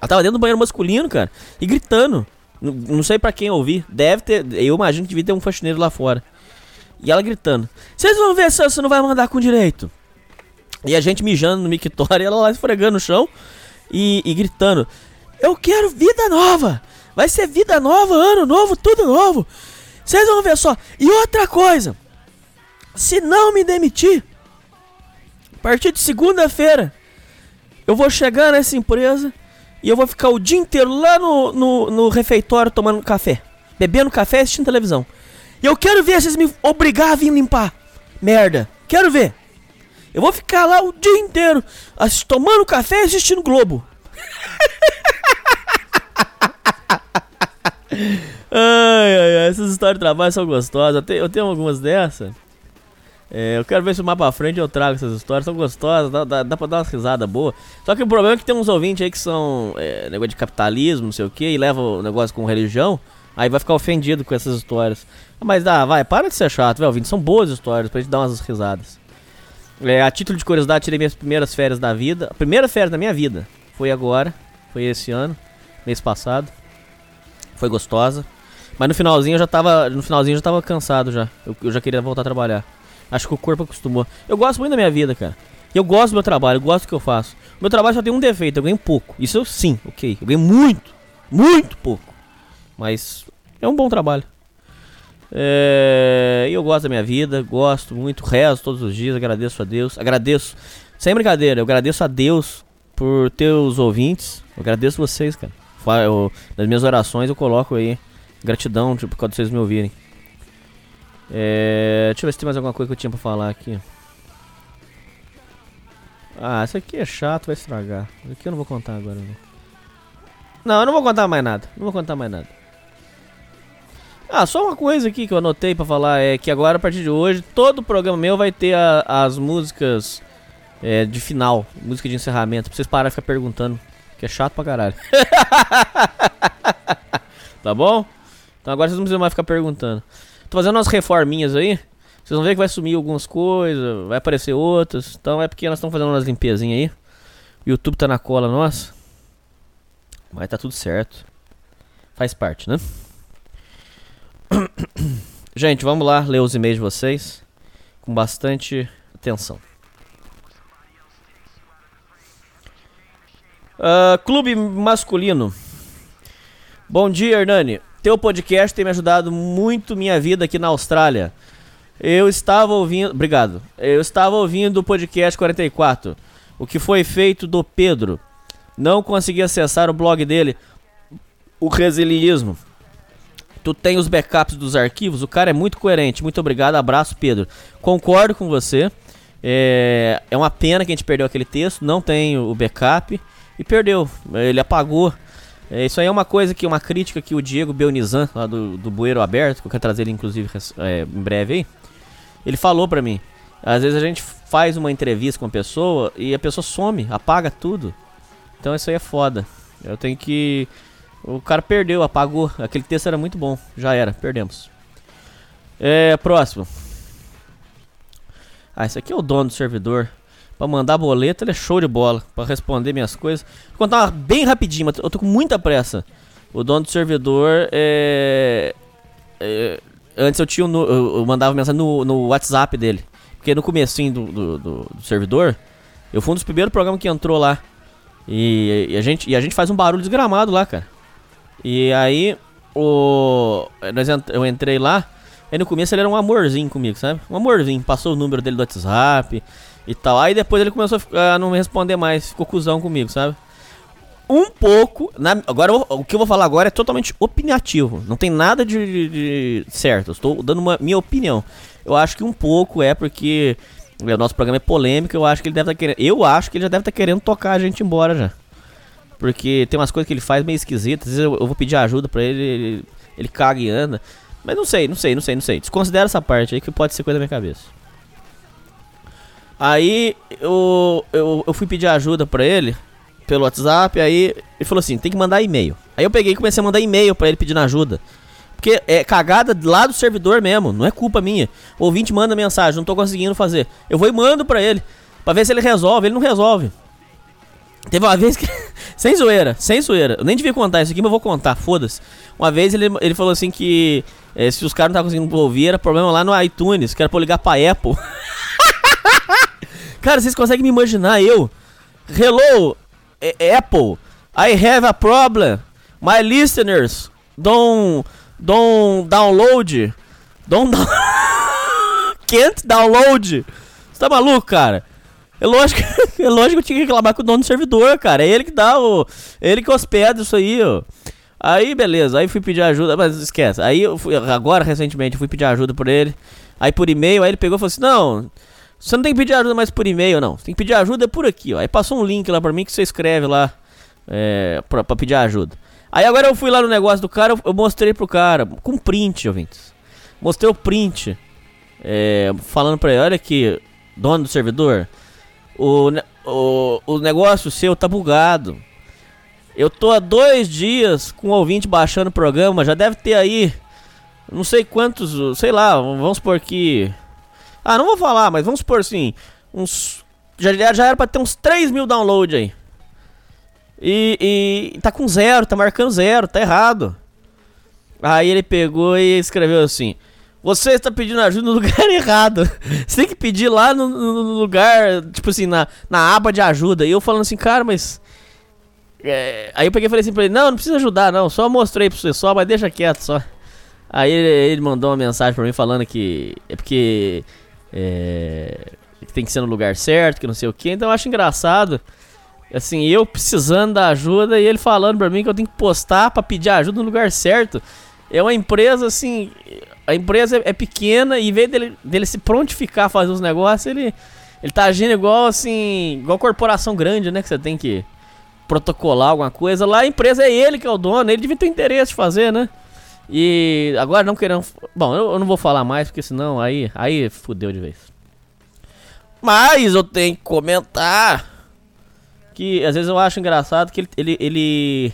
Ela tava dentro do banheiro masculino, cara, e gritando. Não, sei para quem ouvir. Deve ter, eu imagino que devia ter um faxineiro lá fora. E ela gritando: "Vocês vão ver se você não vai mandar com direito". E a gente mijando no mictório, ela lá esfregando no chão e, e gritando: "Eu quero vida nova. Vai ser vida nova, ano novo, tudo novo. Vocês vão ver só. E outra coisa, se não me demitir, a partir de segunda-feira, eu vou chegar nessa empresa e eu vou ficar o dia inteiro lá no, no, no refeitório tomando café, bebendo café e assistindo televisão. E eu quero ver vocês me obrigar a vir limpar. Merda, quero ver. Eu vou ficar lá o dia inteiro tomando café e assistindo Globo. *laughs* ai, ai, ai, essas histórias de trabalho são gostosas. Eu tenho, eu tenho algumas dessas. É, eu quero ver se mais pra frente eu trago essas histórias, são gostosas, dá, dá, dá pra dar uma risada boa. Só que o problema é que tem uns ouvintes aí que são é, negócio de capitalismo, não sei o que, e levam o negócio com religião, aí vai ficar ofendido com essas histórias. Mas dá, vai, para de ser chato, vai ouvindo, são boas histórias pra gente dar umas risadas. É, a título de curiosidade, tirei minhas primeiras férias da vida. A primeira férias da minha vida foi agora, foi esse ano, mês passado. Foi gostosa. Mas no finalzinho eu já tava. No finalzinho eu já tava cansado já. Eu, eu já queria voltar a trabalhar. Acho que o corpo acostumou. Eu gosto muito da minha vida, cara. Eu gosto do meu trabalho, eu gosto do que eu faço. Meu trabalho só tem um defeito, eu ganho pouco. Isso eu sim, ok. Eu ganho muito, muito pouco. Mas é um bom trabalho. É, eu gosto da minha vida, gosto muito, rezo todos os dias, agradeço a Deus. Agradeço, sem brincadeira, eu agradeço a Deus por ter os ouvintes. Eu agradeço vocês, cara. Eu, nas minhas orações eu coloco aí gratidão tipo, por causa de vocês me ouvirem. É, deixa eu ver se tem mais alguma coisa que eu tinha pra falar aqui. Ah, isso aqui é chato, vai estragar. Isso aqui eu não vou contar agora. Não, não eu não vou contar mais nada. Não vou contar mais nada. Ah, só uma coisa aqui que eu anotei pra falar é que agora, a partir de hoje, todo o programa meu vai ter a, as músicas é, de final, música de encerramento, pra vocês pararem de ficar perguntando, que é chato pra caralho. *laughs* tá bom? Então agora vocês não precisam mais ficar perguntando. Fazendo umas reforminhas aí. Vocês vão ver que vai sumir algumas coisas, vai aparecer outras. Então é porque nós estamos fazendo umas limpezinhas aí. O YouTube tá na cola nossa. Mas tá tudo certo. Faz parte, né? *coughs* Gente, vamos lá ler os e-mails de vocês. Com bastante atenção. Uh, clube masculino. Bom dia, Hernani. Teu podcast tem me ajudado muito minha vida aqui na Austrália. Eu estava ouvindo. Obrigado. Eu estava ouvindo o podcast 44. O que foi feito do Pedro. Não consegui acessar o blog dele. O Resiliismo. Tu tem os backups dos arquivos? O cara é muito coerente. Muito obrigado. Abraço, Pedro. Concordo com você. É, é uma pena que a gente perdeu aquele texto. Não tem o backup. E perdeu. Ele apagou. É, isso aí é uma coisa que, uma crítica que o Diego Belnizan, lá do, do Bueiro Aberto, que eu quero trazer ele inclusive é, em breve aí, ele falou pra mim. Às vezes a gente faz uma entrevista com uma pessoa e a pessoa some, apaga tudo. Então isso aí é foda. Eu tenho que. O cara perdeu, apagou. Aquele texto era muito bom. Já era, perdemos. É, próximo. Ah, esse aqui é o dono do servidor. Pra mandar boleto, ele é show de bola. Pra responder minhas coisas. Vou contar bem rapidinho, mas eu tô com muita pressa. O dono do servidor é. é antes eu tinha no, eu mandava mensagem no, no WhatsApp dele. Porque no comecinho do, do, do, do, servidor, eu fui um dos primeiros programas que entrou lá. E, e, a gente, e a gente faz um barulho desgramado lá, cara. E aí, o, eu entrei lá. Aí no começo ele era um amorzinho comigo, sabe? Um amorzinho. Passou o número dele do WhatsApp e tal. Aí depois ele começou a não me responder mais, ficou cuzão comigo, sabe? um pouco. na- agora, o que eu vou falar agora é totalmente opinativo. Não tem nada de, de- de certo. Eu estou dando uma minha opinião. Eu acho que um pouco é porque o nosso programa é polêmico. Eu acho que ele deve estar querendo. Eu acho que ele já deve estar querendo tocar a gente embora já. Porque tem umas coisas que ele faz meio esquisitas. Às vezes eu, eu vou pedir ajuda pra ele, ele, ele caga e anda. Mas não sei, não sei, não sei, não sei. Desconsidera essa parte aí que pode ser coisa da minha cabeça. Aí eu, eu, eu fui pedir ajuda pra ele pelo WhatsApp, aí ele falou assim, tem que mandar e-mail. Aí eu peguei e comecei a mandar e-mail pra ele pedindo ajuda. Porque é cagada lá do servidor mesmo, não é culpa minha. O ouvinte manda mensagem, não tô conseguindo fazer. Eu vou e mando pra ele, pra ver se ele resolve, ele não resolve. Teve uma *laughs* vez que. sem zoeira, sem zoeira. Eu nem devia contar isso aqui, mas eu vou contar, foda-se. Uma vez ele, ele falou assim que eh, se os caras não estavam conseguindo ouvir, era problema lá no iTunes, que era pra eu ligar pra Apple. *laughs* Cara, vocês conseguem me imaginar eu? Hello, eh, Apple, I have a problem. My listeners don't, don't download. Don't down... *laughs* Can't download. Você tá maluco, cara? É lógico, *laughs* é lógico que eu tinha que reclamar com o dono do servidor, cara. É ele que dá o. É ele que hospeda isso aí, ó. Aí, beleza. Aí fui pedir ajuda. Mas esquece. Aí eu fui. Agora, recentemente, fui pedir ajuda por ele. Aí por e-mail, aí ele pegou e falou assim: Não, você não tem que pedir ajuda mais por e-mail, não. Tem que pedir ajuda por aqui, ó. Aí passou um link lá pra mim que você escreve lá. É, pra, pra pedir ajuda. Aí agora eu fui lá no negócio do cara, eu, mostrei pro cara, com print, ouvintes. Mostrei o print. É, falando pra ele, olha aqui, dono do servidor. O, o, o negócio seu tá bugado. Eu tô há dois dias com o ouvinte baixando o programa, já deve ter aí. Não sei quantos, sei lá, vamos supor que. Ah, não vou falar, mas vamos supor assim. Uns. Já, já era pra ter uns 3 mil downloads aí. E, e tá com zero, tá marcando zero, tá errado. Aí ele pegou e escreveu assim: Você está pedindo ajuda no *laughs* lugar errado. Você tem que pedir lá no, no- no lugar, tipo assim, na, na aba de ajuda. E eu falando assim, cara, mas. é, Aí eu peguei e falei assim pra ele: Não, não precisa ajudar, não. Só mostrei pra você só, mas deixa quieto só. Aí ele, ele mandou uma mensagem pra mim falando que é porque. É, que tem que ser no lugar certo, que não sei o que. Então eu acho engraçado. Assim, eu precisando da ajuda e ele falando pra mim que eu tenho que postar pra pedir ajuda no lugar certo. É uma empresa assim. A empresa é pequena e em vez dele, dele se prontificar a fazer os negócios, ele, ele tá agindo igual assim. igual corporação grande, né? Que você tem que protocolar alguma coisa. Lá a empresa é ele que é o dono, ele devia ter interesse de fazer, né? E agora não querendo. Bom, eu, eu não vou falar mais, porque senão aí, aí fudeu de vez. Mas eu tenho que comentar que às vezes eu acho engraçado que ele, ele, ele-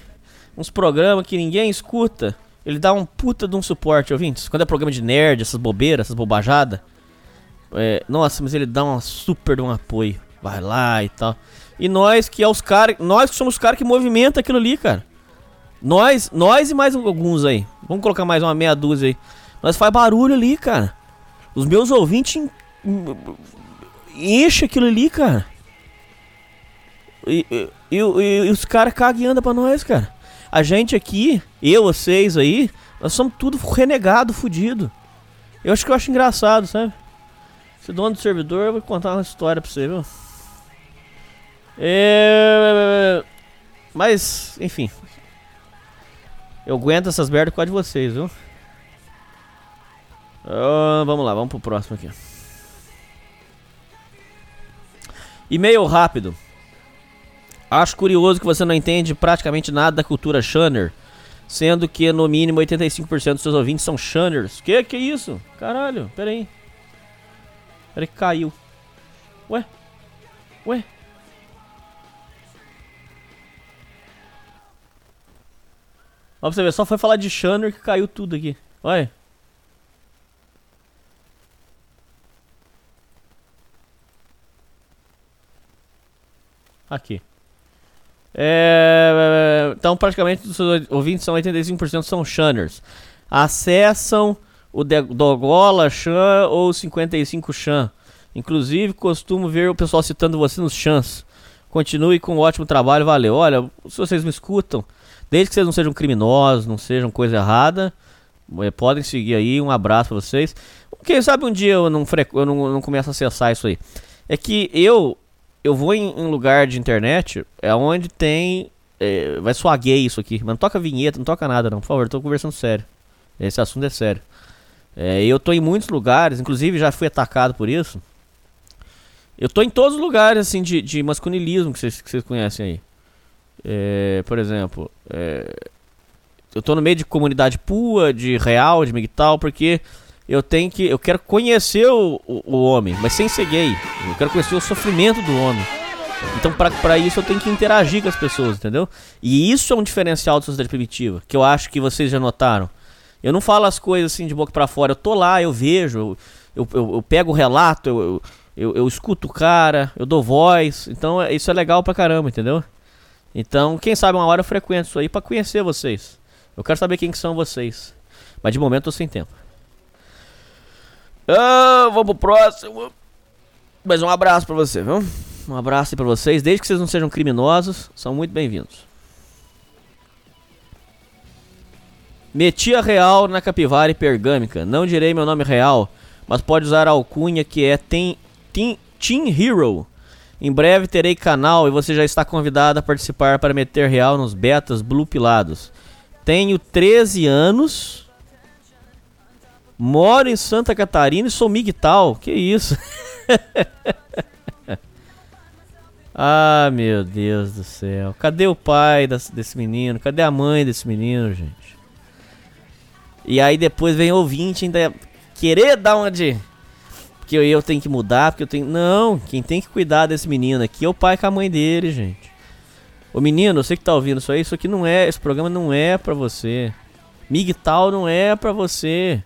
uns programas que ninguém escuta, ele dá um puta de um suporte, ouvintes. Quando é programa de nerd, essas bobeiras, essas bobajadas. É, nossa, mas ele dá um super de um apoio. Vai lá e tal. E nós que é os caras, nós que somos os caras que movimenta aquilo ali, cara. Nós, nós e mais alguns aí. Vamos colocar mais uma meia dúzia aí. Nós faz barulho ali, cara. Os meus ouvintes en- en- enchem aquilo ali, cara. E, e- e- e- e os caras cagam e andam pra nós, cara. A gente aqui, eu, vocês aí, nós somos tudo renegado, fudido. Eu acho que eu acho engraçado, sabe? Esse dono do servidor, eu vou contar uma história pra você, viu? É... Mas, enfim. Eu aguento essas merdas por causa de vocês, viu? Ah, vamos lá, vamos pro próximo aqui. E-mail rápido. Acho curioso que você não entende praticamente nada da cultura Shunner, sendo que no mínimo 85% dos seus ouvintes são Shunners. Que que é isso? Caralho, pera aí. Pera aí caiu. Ué? Ué? Ó pra você ver, só foi falar de Shunner que caiu tudo aqui. Olha. Aqui. É, então, praticamente, os ouvintes são 85% são Shunners. Acessam o Dogola Chan ou 55 Chan. Inclusive, costumo ver o pessoal citando você nos chans. Continue com um ótimo trabalho, valeu. Olha, se vocês me escutam, desde que vocês não sejam criminosos, não sejam coisa errada, eh, podem seguir aí. Um abraço pra vocês. Quem sabe um dia eu não, eu não, não começo a acessar isso aí. É que eu eu vou em, em lugar de internet é onde tem é, vai soar gay isso aqui. Mas não toca vinheta, não toca nada, não. Por favor, eu tô conversando sério. Esse assunto é sério. É, eu tô em muitos lugares, inclusive já fui atacado por isso. Eu tô em todos os lugares, assim, de, de masculinismo que vocês conhecem aí. É, por exemplo, é, eu tô no meio de comunidade pua, de real, de migtal, porque eu tenho que. Eu quero conhecer o, o, o homem, mas sem ser gay. Eu quero conhecer o sofrimento do homem. Então, pra isso, eu tenho que interagir com as pessoas, entendeu? E isso é um diferencial da sociedade primitiva, que eu acho que vocês já notaram. Eu não falo as coisas assim de boca para fora, eu tô lá, eu vejo, eu, eu, eu pego o relato, eu, eu, eu, escuto o cara, eu dou voz. Então, é, isso é legal pra caramba, entendeu? Então, quem sabe uma hora eu frequento isso aí pra conhecer vocês. Eu quero saber quem que são vocês. Mas de momento eu sem tempo. Ah, vamos pro próximo. Mas um abraço pra você, viu? Um abraço aí pra vocês. Desde que vocês não sejam criminosos, são muito bem-vindos. Meti a real na capivara e pergâmica. Não direi meu nome real, mas pode usar a alcunha que é Team, Team Hero. Em breve terei canal e você já está convidado a participar para meter real nos betas blue pilados. Tenho 13 anos. Moro em Santa Catarina e sou migtal. Que isso? *laughs* ah, meu Deus do céu. Cadê o pai desse menino? Cadê a mãe desse menino, gente? E aí depois vem ouvinte ainda querer dar uma de. Porque eu, tenho que mudar, porque eu tenho. Não, quem tem que cuidar desse menino aqui é o pai com a mãe dele, gente. Ô menino, você que tá ouvindo isso aí, isso aqui não é. Esse programa não é pra você. Migtal não é pra você.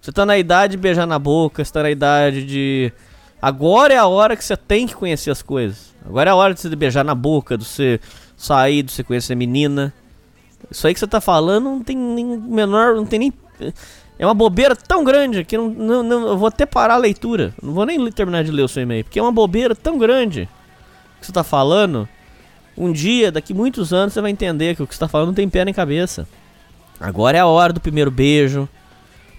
Você tá na idade de beijar na boca, você tá na idade de. Agora é a hora que você tem que conhecer as coisas. Agora é a hora de você beijar na boca, de você sair, de você conhecer menina. Isso aí que você tá falando não tem nem menor, não tem nem. É uma bobeira tão grande que não, não, não, eu vou até parar a leitura. Não vou nem terminar de ler o seu e-mail, porque é uma bobeira tão grande que você tá falando. Um dia, daqui muitos anos, você vai entender que o que você tá falando não tem pé nem cabeça. Agora é a hora do primeiro beijo,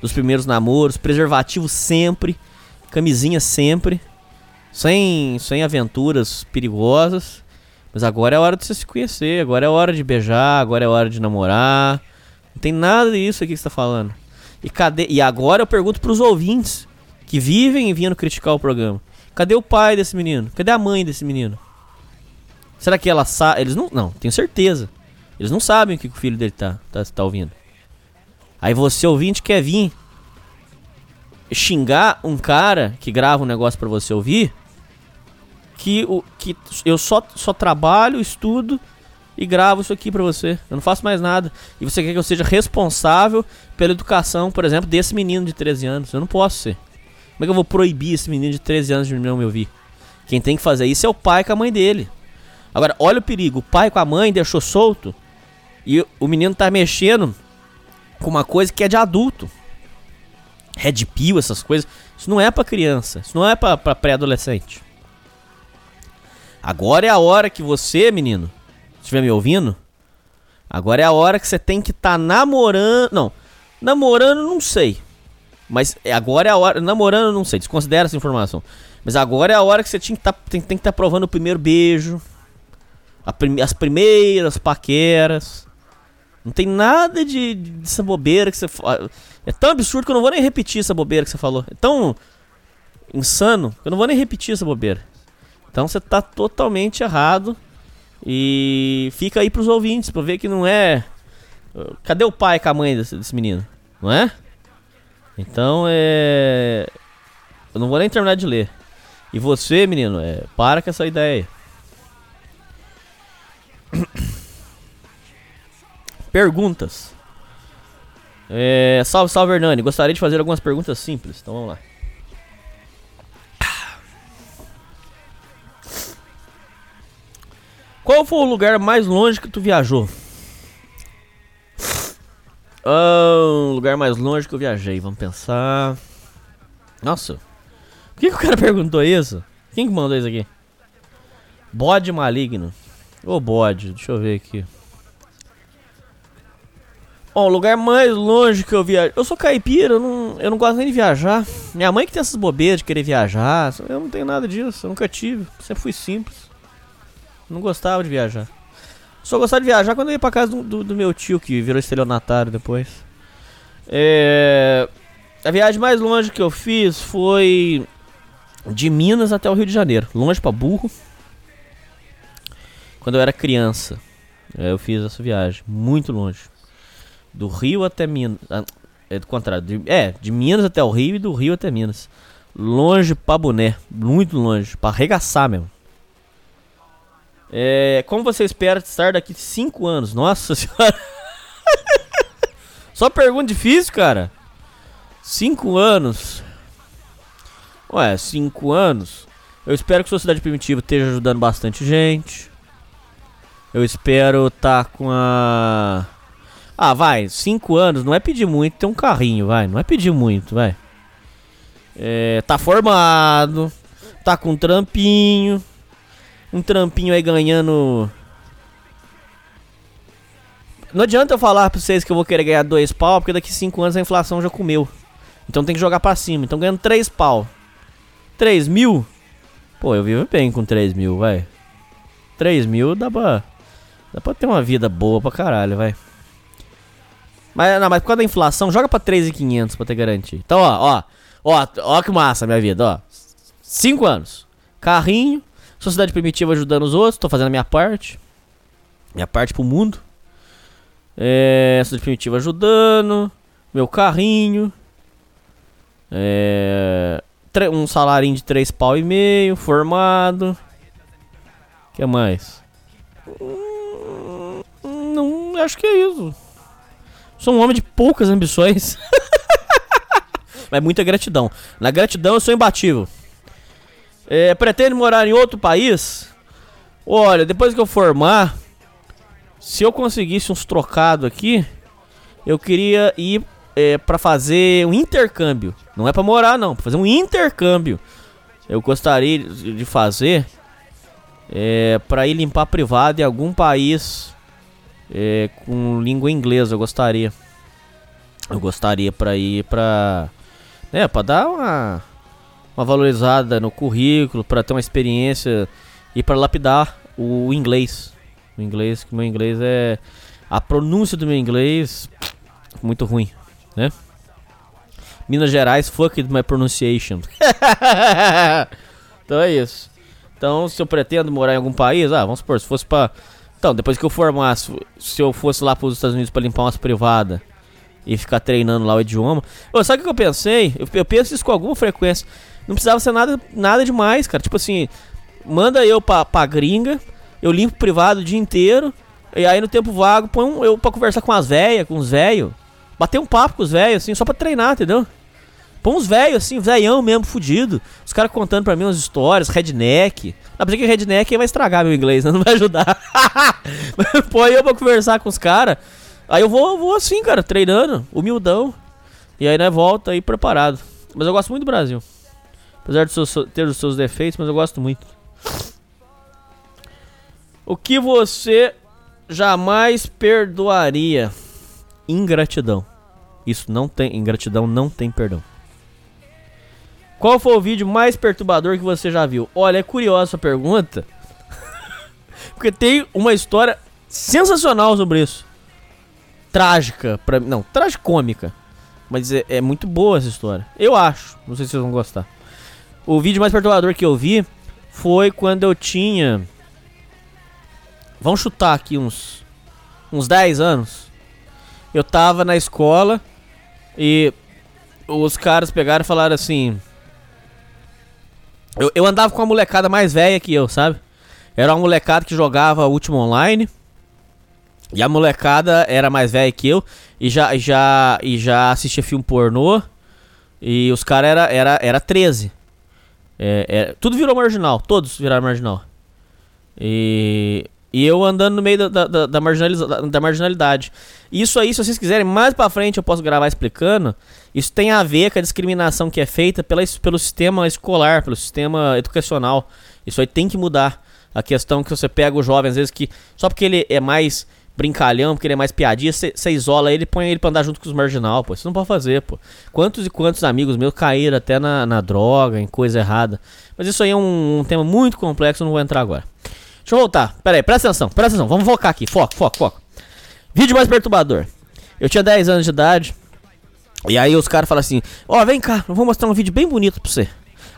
dos primeiros namoros, preservativo sempre, camisinha sempre, sem, sem aventuras perigosas. Mas agora é a hora de você se conhecer, agora é a hora de beijar, agora é a hora de namorar. Não tem nada disso aqui que você tá falando. E cadê? E agora eu pergunto pros ouvintes que vivem vindo criticar o programa. Cadê o pai desse menino? Cadê a mãe desse menino? Será que ela sabe? Eles não. Não, tenho certeza. Eles não sabem o que o filho dele tá, tá, tá ouvindo. Aí você, ouvinte, quer vir xingar um cara que grava um negócio para você ouvir que, o, que eu só, só trabalho, estudo e gravo isso aqui pra você. Eu não faço mais nada. E você quer que eu seja responsável pela educação, por exemplo, desse menino de 13 anos. Eu não posso ser. Como é que eu vou proibir esse menino de 13 anos de não me ouvir? Quem tem que fazer isso é o pai com a mãe dele. Agora, olha o perigo. O pai com a mãe deixou solto e o menino tá mexendo com uma coisa que é de adulto. Red pill, essas coisas. Isso não é para criança. Isso não é para pré-adolescente. Agora é a hora que você, menino, estiver me ouvindo, agora é a hora que você tem que estar tá namorando. Não, namorando não sei. Mas agora é a hora. Namorando não sei, desconsidera essa informação. Mas agora é a hora que você tinha que tá, tem, tem que estar tá provando o primeiro beijo. As primeiras paqueras. Não tem nada de, de dessa bobeira que você. É tão absurdo que eu não vou nem repetir essa bobeira que você falou. É tão insano que eu não vou nem repetir essa bobeira. Então você tá totalmente errado. E fica aí pros ouvintes pra ver que não é. Cadê o pai com a mãe desse, desse menino? Não é? Então é. Eu não vou nem terminar de ler. E você, menino, é, para com essa ideia. *coughs* Perguntas. É, salve, salve, Hernani. Gostaria de fazer algumas perguntas simples. Então vamos lá. Qual foi o lugar mais longe que tu viajou? Ah, lugar mais longe que eu viajei, vamos pensar. Nossa, por que, que o cara *laughs* perguntou isso? Quem que mandou isso aqui? Bode maligno. Ô bode, deixa eu ver aqui. Ó, o lugar mais longe que eu viajei. Eu sou caipira, eu não, eu não gosto nem de viajar. Minha mãe que tem essas bobeiras de querer viajar. Eu não tenho nada disso, eu nunca tive. Sempre fui simples. Não gostava de viajar. Só gostava de viajar quando eu ia pra casa do, do- do meu tio, que virou estelionatário depois. É, A viagem mais longe que eu fiz foi de Minas até o Rio de Janeiro. Longe pra burro. Quando eu era criança. É, Eu fiz essa viagem. Muito longe. Do Rio até Minas. ah, É do contrário. de- é, de Minas até o Rio e do Rio até Minas. Longe pra boné. Muito longe. Pra arregaçar mesmo. É, como você espera estar daqui 5 anos? Nossa *laughs* senhora. Só pergunta difícil, cara. 5 anos. Ué, 5 anos. Eu espero que Sociedade Primitiva esteja ajudando bastante gente. Eu espero tá com a. Ah, vai, 5 anos, não é pedir muito ter um carrinho, vai. Não é pedir muito, vai. É, tá formado. Tá com um trampinho. Um trampinho aí ganhando. Não adianta eu falar pra vocês que eu vou querer ganhar dois pau, porque daqui 5 anos a inflação já comeu. Então tem que jogar pra cima. Então ganhando 3 pau. 3 mil? Pô, eu vivo bem com 3 mil, vai. 3 mil dá pra. Dá pra ter uma vida boa pra caralho, vai. Mas, não, mas por causa da inflação, joga pra 3,500 pra ter garantia. Então, ó, ó. Ó, ó que massa minha vida, ó. 5 anos. Carrinho. Sociedade primitiva ajudando os outros. Tô fazendo a minha parte. Minha parte pro mundo. É. Sociedade primitiva ajudando. Meu carrinho. É. Um salarinho de 3 pau e meio. Formado. Que mais? Hum, Não, acho que é isso. Sou um homem de poucas ambições. *laughs* Mas muita gratidão. Na gratidão eu sou imbatível. É, pretendo morar em outro país? Olha, depois que eu formar, se eu conseguisse uns trocados aqui, eu queria ir é, para fazer um intercâmbio. Não é pra morar, não, pra fazer um intercâmbio. Eu gostaria de fazer é, para ir limpar privado em algum país é, com língua inglesa. Eu gostaria. Eu gostaria para ir pra. né, para dar uma uma valorizada no currículo, para ter uma experiência e para lapidar o inglês. O inglês, que meu inglês é a pronúncia do meu inglês muito ruim, né? Minas Gerais, fuck my pronunciation. *laughs* então é isso. Então, se eu pretendo morar em algum país, ah, vamos supor, se fosse pra. Então, depois que eu formasse, se eu fosse lá pros Estados Unidos pra limpar umas privadas e ficar treinando lá o idioma. Ô, sabe o que eu pensei? Eu, eu penso isso com alguma frequência. Não precisava ser nada, nada demais, cara. Tipo assim, manda eu pra, pra gringa, eu limpo privado o dia inteiro, e aí no tempo vago põe um, eu pra conversar com as velhas, com os velhos. Bater um papo com os velhos, assim, só pra treinar, entendeu? Põe uns velhos, assim, velhão mesmo, fudido. Os caras contando pra mim umas histórias, redneck. Ah, pensei que redneck vai estragar meu inglês, né? não vai ajudar. *laughs* Põe eu pra conversar com os caras. Aí eu vou, vou assim, cara, treinando, humildão. E aí, né, volta aí preparado. Mas eu gosto muito do Brasil. Apesar de ter os seus defeitos, mas eu gosto muito. O que você jamais perdoaria? Ingratidão. Isso não tem. Ingratidão não tem perdão. Qual foi o vídeo mais perturbador que você já viu? Olha, é curiosa essa pergunta. *laughs* Porque tem uma história sensacional sobre isso. Trágica, pra, mim- não, tragicômica. Mas é, é muito boa essa história. Eu acho. Não sei se vocês vão gostar. O vídeo mais perturbador que eu vi foi quando eu tinha. Vamos chutar aqui uns. Uns 10 anos. Eu tava na escola e os caras pegaram e falaram assim. Eu, eu andava com uma molecada mais velha que eu, sabe? Era uma molecada que jogava último online. E a molecada era mais velha que eu e já, já, e já assistia filme pornô. E os caras era, era, era 13. É, é, tudo virou marginal, todos viraram marginal. E, e eu andando no meio da, da, da, marginaliza- da- da marginalidade. Isso aí, se vocês quiserem, mais pra frente eu posso gravar explicando. Isso tem a ver com a discriminação que é feita pela, pelo sistema escolar, pelo sistema educacional. Isso aí tem que mudar. A questão que você pega o jovem, às vezes, que só porque ele é mais brincalhão, porque ele é mais piadinha, você isola ele põe ele pra andar junto com os marginal, pô. Isso não pode fazer, pô. Quantos e quantos amigos meus caíram até na, na droga, em coisa errada. Mas isso aí é um, um tema muito complexo, não vou entrar agora. Deixa eu voltar. Pera aí, presta atenção, presta atenção. Vamos focar aqui. Foco, foco, foco. Vídeo mais perturbador. Eu tinha 10 anos de idade. E aí os caras falam assim: Ó, vem cá, eu vou mostrar um vídeo bem bonito pra você.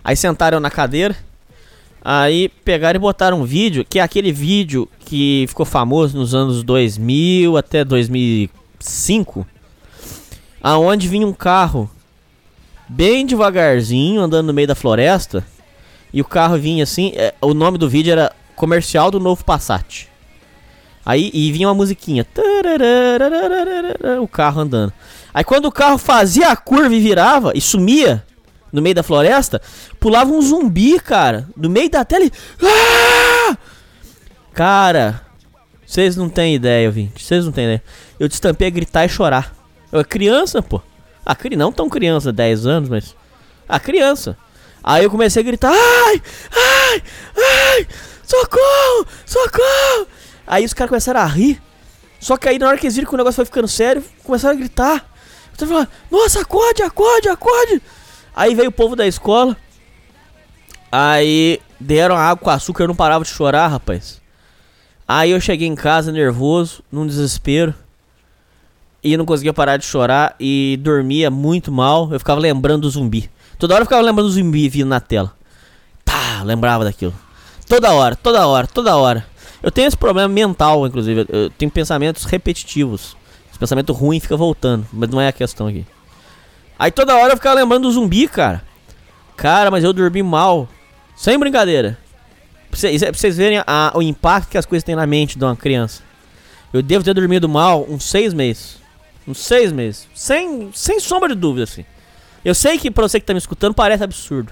Aí sentaram na cadeira. Aí pegaram e botaram um vídeo, que é aquele vídeo que ficou famoso nos anos 2000 até 2005. Aonde vinha um carro bem devagarzinho andando no meio da floresta. E o carro vinha assim. é, o nome do vídeo era Comercial do Novo Passat. Aí e vinha uma musiquinha. O carro andando. Aí quando o carro fazia a curva e virava e sumia no meio da floresta, pulava um zumbi, cara, no meio da tela e. Ah! Cara, vocês não têm ideia, ouvinte. Vocês não têm ideia. Eu destampei a gritar e chorar. Eu era criança, pô. Ah, não tão criança, 10 anos, mas. Ah, criança. Aí eu comecei a gritar: ai, ai, ai, socorro, socorro. Aí os caras começaram a rir. Só que aí na hora que eles viram que o negócio foi ficando sério, começaram a gritar. Tava falando, nossa, acorde, acorde, acorde. Aí veio o povo da escola. Aí deram água com açúcar, eu não parava de chorar, rapaz. Aí eu cheguei em casa nervoso, num desespero. E não conseguia parar de chorar e dormia muito mal. Eu ficava lembrando do zumbi. Toda hora eu ficava lembrando do zumbi vindo na tela. Tá, lembrava daquilo. Toda hora, toda hora, toda hora. Eu tenho esse problema mental, inclusive. Eu tenho pensamentos repetitivos. Esse pensamento ruim fica voltando, mas não é a questão aqui. Aí toda hora eu ficava lembrando do zumbi, cara. Cara, mas eu dormi mal. Sem brincadeira. Pra vocês, pra vocês verem a- o impacto que as coisas têm na mente de uma criança. Eu devo ter dormido mal uns seis meses. Uns seis meses. Sem, sem sombra de dúvida, assim. Eu sei que pra você que tá me escutando parece absurdo.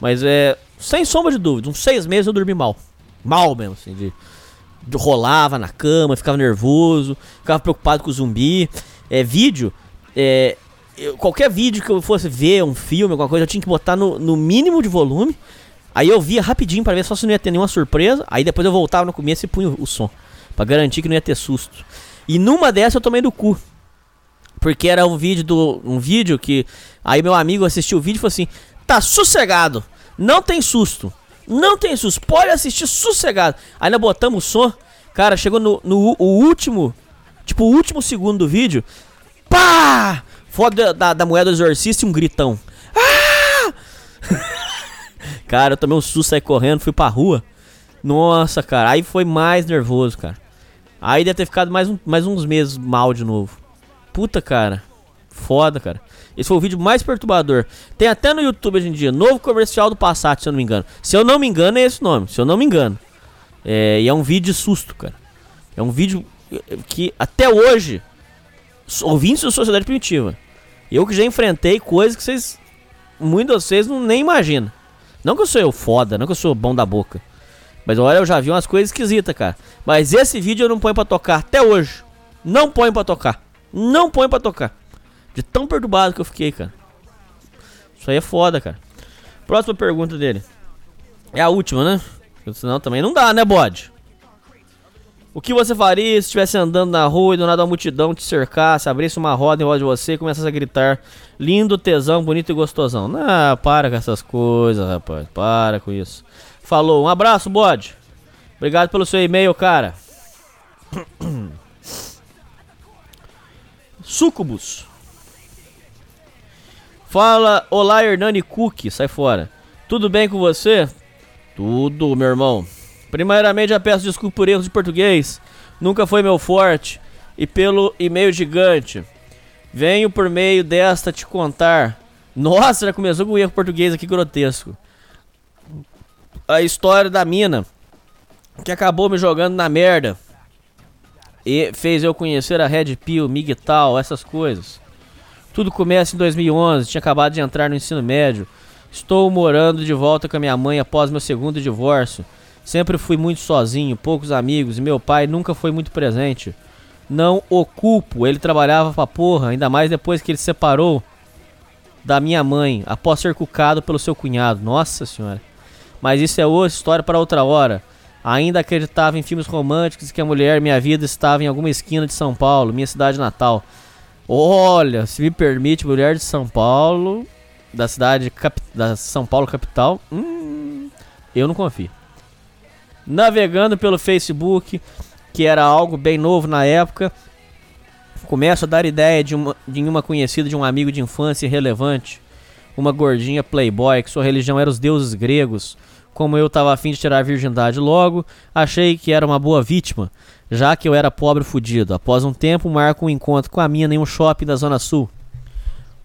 Mas é. Sem sombra de dúvida, uns seis meses eu dormi mal. Mal mesmo, assim, de. de rolava na cama, ficava nervoso, ficava preocupado com o zumbi. É, vídeo. É, eu- qualquer vídeo que eu fosse ver, um filme, alguma coisa, eu tinha que botar no, no mínimo de volume. Aí eu via rapidinho pra ver só se não ia ter nenhuma surpresa. Aí depois eu voltava no começo e punha o, o som. Pra garantir que não ia ter susto. E numa dessas eu tomei do cu. Porque era um vídeo do. Um vídeo que. Aí meu amigo assistiu o vídeo e falou assim: tá sossegado. Não tem susto. Não tem susto. Pode assistir sossegado. Aí nós botamos o som. Cara, chegou no, no o último. Tipo, o último segundo do vídeo. Pá! Foda da, da moeda do exorcista e um gritão. Ah! *laughs* cara, eu tomei um susto, saí correndo, fui pra rua. Nossa, cara, aí foi mais nervoso, cara. Aí deve ter ficado mais, um- mais uns meses mal de novo. Puta, cara. Foda, cara. Esse foi o vídeo mais perturbador. Tem até no YouTube hoje em dia. Novo comercial do Passat, se eu não me engano. Se eu não me engano, é esse nome. Se eu não me engano. É, e é um vídeo de susto, cara. É um vídeo que até hoje, ouvintes da Sociedade Primitiva, eu que já enfrentei coisas que vocês, muitos de vocês não nem imaginam. Não que eu sou eu foda, não que eu sou bom da boca. Mas olha, eu já vi umas coisas esquisitas, cara. Mas esse vídeo eu não ponho pra tocar até hoje. Não ponho pra tocar. Não ponho pra tocar. De tão perturbado que eu fiquei, cara. Isso aí é foda, cara. Próxima pergunta dele. É a última, né? Senão também não dá, né, bode? O que você faria se estivesse andando na rua e do nada uma multidão te cercasse, abrisse uma roda em volta de você e começasse a gritar lindo, tesão, bonito e gostosão? Ah, para com essas coisas, rapaz. Para com isso. Falou, um abraço, bode. Obrigado pelo seu e-mail, cara. *coughs* Sucubus. Fala, olá Hernani Cook, sai fora. Tudo bem com você? Tudo, meu irmão. Primeiramente, já peço desculpa por erros de português. Nunca foi meu forte. E pelo e-mail gigante. Venho por meio desta te contar. Nossa, já começou com um erro português aqui grotesco. A história da mina que acabou me jogando na merda e fez eu conhecer a Red Pill, Miguel, essas coisas. Tudo começa em 2011, tinha acabado de entrar no ensino médio. Estou morando de volta com a minha mãe após meu segundo divórcio. Sempre fui muito sozinho, poucos amigos e meu pai nunca foi muito presente. Não o culpo, ele trabalhava pra porra, ainda mais depois que ele se separou da minha mãe, após ser cucado pelo seu cunhado. Nossa senhora. Mas isso é outra história para outra hora. Ainda acreditava em filmes românticos que a mulher, minha vida, estava em alguma esquina de São Paulo, minha cidade natal. Olha, se me permite, mulher de São Paulo, da cidade da São Paulo capital, hum, eu não confio. Navegando pelo Facebook, que era algo bem novo na época. Começo a dar ideia de uma, de uma conhecida de um amigo de infância relevante, uma gordinha playboy, que sua religião era os deuses gregos. Como eu tava afim de tirar a virgindade logo, achei que era uma boa vítima, já que eu era pobre fudido. Após um tempo, marco um encontro com a mina em um shopping da Zona Sul.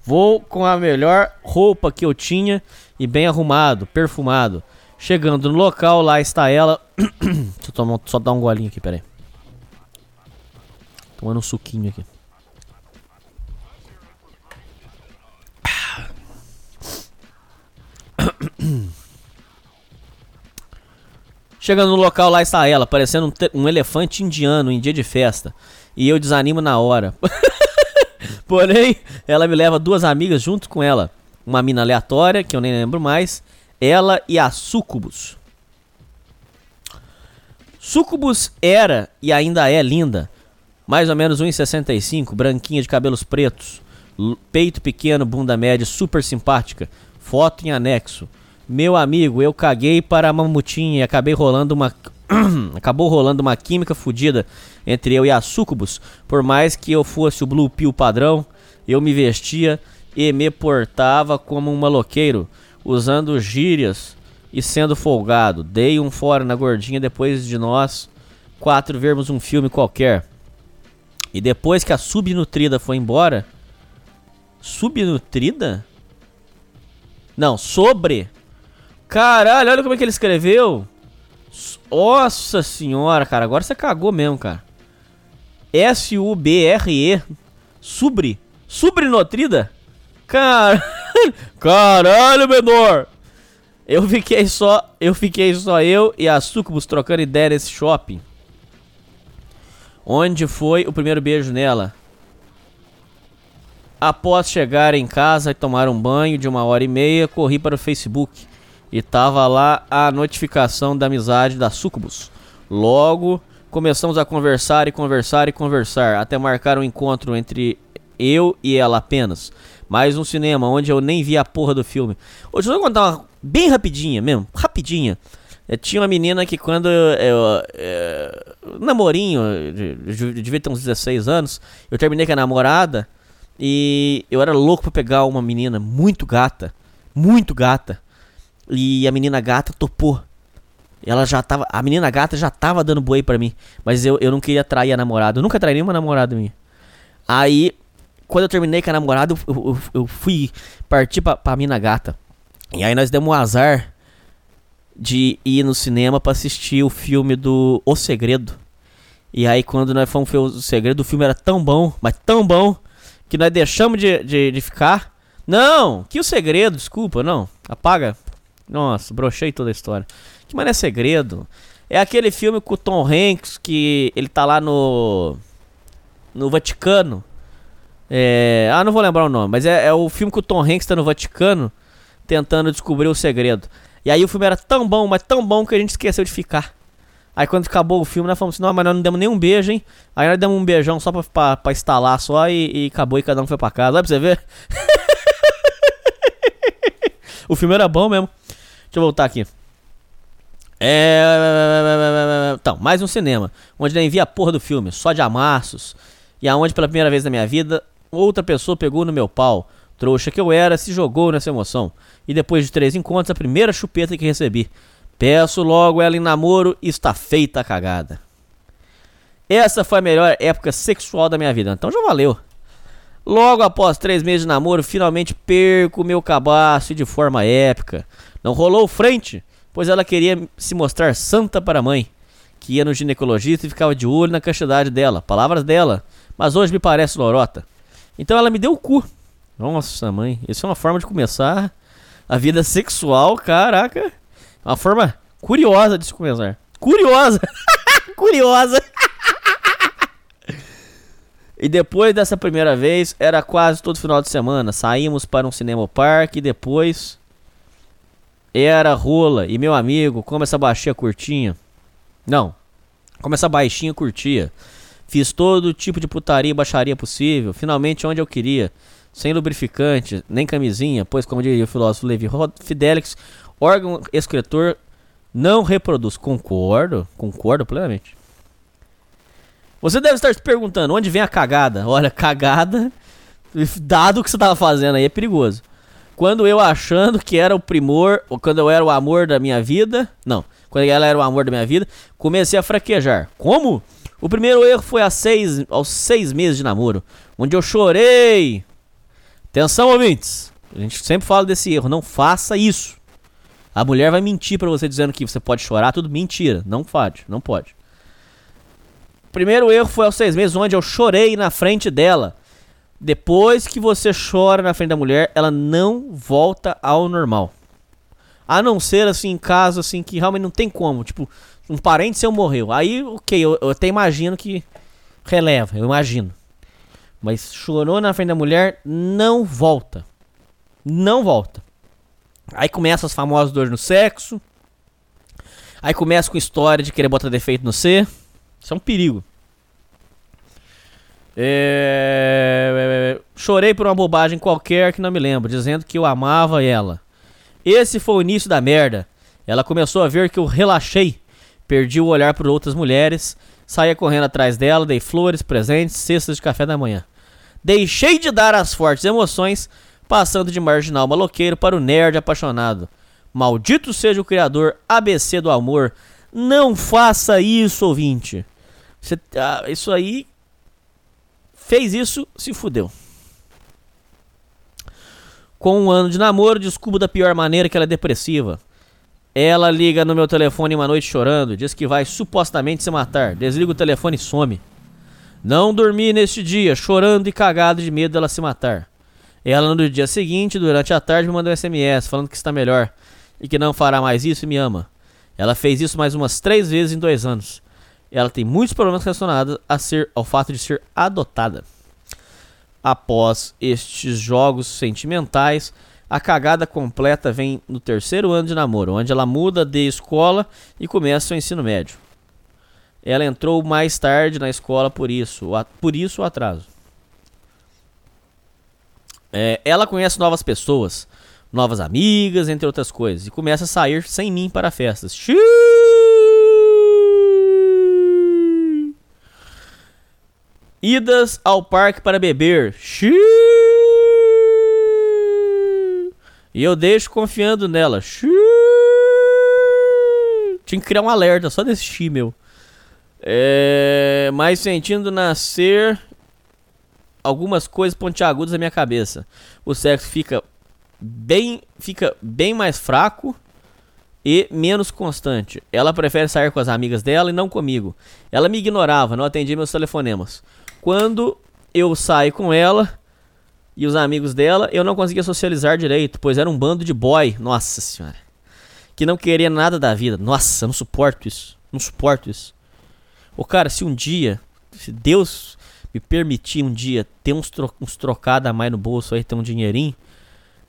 Vou com a melhor roupa que eu tinha e bem arrumado, perfumado. Chegando no local, lá está ela. *clears throat* Deixa eu tomar, só dar um golinho aqui, peraí. Tomando um suquinho aqui. *clears throat* Chegando no local, lá está ela, parecendo um, um elefante indiano em dia de festa. E eu desanimo na hora. *laughs* Porém, ela me leva duas amigas junto com ela. Uma mina aleatória, que eu nem lembro mais. Ela e a Sucubus. Sucubus era e ainda é linda. Mais ou menos 1,65, branquinha de cabelos pretos. Peito pequeno, bunda média, super simpática. Foto em anexo. Meu amigo, eu caguei para a mamutinha e acabei rolando uma. *clears throat* Acabou rolando uma química fodida entre eu e a Sucubus. Por mais que eu fosse o Blue Pill padrão, eu me vestia e me portava como um maloqueiro, usando gírias e sendo folgado. Dei um fora na gordinha depois de nós quatro vermos um filme qualquer. E depois que a subnutrida foi embora. Subnutrida? Não, sobre. Caralho, olha como é que ele escreveu. Nossa senhora, cara. Agora você cagou mesmo, cara. S-U-B-R-E. Subre. Subnutrida? *laughs* Caralho. Caralho, menor. Eu fiquei só. Eu fiquei só eu e a Sucubus trocando ideia nesse shopping. Onde foi o primeiro beijo nela? Após chegar em casa e tomar um banho de uma hora e meia, corri para o Facebook e tava lá a notificação da amizade da Sucubus. Logo, começamos a conversar e conversar e conversar, até marcar um encontro entre eu e ela apenas. Mais um cinema onde eu nem vi a porra do filme. Hoje eu vou contar uma bem rapidinha mesmo, rapidinha. Eh, tinha uma menina que quando eu, eu, eh, namorinho, de- de- devia ter uns 16 anos, eu terminei com a namorada e eu era louco pra pegar uma menina muito gata, muito gata. E a menina gata topou. Ela já tava, a menina gata já tava dando boi pra mim, mas eu, eu não queria trair a namorada. Eu nunca traí nenhuma namorada minha. Aí, quando eu terminei com a namorada, eu, eu- eu fui partir pra, pra mina gata. E aí nós demos um azar de ir no cinema pra assistir o filme do O Segredo. E aí quando nós fomos ver o Segredo, o filme era tão bom, mas tão bom, que nós deixamos de, de, de ficar. Não, que o segredo, desculpa, não. Apaga. Nossa, brochei toda a história. Que mano é segredo? É aquele filme com o Tom Hanks que ele tá lá no. No Vaticano. É. Ah, não vou lembrar o nome, mas é, é o filme que o Tom Hanks tá no Vaticano tentando descobrir o segredo. E aí o filme era tão bom, mas tão bom que a gente esqueceu de ficar. Aí quando acabou o filme, nós falamos assim, não, mas nós não demos nenhum beijo, hein? Aí nós demos um beijão só pra, pra, pra instalar só e, e acabou e cada um foi pra casa. Olha pra você ver. *laughs* o filme era bom mesmo. Deixa eu voltar aqui. É. Então, mais um cinema. Onde nem vi a porra do filme, só de amassos. E aonde pela primeira vez na minha vida, outra pessoa pegou no meu pau. Trouxa que eu era, se jogou nessa emoção. E depois de três encontros, a primeira chupeta que recebi. Peço logo ela em namoro está feita a cagada. Essa foi a melhor época sexual da minha vida, então já valeu. Logo após três meses de namoro, finalmente perco meu cabaço de forma épica. Não rolou frente, pois ela queria se mostrar santa para a mãe, que ia no ginecologista e ficava de olho na castidade dela, palavras dela, mas hoje me parece lorota. Então ela me deu o cu. Nossa, mãe, isso é uma forma de começar a vida sexual, caraca. Uma forma curiosa de se começar. Curiosa! *laughs* curiosa! E depois dessa primeira vez, era quase todo final de semana. Saímos para um cinema parque e depois era rola. E meu amigo, como essa baixinha curtinha. Não, como essa baixinha curtia. Fiz todo tipo de putaria e baixaria possível. Finalmente onde eu queria. Sem lubrificante, nem camisinha, pois, como diria o filósofo Levi Fidelix, órgão excretor Não reproduz. Concordo, concordo plenamente. Você deve estar se perguntando onde vem a cagada. Olha, cagada, dado o que você tava fazendo aí, é perigoso. Quando eu achando que era o primor, ou quando eu era o amor da minha vida, não, quando ela era o amor da minha vida, comecei a fraquejar. Como? O primeiro erro foi há seis, aos seis meses de namoro, onde eu chorei. Atenção, ouvintes. A gente sempre fala desse erro. Não faça isso. A mulher vai mentir pra você dizendo que você pode chorar. Tudo mentira. Não pode. Não pode. O primeiro erro foi aos seis meses, onde eu chorei na frente dela. Depois que você chora na frente da mulher, ela não volta ao normal. A não ser assim, em caso assim que realmente não tem como. Tipo, um parente seu morreu. Aí, ok, eu, eu até imagino que releva, eu imagino. Mas chorou na frente da mulher, não volta. Não volta. Aí começa as famosas dores no sexo. Aí começa com história de querer botar defeito no C. Isso é um perigo. É... Chorei por uma bobagem qualquer que não me lembro, dizendo que eu amava ela. Esse foi o início da merda. Ela começou a ver que eu relaxei, perdi o olhar por outras mulheres, saía correndo atrás dela, dei flores, presentes, cestas de café da manhã. Deixei de dar as fortes emoções, passando de marginal maloqueiro para o nerd apaixonado. Maldito seja o criador ABC do amor. Não faça isso, ouvinte. Você, ah, isso aí. Fez isso, se fudeu. Com um ano de namoro, descubro da pior maneira que ela é depressiva. Ela liga no meu telefone uma noite chorando, diz que vai supostamente se matar. Desliga o telefone e some. Não dormi neste dia, chorando e cagado de medo dela se matar. Ela no dia seguinte, durante a tarde, me mandou um SMS falando que está melhor e que não fará mais isso e me ama. Ela fez isso mais umas três vezes em dois anos. Ela tem muitos problemas relacionados a ser, ao fato de ser adotada. Após estes jogos sentimentais, a cagada completa vem no terceiro ano de namoro, onde ela muda de escola e começa o ensino médio. Ela entrou mais tarde na escola por isso, por isso o atraso. É, ela conhece novas pessoas, novas amigas, entre outras coisas, e começa a sair sem mim para festas. Idas ao parque para beber. Xiii! E eu deixo confiando nela. Tinha que criar um alerta só desse meu. É, mas sentindo nascer algumas coisas pontiagudas na minha cabeça. O sexo fica bem, fica bem mais fraco e menos constante. Ela prefere sair com as amigas dela e não comigo. Ela me ignorava, não atendia meus telefonemas. Quando eu saio com ela e os amigos dela, eu não conseguia socializar direito, pois era um bando de boy. Nossa senhora. Que não queria nada da vida. Nossa, não suporto isso. Não suporto isso. Ô cara, se um dia, se Deus me permitir um dia ter uns, tro uns trocados a mais no bolso aí, ter um dinheirinho,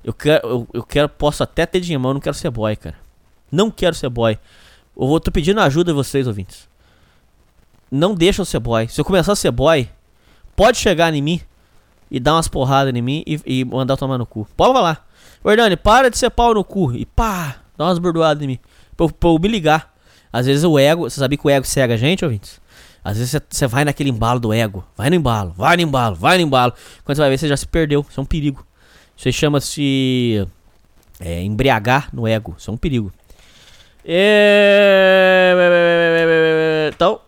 eu quero, eu, eu quero, posso até ter dinheiro, mas eu não quero ser boy, cara. Não quero ser boy. Eu vou, tô pedindo ajuda de vocês, ouvintes. Não deixa eu ser boy. Se eu começar a ser boy, pode chegar em mim e dar umas porradas em mim e, e mandar tomar no cu. Pode falar. Hernani, para de ser pau no cu. E pá, dá umas bordoadas em mim. Pra, pra eu me ligar. Às vezes o ego, você sabia que o ego cega a gente, ouvintes? Às vezes você vai naquele embalo do ego. Vai no embalo, vai no embalo, vai no embalo. Quando você vai ver, você já se perdeu. Isso é um perigo. Isso chama-se é, embriagar no ego. Isso é um perigo. É... Então,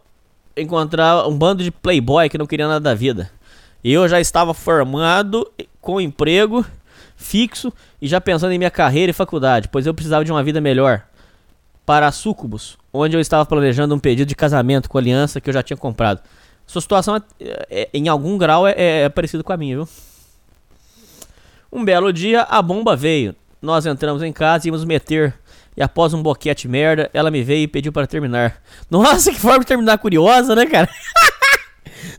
encontrar um bando de playboy que não queria nada da vida. Eu já estava formado com emprego fixo e já pensando em minha carreira e faculdade, pois eu precisava de uma vida melhor para Sucubus, onde eu estava planejando um pedido de casamento com a aliança que eu já tinha comprado. Sua situação, é, é, em algum grau, é, é, é parecida com a minha, viu? Um belo dia, a bomba veio. Nós entramos em casa e íamos meter. E após um boquete merda, ela me veio e pediu para terminar. *laughs* Nossa, que forma de terminar curiosa, né, cara? *laughs*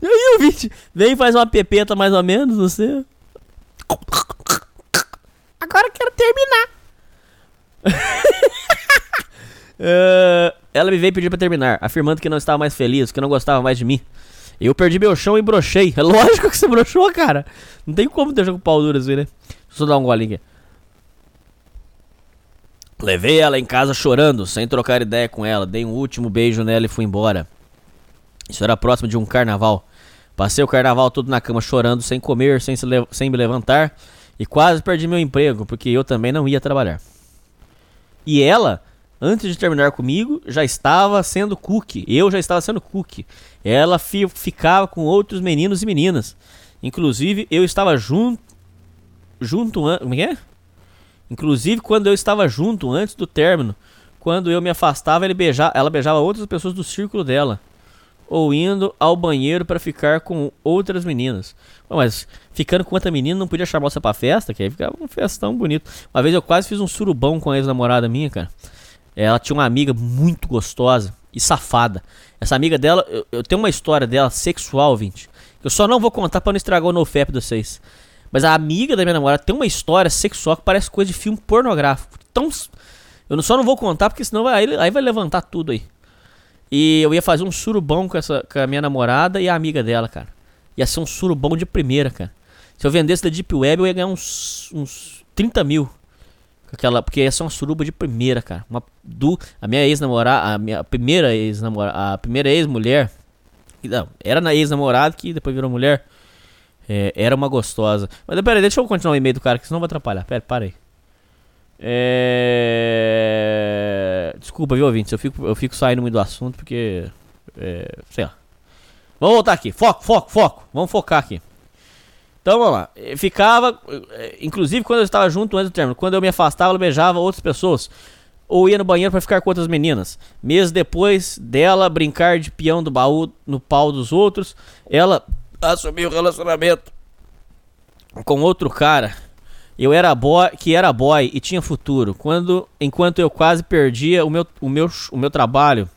E o vídeo vem e faz uma pepeta mais ou menos, não sei. Agora eu quero terminar. Uh, *laughs* ela me veio pedir pra terminar, afirmando que não estava mais feliz, que não gostava mais de mim. Eu perdi meu chão e brochei. É *laughs* lógico que você brochou, cara. Não tem como deixar com o pau duro assim, né? Deixa eu só dar um golinho aqui. Levei ela em casa chorando, sem trocar ideia com ela. Dei um último beijo nela e fui embora. Isso era próximo de um carnaval. Passei o carnaval todo na cama chorando, sem comer, sem, se sem me levantar. E quase perdi meu emprego, porque eu também não ia trabalhar. E ela, antes de terminar comigo, já estava sendo cookie. Eu já estava sendo cookie. Ela fi- ficava com outros meninos e meninas. Inclusive, eu estava junto. Junto. an- Como é é? Inclusive, quando eu estava junto antes do término, quando eu me afastava, beija- ela beijava outras pessoas do círculo dela. Ou indo ao banheiro para ficar com outras meninas. Mas ficando com outra menina não podia chamar você pra festa, que aí ficava um festão bonito. Uma vez eu quase fiz um surubão com a ex-namorada minha, cara. Ela tinha uma amiga muito gostosa e safada. Essa amiga dela, eu, eu tenho uma história dela sexual, 20. Eu só não vou contar pra não estragar o NoFap de vocês. Mas a amiga da minha namorada tem uma história sexual que parece coisa de filme pornográfico. Então, eu só não vou contar porque senão vai, aí vai levantar tudo aí. E eu ia fazer um surubão com, essa, com a minha namorada e a amiga dela, cara. Ia ser um surubão de primeira, cara. Se eu vendesse da Deep Web, eu ia ganhar uns, uns 30 mil. Aquela, porque ia ser uma suruba de primeira, cara. Uma, do, a minha ex-namorada, a minha primeira ex-namorada, a primeira ex-mulher. Não, era na ex-namorada que depois virou mulher. É, era uma gostosa. Mas pera aí, deixa eu continuar o e-mail do cara, que senão vai atrapalhar. Pera, para aí. É... Desculpa, viu, ouvintes? Eu fico, eu fico saindo muito do assunto porque. É, sei lá. Vamos voltar aqui. Foco, foco, foco. Vamos focar aqui. Então vamos lá. Eh, Ficava. eh, Inclusive quando eu estava junto antes do término. Quando eu me afastava, ela beijava outras pessoas. Ou ia no banheiro para ficar com outras meninas. Meses depois dela brincar de peão do baú no pau dos outros, ela assumiu o relacionamento com outro cara. Eu era boy, que era boy e tinha futuro. Quando, enquanto eu quase perdia o meu, o meu, o meu trabalho,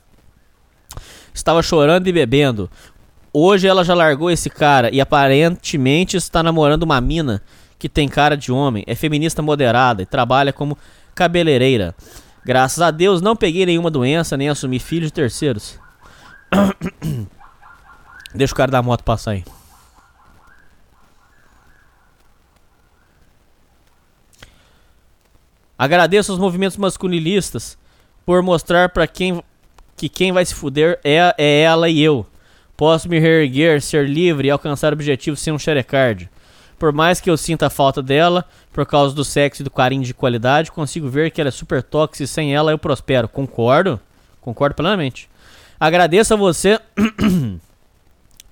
estava chorando e bebendo. Hoje ela já largou esse cara e aparentemente está namorando uma mina que tem cara de homem, é feminista moderada e trabalha como cabeleireira. Graças a Deus não peguei nenhuma doença nem assumi filhos de terceiros. *coughs* Deixa o cara da moto passar aí. Agradeço aos movimentos masculinistas por mostrar pra quem que quem vai se fuder é, é ela e eu. Posso me reerguer, ser livre e alcançar objetivos sem um xerecard. Por mais que eu sinta a falta dela, por causa do sexo e do carinho de qualidade, consigo ver que ela é super tóxica e sem ela eu prospero. Concordo? Concordo plenamente. Agradeço a você, *coughs*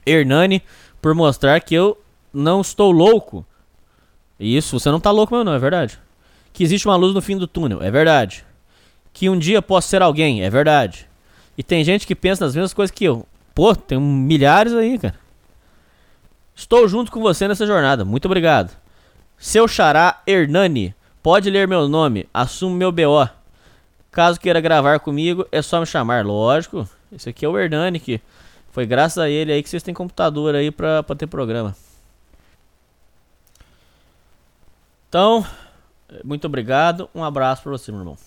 Hernani, por mostrar que eu não estou louco. Isso, você não tá louco mesmo não, é verdade. Que existe uma luz no fim do túnel, é verdade. Que um dia posso ser alguém, é verdade. E tem gente que pensa nas mesmas coisas que eu. Pô, tem milhares aí, cara. Estou junto com você nessa jornada, muito obrigado. Seu xará Hernani, pode ler meu nome, assumo meu BO. Caso queira gravar comigo, é só me chamar, lógico. Esse aqui é o Hernani, que foi graças a ele aí que vocês têm computador aí pra, pra ter programa. Então, muito obrigado. Um abraço pra você, meu irmão.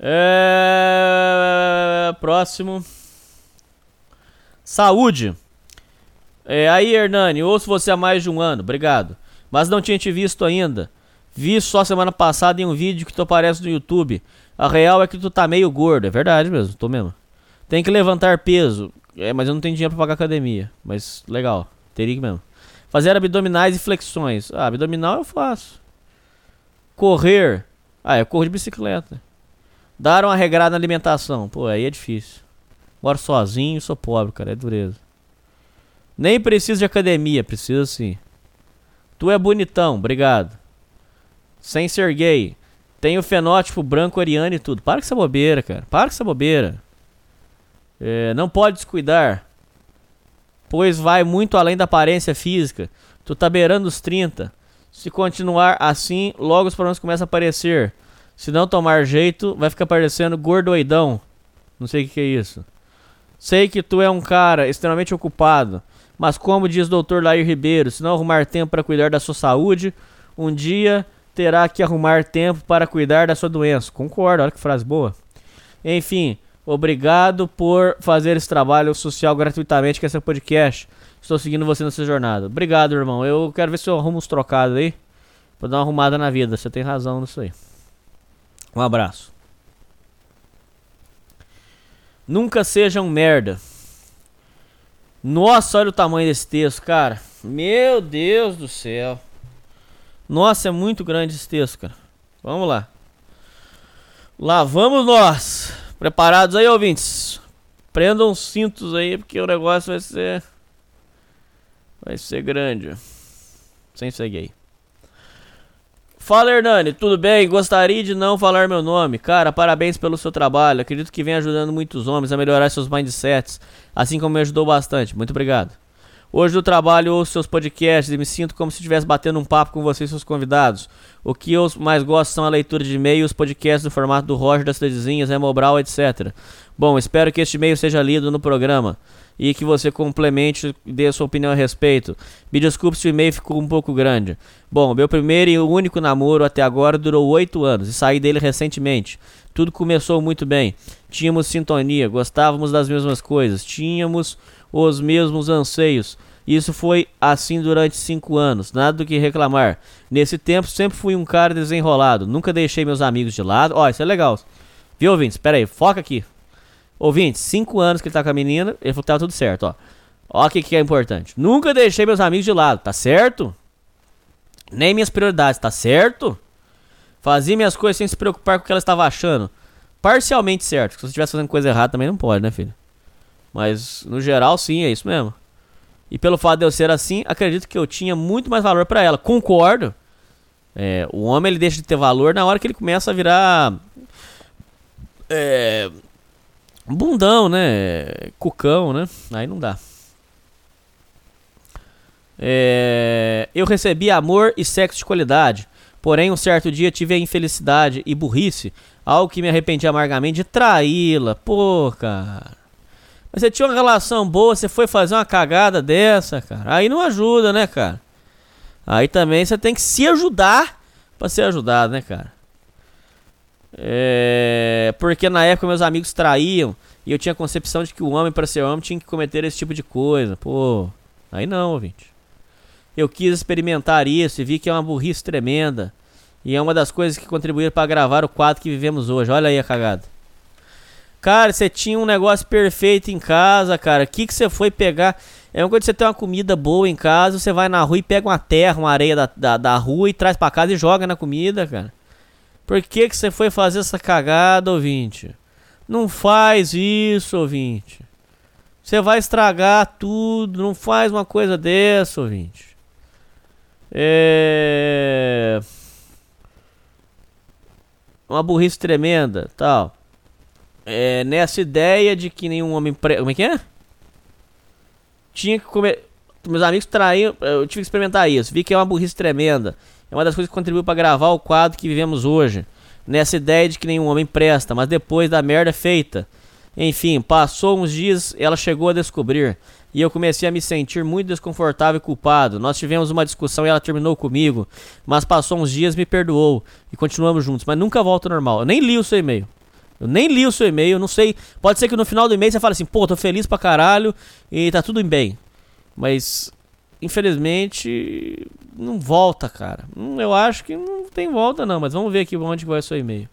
É... Próximo. Saúde. É, aí, Hernani, ouço você há mais de um ano. Obrigado. Mas não tinha te visto ainda. Vi só semana passada em um vídeo que tu aparece no YouTube. A real é que tu tá meio gordo. É verdade mesmo, tô mesmo. Tem que levantar peso. É, mas eu não tenho dinheiro pra pagar academia. Mas legal, teria que mesmo. Fazer abdominais e flexões. Ah, abdominal eu faço. Correr. Ah, eu corro de bicicleta. Dar uma regrada na alimentação. Pô, aí é difícil. Moro sozinho, sou pobre, cara. É dureza. Nem preciso de academia, precisa sim. Tu é bonitão, obrigado. Sem ser gay. Tem o fenótipo branco ariano e tudo. Para com essa bobeira, cara. Para com essa bobeira. É, não pode descuidar. Pois vai muito além da aparência física. Tu tá beirando os 30. Se continuar assim, logo os problemas começam a aparecer. Se não tomar jeito, vai ficar parecendo gordoidão. Não sei o que, que é isso. Sei que tu é um cara extremamente ocupado. Mas como diz o Dr. Lair Ribeiro, se não arrumar tempo para cuidar da sua saúde, um dia terá que arrumar tempo para cuidar da sua doença. Concordo, olha que frase boa. Enfim, obrigado por fazer esse trabalho social gratuitamente com esse podcast. Estou seguindo você nessa jornada. Obrigado, irmão. Eu quero ver se eu arrumo uns trocados aí. Pra dar uma arrumada na vida. Você tem razão nisso aí. Um abraço. Nunca seja um merda. Nossa, olha o tamanho desse texto, cara. Meu Deus do céu. Nossa, é muito grande esse texto, cara. Vamos lá. Lá vamos nós. Preparados aí, ouvintes? Prendam os cintos aí, porque o negócio vai ser. Vai ser grande. Sem seguir aí. Fala Hernani, tudo bem? Gostaria de não falar meu nome. Cara, parabéns pelo seu trabalho. Acredito que vem ajudando muitos homens a melhorar seus mindsets, assim como me ajudou bastante. Muito obrigado. Hoje no trabalho ouço seus podcasts e me sinto como se estivesse batendo um papo com vocês e seus convidados. O que eu mais gosto são a leitura de e-mails, podcasts no formato do Roger das Cidadezinhas, Emobral, etc. Bom, espero que este e-mail seja lido no programa e que você complemente e dê a sua opinião a respeito. Me desculpe se o e-mail ficou um pouco grande. Bom, meu primeiro e único namoro até agora durou oito anos e saí dele recentemente. Tudo começou muito bem. Tínhamos sintonia, gostávamos das mesmas coisas, tínhamos os mesmos anseios. Isso foi assim durante cinco anos, nada do que reclamar. Nesse tempo sempre fui um cara desenrolado, nunca deixei meus amigos de lado. Ó, isso é legal. Viu, ouvintes? Espera aí, foca aqui. Ouvinte, 5 anos que ele tá com a menina, ele falou que tava tudo certo, ó. Ó o que, que é importante. Nunca deixei meus amigos de lado, tá certo? Nem minhas prioridades, tá certo? Fazia minhas coisas sem se preocupar com o que ela estava achando. Parcialmente certo. Se você estivesse fazendo coisa errada também não pode, né, filho? Mas no geral, sim, é isso mesmo. E pelo fato de eu ser assim, acredito que eu tinha muito mais valor para ela. Concordo. É, o homem ele deixa de ter valor na hora que ele começa a virar. É, bundão, né? Cucão, né? Aí não dá. É, eu recebi amor e sexo de qualidade. Porém, um certo dia tive a infelicidade e burrice, algo que me arrependi amargamente de traí-la. Pô, cara. Mas você tinha uma relação boa, você foi fazer uma cagada dessa, cara. Aí não ajuda, né, cara? Aí também você tem que se ajudar pra ser ajudado, né, cara? É... Porque na época meus amigos traíam e eu tinha a concepção de que o homem, para ser homem, tinha que cometer esse tipo de coisa. Pô, aí não, ouvinte. Eu quis experimentar isso e vi que é uma burrice tremenda. E é uma das coisas que contribuíram para gravar o quadro que vivemos hoje. Olha aí a cagada. Cara, você tinha um negócio perfeito em casa, cara. O que, que você foi pegar? É uma coisa que você tem uma comida boa em casa, você vai na rua e pega uma terra, uma areia da, da, da rua e traz para casa e joga na comida, cara. Por que, que você foi fazer essa cagada, ouvinte? Não faz isso, ouvinte. Você vai estragar tudo. Não faz uma coisa dessa, ouvinte. É. Uma burrice tremenda, tal. É, nessa ideia de que nenhum homem. Pre... Como é que é? Tinha que comer. Meus amigos traíam. Eu tive que experimentar isso. Vi que é uma burrice tremenda. É uma das coisas que contribuiu para gravar o quadro que vivemos hoje. Nessa ideia de que nenhum homem presta, mas depois da merda feita. Enfim, passou uns dias, ela chegou a descobrir. E eu comecei a me sentir muito desconfortável e culpado. Nós tivemos uma discussão e ela terminou comigo. Mas passou uns dias, me perdoou. E continuamos juntos. Mas nunca volta ao normal. Eu nem li o seu e-mail. Eu nem li o seu e-mail, não sei. Pode ser que no final do e-mail você fale assim, pô, tô feliz pra caralho e tá tudo bem. Mas, infelizmente, não volta, cara. Hum, eu acho que não tem volta, não. Mas vamos ver aqui onde vai o seu e-mail.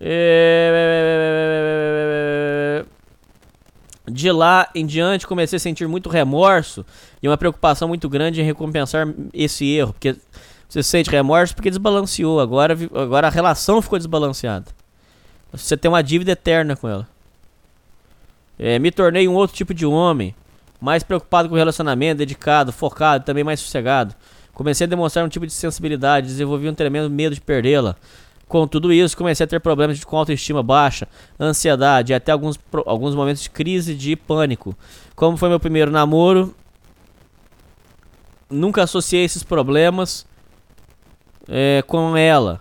É... De lá em diante comecei a sentir muito remorso e uma preocupação muito grande em recompensar esse erro. Porque você sente remorso porque desbalanceou. Agora, agora a relação ficou desbalanceada. Você tem uma dívida eterna com ela. É, me tornei um outro tipo de homem. Mais preocupado com o relacionamento, dedicado, focado, também mais sossegado. Comecei a demonstrar um tipo de sensibilidade, desenvolvi um tremendo medo de perdê-la. Com tudo isso, comecei a ter problemas com autoestima baixa, ansiedade e até alguns, alguns momentos de crise de pânico. Como foi meu primeiro namoro, nunca associei esses problemas é, com ela.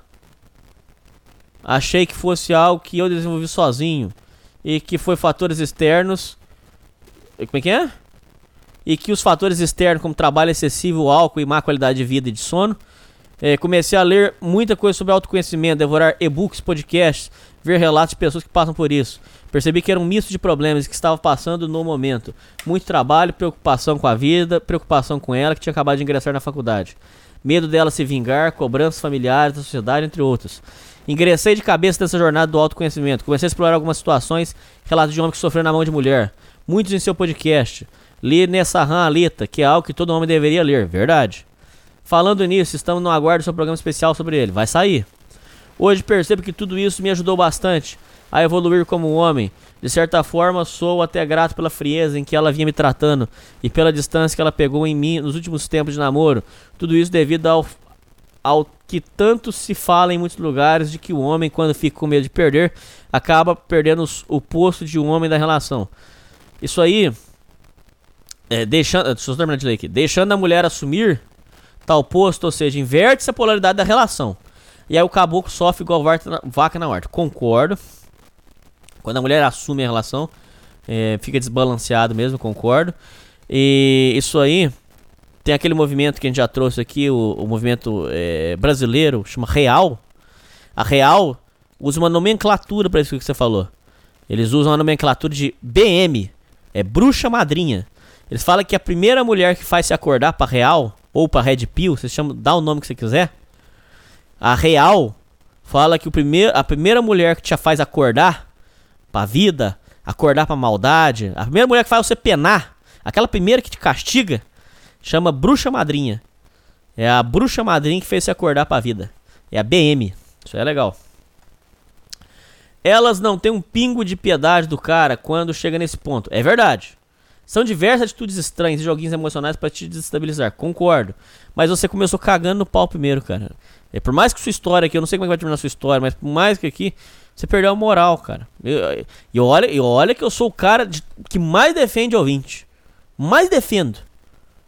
Achei que fosse algo que eu desenvolvi sozinho e que foi fatores externos. Como é que é? E que os fatores externos, como trabalho excessivo, álcool e má qualidade de vida e de sono, é, comecei a ler muita coisa sobre autoconhecimento, devorar e-books, podcasts, ver relatos de pessoas que passam por isso. Percebi que era um misto de problemas que estava passando no momento. Muito trabalho, preocupação com a vida, preocupação com ela que tinha acabado de ingressar na faculdade. Medo dela se vingar, cobranças familiares da sociedade, entre outros. Ingressei de cabeça nessa jornada do autoconhecimento. Comecei a explorar algumas situações, relatos de homem que sofreu na mão de mulher. Muitos em seu podcast. Li nessa ran Alita, que é algo que todo homem deveria ler, verdade. Falando nisso, estamos no aguardo do seu programa especial sobre ele. Vai sair. Hoje percebo que tudo isso me ajudou bastante a evoluir como homem. De certa forma, sou até grato pela frieza em que ela vinha me tratando e pela distância que ela pegou em mim nos últimos tempos de namoro. Tudo isso devido ao, ao que tanto se fala em muitos lugares de que o homem, quando fica com medo de perder, acaba perdendo o posto de um homem da relação. Isso aí, é, deixando, deixa eu terminar de ler aqui. Deixando a mulher assumir tal posto, ou seja, inverte-se a polaridade da relação. E aí o caboclo sofre igual vaca na, horta. Concordo. Quando a mulher assume a relação, é, fica desbalanceado mesmo, concordo. E isso aí tem aquele movimento que a gente já trouxe aqui, o, o movimento é, brasileiro, chama Real. A Real usa uma nomenclatura para isso que você falou. Eles usam a nomenclatura de BM, é bruxa madrinha. Eles falam que a primeira mulher que faz se acordar pra Real, ou pra Red Pill, você chama, dá o nome que você quiser. A Real fala que o a primeira mulher que te faz acordar pra vida, acordar pra maldade, a primeira mulher que faz você penar, aquela primeira que te castiga, chama bruxa madrinha. É a bruxa madrinha que fez você acordar pra vida. É a BM. Isso é legal. Elas não têm um pingo de piedade do cara quando chega nesse ponto. É verdade. São diversas atitudes estranhas e joguinhos emocionais pra te desestabilizar. Concordo. Mas você começou cagando no pau primeiro, cara. É, por mais que sua história aqui, eu não sei como é que vai terminar sua história, mas por mais que aqui, você perdeu a moral, cara. E olha, e olha que eu sou o cara de- que mais defende ouvinte. Mais defendo.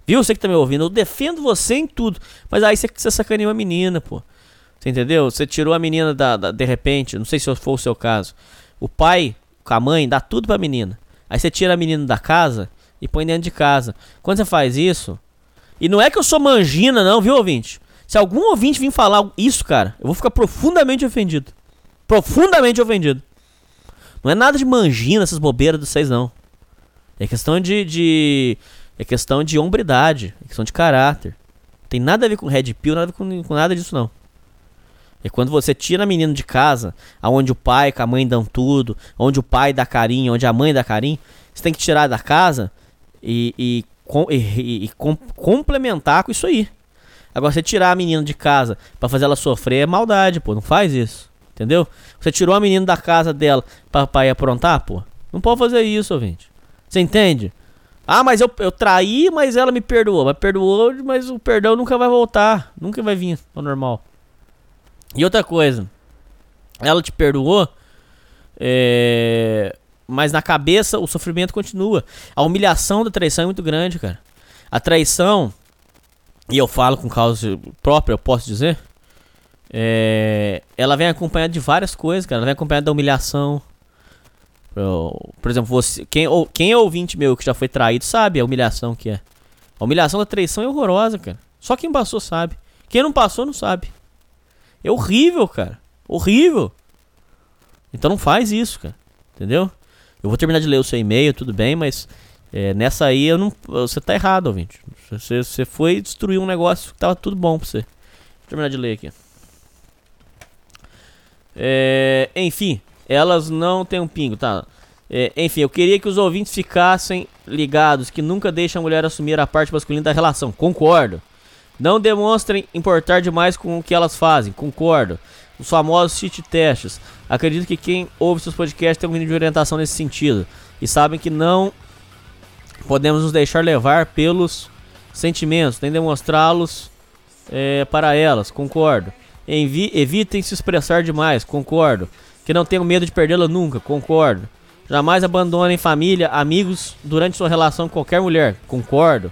Viu? Você que tá me ouvindo, eu defendo você em tudo. Mas aí você, você sacaneou a menina, pô. Você entendeu? Você tirou a menina da, da- de repente, não sei se for o seu caso. O pai com a mãe dá tudo pra menina. Aí você tira a menina da casa e põe dentro de casa. Quando você faz isso, e não é que eu sou mangina, não, viu, ouvinte? Se algum ouvinte vir falar isso, cara, eu vou ficar profundamente ofendido. Profundamente ofendido. Não é nada de mangina, essas bobeiras dos seis, não. É questão de, de. É questão de hombridade. É questão de caráter. Tem nada a ver com Red Pill, nada a ver com, com nada disso, não. É quando você tira a menina de casa, aonde o pai com a mãe dão tudo, onde o pai dá carinho, onde a mãe dá carinho, você tem que tirar da casa e, e, e- e- com- complementar com isso aí. Agora, você tirar a menina de casa pra fazer ela sofrer é maldade, pô. Não faz isso. Entendeu? Você tirou a menina da casa dela pra, pra ir aprontar, pô. Não pode fazer isso, ouvinte. Você entende? Ah, mas eu, eu traí, mas ela me perdoou. Mas perdoou, mas o perdão nunca vai voltar. Nunca vai vir ao normal. E outra coisa. Ela te perdoou. É... Mas na cabeça o sofrimento continua. A humilhação da traição é muito grande, cara. A traição, e eu falo com causa própria, eu posso dizer. é, Ela vem acompanhada de várias coisas, cara. Ela vem acompanhada da humilhação. Por exemplo, você, quem, ou, quem é ouvinte meu que já foi traído sabe a humilhação que é. A humilhação da traição é horrorosa, cara. Só quem passou sabe. Quem não passou não sabe. É horrível, cara. Horrível. Então não faz isso, cara. Entendeu? Eu vou terminar de ler o seu e-mail, tudo bem, mas é, nessa aí eu não, você tá errado, ouvinte. Você, você foi destruir um negócio que tava tudo bom pra você. Vou terminar de ler aqui. É, enfim, elas não têm um pingo, tá? É, enfim, eu queria que os ouvintes ficassem ligados que nunca deixa a mulher assumir a parte masculina da relação. Concordo. Não demonstrem importar demais com o que elas fazem. Concordo. Os famosos cheat tests. Acredito que quem ouve seus podcasts tem um mínimo de orientação nesse sentido. E sabem que não podemos nos deixar levar pelos sentimentos, nem demonstrá-los é, para elas. Concordo. Envi evitem se expressar demais. Concordo. Que não tenham medo de perdê-la nunca. Concordo. Jamais abandonem família, amigos durante sua relação com qualquer mulher. Concordo.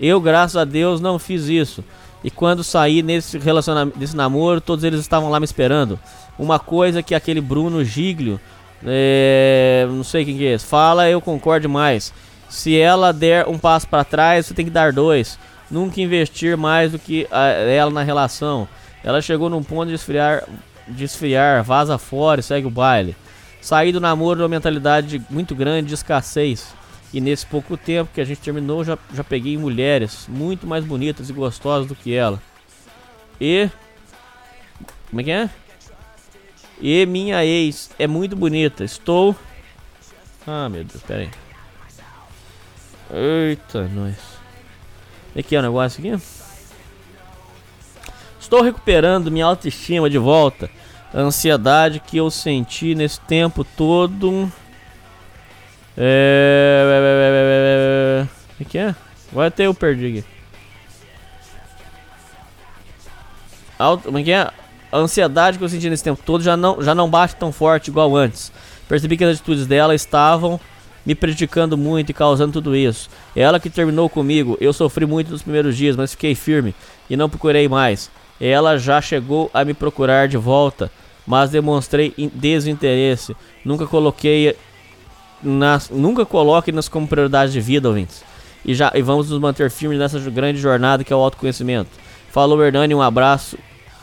Eu, graças a Deus, não fiz isso. E quando saí nesse relacionamento, nesse namoro, todos eles estavam lá me esperando. Uma coisa que aquele Bruno Giglio, é, não sei quem que é, fala, eu concordo mais. Se ela der um passo para trás, você tem que dar dois. Nunca investir mais do que a- ela na relação. Ela chegou num ponto de esfriar, de esfriar, vaza fora e segue o baile. Saí do namoro numa mentalidade muito grande de escassez. E nesse pouco tempo que a gente terminou, já, já peguei mulheres muito mais bonitas e gostosas do que ela. E. Como é que é? E minha ex é muito bonita. Estou. Ah, meu Deus, pera aí. Eita, nós. Aqui é o negócio aqui. Estou recuperando minha autoestima de volta. A ansiedade que eu senti nesse tempo todo. É. O que é? Vai até eu perdi aqui. Auto... Como é que é? A ansiedade que eu senti nesse tempo todo já não, já não bate tão forte igual antes. Percebi que as atitudes dela estavam me prejudicando muito e causando tudo isso. Ela que terminou comigo, eu sofri muito nos primeiros dias, mas fiquei firme e não procurei mais. Ela já chegou a me procurar de volta, mas demonstrei desinteresse. Nunca coloquei nas, nunca coloque nas como prioridade de vida, ouvintes. E já e vamos nos manter firmes nessa grande jornada que é o autoconhecimento. Falou Hernani, um abraço.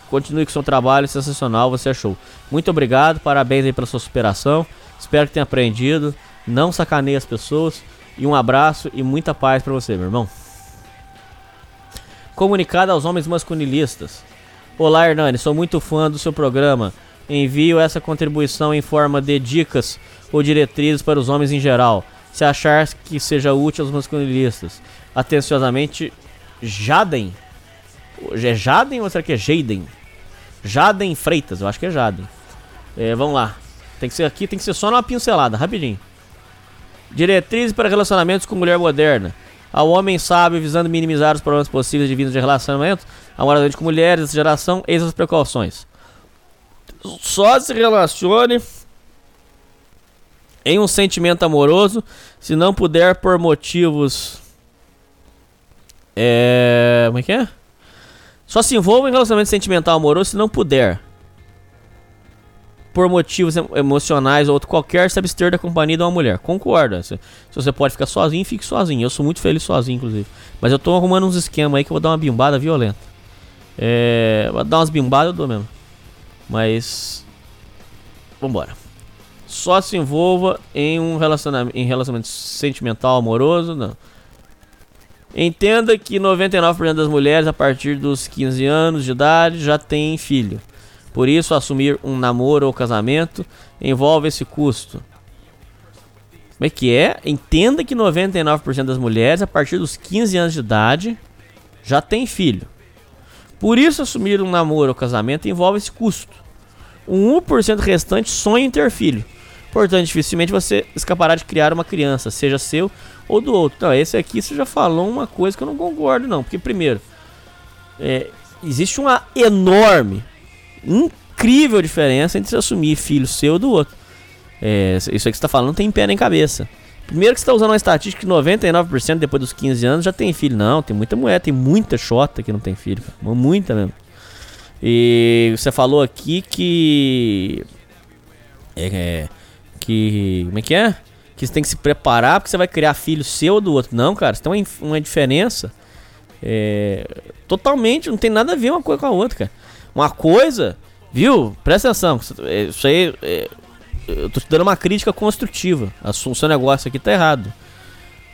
Continue com seu trabalho sensacional, você achou. Muito obrigado, parabéns aí pela sua superação. Espero que tenha aprendido. Não sacaneie as pessoas. E um abraço e muita paz para você, meu irmão. Comunicado aos homens masculinistas. Olá, Hernani, sou muito fã do seu programa. Envio essa contribuição em forma de dicas ou diretrizes para os homens em geral, se achar que seja útil aos masculinistas. Atenciosamente, Jaden. É Jaden ou será que é Jaden? Jaden Freitas, eu acho que é Jaden. É, vamos lá. Tem que ser aqui, tem que ser só numa pincelada, rapidinho. Diretrizes para relacionamentos com mulher moderna. Ao homem sábio visando minimizar os problemas possíveis de vida de relacionamento, amorosamente com mulheres dessa geração, eis as precauções. Só se relacione em um sentimento amoroso se não puder por motivos. É. Como é que é? Só se envolva em relacionamento sentimental amoroso se não puder. Por motivos emocionais ou outro qualquer, se abster da companhia de uma mulher. Concorda. Se, você pode ficar sozinho, fique sozinho. Eu sou muito feliz sozinho, inclusive. Mas eu tô arrumando uns esquemas aí que eu vou dar uma bimbada violenta. É. Vou dar umas bimbadas, eu dou mesmo. Mas. Vambora. Só se envolva em um relacionamento, em relacionamento sentimental, amoroso, não. Entenda que 99% das mulheres a partir dos 15 anos de idade já têm filho. Por isso, assumir um namoro ou casamento envolve esse custo. Como é que é? Entenda que 99% das mulheres a partir dos 15 anos de idade já têm filho. Por isso, assumir um namoro ou casamento envolve esse custo. Um 1% restante sonha em ter filho. Portanto, dificilmente você escapará de criar uma criança, seja seu ou do outro. Então, esse aqui você já falou uma coisa que eu não concordo, não. Porque, primeiro, é, existe uma enorme, incrível diferença entre se assumir filho seu ou do outro. É, isso aí que você está falando tem pé nem cabeça. Primeiro que você está usando uma estatística que 99% depois dos 15 anos já tem filho. Não, tem muita mulher, tem muita xota que não tem filho. Cara. Muita mesmo. E você falou aqui que. É, que. Como é que é? Que você tem que se preparar porque você vai criar filho seu ou do outro. Não, cara, você tem uma, uma diferença. É, totalmente, não tem nada a ver uma coisa com a outra, cara. Uma coisa, viu? Presta atenção. Isso aí. É, eu tô te dando uma crítica construtiva. O seu negócio aqui tá errado.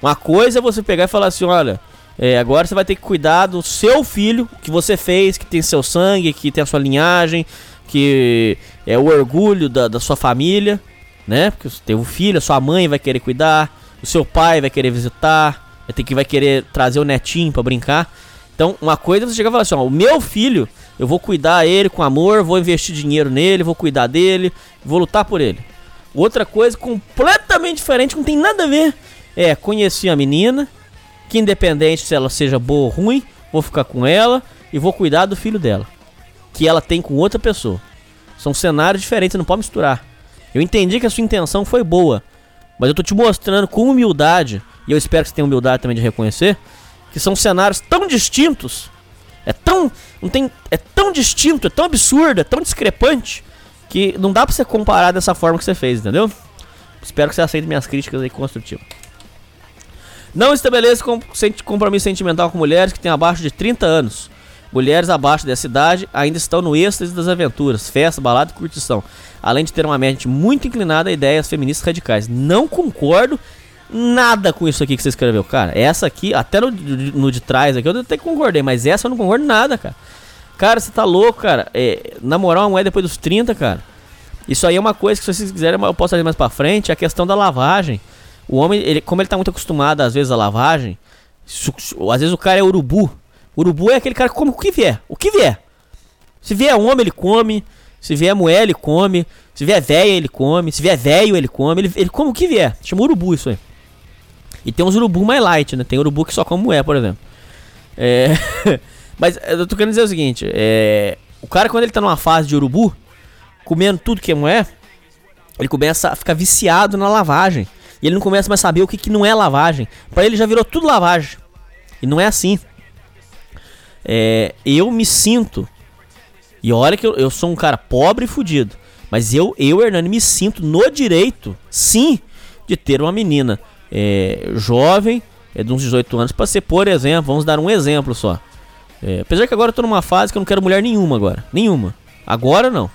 Uma coisa é você pegar e falar assim: olha, é, agora você vai ter que cuidar do seu filho que você fez, que tem seu sangue, que tem a sua linhagem, que é o orgulho da, da sua família, né? Porque você tem um filho, a sua mãe vai querer cuidar, o seu pai vai querer visitar, vai ter que vai querer trazer o netinho para brincar. Então, uma coisa é você chegar e falar assim: ó, o meu filho, eu vou cuidar ele com amor, vou investir dinheiro nele, vou cuidar dele, vou lutar por ele. Outra coisa completamente diferente, não tem nada a ver, é conhecer a menina, que independente se ela seja boa ou ruim, vou ficar com ela e vou cuidar do filho dela, que ela tem com outra pessoa. São cenários diferentes, não pode misturar. Eu entendi que a sua intenção foi boa, mas eu tô te mostrando com humildade, e eu espero que você tenha humildade também de reconhecer, que são cenários tão distintos, é tão, não tem, é tão distinto, é tão absurdo, é tão discrepante, que não dá pra você comparar dessa forma que você fez, entendeu? Espero que você aceite minhas críticas aí construtivas. Não estabeleça compromisso sentimental com mulheres que têm abaixo de 30 anos. Mulheres abaixo dessa idade ainda estão no êxtase das aventuras, festa, balada e curtição. Além de ter uma mente muito inclinada a ideias feministas radicais. Não concordo nada com isso aqui que você escreveu, cara. Essa aqui, até no, no de trás aqui, eu até concordei, mas essa eu não concordo nada, cara. Cara, você tá louco, cara. É, namorar uma mulher depois dos 30, cara. Isso aí é uma coisa que, se vocês quiserem, eu posso trazer mais pra frente. A questão da lavagem. O homem, ele, como ele tá muito acostumado, às vezes, à lavagem. Às vezes o cara é urubu. Urubu é aquele cara que come o que vier. O que vier. Se vier homem, ele come. Se vier mulher, ele come. Se vier véia, ele come. Se vier velho, ele come. Ele, ele come o que vier. Chama urubu isso aí. E tem uns urubu mais light, né? Tem urubu que só come mulher, por exemplo. É. *laughs* Mas eu tô querendo dizer o seguinte: é. O cara, quando ele tá numa fase de urubu, comendo tudo que é mulher, ele começa a ficar viciado na lavagem. E ele não começa mais a saber o que, que não é lavagem. Pra ele já virou tudo lavagem. E não é assim. É, eu me sinto. E olha que eu, eu sou um cara pobre e fudido. Mas eu, eu, Hernani, me sinto no direito, sim, de ter uma menina é, jovem, é, de uns 18 anos, pra ser, por exemplo, vamos dar um exemplo só. É, apesar que agora eu tô numa fase que eu não quero mulher nenhuma agora. Nenhuma. Agora não.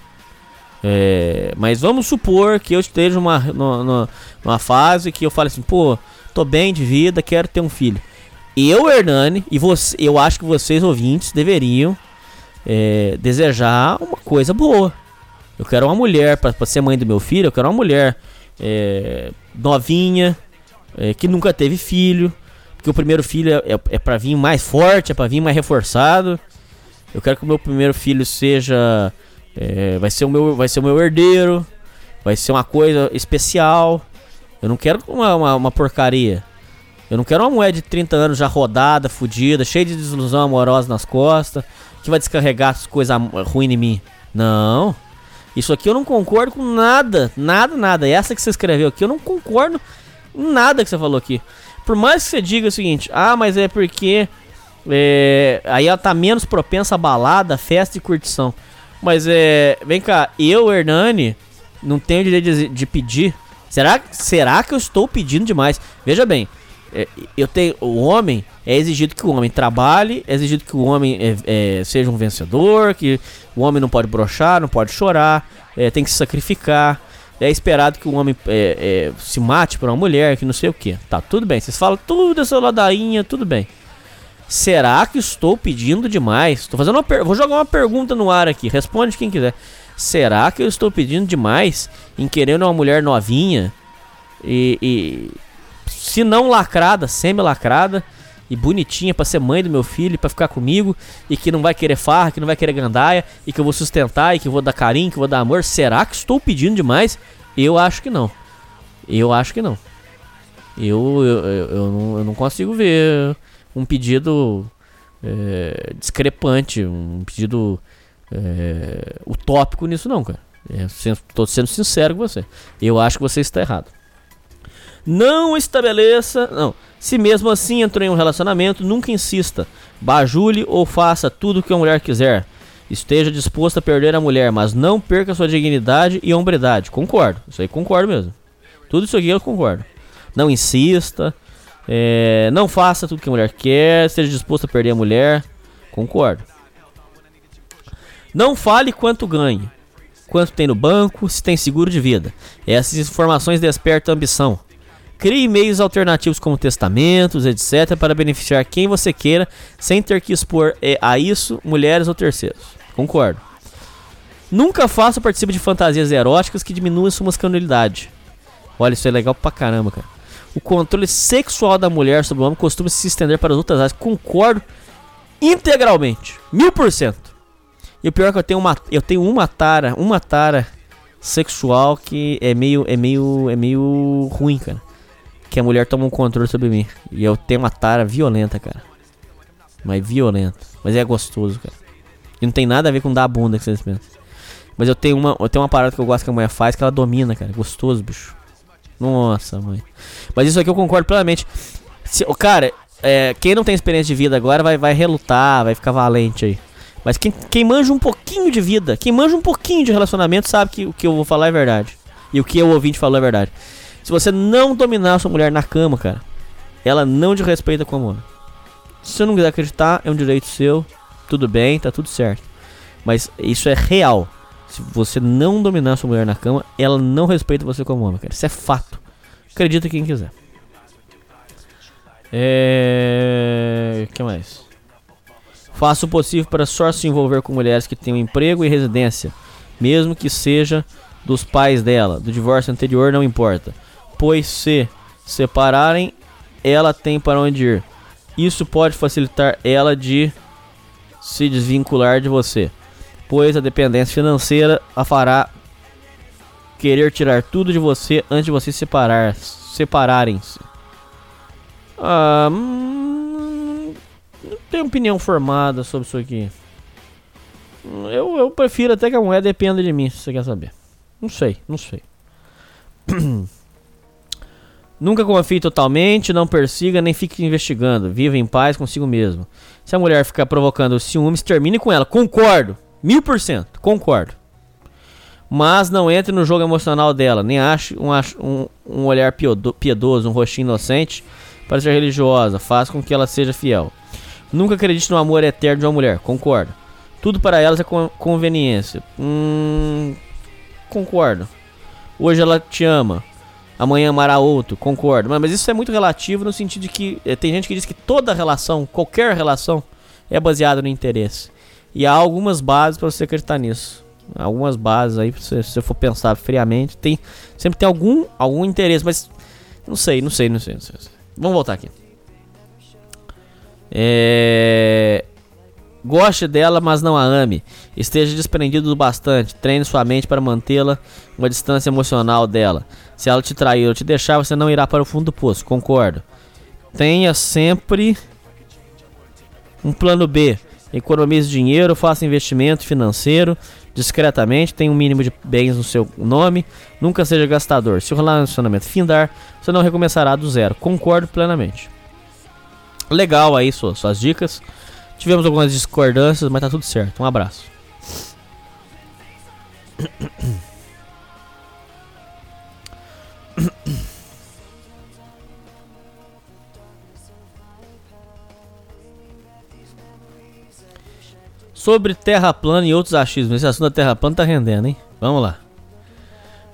É, mas vamos supor que eu esteja numa, numa, numa fase que eu falo assim, pô, tô bem de vida, quero ter um filho. Eu, Hernani, e você, eu acho que vocês ouvintes deveriam é, desejar uma coisa boa. Eu quero uma mulher pra ser mãe do meu filho, eu quero uma mulher é, novinha, é, que nunca teve filho, porque o primeiro filho é, é, é pra vir mais forte, é pra vir mais reforçado. Eu quero que o meu primeiro filho seja. é, vai, ser o meu, vai ser o meu herdeiro. Vai ser uma coisa especial. Eu não quero uma, uma, uma porcaria. Eu não quero uma mulher de 30 anos já rodada, fudida, cheia de desilusão amorosa nas costas, que vai descarregar as coisas ruins em mim. Não. Isso aqui eu não concordo com nada. Nada, nada. Essa que você escreveu aqui, eu não concordo em nada que você falou aqui. Por mais que você diga o seguinte, ah, mas é porque é, aí ela tá menos propensa a balada, festa e curtição. Mas é. Vem cá, eu, Hernani, não tenho direito de, de pedir. Será, será que eu estou pedindo demais? Veja bem, é, eu tenho. O homem é exigido que o homem trabalhe, é exigido que o homem é, é, seja um vencedor, que o homem não pode brochar, não pode chorar, é, tem que se sacrificar. É esperado que o homem é, é, se mate por uma mulher, que não sei o que. Tá, tudo bem. Vocês falam tudo essa ladainha, tudo bem. Será que estou pedindo demais? Tô fazendo. Vou jogar uma pergunta no ar aqui. Responde quem quiser. Será que eu estou pedindo demais em querendo uma mulher novinha e, e se não lacrada, semi-lacrada e bonitinha pra ser mãe do meu filho, pra ficar comigo e que não vai querer farra, que não vai querer gandaia e que eu vou sustentar e que eu vou dar carinho, que eu vou dar amor? Será que estou pedindo demais? Eu acho que não. Eu acho que não. Eu, eu, eu, eu não, eu não consigo ver um pedido é, discrepante, um pedido é, utópico nisso não, cara. É, tô sendo sincero com você. Eu acho que você está errado. Não estabeleça, não. Se mesmo assim entrou em um relacionamento, nunca insista. Bajule ou faça tudo o que a mulher quiser. Esteja disposto a perder a mulher, mas não perca sua dignidade e hombridade. Concordo. Isso aí concordo mesmo. Tudo isso aqui eu concordo. Não insista. é, não faça tudo que a mulher quer. Esteja disposto a perder a mulher. Concordo. Não fale quanto ganhe. Quanto tem no banco, se tem seguro de vida. Essas informações despertam ambição. Crie meios alternativos como testamentos, etc., para beneficiar quem você queira, sem ter que expor eh, a isso mulheres ou terceiros. Concordo. Nunca faça participe de fantasias eróticas que diminuam sua masculinidade. Olha, isso é legal pra caramba, cara. O controle sexual da mulher sobre o homem costuma se estender para as outras áreas. Concordo integralmente. Mil por cento. E o pior é que eu tenho uma, eu tenho uma tara, uma tara sexual que é meio, é meio, é meio ruim, cara. Que a mulher toma um controle sobre mim. E eu tenho uma tara violenta, cara. Mas violenta. Mas é gostoso, cara. E não tem nada a ver com dar a bunda que vocês pensam. Mas eu tenho uma, eu tenho uma parada que eu gosto que a mulher faz que ela domina, cara. Gostoso, bicho. Nossa, mãe. Mas isso aqui eu concordo plenamente. Se, cara, é, quem não tem experiência de vida agora vai, vai relutar, vai ficar valente aí. Mas quem, quem manja um pouquinho de vida, quem manja um pouquinho de relacionamento, sabe que o que eu vou falar é verdade. E o que o ouvinte falou é verdade. Se você não dominar a sua mulher na cama, cara, ela não te respeita como homem. Se você não quiser acreditar, é um direito seu. tudo bem, tá tudo certo. Mas isso é real. Se você não dominar sua mulher na cama, ela não respeita você como homem, cara. Isso é fato. Acredita quem quiser. É. Que mais? Faça o possível para só se envolver com mulheres que tenham emprego e residência, mesmo que seja dos pais dela. Do divórcio anterior não importa, pois se separarem, ela tem para onde ir. Isso pode facilitar ela de se desvincular de você, pois a dependência financeira a fará querer tirar tudo de você antes de vocês separar, separarem-se. Ah, hum, não tenho opinião formada sobre isso aqui. Eu, eu prefiro até que a mulher dependa de mim, se você quer saber. Não sei, não sei. *clears throat* Nunca confie totalmente, não persiga nem fique investigando. Viva em paz consigo mesmo. Se a mulher ficar provocando ciúmes, termine com ela. Concordo. Mil por cento. Concordo. Mas não entre no jogo emocional dela. Nem ache um, um, um olhar piedoso, um rostinho inocente para ser religiosa. Faça com que ela seja fiel. Nunca acredite no amor eterno de uma mulher. Concordo. Tudo para elas é conveniência. Hum, concordo. Hoje ela te ama amanhã amará outro, concordo. Mas, isso é muito relativo no sentido de que é, tem gente que diz que toda relação, qualquer relação, é baseada no interesse. E há algumas bases para você acreditar nisso. Algumas bases aí, se você for pensar friamente, tem sempre tem algum algum interesse, mas não sei, não sei, não sei, não sei. Não sei. Vamos voltar aqui. É... Goste dela, mas não a ame. Esteja desprendido do bastante. Treine sua mente para mantê-la uma distância emocional dela. Se ela te trair ou te deixar, você não irá para o fundo do poço. Concordo. Tenha sempre um plano B. Economize dinheiro, faça investimento financeiro discretamente, tenha um mínimo de bens no seu nome, nunca seja gastador. Se o relacionamento findar, você não recomeçará do zero. Concordo plenamente. Legal aí suas, suas dicas. Tivemos algumas discordâncias, mas tá tudo certo. Um abraço. *clears throat* Sobre terra plana e outros achismos. Esse assunto da terra plana tá rendendo, hein? Vamos lá.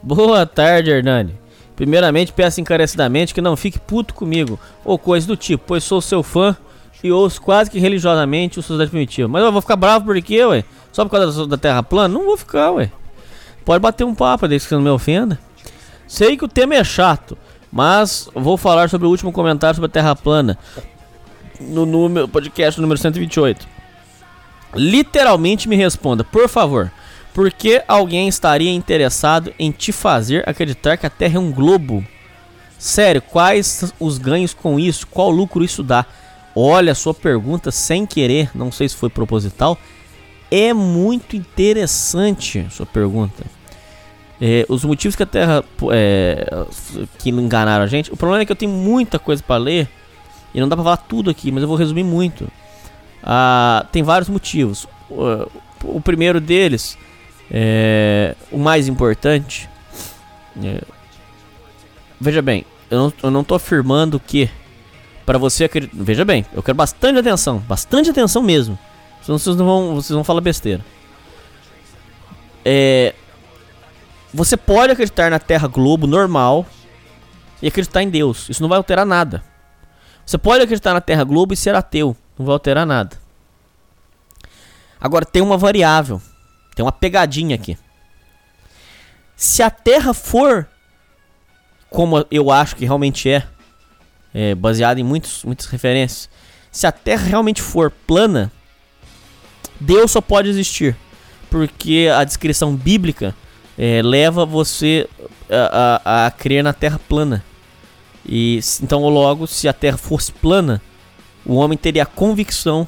Boa tarde, Hernani. Primeiramente, peço encarecidamente que não fique puto comigo ou coisa do tipo, pois sou seu fã e ouço quase que religiosamente o Sociedade Primitiva. Mas eu vou ficar bravo por quê, ué? Só por causa da Terra plana? Não vou ficar, ué. Pode bater um papo, desde que você não me ofenda. Sei que o tema é chato, mas vou falar sobre o último comentário sobre a Terra plana no número, podcast número 128. Literalmente me responda, por favor. Por que alguém estaria interessado em te fazer acreditar que a Terra é um globo? Sério, quais os ganhos com isso? Qual lucro isso dá? Olha, sua pergunta sem querer, não sei se foi proposital, é muito interessante sua pergunta. É, os motivos que a Terra é, que enganaram a gente. O problema é que eu tenho muita coisa para ler e não dá para falar tudo aqui, mas eu vou resumir muito. Ah, tem vários motivos. O, o primeiro deles, é, o mais importante. É, veja bem, eu não, eu não tô afirmando que para você acreditar. Veja bem, eu quero bastante atenção, bastante atenção mesmo. Senão vocês não vão, vocês vão falar besteira. É, você pode acreditar na Terra Globo normal e acreditar em Deus. Isso não vai alterar nada. Você pode acreditar na Terra Globo e ser ateu. Não vai alterar nada. Agora tem uma variável. Tem uma pegadinha aqui. Se a Terra for como eu acho que realmente é, é, baseado em muitos, muitas referências. Se a Terra realmente for plana, Deus só pode existir. Porque a descrição bíblica é, leva você a, a, a, crer na Terra plana. E então, logo, se a Terra fosse plana, o homem teria a convicção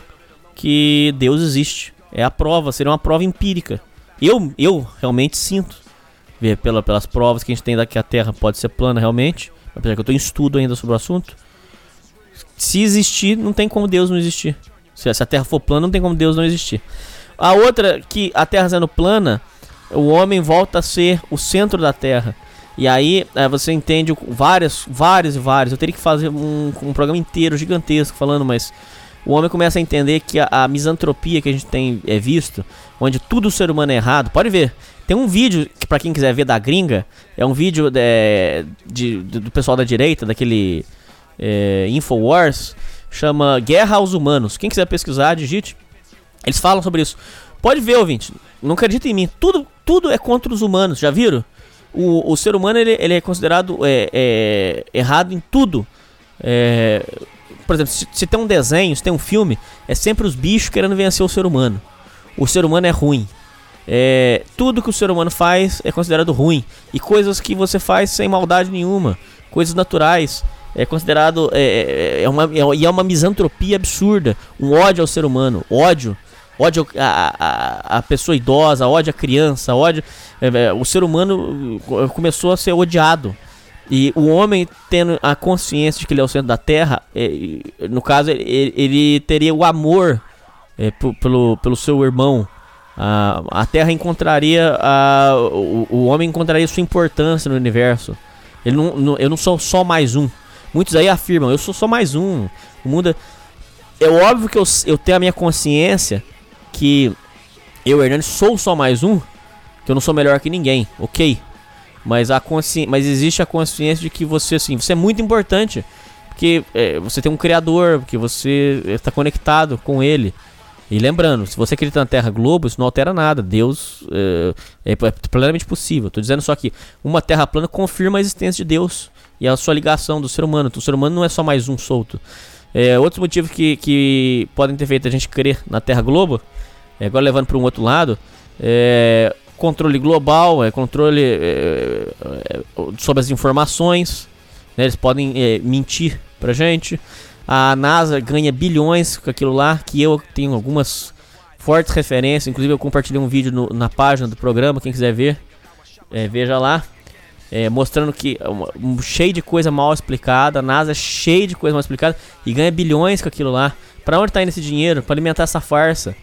que Deus existe. É a prova, seria uma prova empírica. Eu, eu realmente sinto, ver pela, pelas provas que a gente tem daqui a Terra pode ser plana realmente apesar que eu estou em estudo ainda sobre o assunto. Se existir, não tem como Deus não existir. Se a Terra for plana, não tem como Deus não existir. A outra, que a Terra sendo plana, o homem volta a ser o centro da Terra. E aí é, você entende várias, várias e várias. Eu teria que fazer um, um programa inteiro gigantesco falando, mas o homem começa a entender que a, a misantropia que a gente tem é, visto, onde tudo o ser humano é errado, pode ver. Tem um vídeo que para quem quiser ver da gringa, é um vídeo é, de, do pessoal da direita, daquele é, Infowars, chama Guerra aos Humanos. Quem quiser pesquisar, digite. Eles falam sobre isso. Pode ver, ouvinte. Não acredita em mim. Tudo, tudo é contra os humanos, já viram? O, o ser humano ele, ele é considerado é, é, errado em tudo. É, por exemplo, se, se tem um desenho, se tem um filme, é sempre os bichos querendo vencer o ser humano. O ser humano é ruim. É, tudo que o ser humano faz é considerado ruim. E coisas que você faz sem maldade nenhuma. Coisas naturais. É considerado. É, é, é uma, é, e é uma misantropia absurda. Um ódio ao ser humano. Ódio. Ódio a, a, a pessoa idosa, ódio a criança, ódio. é, é, o ser humano uh, começou a ser odiado. E o homem tendo a consciência de que ele é o centro da Terra, é, no caso, ele, ele teria o amor é, pelo, pelo seu irmão. A, a Terra encontraria. A, o, o homem encontraria sua importância no universo. Ele não, não- eu não sou só mais um. Muitos aí afirmam, eu sou só mais um. O mundo é. É óbvio que eu, eu tenho a minha consciência que eu, Hernani, sou só mais um. Que eu não sou melhor que ninguém, ok? Mas, a consci... Mas existe a consciência de que você, assim, você é muito importante. Porque é, você tem um criador, que você está conectado com ele. E lembrando, se você acredita na Terra Globo, isso não altera nada. Deus é, é plenamente possível. Estou dizendo só que uma Terra plana confirma a existência de Deus e a sua ligação do ser humano. Então, o ser humano não é só mais um solto. É, outros motivos que, que podem ter feito a gente crer na Terra Globo, é, agora levando para um outro lado, é controle global, é controle é, é, sobre as informações. né, eles podem é, mentir pra gente. A NASA ganha bilhões com aquilo lá, que eu tenho algumas fortes referências. Inclusive, eu compartilhei um vídeo no- na página do programa. Quem quiser ver, veja lá. É, mostrando que um, cheio de coisa mal explicada. A NASA é cheia de coisa mal explicada e ganha bilhões com aquilo lá. Pra onde tá indo esse dinheiro? Pra alimentar essa farsa.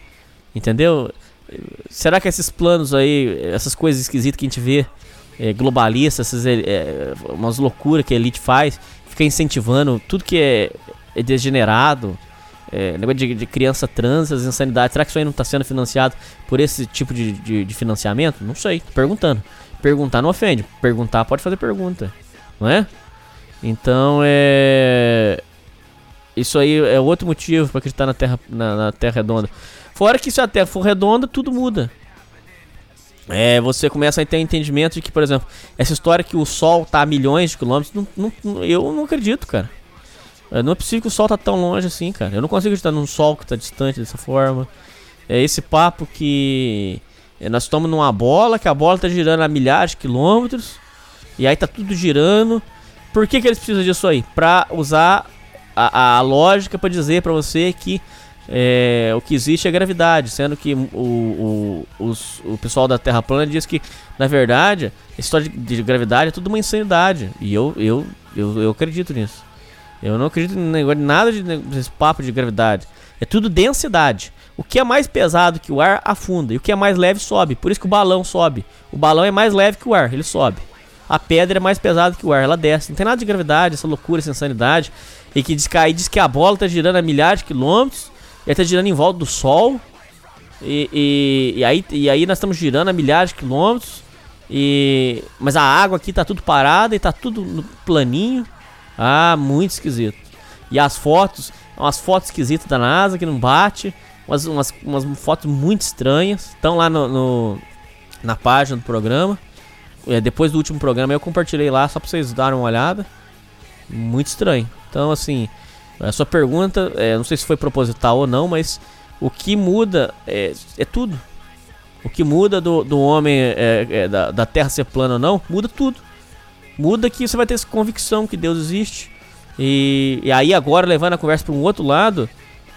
Entendeu? Será que esses planos aí, essas coisas esquisitas que a gente vê, é, globalistas, essas, é, é, umas loucuras que a elite faz, fica incentivando tudo que é, é degenerado, é, negócio de, de criança trans, as insanidades, será que isso aí não está sendo financiado por esse tipo de, de, de financiamento? Não sei, tô perguntando. Perguntar não ofende, perguntar pode fazer pergunta, não é? Então é. Isso aí é outro motivo para acreditar na Terra, na, na terra Redonda. Fora que se a Terra for redonda, tudo muda. É, você começa a ter entendimento de que, por exemplo, essa história que o Sol tá a milhões de quilômetros, não, não- eu não acredito, cara. É, Não é possível que o Sol tá tão longe assim, cara. Eu não consigo acreditar num Sol que tá distante dessa forma. É esse papo que nós estamos numa bola, que a bola tá girando a milhares de quilômetros, e aí tá tudo girando. Por que, que eles precisam disso aí? Pra usar a, a lógica pra dizer pra você que é, o que existe é gravidade, sendo que o, o, os- o pessoal da Terra plana diz que, na verdade, a história de, de gravidade é tudo uma insanidade. E eu, eu, eu, eu acredito nisso. Eu não acredito em nada de, desse papo de gravidade. É tudo densidade. O que é mais pesado que o ar afunda. E o que é mais leve sobe. Por isso que o balão sobe. O balão é mais leve que o ar, ele sobe. A pedra é mais pesada que o ar, ela desce. Não tem nada de gravidade, essa loucura, essa insanidade. E que diz que, aí diz que a bola tá girando a milhares de quilômetros. E aí tá girando em volta do Sol. E, e, e aí, e aí nós estamos girando a milhares de quilômetros. E, mas a água aqui tá tudo parada e tá tudo planinho. Ah, muito esquisito. E as fotos, umas fotos esquisitas da NASA que não bate. Umas, umas, umas fotos muito estranhas. Estão lá no, no- na página do programa. É, depois do último programa eu compartilhei lá só pra vocês darem uma olhada. Muito estranho. Então, assim, a sua pergunta, é, não sei se foi proposital ou não, mas o que muda é, é tudo. O que muda do, do homem, é, é, da, da Terra ser plana ou não, muda tudo. Muda que você vai ter essa convicção que Deus existe. E, e aí, agora, levando a conversa para um outro lado,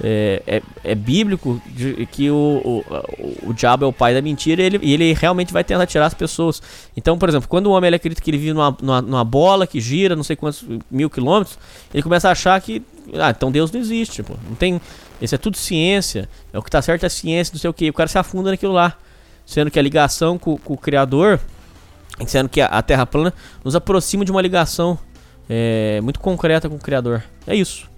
é, é, é bíblico de- que o, o, o, diabo é o pai da mentira e ele, ele realmente vai tentar tirar as pessoas. Então, por exemplo, quando o homem ele acredita que ele vive numa, numa, numa bola que gira não sei quantos mil quilômetros, ele começa a achar que, ah, então Deus não existe, pô. Não tem. Isso é tudo ciência. É o que tá certo é ciência, não sei o que. O cara se afunda naquilo lá. Sendo que a ligação com, com o Criador, sendo que a, a Terra plana nos aproxima de uma ligação é, muito concreta com o Criador. É isso.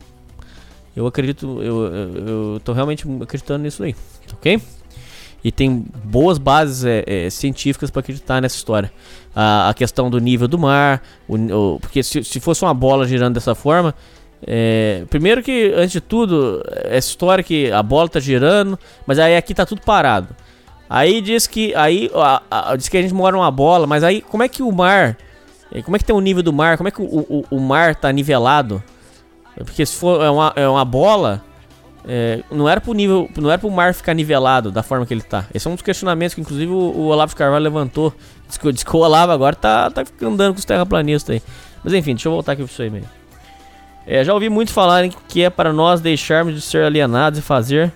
Eu acredito, eu, eu, eu tô realmente acreditando nisso aí, ok? E tem boas bases é, é, científicas para acreditar nessa história. A, a, questão do nível do mar, o, o, porque se, se fosse uma bola girando dessa forma, é, primeiro que, antes de tudo, essa história que a bola tá girando, mas aí aqui tá tudo parado. Aí diz que aí a, a, diz que a gente mora numa bola, mas aí como é que o mar, é, como é que tem o nível do mar, como é que o, o, o mar tá nivelado? Porque se for é uma, é uma bola, é, não era pro nível, não era pro mar ficar nivelado da forma que ele tá. Esse é um dos questionamentos que inclusive o, o Olavo Carvalho levantou. Diz que, diz que o Olavo agora tá, tá andando com os terraplanistas aí. Mas enfim, deixa eu voltar aqui pro aí mesmo. É, já ouvi muitos falarem que é para nós deixarmos de ser alienados e fazer.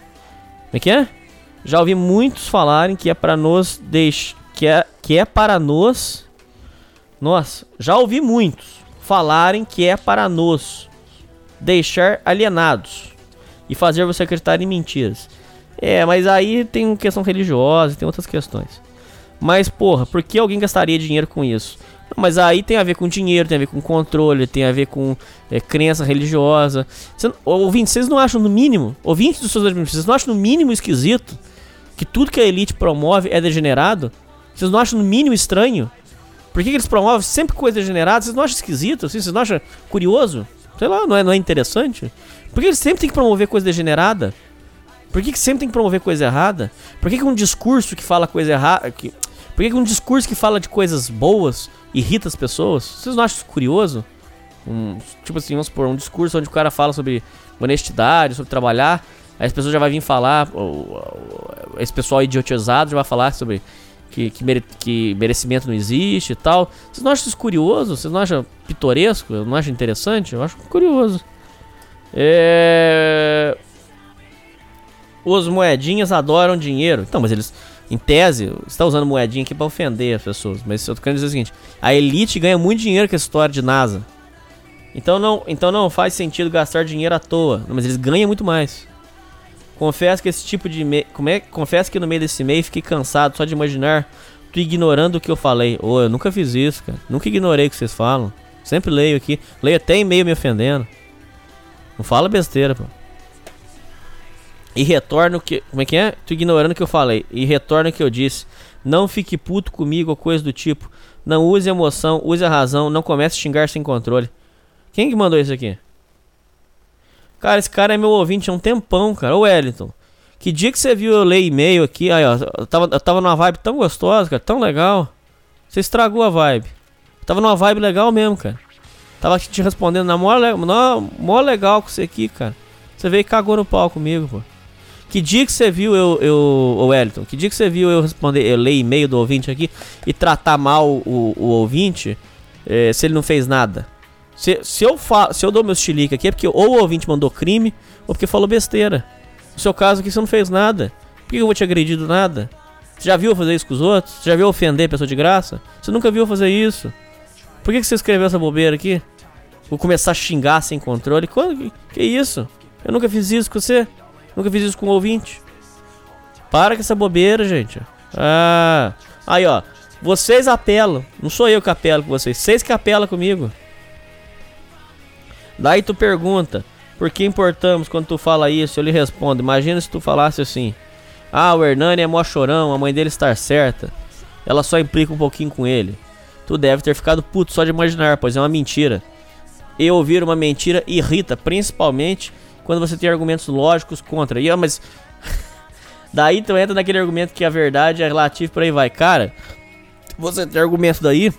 Como é que é? Já ouvi muitos falarem que é para nós deixar. Que é, que é para nós. Nossa, já ouvi muitos falarem que é para nós deixar alienados e fazer você acreditar em mentiras. É, mas aí tem questão religiosa, tem outras questões. Mas, porra, por que alguém gastaria dinheiro com isso? Mas aí tem a ver com dinheiro, tem a ver com controle, tem a ver com é, crença religiosa. Cê, ouvinte, vocês não acham no mínimo, ouvintes dos seus vocês não acham no mínimo esquisito que tudo que a elite promove é degenerado? Vocês não acham no mínimo estranho? Por que, que eles promovem sempre coisa degenerada? Vocês não acham esquisito? Assim? Vocês não acham curioso? Sei lá, não é, não é interessante? Por que eles sempre têm que promover coisa degenerada? Por que, que sempre tem que promover coisa errada? Por que, que um discurso que fala coisa errada. Que, por que, que um discurso que fala de coisas boas irrita as pessoas? Vocês não acham isso curioso? Um, tipo assim, vamos supor, um discurso onde o cara fala sobre honestidade, sobre trabalhar, aí as pessoas já vai vir falar, ou, ou, esse pessoal idiotizado já vai falar sobre que, que, mere, que, merecimento não existe e tal. Vocês não acham isso curioso? Vocês não acham pitoresco? Não acham interessante? Eu acho curioso. É... Os moedinhas adoram dinheiro. Então, mas eles, em tese, está usando moedinha aqui para ofender as pessoas. Mas eu tô querendo dizer o seguinte: a elite ganha muito dinheiro com essa história de NASA. Então não, então não faz sentido gastar dinheiro à toa. Mas eles ganham muito mais. Confesso que esse tipo de. Me... Como é... Confesso que no meio desse meio fiquei cansado só de imaginar tu ignorando o que eu falei. Ô, oh, eu nunca fiz isso, cara. Nunca ignorei o que vocês falam. Sempre leio aqui. Leio até e-mail me ofendendo. Não fala besteira, pô. E retorno que. Como é que é? Tu ignorando o que eu falei. E retorno o que eu disse. Não fique puto comigo ou coisa do tipo. Não use emoção, use a razão. Não comece a xingar sem controle. Quem que mandou isso aqui? Cara, esse cara é meu ouvinte há um tempão, cara. Ô Wellington. Que dia que você viu eu ler e-mail aqui? Aí, ó. Eu tava, eu tava numa vibe tão gostosa, cara. Tão legal. Você estragou a vibe. Eu tava numa vibe legal mesmo, cara. Tava te respondendo na mó, na legal com você aqui, cara. Você veio e cagou no pau comigo, pô. Que dia que você viu eu, eu, o Wellington, que dia que você viu eu responder, eu ler e-mail do ouvinte aqui e tratar mal o, o ouvinte é, se ele não fez nada? Se, se, eu fa se eu dou meu chilique aqui é porque ou o ouvinte mandou crime ou porque falou besteira. No seu caso aqui você não fez nada. Por que eu vou te agredir do nada? Você já viu fazer isso com os outros? Você já viu ofender a pessoa de graça? Você nunca viu fazer isso. Por que, que você escreveu essa bobeira aqui? Vou começar a xingar sem controle. Quando? Que, que isso? Eu nunca fiz isso com você. Nunca fiz isso com o ouvinte. Para com essa bobeira, gente. Ah. Aí, ó. Vocês apelam. Não sou eu que apelo com vocês. Vocês que apelam comigo. Daí tu pergunta. Por que importamos quando tu fala isso? Eu lhe respondo. Imagina se tu falasse assim. Ah, o Hernani é mó chorão. A mãe dele está certa. Ela só implica um pouquinho com ele. Tu deve ter ficado puto só de imaginar, pois é uma mentira. E ouvir uma mentira irrita, principalmente quando você tem argumentos lógicos contra. E, mas. *laughs* daí tu entra naquele argumento que a verdade é relativa por aí vai. Cara, você tem argumento daí.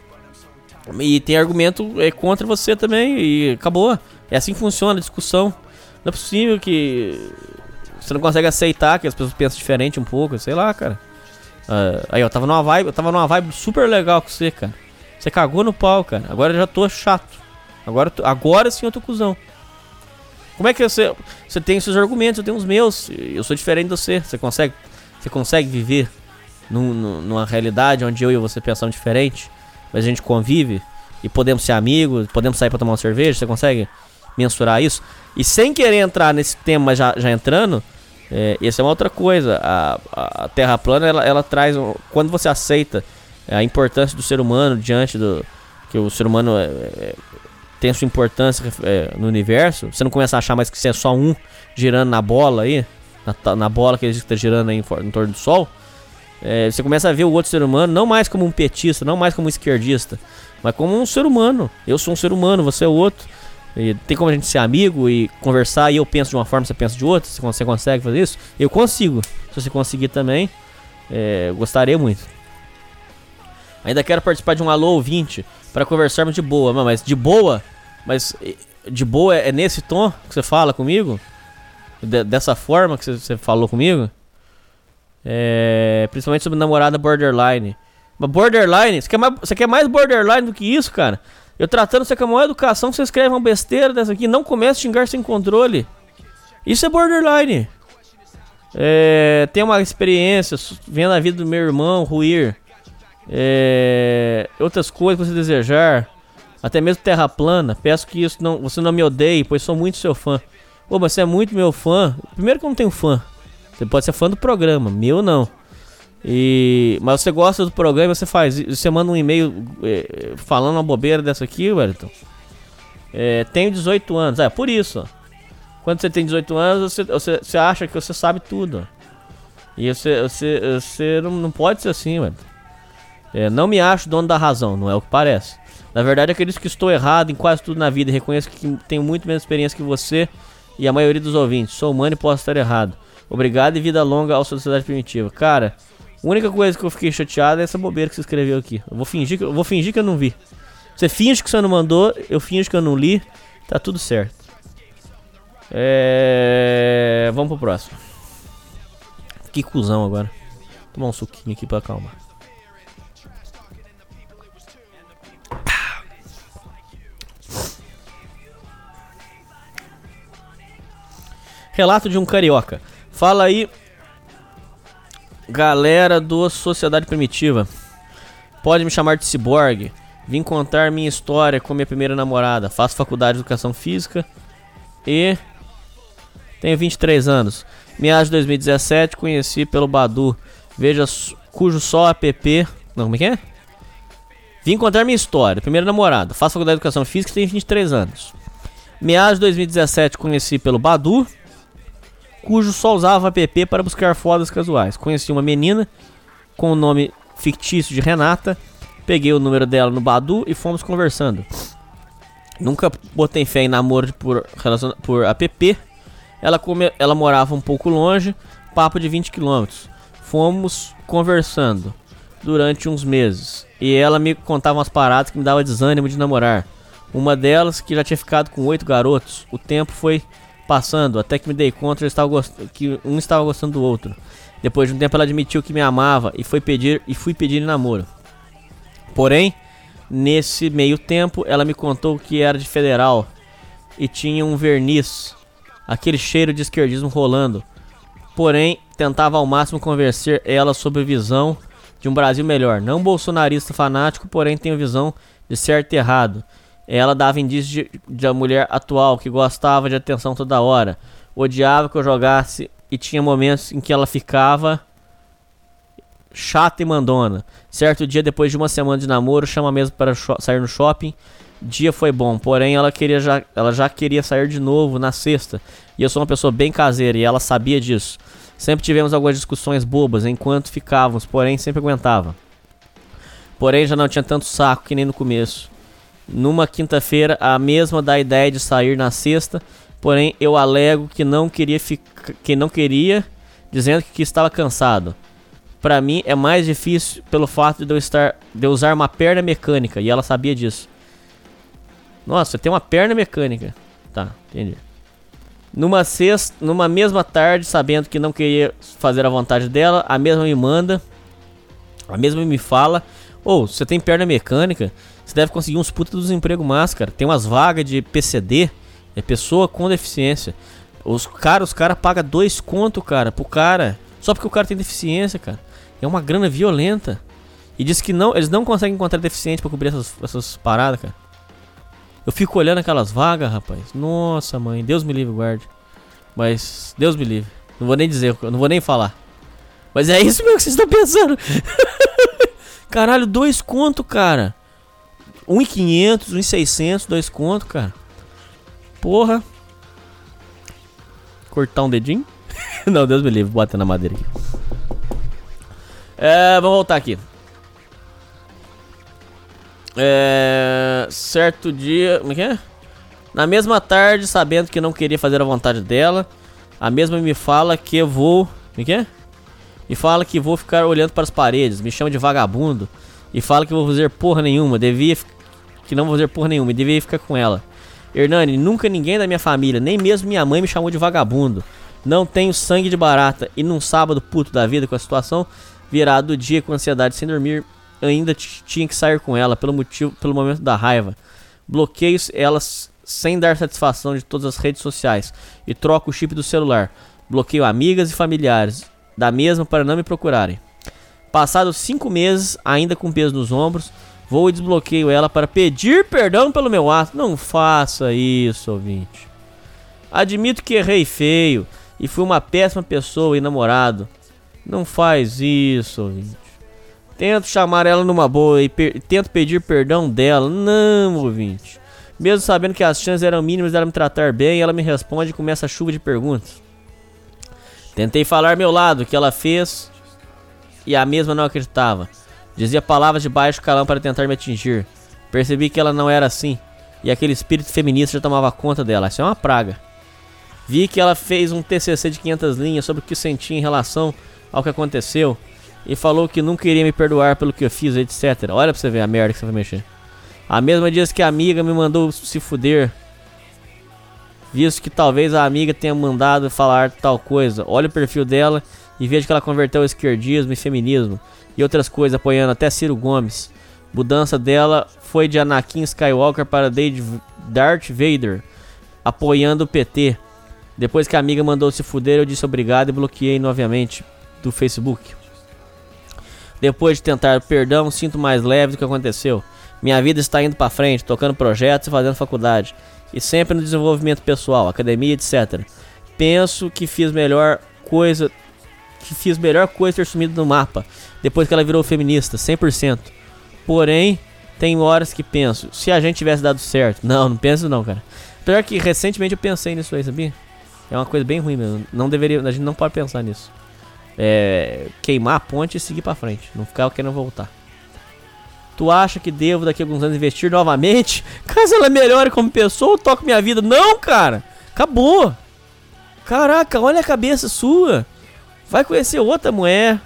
E tem argumento é, contra você também. E acabou. É assim que funciona a discussão. Não é possível que. Você não consegue aceitar que as pessoas pensam diferente um pouco, sei lá, cara. Uh, aí, eu tava numa vibe, eu tava numa vibe super legal com você, cara. Você cagou no pau, cara. Agora eu já tô chato. Agora, agora sim eu tô cuzão. Como é que você. Você tem seus argumentos, eu tenho os meus. Eu sou diferente de você. Você consegue. Você consegue viver num, numa realidade onde eu e você pensamos diferente, mas a gente convive e podemos ser amigos, podemos sair para tomar uma cerveja, você consegue mensurar isso? E sem querer entrar nesse tema, já, já entrando, é, essa é uma outra coisa. A, a Terra plana ela, ela traz. Quando você aceita a importância do ser humano diante do. Que o ser humano é, é, tem sua importância é, no universo, você não começa a achar mais que você é só um girando na bola aí, na, na bola que está girando aí em, em torno do Sol, é, você começa a ver o outro ser humano não mais como um petista, não mais como um esquerdista, mas como um ser humano. Eu sou um ser humano, você é outro. E tem como a gente ser amigo e conversar e eu penso de uma forma, você pensa de outra. Se você consegue fazer isso, eu consigo. Se você conseguir também, é, gostaria muito. Ainda quero participar de um alô ouvinte para conversarmos de boa, mas de boa, mas de boa é nesse tom que você fala comigo? De, dessa forma que você, você falou comigo? É, principalmente sobre namorada borderline. Mas borderline, você quer, mais, você quer mais borderline do que isso, cara? Eu tratando você com a maior educação, você escreve uma besteira dessa aqui, não comece a xingar sem controle. Isso é borderline. É, tem uma experiência vendo a vida do meu irmão ruir. É, outras coisas que você desejar. Até mesmo terra plana. Peço que isso não, você não me odeie, pois sou muito seu fã. Pô, mas você é muito meu fã. Primeiro que eu não tenho fã. Você pode ser fã do programa, meu não. E mas você gosta do programa, você faz, você manda um e-mail é, falando uma bobeira dessa aqui, Wellington. É, tenho 18 anos, é por isso. Quando você tem 18 anos, você, você, você acha que você sabe tudo. E você, você, você não, não pode ser assim, velho. É, não me acho dono da razão, não é o que parece. Na verdade, acredito que estou errado em quase tudo na vida e reconheço que tenho muito menos experiência que você e a maioria dos ouvintes. Sou humano e posso estar errado. Obrigado e vida longa à sociedade primitiva. Cara, a única coisa que eu fiquei chateado é essa bobeira que você escreveu aqui. Eu vou fingir que eu, vou fingir que eu não vi. Você finge que você não mandou, eu finge que eu não li. Tá tudo certo. É... Vamos pro próximo. Que cuzão agora. Vou tomar um suquinho aqui pra acalmar. Relato de um carioca. Fala aí, galera do Sociedade Primitiva. Pode me chamar de Cyborg. Vim contar minha história com minha primeira namorada. Faço faculdade de Educação Física e tenho 23 anos. Meados de 2017 conheci pelo Badu. Veja cujo só app. Não, como é que é? Vim contar minha história. Primeira namorada. Faço faculdade de Educação Física e tenho 23 anos. Meados de 2017 conheci pelo Badu cujo só usava app para buscar fodas casuais. Conheci uma menina com o nome fictício de Renata, peguei o número dela no Badu e fomos conversando. Nunca botei fé em namoro por, por app. Ela, come, ela morava um pouco longe, papo de 20 km. Fomos conversando durante uns meses e ela me contava umas paradas que me dava desânimo de namorar. Uma delas que já tinha ficado com oito garotos. O tempo foi passando, até que me dei conta que um estava gostando do outro. Depois de um tempo ela admitiu que me amava e foi pedir e fui pedir namoro. Porém, nesse meio tempo ela me contou que era de federal e tinha um verniz, aquele cheiro de esquerdismo rolando. Porém, tentava ao máximo convencer ela sobre visão de um Brasil melhor. Não bolsonarista fanático, porém tenho visão de certo e errado. Ela dava indícios de, de a mulher atual que gostava de atenção toda hora, odiava que eu jogasse e tinha momentos em que ela ficava chata e mandona. Certo dia, depois de uma semana de namoro, chama mesmo para sair no shopping. Dia foi bom, porém ela queria já, ela já queria sair de novo na sexta. E eu sou uma pessoa bem caseira e ela sabia disso. Sempre tivemos algumas discussões bobas enquanto ficávamos, porém sempre aguentava. Porém já não tinha tanto saco que nem no começo. Numa quinta-feira, a mesma da ideia de sair na sexta, porém eu alego que não queria que não queria, dizendo que estava cansado. Para mim é mais difícil pelo fato de eu estar de eu usar uma perna mecânica e ela sabia disso. Nossa, tem uma perna mecânica. Tá, entendi. Numa sexta, numa mesma tarde, sabendo que não queria fazer a vontade dela, a mesma me manda, a mesma me fala: "Ou, oh, você tem perna mecânica?" Você deve conseguir uns puta dos empregos máscara. Tem umas vagas de PCD, é pessoa com deficiência. Os caras, os cara pagam dois conto, cara, pro cara. Só porque o cara tem deficiência, cara. É uma grana violenta. E diz que não, eles não conseguem encontrar deficiente para cobrir essas, essas paradas, cara. Eu fico olhando aquelas vagas, rapaz. Nossa, mãe, Deus me livre, guarde. Mas, Deus me livre. Não vou nem dizer, não vou nem falar. Mas é isso mesmo que vocês estão pensando. *laughs* Caralho, dois conto, cara. 1,500, 1,600, dois conto, cara. Porra. Cortar um dedinho? *laughs* Não, Deus me livre, bota na madeira aqui. É, vamos voltar aqui. É, certo dia. Como é que é? Na mesma tarde, sabendo que não queria fazer a vontade dela, a mesma me fala que eu vou. Como é que é? Me fala que vou ficar olhando para as paredes, me chama de vagabundo e fala que vou fazer porra nenhuma, devia que não vou fazer porra nenhuma, e devia ficar com ela. Hernani, nunca ninguém da minha família, nem mesmo minha mãe me chamou de vagabundo. Não tenho sangue de barata e num sábado puto da vida com a situação, virado do dia com ansiedade sem dormir, ainda tinha que sair com ela pelo motivo, pelo momento da raiva. Bloqueio elas sem dar satisfação de todas as redes sociais e troco o chip do celular. Bloqueio amigas e familiares da mesma para não me procurarem. Passados cinco meses, ainda com peso nos ombros, vou e desbloqueio ela para pedir perdão pelo meu ato. Não faça isso, ouvinte. Admito que errei feio e fui uma péssima pessoa e namorado. Não faz isso, ouvinte. Tento chamar ela numa boa e tento pedir perdão dela. Não, ouvinte. Mesmo sabendo que as chances eram mínimas dela me tratar bem, ela me responde com essa chuva de perguntas. Tentei falar meu lado, que ela fez, e a mesma não acreditava. Dizia palavras de baixo calão para tentar me atingir. Percebi que ela não era assim, e aquele espírito feminista já tomava conta dela. Isso é uma praga. Vi que ela fez um TCC de 500 linhas sobre o que sentia em relação ao que aconteceu e falou que nunca iria me perdoar pelo que eu fiz, etc. Olha pra você ver a merda que você vai mexer. A mesma diz que a amiga me mandou se fuder visto que talvez a amiga tenha mandado falar tal coisa. Olha o perfil dela e veja que ela converteu o esquerdismo e feminismo e outras coisas, apoiando até Ciro Gomes. Mudança dela foi de Anakin Skywalker para Darth Vader, apoiando o PT. Depois que a amiga mandou se fuder, eu disse obrigado e bloqueei novamente do Facebook. Depois de tentar perdão, sinto mais leve do que aconteceu. Minha vida está indo para frente, tocando projetos e fazendo faculdade e sempre no desenvolvimento pessoal, academia, etc. Penso que fiz melhor coisa que fiz melhor coisa ter sumido no mapa depois que ela virou feminista, 100%. Porém, tem horas que penso, se a gente tivesse dado certo. Não, não penso não, cara. Apesar que recentemente eu pensei nisso aí, sabia? É uma coisa bem ruim mesmo. Não deveria, a gente não pode pensar nisso. É, queimar a ponte e seguir para frente, não ficar querendo voltar. Tu acha que devo daqui a alguns anos investir novamente? *laughs* Caso ela melhore como pessoa ou toque minha vida? Não, cara. Acabou. Caraca, olha a cabeça sua. Vai conhecer outra mulher.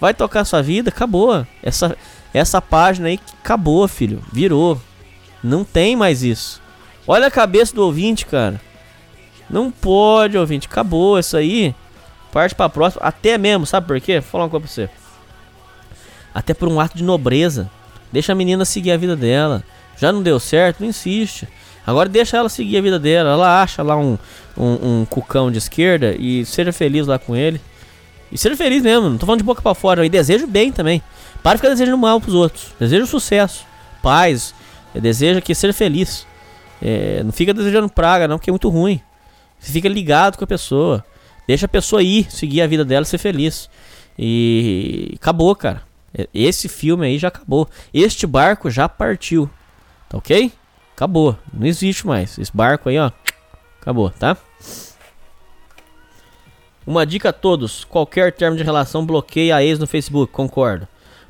Vai tocar sua vida. Acabou. Essa, essa página aí acabou, filho. Virou. Não tem mais isso. Olha a cabeça do ouvinte, cara. Não pode, ouvinte. Acabou isso aí. Parte pra próxima. Até mesmo, sabe por quê? Vou falar uma coisa pra você. Até por um ato de nobreza. Deixa a menina seguir a vida dela. Já não deu certo, não insiste. Agora deixa ela seguir a vida dela. Ela acha lá um, um, um cucão de esquerda e seja feliz lá com ele. E feliz mesmo, não tô falando de boca para fora. E desejo bem também. Para de ficar desejando mal pros outros. Deseja sucesso, paz. Deseja que seja feliz. É, não fica desejando praga, não, porque é muito ruim. Você fica ligado com a pessoa. Deixa a pessoa ir, seguir a vida dela ser feliz. E acabou, cara. Esse filme aí já acabou. Este barco já partiu. Tá ok? Acabou. Não existe mais. Esse barco aí, ó. Acabou, tá? Uma dica a todos: qualquer termo de relação bloqueia a ex no Facebook. Concordo.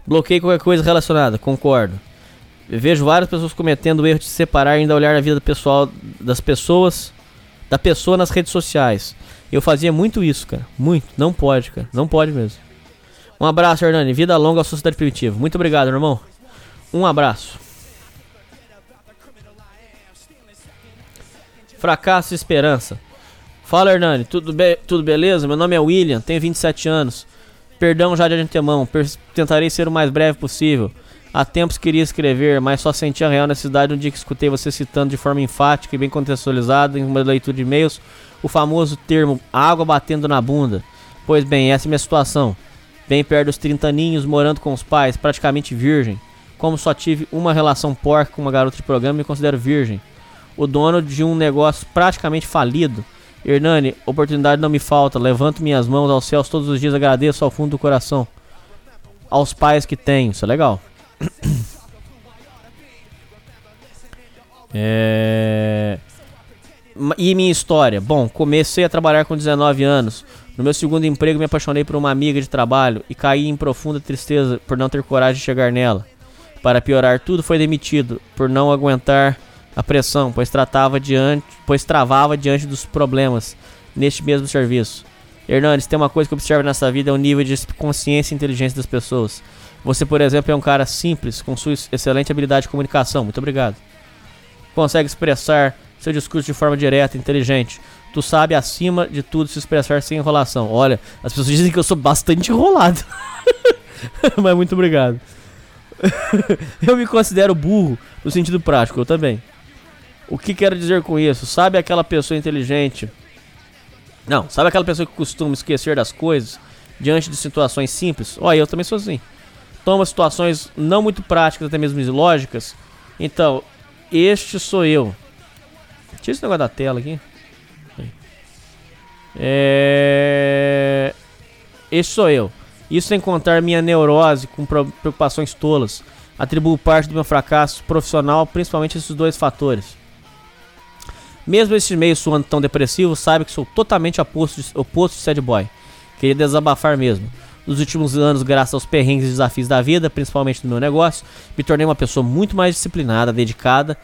Bloqueie qualquer coisa relacionada. Concordo. Eu vejo várias pessoas cometendo o erro de se separar e ainda olhar a vida pessoal das pessoas, da pessoa nas redes sociais. Eu fazia muito isso, cara. Muito. Não pode, cara. Não pode mesmo. Um abraço, Hernani. Vida longa à sociedade primitiva. Muito obrigado, irmão. Um abraço. Fracasso e esperança. Fala, Hernani. Tudo, be tudo beleza? Meu nome é William, tenho 27 anos. Perdão já de antemão. tentarei ser o mais breve possível. Há tempos queria escrever, mas só senti a real necessidade no dia que escutei você citando de forma enfática e bem contextualizada em uma leitura de e-mails o famoso termo água batendo na bunda. Pois bem, essa é minha situação. Bem perto dos 30 aninhos, morando com os pais, praticamente virgem. Como só tive uma relação porca com uma garota de programa, me considero virgem. O dono de um negócio praticamente falido. Hernani, oportunidade não me falta. Levanto minhas mãos aos céus todos os dias, agradeço ao fundo do coração. Aos pais que tenho, isso é legal. *clears throat* É... E minha história? Bom, comecei a trabalhar com 19 anos. No meu segundo emprego, me apaixonei por uma amiga de trabalho e caí em profunda tristeza por não ter coragem de chegar nela. Para piorar tudo, foi demitido por não aguentar a pressão, pois tratava diante, pois travava diante dos problemas neste mesmo serviço. Hernandes, tem uma coisa que eu observo nessa vida é o nível de consciência e inteligência das pessoas. Você, por exemplo, é um cara simples, com sua excelente habilidade de comunicação. Muito obrigado consegue expressar seu discurso de forma direta, inteligente. Tu sabe, acima de tudo, se expressar sem enrolação. Olha, as pessoas dizem que eu sou bastante enrolado. *laughs* Mas muito obrigado. *laughs* eu me considero burro no sentido prático, eu também. O que quero dizer com isso? Sabe aquela pessoa inteligente? Não, sabe aquela pessoa que costuma esquecer das coisas diante de situações simples? Olha, eu também sou assim. Toma situações não muito práticas, até mesmo ilógicas. Então, este sou eu. Tira esse negócio da tela aqui. É... Este sou eu. Isso sem contar minha neurose com preocupações tolas. Atribuo parte do meu fracasso profissional, principalmente esses dois fatores. Mesmo este meio soando tão depressivo, saiba que sou totalmente oposto de, oposto de sad boy. Queria desabafar mesmo. Nos últimos anos, graças aos perrengues e desafios da vida, principalmente no meu negócio, me tornei uma pessoa muito mais disciplinada, dedicada,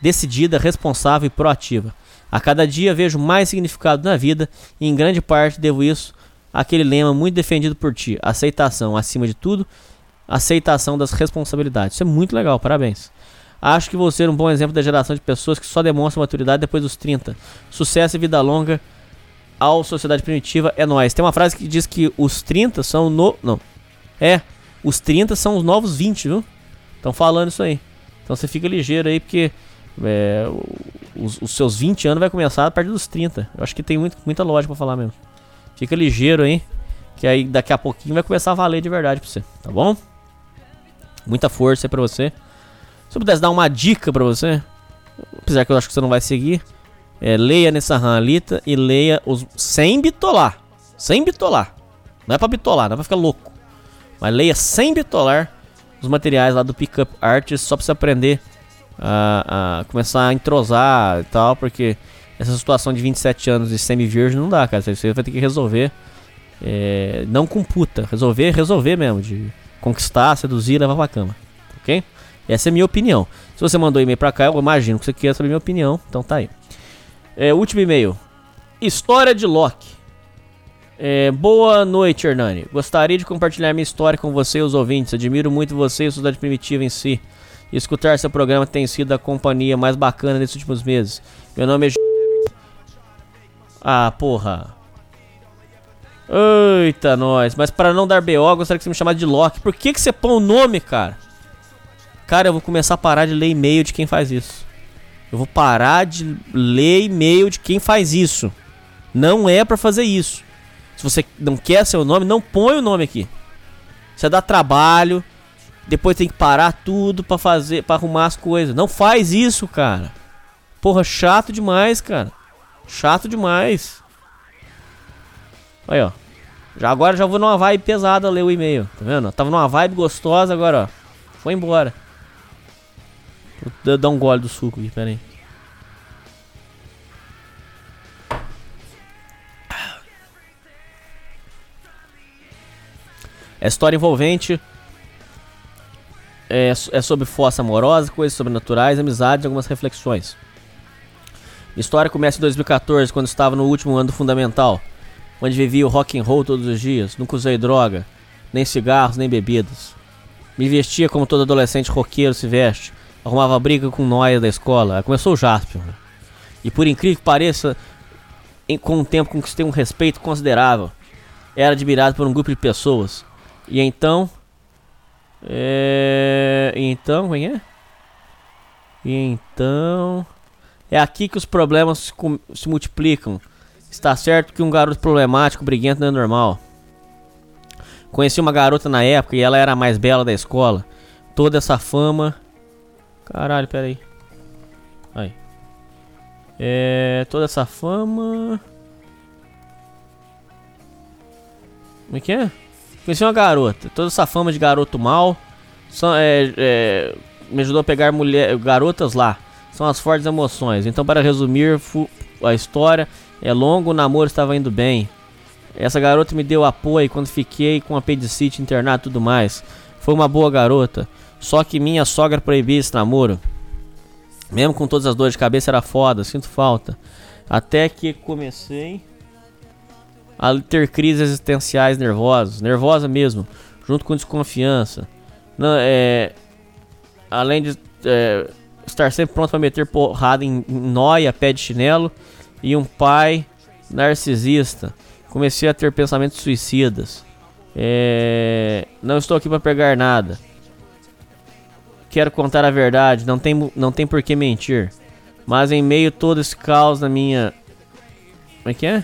decidida, responsável e proativa. A cada dia vejo mais significado na vida e em grande parte devo isso àquele lema muito defendido por ti: aceitação acima de tudo, aceitação das responsabilidades. Isso é muito legal, parabéns. Acho que vou ser um bom exemplo da geração de pessoas que só demonstram maturidade depois dos 30. Sucesso e vida longa ao Sociedade Primitiva é nóis. Tem uma frase que diz que os 30 são no. Não. É. Os 30 são os novos 20, viu? Estão falando isso aí. Então você fica ligeiro aí, porque é, os, os seus 20 anos vai começar a partir dos 30. Eu acho que tem muito, muita lógica pra falar mesmo. Fica ligeiro aí, que aí daqui a pouquinho vai começar a valer de verdade pra você, tá bom? Muita força aí pra você. Se eu pudesse dar uma dica pra você, apesar que eu acho que você não vai seguir, é, leia nessa Alita e leia os sem bitolar. Sem bitolar. Não é pra bitolar, não é pra ficar louco. Mas leia sem bitolar os materiais lá do Pickup Artist só pra você aprender a, a começar a entrosar e tal, porque essa situação de 27 anos e semi-virgem não dá, cara. Você vai ter que resolver. é, não com puta, resolver, resolver mesmo. De conquistar, seduzir levar pra cama. Ok? Essa é a minha opinião. Se você mandou e-mail pra cá, eu imagino que você queira saber minha opinião. Então tá aí. É, último e-mail. História de Loki. É, boa noite, Hernani. Gostaria de compartilhar minha história com você e os ouvintes. Admiro muito você e a Sociedade Primitiva em si. Escutar seu programa tem sido a companhia mais bacana nesses últimos meses. Meu nome é. Ah, porra. Eita, nós. Mas para não dar BO, gostaria que você me chamasse de Loki. Por que, que você põe o nome, cara? Cara, eu vou começar a parar de ler e-mail de quem faz isso. Eu vou parar de ler e-mail de quem faz isso. Não é pra fazer isso. Se você não quer seu nome, não põe o nome aqui. Você dá trabalho, depois tem que parar tudo pra fazer, para arrumar as coisas. Não faz isso, cara. Porra, chato demais, cara. Chato demais. Aí, ó. Já agora já vou numa vibe pesada ler o e-mail, tá vendo? Tava numa vibe gostosa agora, ó. Foi embora. Vou dar- um gole do suco aqui, pera aí. É história envolvente. É, é sobre força amorosa, coisas sobrenaturais, amizades e algumas reflexões. Minha história começa em 2014, quando estava no último ano do fundamental, onde vivia o rock and roll todos os dias, nunca usei droga, nem cigarros, nem bebidas. Me vestia como todo adolescente roqueiro se veste, arrumava briga com nóia da escola. Começou o Jaspion. né? E por incrível que pareça, em- com o tempo conquistei um respeito considerável. Era admirado por um grupo de pessoas. E então. É. Então, como é? E então. É aqui que os problemas se multiplicam. Está certo que um garoto problemático, briguento, não é normal. Conheci uma garota na época e ela era a mais bela da escola. Toda essa fama. Caralho, pera aí. Aí. É. Toda essa fama. Como é que é? Conheci uma garota. Toda essa fama de garoto mal. É, é, me ajudou a pegar mulher, garotas lá. São as fortes emoções. Então, para resumir a história, é longo, o namoro estava indo bem. Essa garota me deu apoio quando fiquei com apendicite, internado e tudo mais. Foi uma boa garota. Só que minha sogra proibia esse namoro. Mesmo com todas as dores de cabeça era foda, sinto falta. Até que comecei a ter crises existenciais nervosas, nervosa mesmo, junto com desconfiança. Não, é, além de é, estar sempre pronto para meter porrada em, nóia, pé de chinelo e um pai narcisista. Comecei a ter pensamentos suicidas. É, não estou aqui para pegar nada. Quero contar a verdade, não tem, não tem por que mentir. Mas em meio a todo esse caos na minha. Como é que é?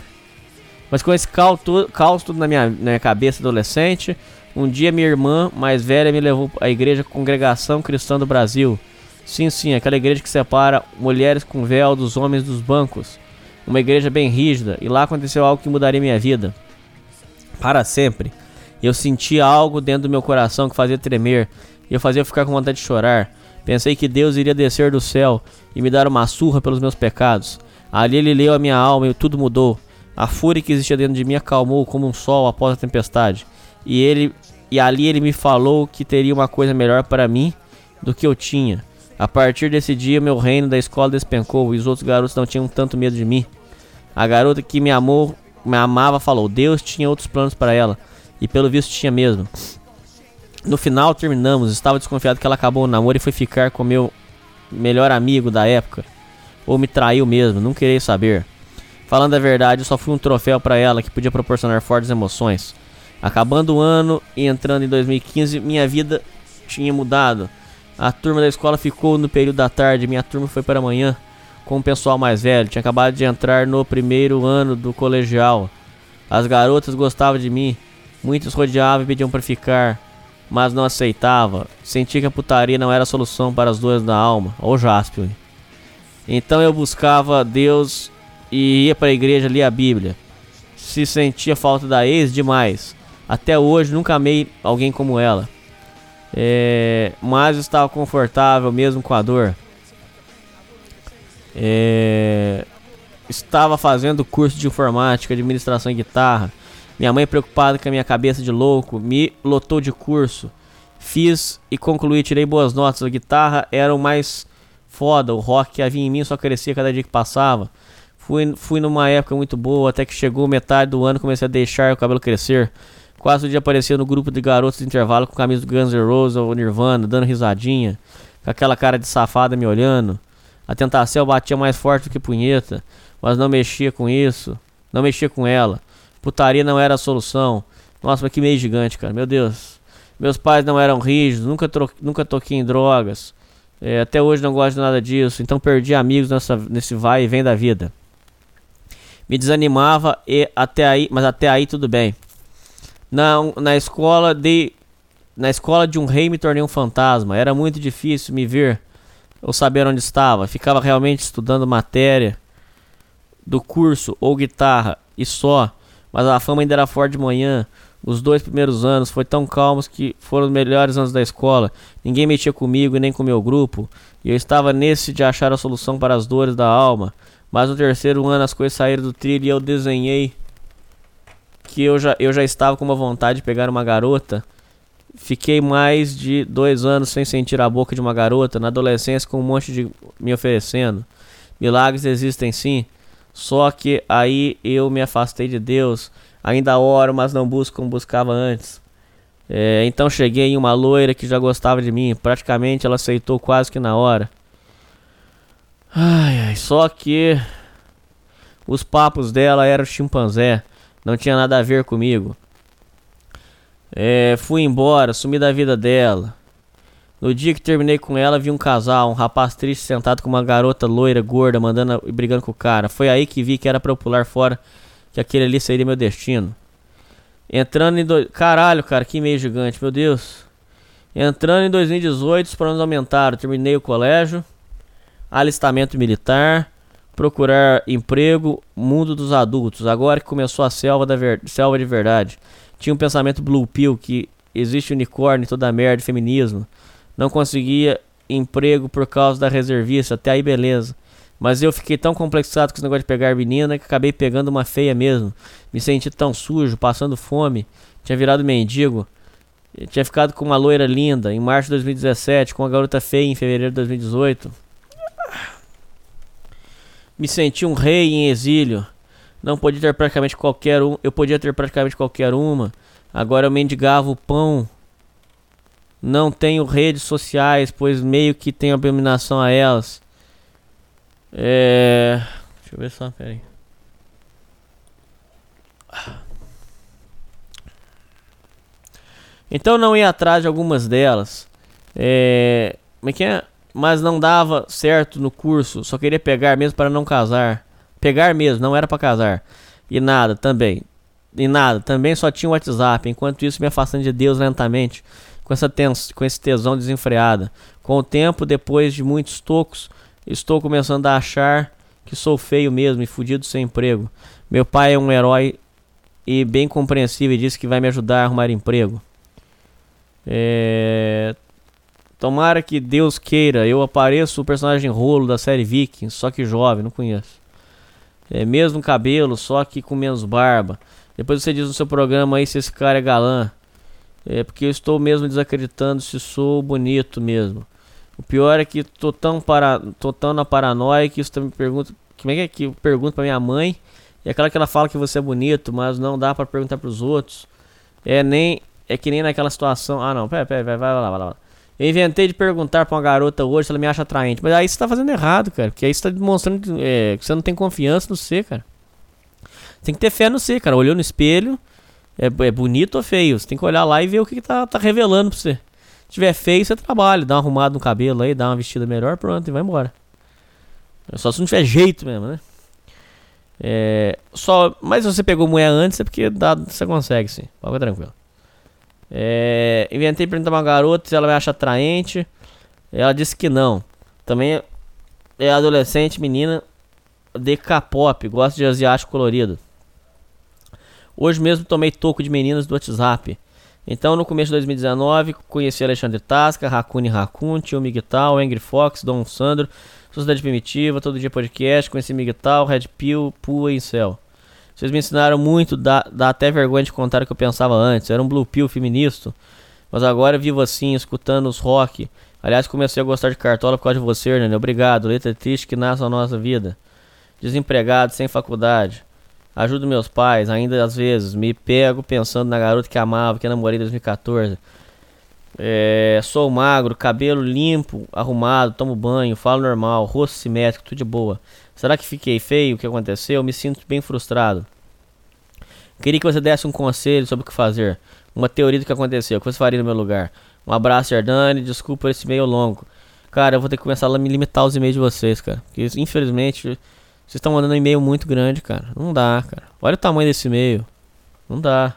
Mas com esse caos, caos tudo na minha, na minha cabeça adolescente, um dia minha irmã mais velha me levou à igreja Congregação Cristã do Brasil. Sim, sim, aquela igreja que separa mulheres com véu dos homens dos bancos. Uma igreja bem rígida, e lá aconteceu algo que mudaria minha vida. Para sempre. Eu senti algo dentro do meu coração que fazia tremer, e eu fazia ficar com vontade de chorar. Pensei que Deus iria descer do céu e me dar uma surra pelos meus pecados. Ali ele leu a minha alma e tudo mudou. A fúria que existia dentro de mim acalmou como um sol após a tempestade. E ele e ali ele me falou que teria uma coisa melhor para mim do que eu tinha. A partir desse dia, meu reino da escola despencou e os outros garotos não tinham tanto medo de mim. A garota que me amou, me amava, falou: Deus tinha outros planos para ela. E pelo visto tinha mesmo. No final terminamos, estava desconfiado que ela acabou o namoro e foi ficar com meu melhor amigo da época. Ou me traiu mesmo, não queria saber. Falando a verdade, eu só fui um troféu para ela que podia proporcionar fortes emoções. Acabando o ano e entrando em 2015, minha vida tinha mudado. A turma da escola ficou no período da tarde, minha turma foi para amanhã com o pessoal mais velho. Tinha acabado de entrar no primeiro ano do colegial. As garotas gostavam de mim, muitos rodeavam e pediam para ficar, mas não aceitava. Senti que a putaria não era a solução para as dores da alma, ou Jaspion. Então eu buscava Deus e ia para a igreja lia a Bíblia. Se sentia falta da ex demais. Até hoje nunca amei alguém como ela. É, mas estava confortável mesmo com a dor. É, estava fazendo curso de informática, administração e guitarra. Minha mãe, preocupada com a minha cabeça de louco, me lotou de curso. Fiz e concluí, tirei boas notas. A guitarra era o mais foda, o rock que havia em mim só crescia cada dia que passava. Fui, fui numa época muito boa, até que chegou metade do ano comecei a deixar o cabelo crescer. Quase todo dia aparecia no grupo de garotos de intervalo com camisa do Guns N' Roses ou Nirvana, dando risadinha, com aquela cara de safada me olhando. A tentação batia mais forte do que punheta, mas não mexia com isso, não mexia com ela. Putaria não era a solução. Nossa, mas que meio gigante, cara, meu Deus. Meus pais não eram rígidos, nunca, tro nunca toquei em drogas. É, até hoje não gosto de nada disso, então perdi amigos nessa, nesse vai e vem da vida. Me desanimava e até aí, mas até aí tudo bem. Na, na escola de na escola de um rei me tornei um fantasma. Era muito difícil me ver ou saber onde estava. Ficava realmente estudando matéria do curso ou guitarra e só. Mas a fama ainda era forte de manhã. Os dois primeiros anos foi tão calmos que foram os melhores anos da escola. Ninguém mexia comigo e nem com meu grupo. E eu estava nesse de achar a solução para as dores da alma. Mas no terceiro ano as coisas saíram do trilho e eu desenhei que eu já, eu já estava com uma vontade de pegar uma garota. Fiquei mais de dois anos sem sentir a boca de uma garota, na adolescência com um monte de me oferecendo. Milagres existem sim, só que aí eu me afastei de Deus. Ainda oro, mas não busco como buscava antes. É, então cheguei em uma loira que já gostava de mim. Praticamente ela aceitou quase que na hora. Ai, ai, só que os papos dela eram chimpanzé. Não tinha nada a ver comigo. É, fui embora, sumi da vida dela. No dia que terminei com ela, vi um casal, um rapaz triste sentado com uma garota loira, gorda, mandando e brigando com o cara. Foi aí que vi que era pra eu pular fora, que aquele ali seria meu destino. Entrando em. Do... Caralho, cara, que meio gigante, meu Deus. Entrando em 2018, os planos aumentaram. Terminei o colégio, alistamento militar, procurar emprego, mundo dos adultos. Agora que começou a selva, da ver... selva de verdade. Tinha um pensamento blue pill que existe unicórnio, toda merda, feminismo. Não conseguia emprego por causa da reservista, até aí beleza. Mas eu fiquei tão complexado com esse negócio de pegar menina que acabei pegando uma feia mesmo. Me senti tão sujo, passando fome. Tinha virado mendigo. Eu tinha ficado com uma loira linda em março de 2017, com uma garota feia em fevereiro de 2018. Me senti um rei em exílio. Não podia ter praticamente qualquer um. Eu podia ter praticamente qualquer uma. Agora eu mendigava o pão. Não tenho redes sociais, pois meio que tenho abominação a elas. É. Deixa eu ver só, peraí. Então não ia atrás de algumas delas. É. É é? Mas não dava certo no curso. Só queria pegar mesmo para não casar. Pegar mesmo, não era para casar. E nada também. E nada, também só tinha o WhatsApp. Enquanto isso, me afastando de Deus lentamente. Com essa tens com esse tesão desenfreada. Com o tempo, depois de muitos tocos, estou começando a achar que sou feio mesmo e fudido sem emprego. Meu pai é um herói e bem compreensível e disse que vai me ajudar a arrumar emprego. É... Tomara que Deus queira, eu apareço o personagem rolo da série Vikings, só que jovem, não conheço. É mesmo cabelo, só que com menos barba. Depois você diz no seu programa aí se esse cara é galã. É porque eu estou mesmo desacreditando se sou bonito mesmo. O pior é que tô tão, para, tô tão na paranoia que isso me pergunta. Como é que é que eu pergunto pra minha mãe? E aquela que ela fala que você é bonito, mas não dá para perguntar pros outros. É nem. É que nem naquela situação. Ah não, pera, pera, vai, vai lá, vai lá. Eu inventei de perguntar pra uma garota hoje se ela me acha atraente. Mas aí você tá fazendo errado, cara. Porque aí você tá demonstrando é, que você não tem confiança no C, cara. Tem que ter fé no C, cara. Olhou no espelho. É, é bonito ou feio? Você tem que olhar lá e ver o que, que tá, tá revelando pra você. Se tiver feio, você trabalha. Dá uma arrumada no cabelo aí, dá uma vestida melhor, pronto, e vai embora. Só se não tiver jeito mesmo, né? É, só, mas se você pegou mulher antes é porque dá, você consegue sim. Fica tranquilo. É, inventei perguntar uma garota se ela me acha atraente. Ela disse que não. Também é adolescente, menina de K-pop, gosta de asiático colorido. Hoje mesmo tomei toco de meninas do WhatsApp. Então, no começo de 2019, conheci Alexandre Tasca, Racune Racun, Tio Miguel, Angry Fox, Dom Sandro, Sociedade Primitiva, Todo Dia Podcast, conheci Miguel, Red Pill, Pua e Céu. Vocês me ensinaram muito, dá, dá até vergonha de contar o que eu pensava antes. era um Blue Pill feminista. Mas agora vivo assim, escutando os rock. Aliás, comecei a gostar de cartola por causa de você, Hernani. Obrigado. Letra triste que nasce na nossa vida. Desempregado, sem faculdade. Ajudo meus pais, ainda às vezes. Me pego pensando na garota que amava, que namorei em 2014. É, sou magro, cabelo limpo, arrumado, tomo banho, falo normal, rosto simétrico, tudo de boa. Será que fiquei feio? O que aconteceu? Me sinto bem frustrado. Queria que você desse um conselho sobre o que fazer. Uma teoria do que aconteceu. O que você faria no meu lugar? Um abraço, Ardani. Desculpa esse e-mail longo. Cara, eu vou ter que começar a me limitar os e-mails de vocês, cara. Porque, infelizmente, vocês estão mandando um e-mail muito grande, cara. Não dá, cara. Olha o tamanho desse e-mail. Não dá.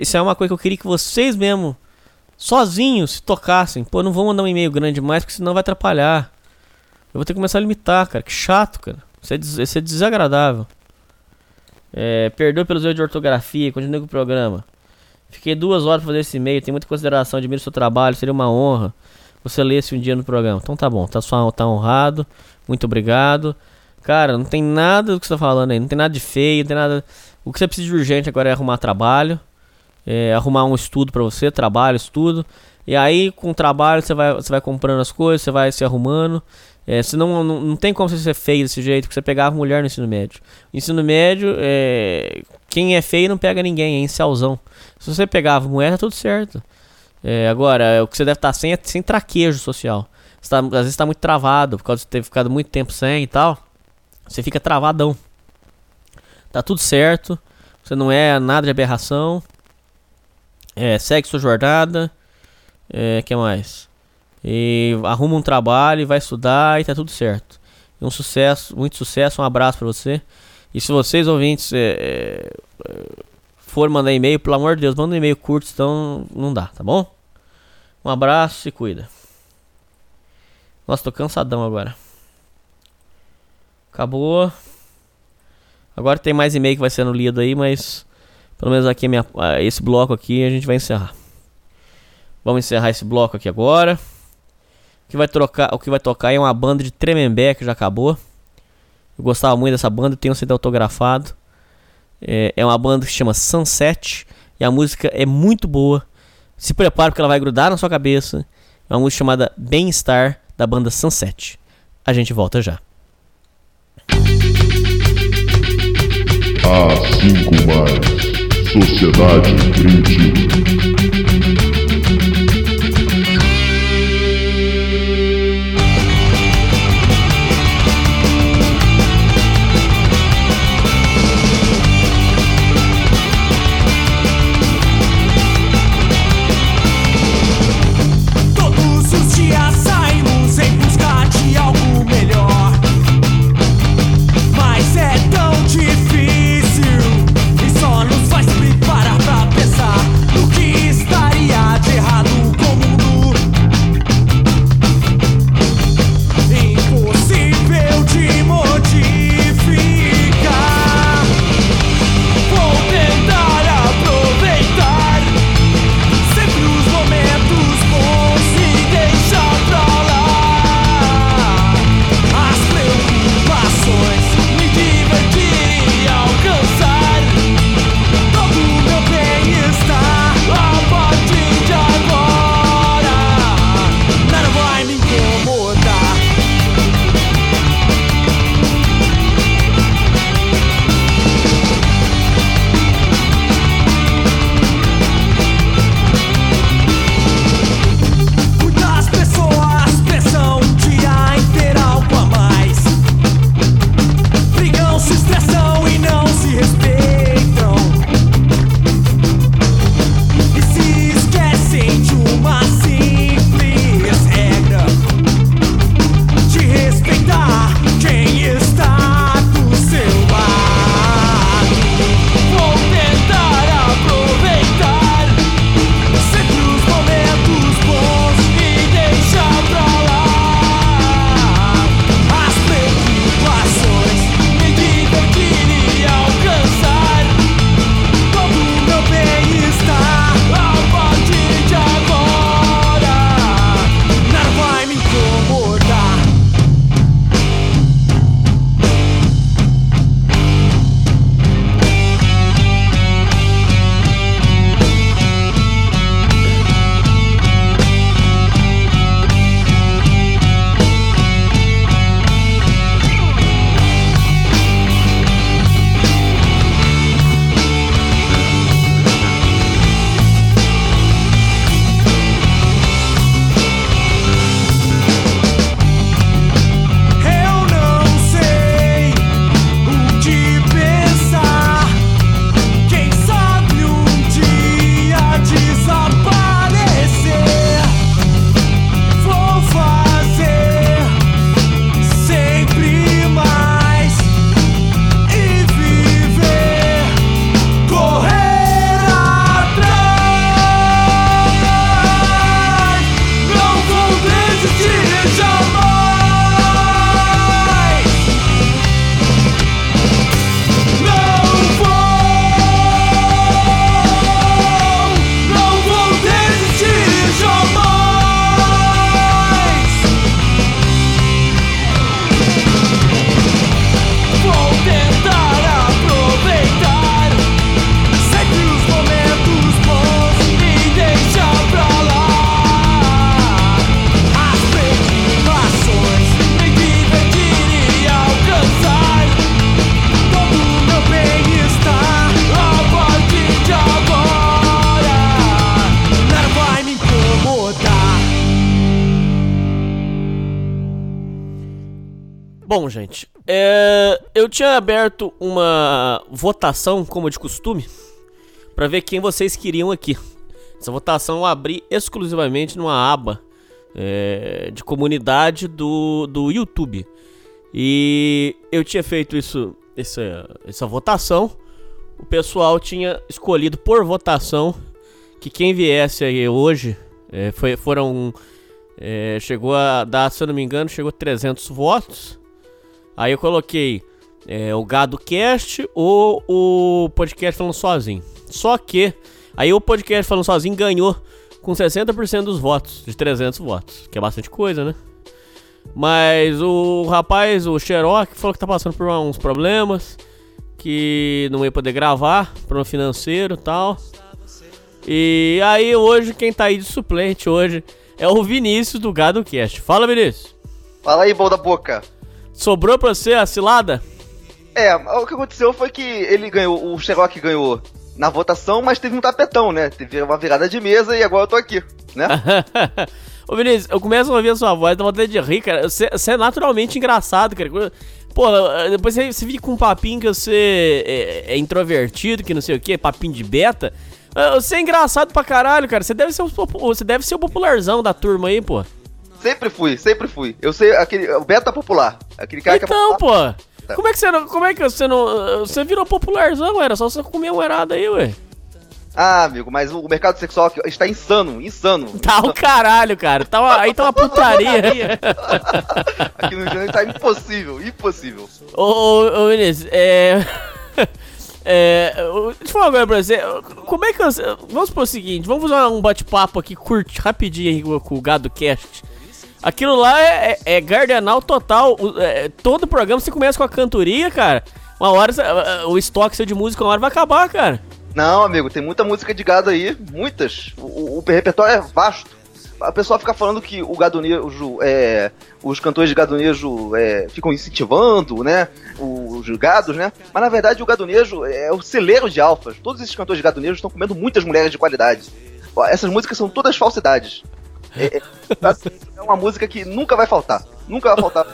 Isso é uma coisa que eu queria que vocês mesmo, sozinhos, se tocassem. Pô, não vou mandar um e-mail grande mais, porque senão vai atrapalhar. Eu vou ter que começar a limitar, cara. Que chato, cara. Isso é, isso é desagradável. É, perdoe pelos erros de ortografia, continue com o programa. Fiquei duas horas pra fazer esse e-mail, tem muita consideração, admiro seu trabalho, seria uma honra você lesse um dia no programa. Então tá bom, tá, só, tá honrado, muito obrigado. Cara, não tem nada do que você tá falando aí, não tem nada de feio, não tem nada. O que você precisa de urgente agora é arrumar trabalho, é, arrumar um estudo para você, trabalho, estudo. E aí, com o trabalho, você vai, você vai comprando as coisas, você vai se arrumando. É, senão não, não tem como você ser feio desse jeito, porque você pegava mulher no ensino médio. No ensino médio, é, quem é feio não pega ninguém, é incelzão. Se você pegava mulher, tá tudo certo. É, agora, o que você deve estar tá sem é sem traquejo social. Tá, às vezes está muito travado, por causa de ter ficado muito tempo sem e tal. Você fica travadão. Tá tudo certo. Você não é nada de aberração. É, segue sua jornada. É, que mais? E arruma um trabalho, vai estudar e tá tudo certo. E um sucesso, muito sucesso, um abraço para você. E se vocês ouvintes é, é, for mandar e-mail, pelo amor de Deus, manda um e-mail curto, então não dá, tá bom? Um abraço, se cuida. Nossa, tô cansadão agora. Acabou. Agora tem mais e-mail que vai sendo lido aí, mas pelo menos aqui minha, esse bloco aqui a gente vai encerrar. Vamos encerrar esse bloco aqui agora. que vai trocar, o que vai tocar é uma banda de Tremembé que já acabou. Eu gostava muito dessa banda, tenho um CD autografado. É, é uma banda que se chama Sunset e a música é muito boa. Se prepare porque ela vai grudar na sua cabeça. É uma música chamada Bem-Estar da banda Sunset. A gente volta já. A5 mais Sociedade Primitiva. Tinha aberto uma votação, como de costume, pra ver quem vocês queriam aqui. Essa votação eu abri exclusivamente numa aba é, de comunidade do, do YouTube. E eu tinha feito isso, essa, essa votação. O pessoal tinha escolhido por votação que quem viesse aí hoje é, foi, foram. é, chegou a dar, se eu não me engano, chegou a 300 votos. Aí eu coloquei é, o Gado Cast ou o podcast falando sozinho. Só que aí o podcast falando sozinho ganhou com 60% dos votos, de 300 votos, que é bastante coisa, né? Mas o rapaz, o Xerox, falou que tá passando por uns problemas, que não ia poder gravar, problema financeiro e tal. E aí hoje quem tá aí de suplente hoje é o Vinícius do Gado Cast. Fala, Vinícius. Fala aí, bom da boca. Sobrou pra você a cilada? É, o que aconteceu foi que ele ganhou, o Xerox ganhou na votação, mas teve um tapetão, né? Teve uma virada de mesa e agora eu tô aqui, né? *laughs* Ô Vinícius, eu começo a ouvir a sua voz, dá vontade de rir, cara. Você, você é naturalmente engraçado, cara. Pô, depois você, você fica com um papinho que você é, é introvertido, que não sei o que, papinho de beta. Ah, Você é engraçado pra caralho, cara. Você deve ser o, você deve ser o popularzão da turma aí, pô. Sempre fui, sempre fui. Eu sei aquele. O Beta popular. Aquele cara que é Então, popular. pô. Como é que você não. Como é que você não. Você virou popularzão, era só você comer um errado aí, ué. Ah, amigo, mas o mercado sexual está insano, insano. *laughs* Tá o caralho, cara. Tá uma- aí tá uma putaria. *laughs* Aqui no Rio de Janeiro tá impossível, impossível. Ô, ô, ô Vinícius, é. *laughs* É. eu- Deixa eu falar agora pra você. Como é que você. Vamos pro seguinte, vamos fazer um bate-papo aqui curto, rapidinho com o Gado Cast. Aquilo lá é, é, é gardenal total. O- é, todo programa você começa com a cantoria, cara. Uma hora você- o estoque seu de música uma hora vai acabar, cara. Não, amigo, tem muita música de gado aí, muitas. O, o repertório é vasto. A pessoa fica falando que o gadonejo, é, os cantores de gadonejo é, ficam incentivando, né, os gados, né? Mas na verdade o gadonejo é o celeiro de alfas. Todos esses cantores de gadonejo estão comendo muitas mulheres de qualidade. Essas músicas são todas falsidades. É, é- é uma música que nunca vai faltar. Nunca vai faltar.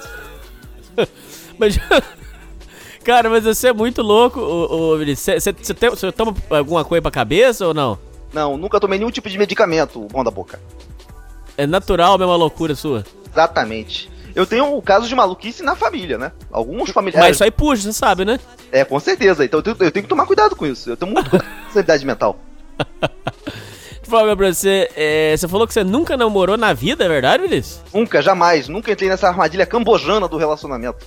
*laughs* Mas. *laughs* Cara, mas você é muito louco, ô, ô Vinícius. Você- Você você tem- você toma alguma coisa pra cabeça ou não? Não, nunca tomei nenhum tipo de medicamento, bom da boca. É natural mesmo a loucura sua. Exatamente. Eu tenho casos de maluquice na família, né? Alguns familiares. Mas isso aí puxa, você sabe, né? É, com certeza. Então eu tenho, eu tenho que tomar cuidado com isso. Eu tenho muito cuidado com sanidade *laughs* mental. Falar pra você, é, você falou que você nunca namorou na vida, é verdade, Vinícius? Nunca, jamais. Nunca entrei nessa armadilha cambojana do relacionamento.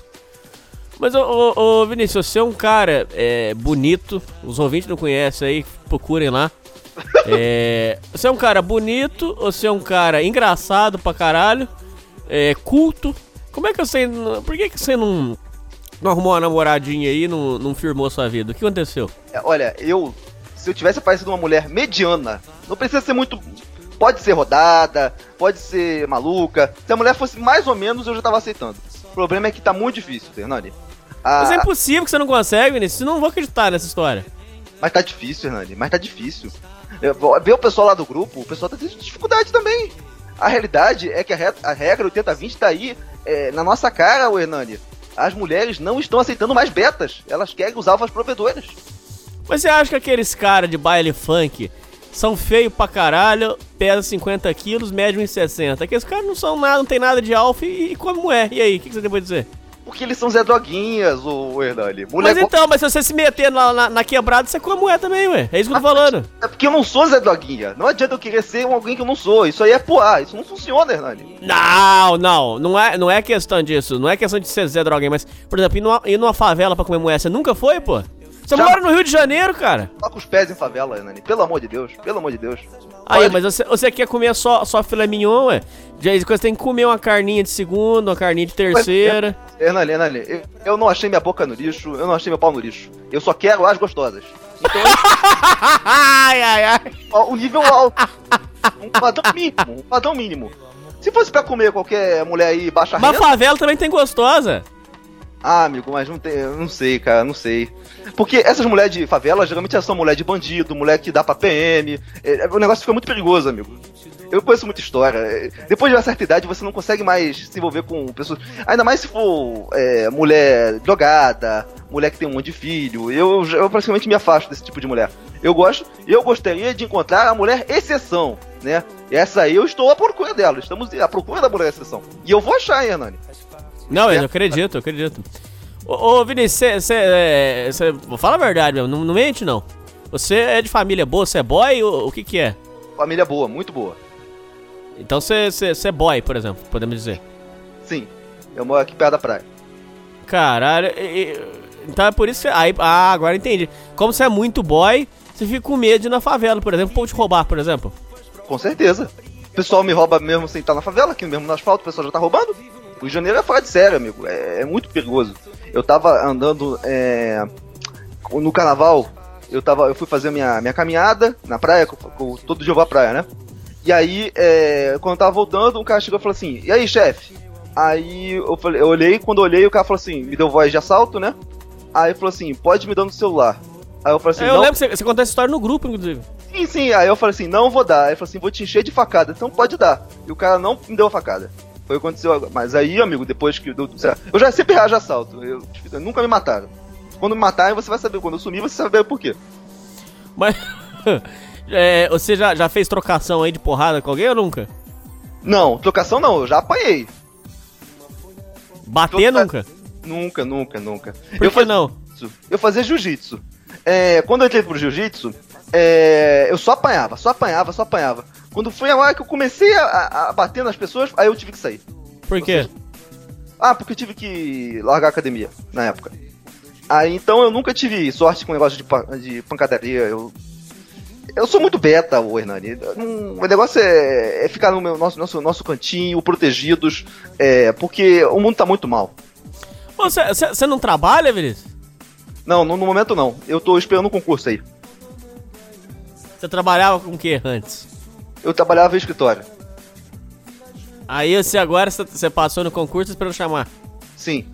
Mas, ô, ô, ô, Vinícius, você é um cara é, bonito, os ouvintes não conhecem aí, procurem lá. *laughs* É, você é um cara bonito, você é um cara engraçado pra caralho, é, culto. Como é que você. Por que, que você não, não arrumou uma namoradinha aí e não, não firmou sua vida? O que aconteceu? É, olha, eu. Se eu tivesse parecido uma mulher mediana, não precisa ser muito. Pode ser rodada, pode ser maluca. Se a mulher fosse mais ou menos, eu já tava aceitando. O problema é que tá muito difícil, Fernando. Ah, Mas é impossível que você não consegue, Vinícius. Eu não vou acreditar nessa história. Mas tá difícil, Hernani, mas tá difícil. Eu Ver o pessoal lá do grupo, o pessoal tá tendo dificuldade também. A realidade é que a, re- a regra 80-20 tá aí é, na nossa cara, o Hernani. As mulheres não estão aceitando mais betas. Elas querem os provedores. Mas você acha que aqueles caras de baile funk são feios pra caralho, pesam 50 quilos, medem 1,60? Aqueles caras não são nada, não tem nada de alfa e, e como é? E aí, o que, que você tem pra dizer? Porque eles são Zé Droguinhas, o Hernani. Mas Mulher então, mas se você se meter na, na, na quebrada, você como é também, ué. É isso que eu tô falando. É porque eu não sou Zé Droguinha. Não adianta eu querer ser alguém que eu não sou. Isso aí é poá. Isso não funciona, Hernani. Não, não, não é, não é questão disso. Não é questão de ser Zé Droguinha, mas, por exemplo, ir numa, ir numa favela pra comer moeda, você nunca foi, pô? Você Já- mora no Rio de Janeiro, cara. Toca os pés em favela, Hernani. Pelo amor de Deus. Pelo amor de Deus. Aí, Olha, mas você, você quer comer só, só filé mignon, ué? De vez em quando você tem que comer uma carninha de segunda, uma carninha de terceira. Hernani, Hernani, eu, eu não achei minha boca no lixo. Eu não achei meu pau no lixo. Eu só quero as gostosas. Então, *laughs* ai, ai, ai. o nível alto. Um padrão mínimo. Um padrão mínimo. Se fosse pra comer qualquer mulher aí baixa Mas renda... favela também tem gostosa. Ah, amigo, mas não tem. Não sei, cara, não sei. Porque essas mulheres de favela, geralmente elas são mulher de bandido, mulher que dá pra PM. É, é, o negócio fica muito perigoso, amigo. Eu conheço muita história. É, Depois de uma certa idade, você não consegue mais se envolver com pessoas. Ainda mais se for é, mulher drogada, mulher que tem um monte de filho. Eu, eu praticamente me afasto desse tipo de mulher. Eu gosto, eu gostaria de encontrar a mulher exceção, né? Essa aí eu estou à procura dela. Estamos à procura da mulher exceção. E eu vou achar, hein, Hernani. Não, eu acredito, eu acredito. Ô, ô Vinícius, você. Fala a verdade mesmo, não, não mente não. Você é de família boa, você é boy? O, o que que é? Família boa, muito boa. Então você é boy, por exemplo, podemos dizer. Sim, eu moro aqui perto da praia. Caralho, e- então é por isso que. Aí, ah, agora entendi. Como você é muito boy, você fica com medo de ir na favela, por exemplo, ou te roubar, por exemplo. Com certeza. O pessoal me rouba mesmo sem estar na favela, aqui mesmo no asfalto, o pessoal já tá roubando. O Rio de Janeiro é fora de sério, amigo. É, é muito perigoso. Eu tava andando é, no carnaval, eu, tava, eu fui fazer minha, minha caminhada na praia, com, com- todo dia eu vou à praia, né? E aí, é, quando eu tava voltando, um cara chegou e falou assim: E aí, chefe? Aí eu, falei, eu olhei, quando eu olhei, o cara falou assim: Me deu voz de assalto, né? Aí falou assim: Pode me dar no celular. Aí eu falei assim: É, eu não, lembro que você, você contou essa história no grupo, inclusive. Sim, sim. Aí eu falei assim, não vou dar. Aí ele falou assim, vou te encher de facada. Então pode dar. E o cara não me deu a facada. Foi o que aconteceu agora. Mas aí, amigo, depois que... certo- Eu já sempre reajo assalto. Eu, tipo, nunca me mataram. Quando me matarem, você vai saber. Quando eu sumir, você vai saber por quê. Mas. *laughs* é, você já, já fez trocação aí de porrada com alguém ou nunca? Não, trocação não. Eu já apanhei. Bater Troca- nunca? Nunca, nunca, nunca. Por eu que não? Eu fazia jiu-jitsu. É, quando eu entrei pro jiu-jitsu, é, eu só apanhava, só apanhava, só apanhava. Quando foi a hora que eu comecei a, a- bater nas pessoas, aí eu tive que sair. Por quê? Ah, porque eu tive que largar a academia na época. Aí então eu nunca tive sorte com o negócio de, de pancadaria. Eu, eu sou muito beta, o Hernani. Não- O negócio é, é ficar no meu, nosso, nosso, nosso cantinho, protegidos, é, porque o mundo tá muito mal. Você não trabalha, Vinícius? Não, no, no momento não. Eu tô esperando um concurso aí. Você trabalhava com o que antes? Eu trabalhava em escritório. Aí você agora você- passou no concurso esperando chamar. Sim.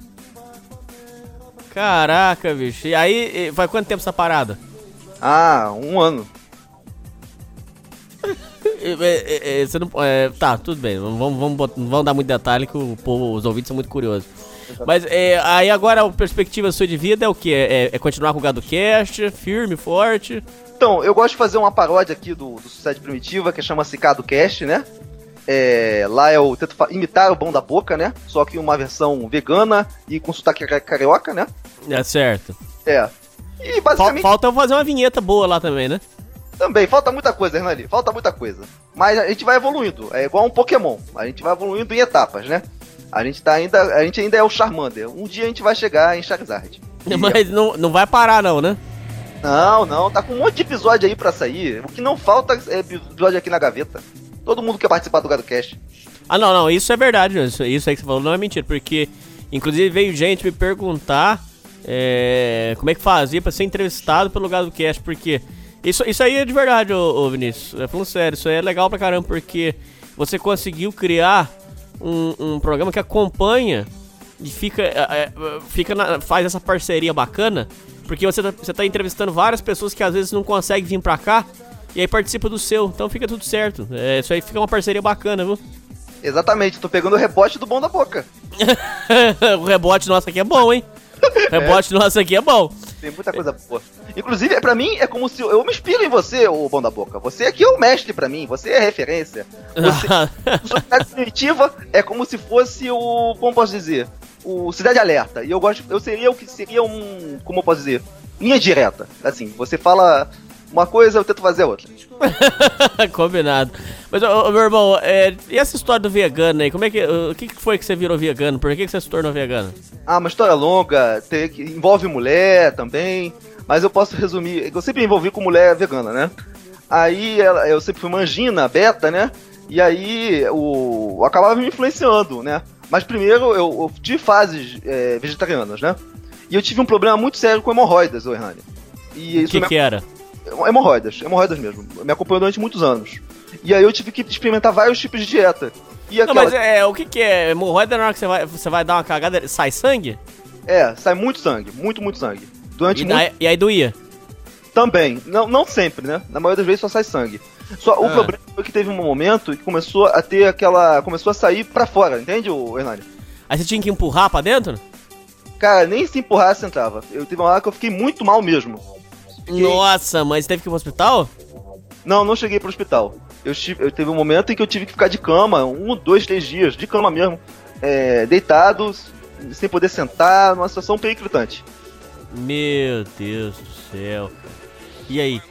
Caraca, bicho. E aí, faz quanto tempo essa parada? Ah, um ano. *laughs* Você não, é, tá, tudo bem. Não vamos, vamos, vamos dar muito detalhe que o povo, os ouvintes são muito curiosos. Mas é, aí agora a perspectiva sua de vida é o que? É, é continuar com o Gado Cast, firme, forte. Então, eu gosto de fazer uma paródia aqui do, do Sociedade Primitiva, que chama Cicado Cast, né? É, lá eu tento imitar o Bom da Boca, né? Só que uma versão vegana e com sotaque ca- carioca, né? É certo. É. E basicamente Falta eu fazer uma vinheta boa lá também, né? também, falta muita coisa, Hernani, falta muita coisa. Mas a gente vai evoluindo, é igual um Pokémon, a gente vai evoluindo em etapas, né? A gente tá ainda, a gente ainda é o Charmander. Um dia a gente vai chegar em Charizard. *laughs* Mas não, não vai parar não, né? Não, não, tá com um monte de episódio aí pra sair. O que não falta é episódio aqui na gaveta. Todo mundo quer participar do GadoCast. Ah, não, não, isso é verdade, isso, isso aí que você falou não é mentira, porque inclusive veio gente me perguntar é, como é que fazia pra ser entrevistado pelo Gado Cast, porque isso, isso aí é de verdade, ô, ô Vinícius, é falando sério, isso aí é legal pra caramba, porque você conseguiu criar um, um programa que acompanha e fica, é, é, fica na- faz essa parceria bacana, porque você tá, você tá entrevistando várias pessoas que às vezes não conseguem vir pra cá, e aí participa do seu, então fica tudo certo. É, isso aí fica uma parceria bacana, viu? Exatamente, tô pegando o rebote do bom da boca. *laughs* o rebote nosso aqui é bom, hein? O rebote nosso aqui é bom. Tem muita coisa boa. Inclusive, é, pra mim, é como se eu, eu me inspiro em você, o bom da boca. Você aqui é o mestre pra mim, você é referência. Você, o Sociedade Primitiva é como se fosse o. Como posso dizer? O Cidade Alerta. E eu gosto. Eu seria o que seria um. Como eu posso dizer? Linha direta. Assim, você fala uma coisa, eu tento fazer outra. *laughs* Combinado. Mas, ô, meu irmão, é, e essa história do vegano aí? Como é que. O que foi que você virou vegano? Por que, que você se tornou vegano? Ah, uma história longa, tem, envolve mulher também, mas eu posso resumir. Eu sempre me envolvi com mulher vegana, né? Aí ela- eu sempre fui mangina, beta, né? E aí o, acabava me influenciando, né? Mas primeiro eu, eu tive fases é, vegetarianas, né? E eu tive um problema muito sério com hemorroidas, Hernani. E O que me- que era? Hemorroidas, hemorroidas mesmo. Me acompanhou durante muitos anos. E aí eu tive que experimentar vários tipos de dieta. E Não, aquela- mas é, o que que é? Hemorroida na hora que você vai, você vai dar uma cagada, sai sangue? É, sai muito sangue, muito, muito sangue. Durante E, muito daí- e aí doía? Também. Não, não sempre, né? Na maioria das vezes só sai sangue. Só o Ah. problema foi que teve um momento que começou a ter aquela. Começou a sair pra fora, entende, o Hernani? Aí você tinha que empurrar pra dentro? Cara, nem se empurrasse entrava. Eu teve uma hora que eu fiquei muito mal mesmo. Nossa, mas teve que ir pro hospital? Não, não cheguei pro hospital. Eu, tive, eu teve um momento em que eu tive que ficar de cama, um, dois, três dias, de cama mesmo, é, deitado, sem poder sentar, numa situação periclitante. Meu Deus do céu. E aí?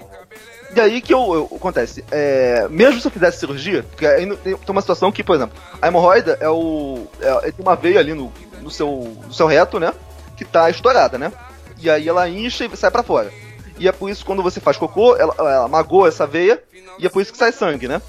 E aí que eu, eu- acontece, é, mesmo se eu fizesse cirurgia, porque não- tem, tem uma situação que, por exemplo, a hemorroida é o. É, é- tem uma veia ali no, no, seu, no seu reto, né? Que tá estourada, né? E aí ela incha e sai pra fora. E é por isso que quando você faz cocô, ela, ela magoa essa veia, e é por isso que sai sangue, né?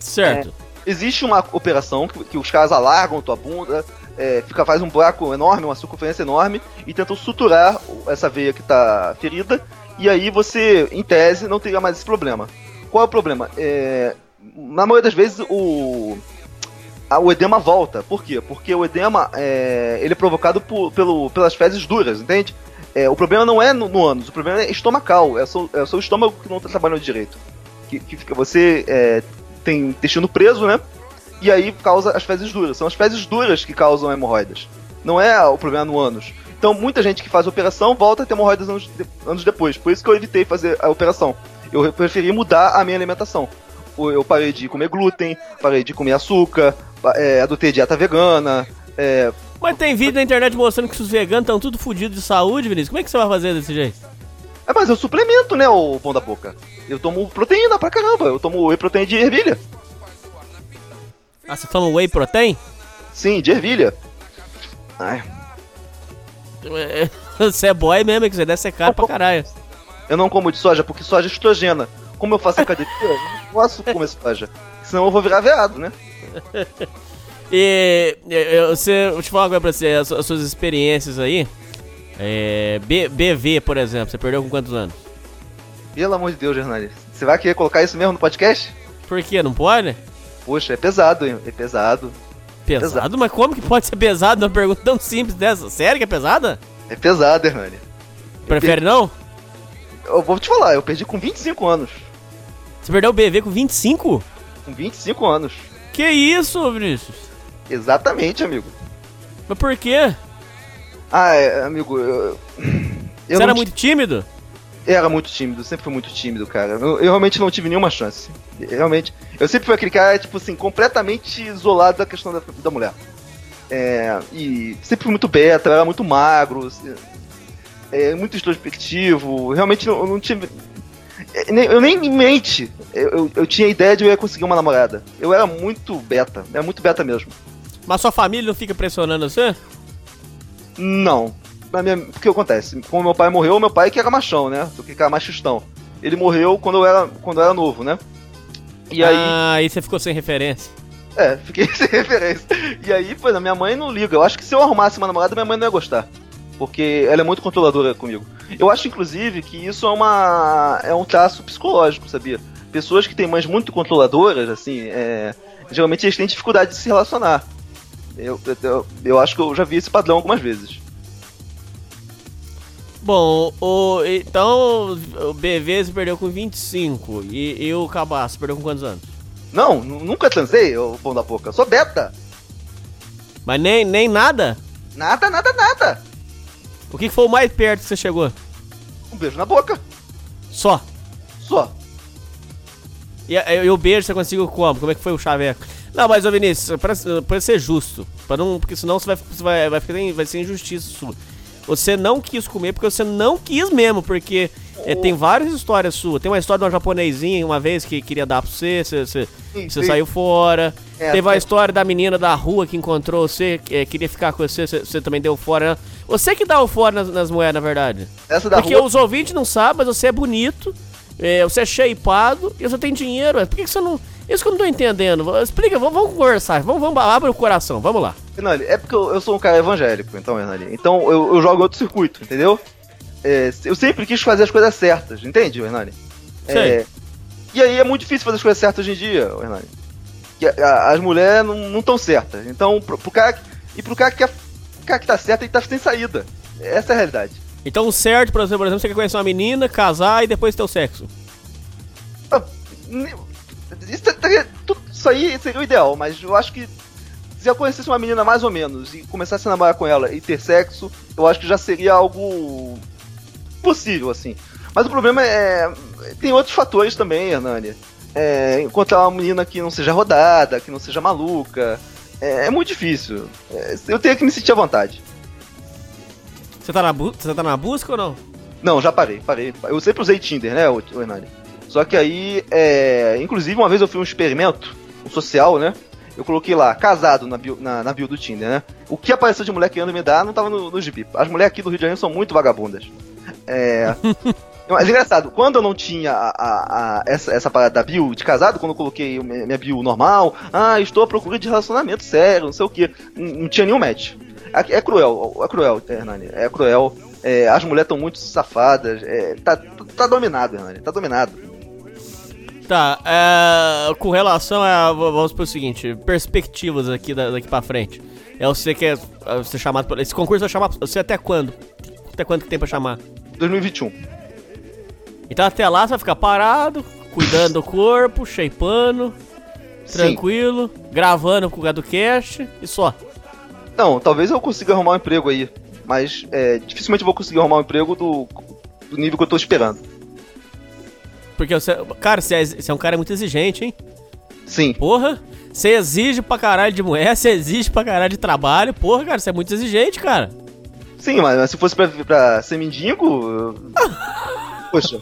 Certo. Existe uma operação que, que os caras alargam tua bunda, é, fica, faz um buraco enorme, uma circunferência enorme, e tentam suturar essa veia que tá ferida, e aí você, em tese, não teria mais esse problema. Qual é o problema? É, na maioria das vezes o, o edema volta. Por quê? Porque o edema é, ele é provocado por- pelo, pelas fezes duras, entende? É, o problema não é no, no ânus, o problema é estomacal, é o seu, é o seu estômago que não está trabalhando direito. Que, que fica, você é, tem intestino preso, né? E aí causa as fezes duras. São as fezes duras que causam hemorroidas. Não é o problema no ânus. Então muita gente que faz a operação volta a ter hemorroidas anos, de- anos depois. Por isso que eu evitei fazer a operação. Eu preferi mudar a minha alimentação. Eu parei de comer glúten, parei de comer açúcar, é, adotei dieta vegana. É, Mas tem vídeo na internet mostrando que os veganos estão tudo fodidos de saúde, Vinícius. Como é que você vai fazer desse jeito? é, mas eu suplemento, né, o pão da boca. Eu tomo proteína pra caramba. Eu tomo whey protein de ervilha. Ah, você toma whey protein? Sim, de ervilha. Ai, *laughs* Você é boy mesmo, é que você deve ser caro pra caralho. eu não como de soja porque soja é estrogena. Como eu faço academia, eu não posso comer soja. Senão eu vou virar veado, né? *laughs* E eu, você, vou te falar uma coisa pra você, as, as suas experiências aí. É, B- BV, por exemplo, você perdeu com quantos anos? Pelo amor de Deus, jornalista. Você vai querer colocar isso mesmo no podcast? Por quê? Não pode? Poxa, é pesado, hein? É pesado. Pesado? Pesado. Mas como que pode ser pesado numa pergunta tão simples dessa? Sério que é pesada? É pesado, Hernani. Prefere não? Eu vou te falar, eu perdi com 25 anos. Você perdeu o BV com 25? Com 25 anos. Que isso, Vinícius? Exatamente, amigo. Mas por quê? Ah, é, amigo, eu. eu Você era muito tímido? Era muito tímido, sempre fui muito tímido, cara. Eu, eu realmente não tive nenhuma chance. Realmente. Eu sempre fui aquele cara, tipo assim, completamente isolado da questão da, da mulher. É, e sempre fui muito beta, era muito magro, é, muito introspectivo. Realmente eu não tive. é, Eu nem em mente eu, eu, eu tinha ideia de eu ia conseguir uma namorada. Eu era muito beta, era muito beta mesmo. Mas sua família não fica pressionando você? Não. Na minha, o que acontece? Quando meu pai morreu, meu pai que era machão, né? Que era machistão. Ele morreu quando eu era, quando eu era novo, né? E aí, Ah, aí você ficou sem referência. é, fiquei *laughs* sem referência. E aí, pô, a minha mãe não liga. Eu acho que se eu arrumasse uma namorada, minha mãe não ia gostar. Porque ela é muito controladora comigo. Eu acho, inclusive, que isso é uma. é um traço psicológico, sabia? Pessoas que têm mães muito controladoras, assim, é, geralmente eles têm dificuldade de se relacionar. Eu, eu, eu acho que eu já vi esse padrão algumas vezes. Bom, o, então o BV você perdeu com 25 e, e o Cabaço perdeu com quantos anos? Não, nu- nunca transei, ô pão da boca. Eu sou beta. Mas nem, nem nada? Nada, nada, nada. O que foi o mais perto que você chegou? Um beijo na boca. Só. Só. E, e o beijo você conseguiu como? Como é que foi o chaveco? Não, mas ô Vinícius, pra, pra ser justo, pra não, porque senão você vai, você vai, vai, ficar, vai ser injustiça sua. Você não quis comer porque você não quis mesmo, porque é, tem várias histórias suas. Tem uma história de uma japonesinha uma vez que queria dar pra você, você, você, Sim, você sim. saiu fora. É, Teve a história da menina da rua que encontrou você, que, é, queria ficar com você, você, você também deu fora. Você que dá o fora nas, nas moedas, na verdade. Essa da Porque rua. os ouvintes não sabem, mas você é bonito, é, você é shapeado e você tem dinheiro. Por que, que você não. Isso que eu não tô entendendo. Explica, vamos, vamos conversar. Vamos, vamos, abre o coração, vamos lá. Hernani, é porque eu, eu sou um cara evangélico, então, Hernani. Então eu, eu jogo outro circuito, entendeu? É, eu sempre quis fazer as coisas certas, entende, Hernani? É, e aí é muito difícil fazer as coisas certas hoje em dia, Hernani. Que a- a- as mulheres não estão certas. Então, pro, pro cara. E pro cara que, o cara que tá certo, ele tá sem saída. Essa é a realidade. Então, o certo, por exemplo, por exemplo, você quer conhecer uma menina, casar e depois ter o sexo. Isso, é- isso aí seria o ideal, mas eu acho que se eu conhecesse uma menina mais ou menos e começasse a namorar com ela e ter sexo, eu acho que já seria algo possível, assim. Mas o problema é. Tem outros fatores também, Hernani. É, encontrar uma menina que não seja rodada, que não seja maluca. É, é muito difícil. É, eu tenho que me sentir à vontade. Você tá na, você tá na busca ou não? Não, já parei, parei. Eu sempre usei Tinder, né, Hernani? Só que aí, é, inclusive uma vez eu fiz um experimento, um social, né? Eu coloquei lá, casado na bio, na, na bio do Tinder, né? O que apareceu de mulher querendo me dar não tava no, no gibi. As mulheres aqui do Rio de Janeiro são muito vagabundas. É. *laughs* Mas engraçado, quando eu não tinha a, a- a- essa, essa parada da bio de casado, quando eu coloquei minha bio normal, ah, estou à procura de relacionamento sério, não sei o que, não, não tinha nenhum match. É, é cruel, é cruel, Hernani, é cruel. É, as mulheres estão muito safadas, é, tá, tá dominado, Hernani, tá dominado. Tá, é, com relação a. Vamos pro seguinte: perspectivas aqui da- daqui pra frente. É você que é, é você chamado. pra- Esse concurso vai chamar você até quando? Até quando que tem pra chamar? 2021. Então até lá você vai ficar parado, cuidando do corpo, shapeando, Sim. tranquilo, gravando com o Gado Cash e só. Não, talvez eu consiga arrumar um emprego aí, mas é, dificilmente eu vou conseguir arrumar um emprego do, do nível que eu tô esperando. Porque você. Cara, você é, você é um cara muito exigente, hein? Sim. Porra! Você exige pra caralho de mulher, *laughs* você exige pra caralho de trabalho. Porra, cara, você é muito exigente, cara. Sim, mas, mas se fosse pra, pra ser mendigo. eu- *laughs* Poxa.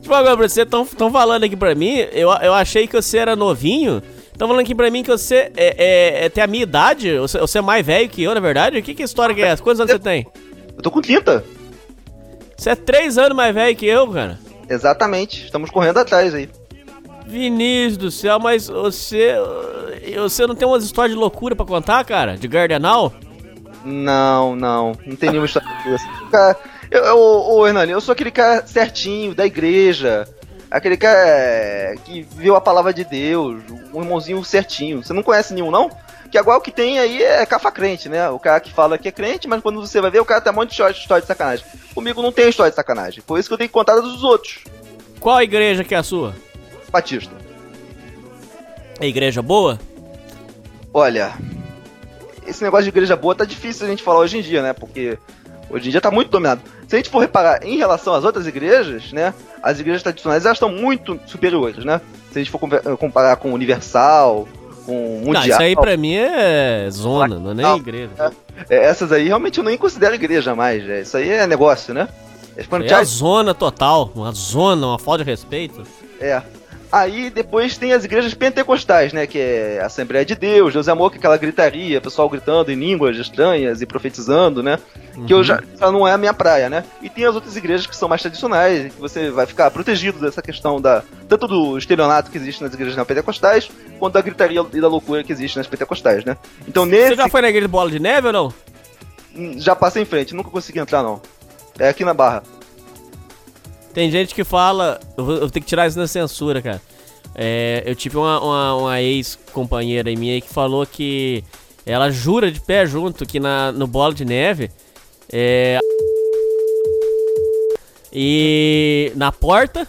Tipo, agora, pra você tão, tão falando aqui pra mim, eu, eu achei que você era novinho. Tão falando aqui pra mim que você é, é- é- tem a minha idade, você, você é mais velho que eu, na verdade? Que, que história que é essa? Quantos anos você tem? Eu tô com 30. Você é três anos mais velho que eu, cara. Exatamente. Estamos correndo atrás aí. Vinícius do céu, mas você. Você não tem umas histórias de loucura pra contar, cara? De Gardenal? Não, não. Não tem nenhuma história dessa. Cara, eu, eu, ô, Hernani, eu sou aquele cara certinho, da igreja. Aquele cara que viu a palavra de Deus, um irmãozinho certinho. Você não conhece nenhum, não? Que agora o que tem aí é cafa crente, né? O cara que fala que é crente, mas quando você vai ver, o cara tem um monte de história, de sacanagem. Comigo não tem história de sacanagem. Por isso que eu tenho que contar dos outros. Qual igreja que é a sua? Batista. É igreja boa? Olha, esse negócio de igreja boa tá difícil a gente falar hoje em dia, né? Porque hoje em dia tá muito dominado. Se a gente for reparar em relação às outras igrejas, né? As igrejas tradicionais elas estão muito superiores, né? Se a gente for comparar com Universal, com Não, Mundial. isso aí pra mim é zona, não é nem Não. igreja. é, essas aí realmente eu nem considero igreja mais. é, Isso aí é negócio, né? É é a zona total, uma zona, uma falta de respeito. É. Aí depois tem as igrejas pentecostais, né? Que é Assembleia de Deus, Deus é Amor, que é aquela gritaria, pessoal gritando em línguas estranhas e profetizando, né? Que eu já, já não é a minha praia, né? E tem as outras igrejas que são mais tradicionais, que você vai ficar protegido dessa questão da. Tanto do estelionato que existe nas igrejas neopentecostais, quanto da gritaria e da loucura que existe nas pentecostais, né? Então nesse. Você já foi na igreja de bola de neve ou não? Hum, Já passei em frente, nunca consegui entrar, não. É aqui na barra. Tem gente que fala. Eu vou, eu vou ter que tirar isso da censura, cara. É, eu tive uma, uma, uma ex-companheira minha aí que falou que ela jura de pé junto que na, no bola de neve. É. E. na porta.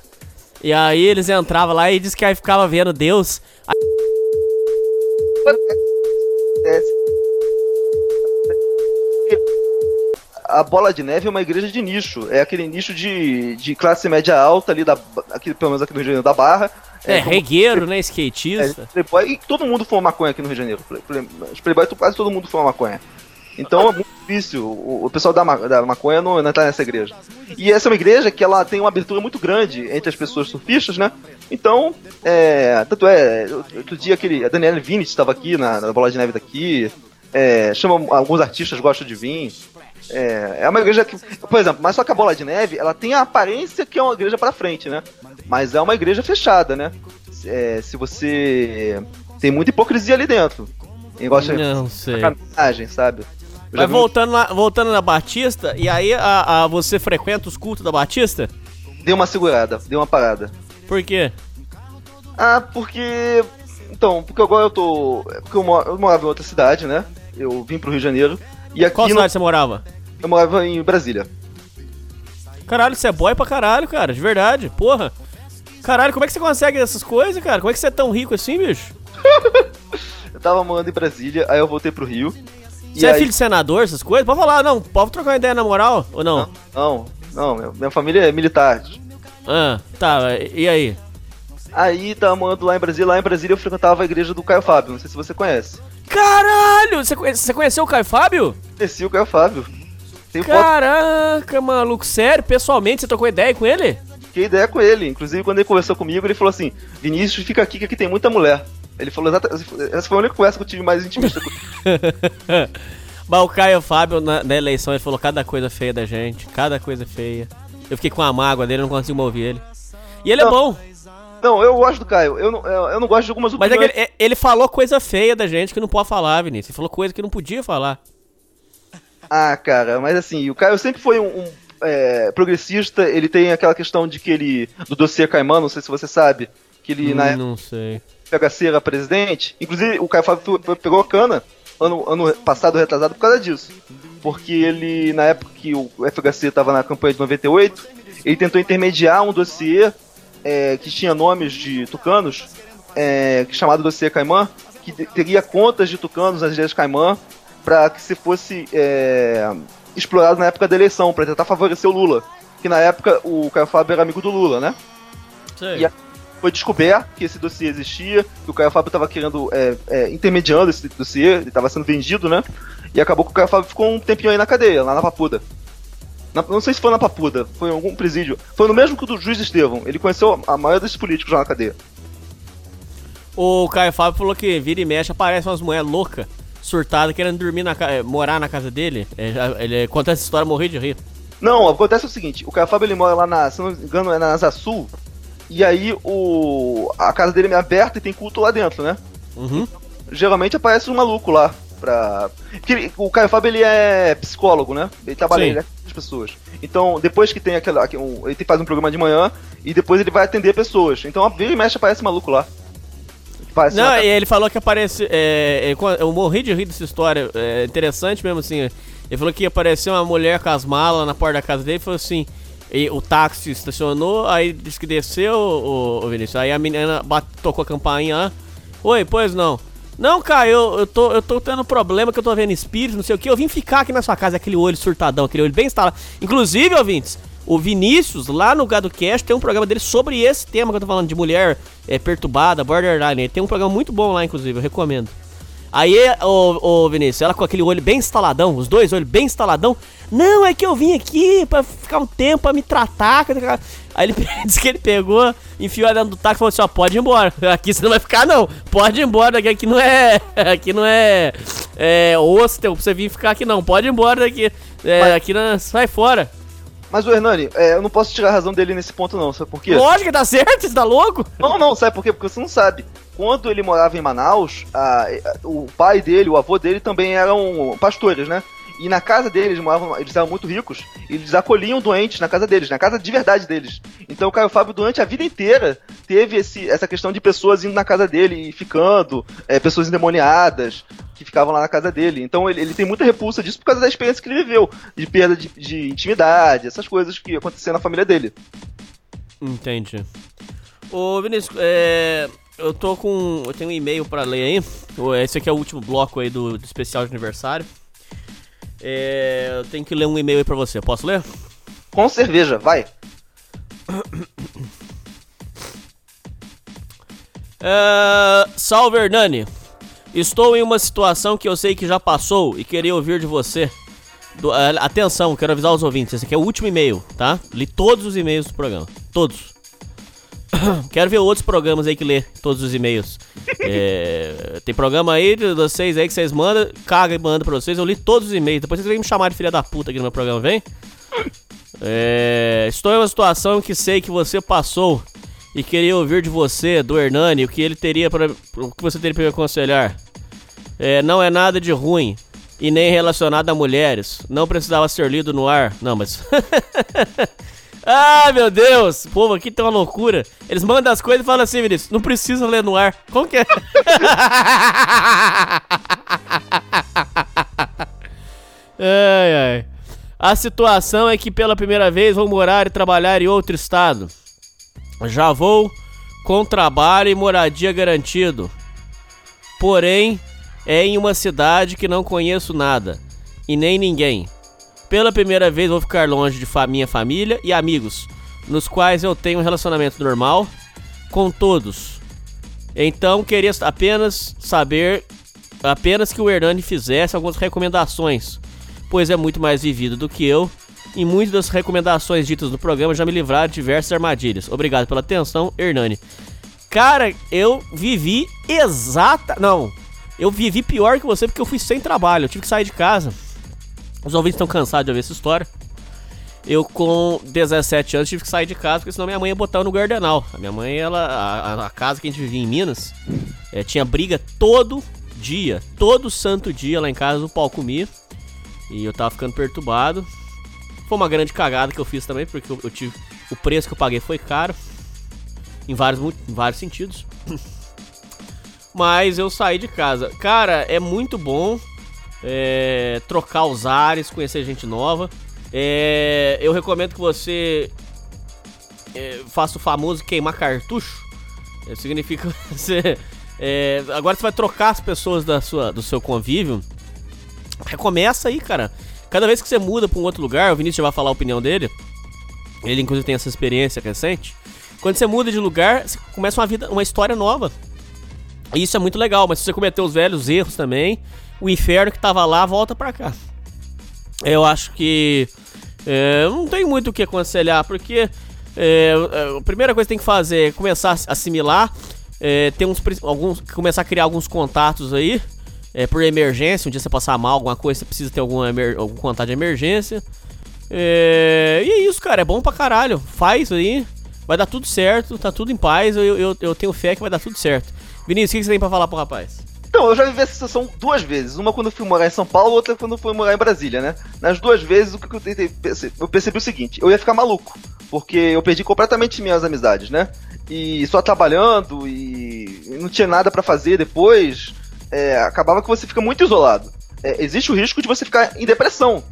E aí eles entravam lá e disse que aí ficava vendo Deus. A Bola de Neve é uma igreja de nicho. É aquele nicho de, de classe média alta ali, da, aqui, pelo menos aqui no Rio de Janeiro, da Barra. É, como- regueiro, *laughs* né? é, Skatista. playboy, e todo mundo fuma maconha aqui no Rio de Janeiro. Os playboys, quase todo mundo fuma maconha. Então é muito difícil o, o pessoal da, ma- da maconha não, não entrar nessa igreja. E essa é uma igreja que ela tem uma abertura muito grande entre as pessoas surfistas, né? Então, é, tanto é, outro dia aquele, a Daniela Vinicius estava aqui na, na Bola de Neve daqui, é, chama alguns artistas gostam de vir. É, é uma igreja que, por exemplo, mas só que a Bola de Neve, ela tem a aparência que é uma igreja pra frente, né? Mas é uma igreja fechada, né? É, se você tem muita hipocrisia ali dentro. Negócio Não sei. sacanagem, sabe? Mas voltando, lá, voltando na Batista, e aí a, a- você frequenta os cultos da Batista? Deu uma segurada, deu uma parada. Por quê? Ah, porque. Então, porque agora eu tô. é Porque eu, moro, eu morava em outra cidade, né? Eu vim pro Rio de Janeiro. E aqui Qual no- cidade você morava? eu morava em Brasília. Caralho, você é boy pra caralho, cara, de verdade, porra. Caralho, como é que você consegue essas coisas, cara? Como é que você é tão rico assim, bicho? *laughs* Eu tava morando em Brasília, aí eu voltei pro Rio. Você é aí- filho de senador, essas coisas? Pode falar, não, pode trocar uma ideia na moral, ou não? Não, não, minha- minha família é militar. Ah, tá, e aí? Aí tava morando lá em Brasília, lá em Brasília eu frequentava a igreja do Caio Fábio, não sei se você conhece. Caralho, você, conhe- você conheceu o Caio Fábio? Conheci o Caio Fábio. Tem foto, Caraca, maluco, sério? Pessoalmente, você trocou ideia com ele? fiquei ideia com ele. Inclusive, quando ele conversou comigo, ele falou assim: Vinícius, fica aqui que aqui tem muita mulher. Ele falou exatamente. Essa foi a única conversa que eu tive mais intimista com *laughs* Mas o Caio Fábio, na, na eleição, ele falou cada coisa feia da gente, cada coisa feia. Eu fiquei com a mágoa dele, não consigo ouvir ele. E ele é Não. bom, Não, eu gosto do Caio. Eu não, eu eu não gosto de algumas mas é ele, ele falou coisa feia da gente que não pode falar, Vinícius. Ele falou coisa que não podia falar. Ah, cara, mas assim, o Caio sempre foi um, um, é, progressista. Ele tem aquela questão de que ele. do dossiê Caimã, não sei se você sabe. Que ele na Hum, não sei. FHC era presidente. Inclusive, o Caio Fábio pegou a cana ano, ano passado, retrasado, por causa disso. Porque ele, na época que o FHC estava na campanha de 98, ele tentou intermediar um dossiê é, que tinha nomes de tucanos, é, chamado dossiê Caimã, que te- teria contas de tucanos nas ilhas Caimã, para que se fosse é, explorado na época da eleição, para tentar favorecer o Lula. Que na época o Caio Fábio era amigo do Lula, né? Sei. E foi descoberto que esse dossiê existia, que o Caio Fábio estava querendo, é, é, intermediando esse dossiê, ele estava sendo vendido, né? E acabou que o Caio Fábio ficou um tempinho aí na cadeia, lá na Papuda. Na- não sei se foi na Papuda, foi em algum presídio. Foi no mesmo que o do juiz Estevão. Ele conheceu a maioria desses políticos lá na cadeia. O Caio Fábio falou que vira e mexe, aparece umas mulheres loucas, surtadas, querendo dormir na ca- eh, morar na casa dele. Já- ele conta essa história, morri de rir. Não, acontece o seguinte, o Caio Fábio ele mora lá na, se não me engano, é na Asa Sul, e aí o a casa dele é aberta e tem culto lá dentro, né? Uhum. Geralmente aparece um maluco lá pra... Porque o Caio Fábio ele é psicólogo, né? Ele trabalha ele é com as pessoas. Então, depois que tem aquela... aquele- ele faz um programa de manhã e depois ele vai atender pessoas. Então, vira e mexe aparece maluco lá. Aparece Não, e ele falou que aparece. é, é, eu morri de rir dessa história. É interessante mesmo assim. Ele falou que apareceu uma mulher com as malas na porta da casa dele e falou assim. e o táxi estacionou, aí disse que desceu, o, o Vinícius. Aí a menina bate- tocou a campainha lá. Oi, pois não. Não, cara, eu, eu, tô, eu tô tendo problema que eu tô vendo espírito, não sei o que. Eu vim ficar aqui na sua casa, aquele olho surtadão, aquele olho bem instalado. Inclusive, ouvintes, o Vinícius, lá no Gado Cast, tem um programa dele sobre esse tema que eu tô falando, de mulher é, perturbada, borderline. Ele tem um programa muito bom lá, inclusive, eu recomendo. Aí, ô, ô Vinícius, ela com aquele olho bem instaladão, os dois olhos bem instaladão. Não, é que eu vim aqui pra ficar um tempo, pra me tratar. Aí ele *laughs* disse que ele pegou, enfiou ela dentro do táxi e falou assim: ó, pode ir embora. *laughs* Aqui você não vai ficar, não. Pode ir embora daqui, aqui não é. *laughs* Aqui não é. É hostel pra você vir ficar aqui, não. Pode ir embora daqui. É, aqui não. Sai fora. Mas o Hernani, é, eu não posso tirar a razão dele nesse ponto não, sabe por quê? Lógico que tá certo, você tá louco? Não, não, sabe por quê? Porque você não sabe. Quando ele morava em Manaus, a- a- o pai dele, o avô dele também eram pastores, né? E na casa deles, moravam, eles eram muito ricos, eles acolhiam doentes na casa deles, na casa de verdade deles. Então o Caio Fábio, durante a vida inteira, teve esse, essa questão de pessoas indo na casa dele e ficando, é, pessoas endemoniadas que ficavam lá na casa dele. Então ele, ele tem muita repulsa disso por causa da experiência que ele viveu, de perda de, de intimidade, essas coisas que aconteciam na família dele. Entendi. Ô, Vinícius, é, eu tô com. Eu tenho um e-mail pra ler aí. Esse aqui é o último bloco aí do, do especial de aniversário. É, eu tenho que ler um e-mail aí pra você. Posso ler? Com cerveja, vai. *coughs* É, salve Hernani. Estou em uma situação que eu sei que já passou e queria ouvir de você. Do- é, atenção, quero avisar os ouvintes. Esse aqui é o último e-mail, tá? Li todos os e-mails do programa. Todos. *coughs* quero ver outros programas aí que lê todos os e-mails. *laughs* É, tem programa aí de vocês aí que vocês mandam, caga e manda pra vocês. Eu li todos os e-mails. Depois vocês vêm me chamar de filha da puta aqui no meu programa, vem? *laughs* É, estou em uma situação que sei que você passou e queria ouvir de você, do Hernani, o que ele teria para o que você teria para me aconselhar. É, não é nada de ruim e nem relacionado a mulheres. Não precisava ser lido no ar. Não, mas Ai, *laughs* meu Deus! O povo aqui tem uma loucura. Eles mandam as coisas e falam assim, Vinícius, não precisa ler no ar. Como que é? *laughs* ai, ai. A situação é que pela primeira vez vou morar e trabalhar em outro estado. Já vou com trabalho e moradia garantido. Porém, é em uma cidade que não conheço nada e nem ninguém. Pela primeira vez vou ficar longe de minha família e amigos, nos quais eu tenho um relacionamento normal com todos. Então queria apenas saber, apenas que o Hernani fizesse algumas recomendações, pois é muito mais vivido do que eu e muitas das recomendações ditas no programa já me livraram de diversas armadilhas. Obrigado pela atenção, Hernani. Cara, eu vivi exata. Não, eu vivi pior que você porque eu fui sem trabalho. Eu tive que sair de casa. Os ouvintes estão cansados de ouvir essa história. Eu com 17 anos tive que sair de casa porque senão minha mãe ia botar eu no Gardenal. A minha mãe, ela, a, a casa que a gente vivia em Minas, é, tinha briga todo dia, todo santo dia lá em casa o pau comia. E eu tava ficando perturbado. Foi uma grande cagada que eu fiz também, porque eu, tive. O preço que eu paguei foi caro. Em vários, em vários sentidos. *laughs* Mas eu saí de casa. Cara, é muito bom é, trocar os ares, conhecer gente nova. É, eu recomendo que você é, faça o famoso queimar cartucho. É, significa *laughs* você. é, agora você vai trocar as pessoas da sua, do seu convívio. Recomeça aí, cara. Cada vez que você muda pra um outro lugar, o Vinícius já vai falar a opinião dele. Ele, inclusive, tem essa experiência recente. Quando você muda de lugar, você começa uma vida, uma história nova. E isso é muito legal, mas se você cometer os velhos erros também, o inferno que tava lá volta pra cá. Eu acho que é, não tem muito o que aconselhar, porque é, é, a primeira coisa que tem que fazer é começar a assimilar, é, ter uns, alguns, começar a criar alguns contatos aí, é, por emergência, um dia você passar mal, alguma coisa, você precisa ter alguma emer- algum contato de emergência. É, e é isso, cara, é bom pra caralho. Faz aí, vai dar tudo certo, tá tudo em paz, eu, eu, eu tenho fé que vai dar tudo certo. Vinícius, o que você tem pra falar pro rapaz? Então, eu já vivi essa situação duas vezes. Uma quando eu fui morar em São Paulo, outra quando eu fui morar em Brasília, né? Nas duas vezes, o que eu tentei eu percebi o seguinte: eu ia ficar maluco. Porque eu perdi completamente minhas amizades, né? E só trabalhando e não tinha nada pra fazer depois, é, acabava que você fica muito isolado. É, existe o risco de você ficar em depressão.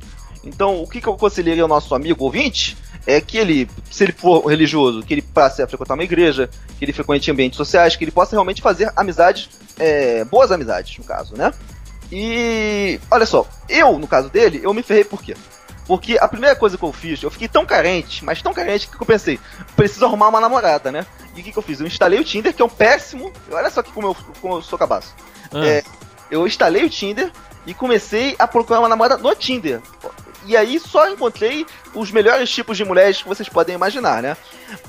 Então, o que, que eu aconselharia ao nosso amigo ouvinte é que ele, se ele for religioso, que ele passe a frequentar uma igreja, que ele frequente ambientes sociais, que ele possa realmente fazer amizades, é, boas amizades, no caso, né? E olha só, eu, no caso dele, eu me ferrei por quê? Porque a primeira coisa que eu fiz, eu fiquei tão carente, mas tão carente que eu pensei, preciso arrumar uma namorada, né? E o que, que eu fiz? Eu instalei o Tinder, que é um péssimo. Olha só que como eu, como eu sou cabaço. Ah. É, eu instalei o Tinder e comecei a procurar uma namorada no Tinder. E aí só encontrei os melhores tipos de mulheres que vocês podem imaginar, né?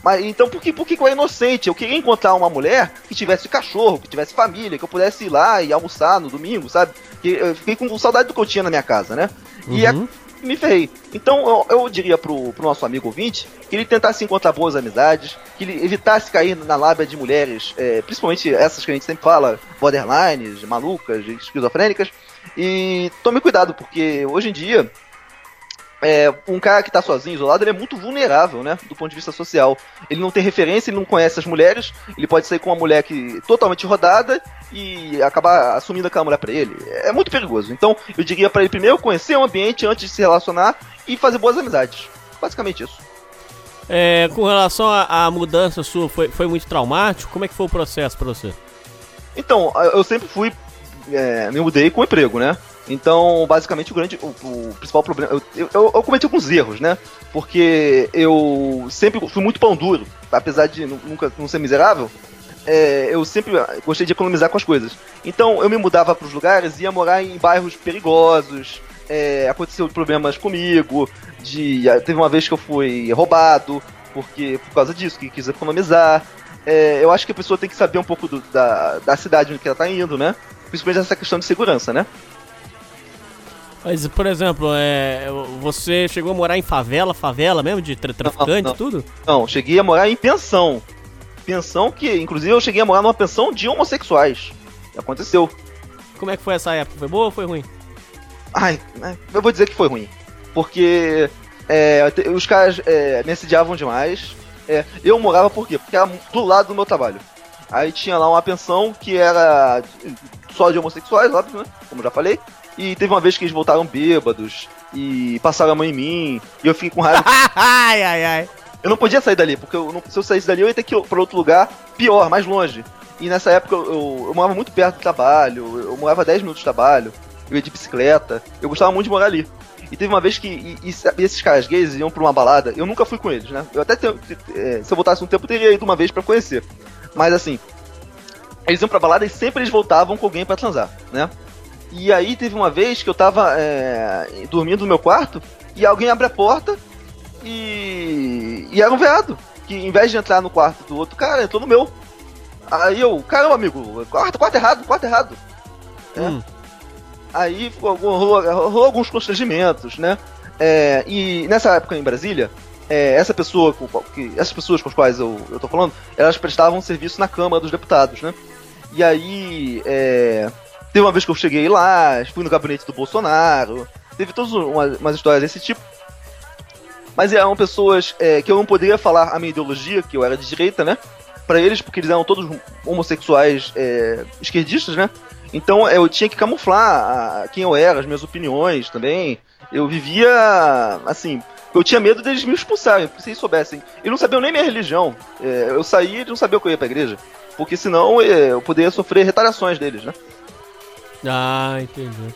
Mas então por que, por que eu era inocente? Eu queria encontrar uma mulher que tivesse cachorro, que tivesse família, que eu pudesse ir lá e almoçar no domingo, sabe? Que eu fiquei com saudade do que eu tinha na minha casa, né? E Uhum. a- me ferrei. Então eu, eu diria pro, pro nosso amigo ouvinte que ele tentasse encontrar boas amizades, que ele evitasse cair na lábia de mulheres, é, principalmente essas que a gente sempre fala, borderlines, malucas, esquizofrênicas. E tome cuidado, porque hoje em dia é, um cara que tá sozinho, isolado, ele é muito vulnerável, né? Do ponto de vista social. Ele não tem referência, ele não conhece as mulheres, ele pode sair com uma mulher que totalmente rodada e acabar assumindo aquela mulher pra ele. É muito perigoso. Então, eu diria pra ele primeiro conhecer o ambiente antes de se relacionar e fazer boas amizades. Basicamente isso. É, com relação à à mudança sua, foi, foi muito traumático? Como é que foi o processo pra você? Então, eu sempre fui. é, me mudei com emprego, né? Então, basicamente, o grande. O, o principal problema. Eu, eu, eu cometi alguns erros, né? Porque eu sempre fui muito pão duro. Apesar de nu- nunca não ser miserável, é, eu sempre gostei de economizar com as coisas. Então, eu me mudava para os lugares ia morar em bairros perigosos. É, aconteceu problemas comigo. De, teve uma vez que eu fui roubado, porque por causa disso, que quis economizar. É, eu acho que a pessoa tem que saber um pouco do- da, da cidade onde ela tá indo, né? Principalmente essa questão de segurança, né? Mas, por exemplo, é, você chegou a morar em favela, favela mesmo, de tra traficante e tudo? Não, cheguei a morar em pensão. Pensão que, inclusive, eu cheguei a morar numa pensão de homossexuais. Aconteceu. Como é que foi essa época? Foi boa ou foi ruim? Ai, né, eu vou dizer que foi ruim. Porque é, os caras é, me assediavam demais. É, eu morava por quê? Porque era do lado do meu trabalho. Aí tinha lá uma pensão que era só de homossexuais, óbvio, né? Como já falei. E teve uma vez que eles voltaram bêbados e passaram a mão em mim. E eu fiquei com raiva. *laughs* ai, ai, ai. Eu não podia sair dali, porque eu não- se eu saísse dali eu ia ter que ir pra outro lugar pior, mais longe. E nessa época eu, eu, eu morava muito perto do trabalho, eu, morava 10 minutos do trabalho, eu ia de bicicleta, eu gostava muito de morar ali. E teve uma vez que e- e e esses caras gays iam pra uma balada, eu nunca fui com eles, né? Eu até tenho, é, se eu voltasse um tempo, eu teria ido uma vez pra conhecer. Mas assim, eles iam pra balada e sempre eles voltavam com alguém pra transar, né? E aí teve uma vez que eu tava é, dormindo no meu quarto e alguém abre a porta e. E era um veado. Que em vez de entrar no quarto do outro cara, entrou no meu. Aí eu, caramba, amigo, quarto, quarto errado, quarto errado. É. Hum. Aí rolou, rolou alguns constrangimentos, né? É, e nessa época em Brasília, é, essa pessoa, com, que, essas pessoas com as quais eu, eu tô falando, elas prestavam serviço na Câmara dos Deputados, né? E aí, é, teve uma vez que eu cheguei lá, fui no gabinete do Bolsonaro, teve todas umas, umas histórias desse tipo. Mas eram pessoas é, que eu não poderia falar a minha ideologia, que eu era de direita, né? Pra eles, porque eles eram todos homossexuais é, esquerdistas, né? Então eu tinha que camuflar a- quem eu era, as minhas opiniões também. Eu vivia assim. Eu tinha medo deles me expulsarem, porque se eles soubessem. Eles não sabiam nem minha religião. É, eu saí e eles não sabiam que eu ia pra igreja. Porque senão é, eu poderia sofrer retaliações deles, né? Ah, entendi.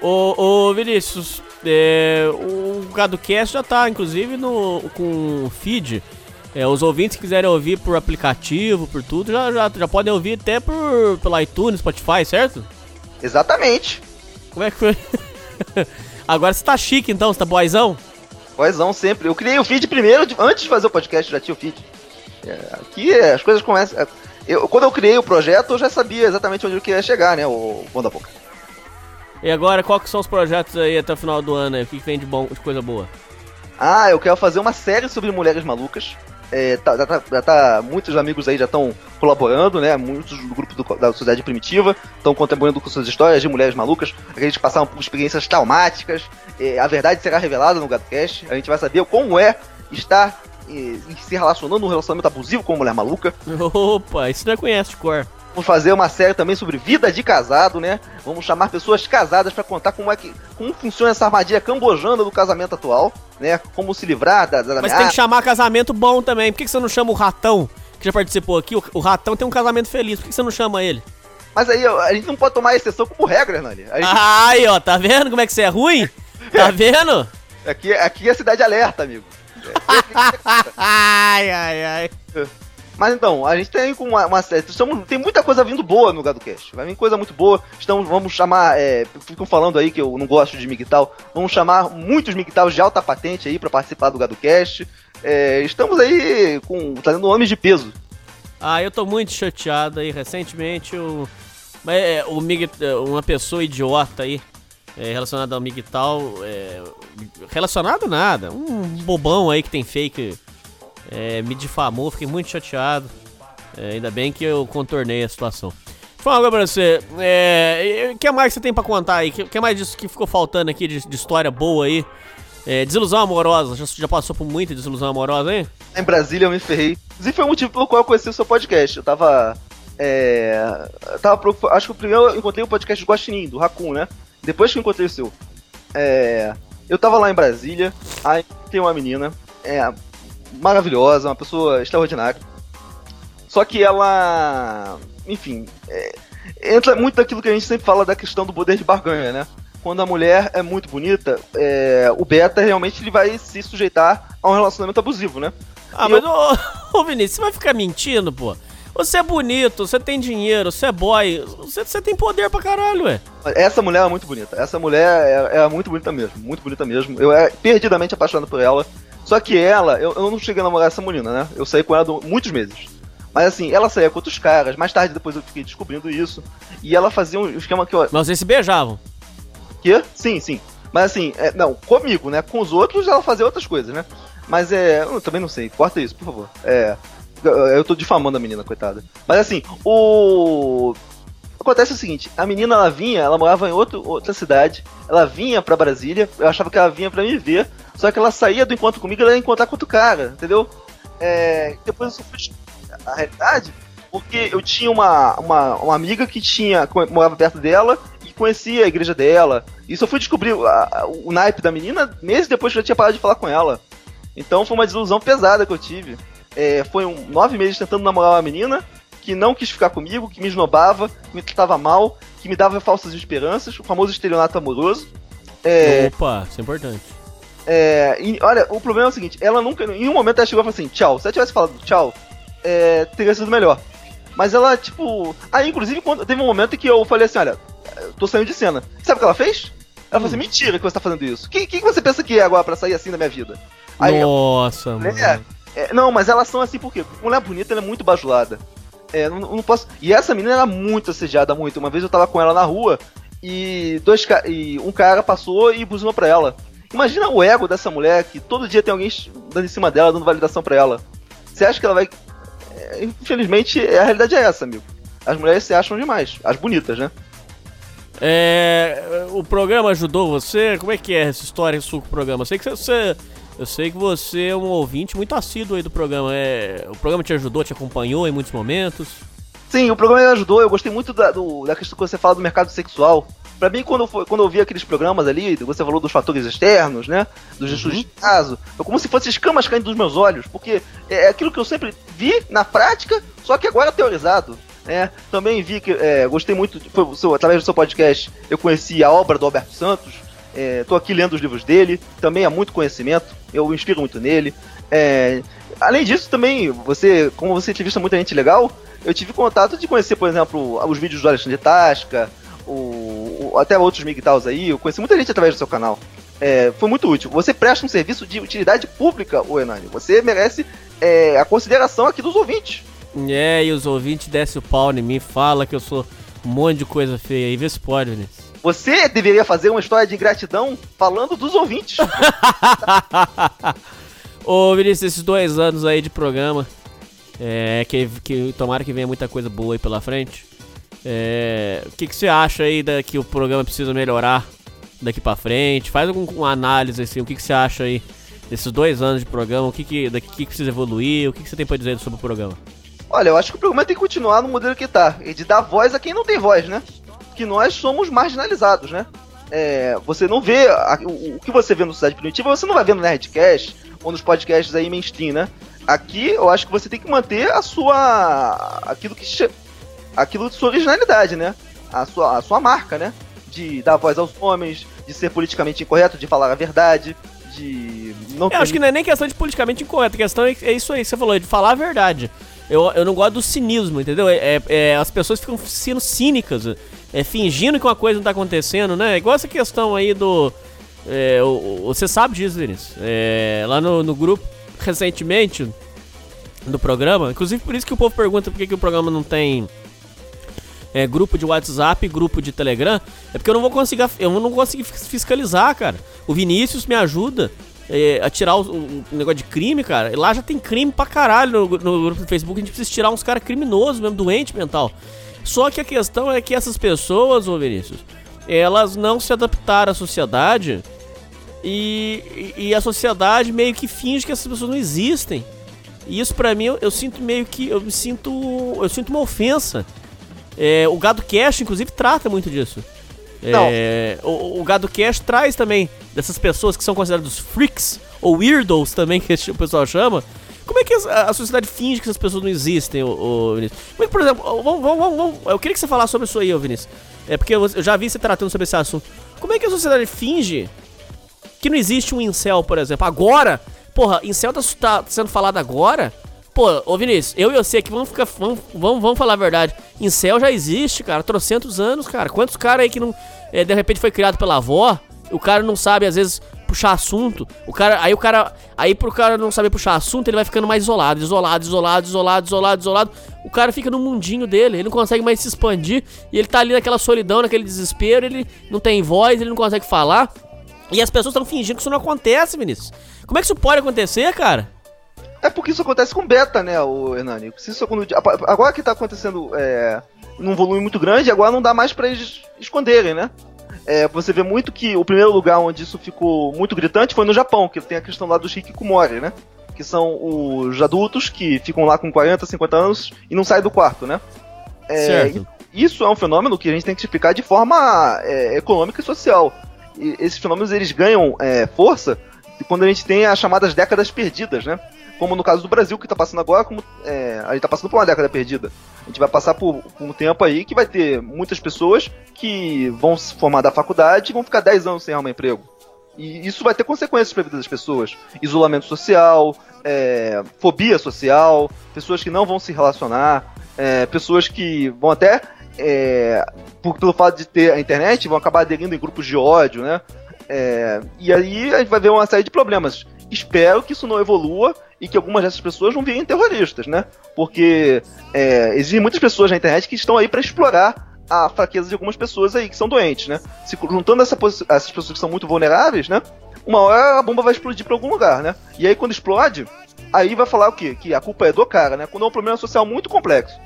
Ô, ô Vinícius, é, o GadoCast já tá, inclusive, no, com feed. É, os ouvintes que quiserem ouvir por aplicativo, por tudo, já, já, já podem ouvir até por, pelo iTunes, Spotify, certo? Exatamente. Como é que foi? *laughs* Agora você tá chique então, você tá boizão? Boizão sempre. Eu criei o feed primeiro, antes de fazer o podcast, já tinha o feed. É, aqui é, as coisas começam. Eu- quando eu criei o projeto, eu já sabia exatamente onde eu queria chegar, né? O Bom da Boca. E agora, qual que são os projetos aí até o final do ano aí? O que, que vem de bom, de coisa boa? Ah, eu quero fazer uma série sobre mulheres malucas. É, tá, já, tá, já tá- muitos amigos aí já estão colaborando, né? Muitos do grupo do- da Sociedade Primitiva estão contribuindo com suas histórias de mulheres malucas. A gente passaram por experiências traumáticas. É, a verdade será revelada no GatoCast. A gente vai saber como é estar é, e se relacionando num relacionamento abusivo com uma mulher maluca. Opa, isso não conhece de cor. Vamos fazer uma série também sobre vida de casado, né? Vamos chamar pessoas casadas para contar como é que como funciona essa armadilha cambojana do casamento atual, né? Como se livrar da, da Mas tem que chamar casamento bom também. Por que, que você não chama o Ratão, que já participou aqui? O, o Ratão tem um casamento feliz. Por que, que você não chama ele? Mas aí a gente não pode tomar exceção como regra, Hernani. A gente- Aí, ó, tá vendo como é que você é ruim? Tá *laughs* vendo? Aqui, aqui é cidade alerta, amigo. *laughs* ai, ai, ai. Mas então, a gente tem com uma, uma série. estamos- tem muita coisa vindo boa no GadoCast. Vai vir coisa muito boa. Estamos, vamos chamar. É, ficam falando aí que eu não gosto de Migtal. Vamos chamar muitos Migtals de alta patente aí para participar do GadoCast. É, estamos aí com. trazendo nomes de peso. Ah, eu tô muito chateado aí. Recentemente o. mas, é, o Mig, uma pessoa idiota aí. é, relacionada ao Migtal. É, relacionado nada. Um bobão aí que tem fake. é, me difamou, fiquei muito chateado. É, ainda bem que eu contornei a situação. Fala pra você. É, o que mais você tem pra contar aí? O que, que mais disso que ficou faltando aqui de, de história boa aí? É, desilusão amorosa. Já, já passou por muita desilusão amorosa, hein? Em Brasília eu me ferrei. Inclusive foi o motivo pelo qual eu conheci o seu podcast. Eu tava. É. Tava Acho que o primeiro eu encontrei o podcast do Guaxinim, do Raccoon, né? Depois que eu encontrei o seu. É. Eu tava lá em Brasília, aí tem uma menina, é. Maravilhosa, uma pessoa extraordinária. Só que ela. Enfim. é, entra muito daquilo que a gente sempre fala da questão do poder de barganha, né? Quando a mulher é muito bonita, é, o beta realmente ele vai se sujeitar a um relacionamento abusivo, né? Ah, E mas eu- ô, ô Vinícius, você vai ficar mentindo, pô. Você é bonito, você tem dinheiro, você é boy, você, você tem poder pra caralho, ué. Essa mulher é muito bonita. Essa mulher é, é muito bonita mesmo. Muito bonita mesmo. Eu era perdidamente apaixonado por ela. Só que ela, eu, eu não cheguei a namorar essa menina, né? Eu saí com ela muitos meses. Mas assim, ela saía com outros caras. Mais tarde depois eu fiquei descobrindo isso. E ela fazia um esquema que eu. Mas vocês se beijavam. Que? Sim, sim. Mas assim, é, não, comigo, né? Com os outros ela fazia outras coisas, né? Mas é. Eu também não sei. Corta isso, por favor. É. eu- tô difamando a menina, coitada. Mas assim, o. Acontece o seguinte, a menina ela vinha, ela morava em outro, outra cidade, ela vinha pra Brasília, eu achava que ela vinha pra me ver, só que ela saía do encontro comigo e ela ia encontrar com outro cara, entendeu? É, depois eu fui a realidade, porque eu tinha uma, uma, uma amiga que tinha morava perto dela e conhecia a igreja dela. Isso eu fui descobrir a- o naipe da menina meses depois que eu já tinha parado de falar com ela. Então foi uma desilusão pesada que eu tive. É, foi um, nove meses tentando namorar uma menina que não quis ficar comigo, que me esnobava, que me tratava mal, que me dava falsas esperanças, o famoso estelionato amoroso. É, Opa, isso é importante. é, e, olha, o problema é o seguinte, ela nunca, em um momento ela chegou e falou assim, tchau, se ela tivesse falado tchau, é, teria sido melhor. Mas ela, tipo. Aí, inclusive, quando, teve um momento em que eu falei assim: olha, tô saindo de cena. Sabe o que ela fez? Ela falou assim: mentira que você tá fazendo isso. O que, que você pensa que é agora pra sair assim da minha vida? Aí, eu- Nossa, mano. é, é, não, mas elas são assim? Porque mulher bonita ela é muito bajulada. É, não, não posso. E essa menina era muito assediada, muito. Uma vez eu tava com ela na rua e dois e um cara passou e buzinou pra ela. Imagina o ego dessa mulher que todo dia tem alguém dando em cima dela, dando validação pra ela. Você acha que ela vai. É, infelizmente, a realidade é essa, amigo. As mulheres se acham demais. As bonitas, né? É, o programa ajudou você? Como é que é essa história o programa? Sei que você, eu sei que você é um ouvinte muito assíduo aí do programa. É, o programa te ajudou, te acompanhou em muitos momentos? Sim, o programa me ajudou. Eu gostei muito da, do, da questão que você fala do mercado sexual. Pra mim, quando, foi, quando eu vi aqueles programas ali, você falou dos fatores externos, né? Dos estudos de caso, é como se fossem escamas caindo dos meus olhos, porque é aquilo que eu sempre vi na prática, só que agora teorizado. É, também vi que é, gostei muito, foi, seu, através do seu podcast, eu conheci a obra do Alberto Santos. É, tô aqui lendo os livros dele, também há muito conhecimento, eu inspiro muito nele. É, além disso, também, você, como você entrevista muita gente legal, eu tive contato de conhecer, por exemplo, os vídeos do Alexandre Tasca, o, o, até outros MGTOWs aí, eu conheci muita gente através do seu canal. É, foi muito útil. Você presta um serviço de utilidade pública, o Enani. Você merece é, a consideração aqui dos ouvintes. É, e os ouvintes descem o pau em mim, fala que eu sou um monte de coisa feia aí, vê se pode, Vinícius. Você deveria fazer uma história de gratidão falando dos ouvintes. *laughs* Ô, Vinícius, esses dois anos aí de programa, é, que, que tomara que venha muita coisa boa aí pela frente. É, o que, que você acha aí da, que o programa precisa melhorar daqui pra frente? Faz alguma análise assim, o que, que você acha aí desses dois anos de programa, o que, que, daqui, que, precisa evoluir, o que, que você tem pra dizer sobre o programa? Olha, eu acho que o programa tem que continuar no modelo que tá, e de dar voz a quem não tem voz, né? Que nós somos marginalizados, né? É, você não vê a, o, o, que você vê no Cidade Primitiva, você não vai ver no Nerdcast ou nos podcasts aí mainstream, né? Aqui eu acho que você tem que manter a sua. aquilo que aquilo de sua originalidade, né? A sua, a sua marca, né? De dar voz aos homens, de ser politicamente incorreto, de falar a verdade, de. Não eu acho que não é nem questão de politicamente incorreto, a questão é, é isso aí que você falou, é de falar a verdade. Eu, eu não gosto do cinismo, entendeu? É, é, é as pessoas ficam sendo cínicas, é, fingindo que uma coisa não tá acontecendo, né? Igual essa questão aí do. É, o, o, você sabe disso, Vinícius. É, lá no, no grupo, recentemente, do programa, inclusive por isso que o povo pergunta por que, que o programa não tem é, grupo de WhatsApp, grupo de Telegram, é porque eu não vou conseguir, eu não consegui fiscalizar, cara. O Vinícius me ajuda é, a tirar o, o, negócio de crime, cara. E lá já tem crime pra caralho no, no grupo do Facebook. A gente precisa tirar uns caras criminosos mesmo, doente mental. Só que a questão é que essas pessoas, ô Vinícius, elas não se adaptaram à sociedade e, e, a sociedade meio que finge que essas pessoas não existem. E isso pra mim eu, eu sinto meio que. Eu me sinto. Eu sinto uma ofensa. É, o Gado Cash, inclusive, trata muito disso. É, o, o Gado Cash traz também dessas pessoas que são considerados freaks, ou weirdos também, *laughs* que o pessoal chama. Como é que a, sociedade finge que essas pessoas não existem, ô, ô Vinícius? Como é que, por exemplo, vamos, vamos, vamos, eu queria que você falasse sobre isso aí, ô Vinícius. É porque eu, eu já vi você tratando sobre esse assunto. Como é que a sociedade finge que não existe um incel, por exemplo? Agora, porra, incel tá, tá sendo falado agora? Pô, ô Vinícius, eu e você aqui vamos ficar. Vamos, vamos, vamos falar a verdade. Incel já existe, cara, trocentos anos, cara. Quantos caras aí que não. É, de repente foi criado pela avó, o cara não sabe, às vezes, puxar assunto. O cara. Aí o cara. Aí pro cara não saber puxar assunto, ele vai ficando mais isolado, isolado, isolado, isolado, isolado, isolado. O cara fica no mundinho dele, ele não consegue mais se expandir. E ele tá ali naquela solidão, naquele desespero, ele não tem voz, ele não consegue falar. E as pessoas estão fingindo que isso não acontece, Vinícius. Como é que isso pode acontecer, cara? É porque isso acontece com beta, né, o Hernani? Isso, agora que tá acontecendo é, num volume muito grande, agora não dá mais para eles esconderem, né? É, você vê muito que o primeiro lugar onde isso ficou muito gritante foi no Japão, que tem a questão lá dos hikikomori, né? Que são os adultos que ficam lá com 40, 50 anos e não saem do quarto, né? É, certo. Isso é um fenômeno que a gente tem que explicar de forma é, econômica e social. E esses fenômenos eles ganham é, força quando a gente tem as chamadas décadas perdidas, né? Como no caso do Brasil, que está passando agora, como é, a gente está passando por uma década perdida. A gente vai passar por, por, um tempo aí que vai ter muitas pessoas que vão se formar da faculdade e vão ficar 10 anos sem arrumar emprego. E isso vai ter consequências para a vida das pessoas. Isolamento social, é, fobia social, pessoas que não vão se relacionar, é, pessoas que vão até, é, por, pelo fato de ter a internet, vão acabar aderindo em grupos de ódio, né? É, e aí a gente vai ver uma série de problemas. Espero que isso não evolua e que algumas dessas pessoas não virem terroristas, né? Porque é, existem muitas pessoas na internet que estão aí para explorar a fraqueza de algumas pessoas aí que são doentes, né? Se juntando essa essas pessoas que são muito vulneráveis, né? uma hora a bomba vai explodir pra algum lugar, né? E aí quando explode, aí vai falar o quê? Que a culpa é do cara, né? Quando é um problema social muito complexo.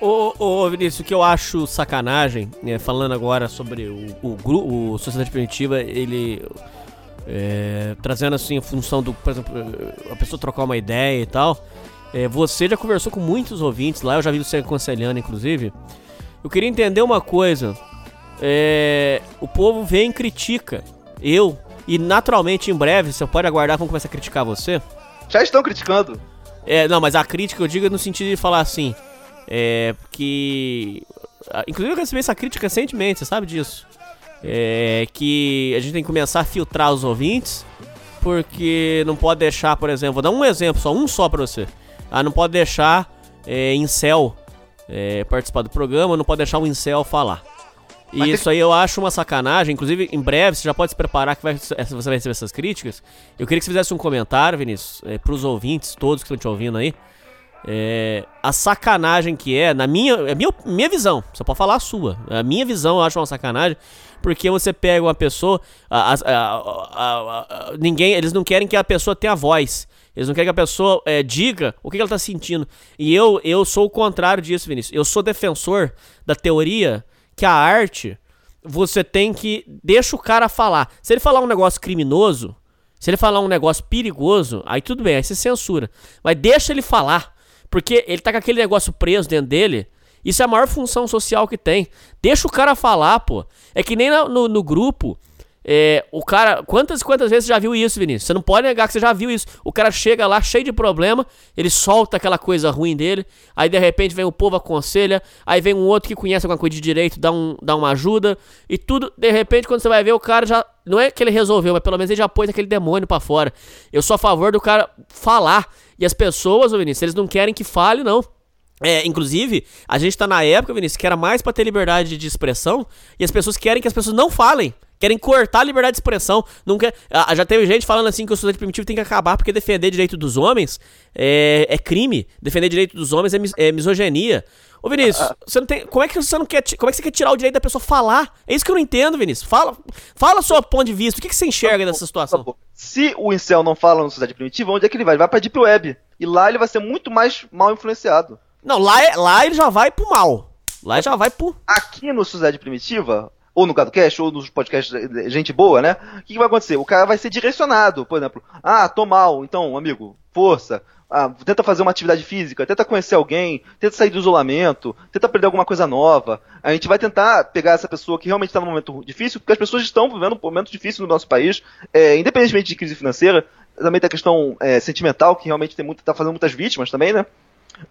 Ô, ô Vinícius, o que eu acho sacanagem, né, falando agora sobre o, o, o Sociedade Primitiva, ele. É, trazendo assim a função do, por exemplo, a pessoa trocar uma ideia e tal. é, você já conversou com muitos ouvintes lá, eu já vi você aconselhando, inclusive. Eu queria entender uma coisa. É, o povo vem e critica. Eu. E naturalmente, em breve, você pode aguardar, vão começar a criticar você. Já estão criticando. É, não, mas a crítica eu digo no sentido de falar assim. É. Que. Inclusive eu recebi essa crítica recentemente, você sabe disso. É. Que a gente tem que começar a filtrar os ouvintes. Porque não pode deixar, por exemplo, vou dar um exemplo, só um só pra você. Ah, não pode deixar é, incel é, participar do programa, não pode deixar um incel falar. E Mas tem isso aí eu acho uma sacanagem. Inclusive, em breve, você já pode se preparar que vai, você vai receber essas críticas. Eu queria que você fizesse um comentário, Vinícius, é, pros ouvintes, todos que estão te ouvindo aí. É, a sacanagem que é, na minha, é minha, minha visão, você pode falar a sua. A minha visão eu acho uma sacanagem, porque você pega uma pessoa, a- a- a- ninguém, eles não querem que a pessoa tenha voz. Eles não querem que a pessoa é, diga o que que ela tá sentindo. E eu, eu sou o contrário disso, Vinícius. Eu sou defensor da teoria que a arte, você tem que. Deixa o cara falar. Se ele falar um negócio criminoso, se ele falar um negócio perigoso, aí tudo bem, aí você censura. Mas deixa ele falar. Porque ele tá com aquele negócio preso dentro dele. Isso é a maior função social que tem. Deixa o cara falar, pô. É que nem na- no, no grupo. É, o cara. Quantas quantas vezes você já viu isso, Vinícius? Você não pode negar que você já viu isso. O cara chega lá cheio de problema, ele solta aquela coisa ruim dele, aí de repente vem o povo aconselha, aí vem um outro que conhece alguma coisa de direito, dá, um, dá uma ajuda, e tudo, de repente, quando você vai ver, o cara já. Não é que ele resolveu, mas pelo menos ele já pôs aquele demônio pra fora. Eu sou a favor do cara falar. E as pessoas, Vinícius, eles não querem que fale, não. É, inclusive, a gente tá na época, Vinícius, que era mais pra ter liberdade de expressão, e as pessoas querem que as pessoas não falem. Querem cortar a liberdade de expressão. Não quer, ah, já teve gente falando assim que o sociedade primitivo tem que acabar porque defender direito dos homens é, é crime. Defender direito dos homens é, mis- é misoginia. Ô Vinícius, você não tem. Como é que você não quer. Como é que você quer tirar o direito da pessoa falar? É isso que eu não entendo, Vinícius. Fala, fala seu ponto de vista. O que, que você enxerga dessa situação? Se o incel não fala na sociedade primitiva, onde é que ele vai? Ele vai pra Deep Web. E lá ele vai ser muito mais mal influenciado. Não, lá, é- lá ele já vai pro mal. Lá já vai pro. Aqui no Sociedade Primitiva, ou no GadoCast, ou nos podcasts de gente boa, né? O que, que vai acontecer? O cara vai ser direcionado, por exemplo. Ah, tô mal, então, amigo, força. Ah, tenta fazer uma atividade física, tenta conhecer alguém, tenta sair do isolamento, tenta aprender alguma coisa nova. A gente vai tentar pegar essa pessoa que realmente está num momento difícil, porque as pessoas estão vivendo um momento difícil no nosso país, é, independentemente de crise financeira, também tem a questão é, sentimental, que realmente tem tá fazendo muitas vítimas também, né?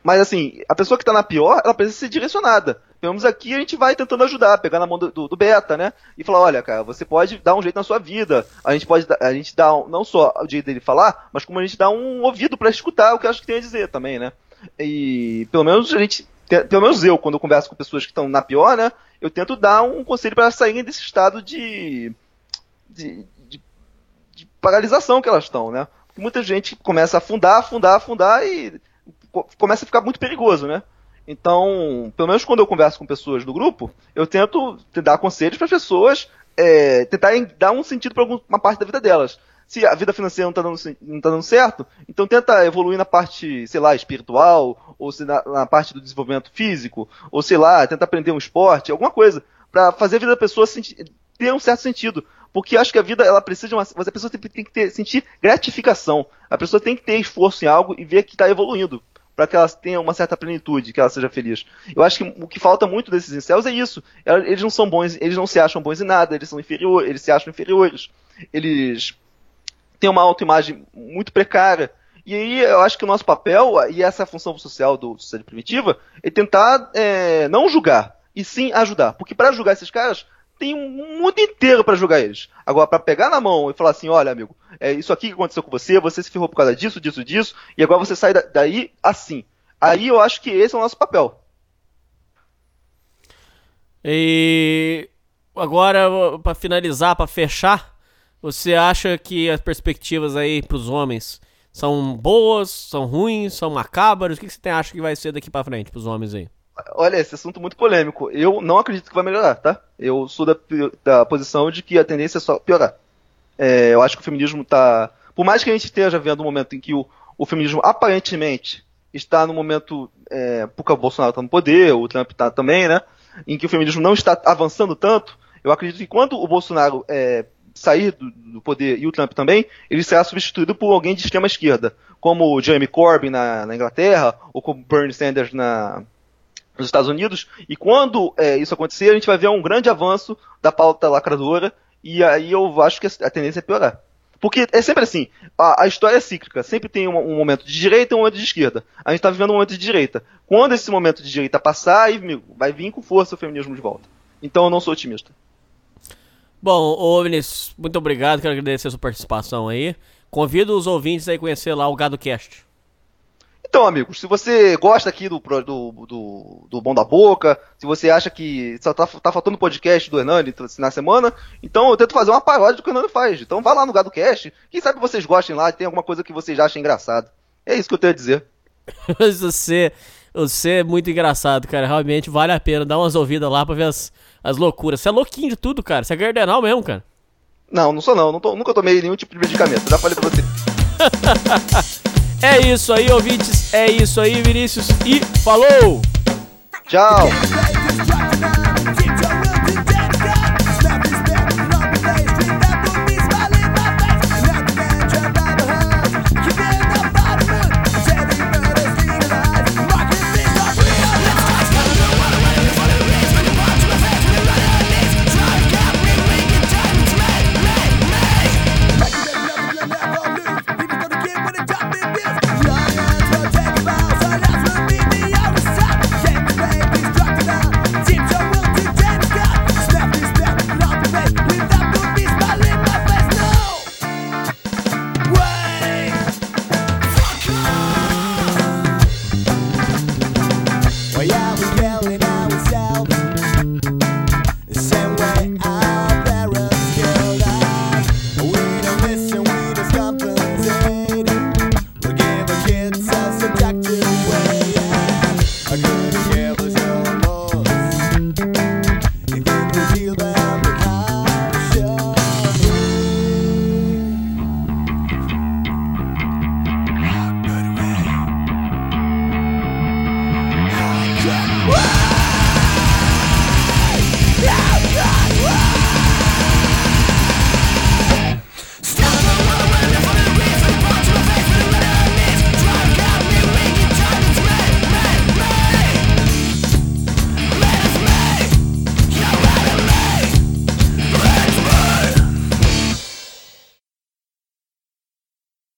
Mas assim, a pessoa que tá na pior, ela precisa ser direcionada. Pelo menos aqui a gente vai tentando ajudar, pegar na mão do, do, do beta, né? E falar, olha, cara, você pode dar um jeito na sua vida. A gente pode a gente dá um- não só o jeito dele falar, mas como a gente dá um ouvido pra escutar o que eu acho que tem a dizer também, né? E pelo menos a gente, te- pelo menos eu, quando eu converso com pessoas que estão na pior, né? Eu tento dar um conselho para saírem desse estado de, de, de, de paralisação que elas estão, né? Porque muita gente começa a afundar, afundar, afundar e começa a ficar muito perigoso, né? Então, pelo menos quando eu converso com pessoas do grupo, eu tento te dar conselhos para as pessoas é, tentarem dar um sentido para alguma parte da vida delas. Se a vida financeira não está dando, tá dando certo, então tenta evoluir na parte, sei lá, espiritual, ou na, na parte do desenvolvimento físico, ou sei lá, tenta aprender um esporte, alguma coisa, para fazer a vida da pessoa ter um certo sentido. Porque acho que a vida ela precisa de uma. A pessoa tem, tem que ter, sentir gratificação. A pessoa tem que ter esforço em algo e ver que está evoluindo. Para que ela tenha uma certa plenitude, que ela seja feliz. Eu acho que o que falta muito desses incels é isso. Eles não são bons, eles não se acham bons em nada, eles são inferiores, eles se acham inferiores. Eles têm uma autoimagem muito precária. E aí eu acho que o nosso papel, e essa é a função social do Sociedade Primitiva, é tentar é, não julgar, e sim ajudar. Porque para julgar esses caras, tem um mundo inteiro para julgar eles. Agora, para pegar na mão e falar assim, olha, amigo, é isso aqui que aconteceu com você, você se ferrou por causa disso, disso, disso, e agora você sai da- daí assim. Aí eu acho que esse é o nosso papel. E agora, pra finalizar, pra fechar, você acha que as perspectivas aí pros homens são boas, são ruins, são macabras? O que você acha que vai ser daqui pra frente pros homens aí? Olha, esse assunto muito polêmico. Eu não acredito que vai melhorar, tá? Eu sou da, da posição de que a tendência é só piorar. É, eu acho que o feminismo tá. Por mais que a gente esteja vendo um momento em que o, o feminismo aparentemente está no momento. É, porque o Bolsonaro está no poder, o Trump está também, né? Em que o feminismo não está avançando tanto, eu acredito que quando o Bolsonaro é, sair do, do, poder e o Trump também, ele será substituído por alguém de extrema esquerda, como o Jeremy Corbyn na, na Inglaterra, ou como Bernie Sanders na, nos Estados Unidos. E quando é, isso acontecer, a gente vai ver um grande avanço da pauta lacradora, e aí eu acho que a tendência é piorar. Porque é sempre assim, a, a história é cíclica, sempre tem um, um, momento de direita e um momento de esquerda. A gente está vivendo um momento de direita. Quando esse momento de direita passar, aí, amigo, vai vir com força o feminismo de volta. Então eu não sou otimista. Bom, ô Vinícius, muito obrigado, quero agradecer a sua participação aí. Convido os ouvintes a conhecer lá o GadoCast. Então, amigos, se você gosta aqui do, do, do, do Bom da Boca, se você acha que só tá, tá faltando podcast do Hernani na semana, então eu tento fazer uma paródia do que o Hernani faz. Então vá lá no GadoCast, quem sabe vocês gostem lá, tem alguma coisa que vocês achem engraçado. É isso que eu tenho a dizer. Mas *laughs* você, você é muito engraçado, cara. Realmente vale a pena dar umas ouvidas lá pra ver as, as loucuras. Você é louquinho de tudo, cara. Você é cardenal mesmo, cara. Não, não sou não. não tô, nunca tomei nenhum tipo de medicamento. Já falei pra você. *laughs* é isso aí, ouvintes. É isso aí, Vinícius. E falou! Tchau!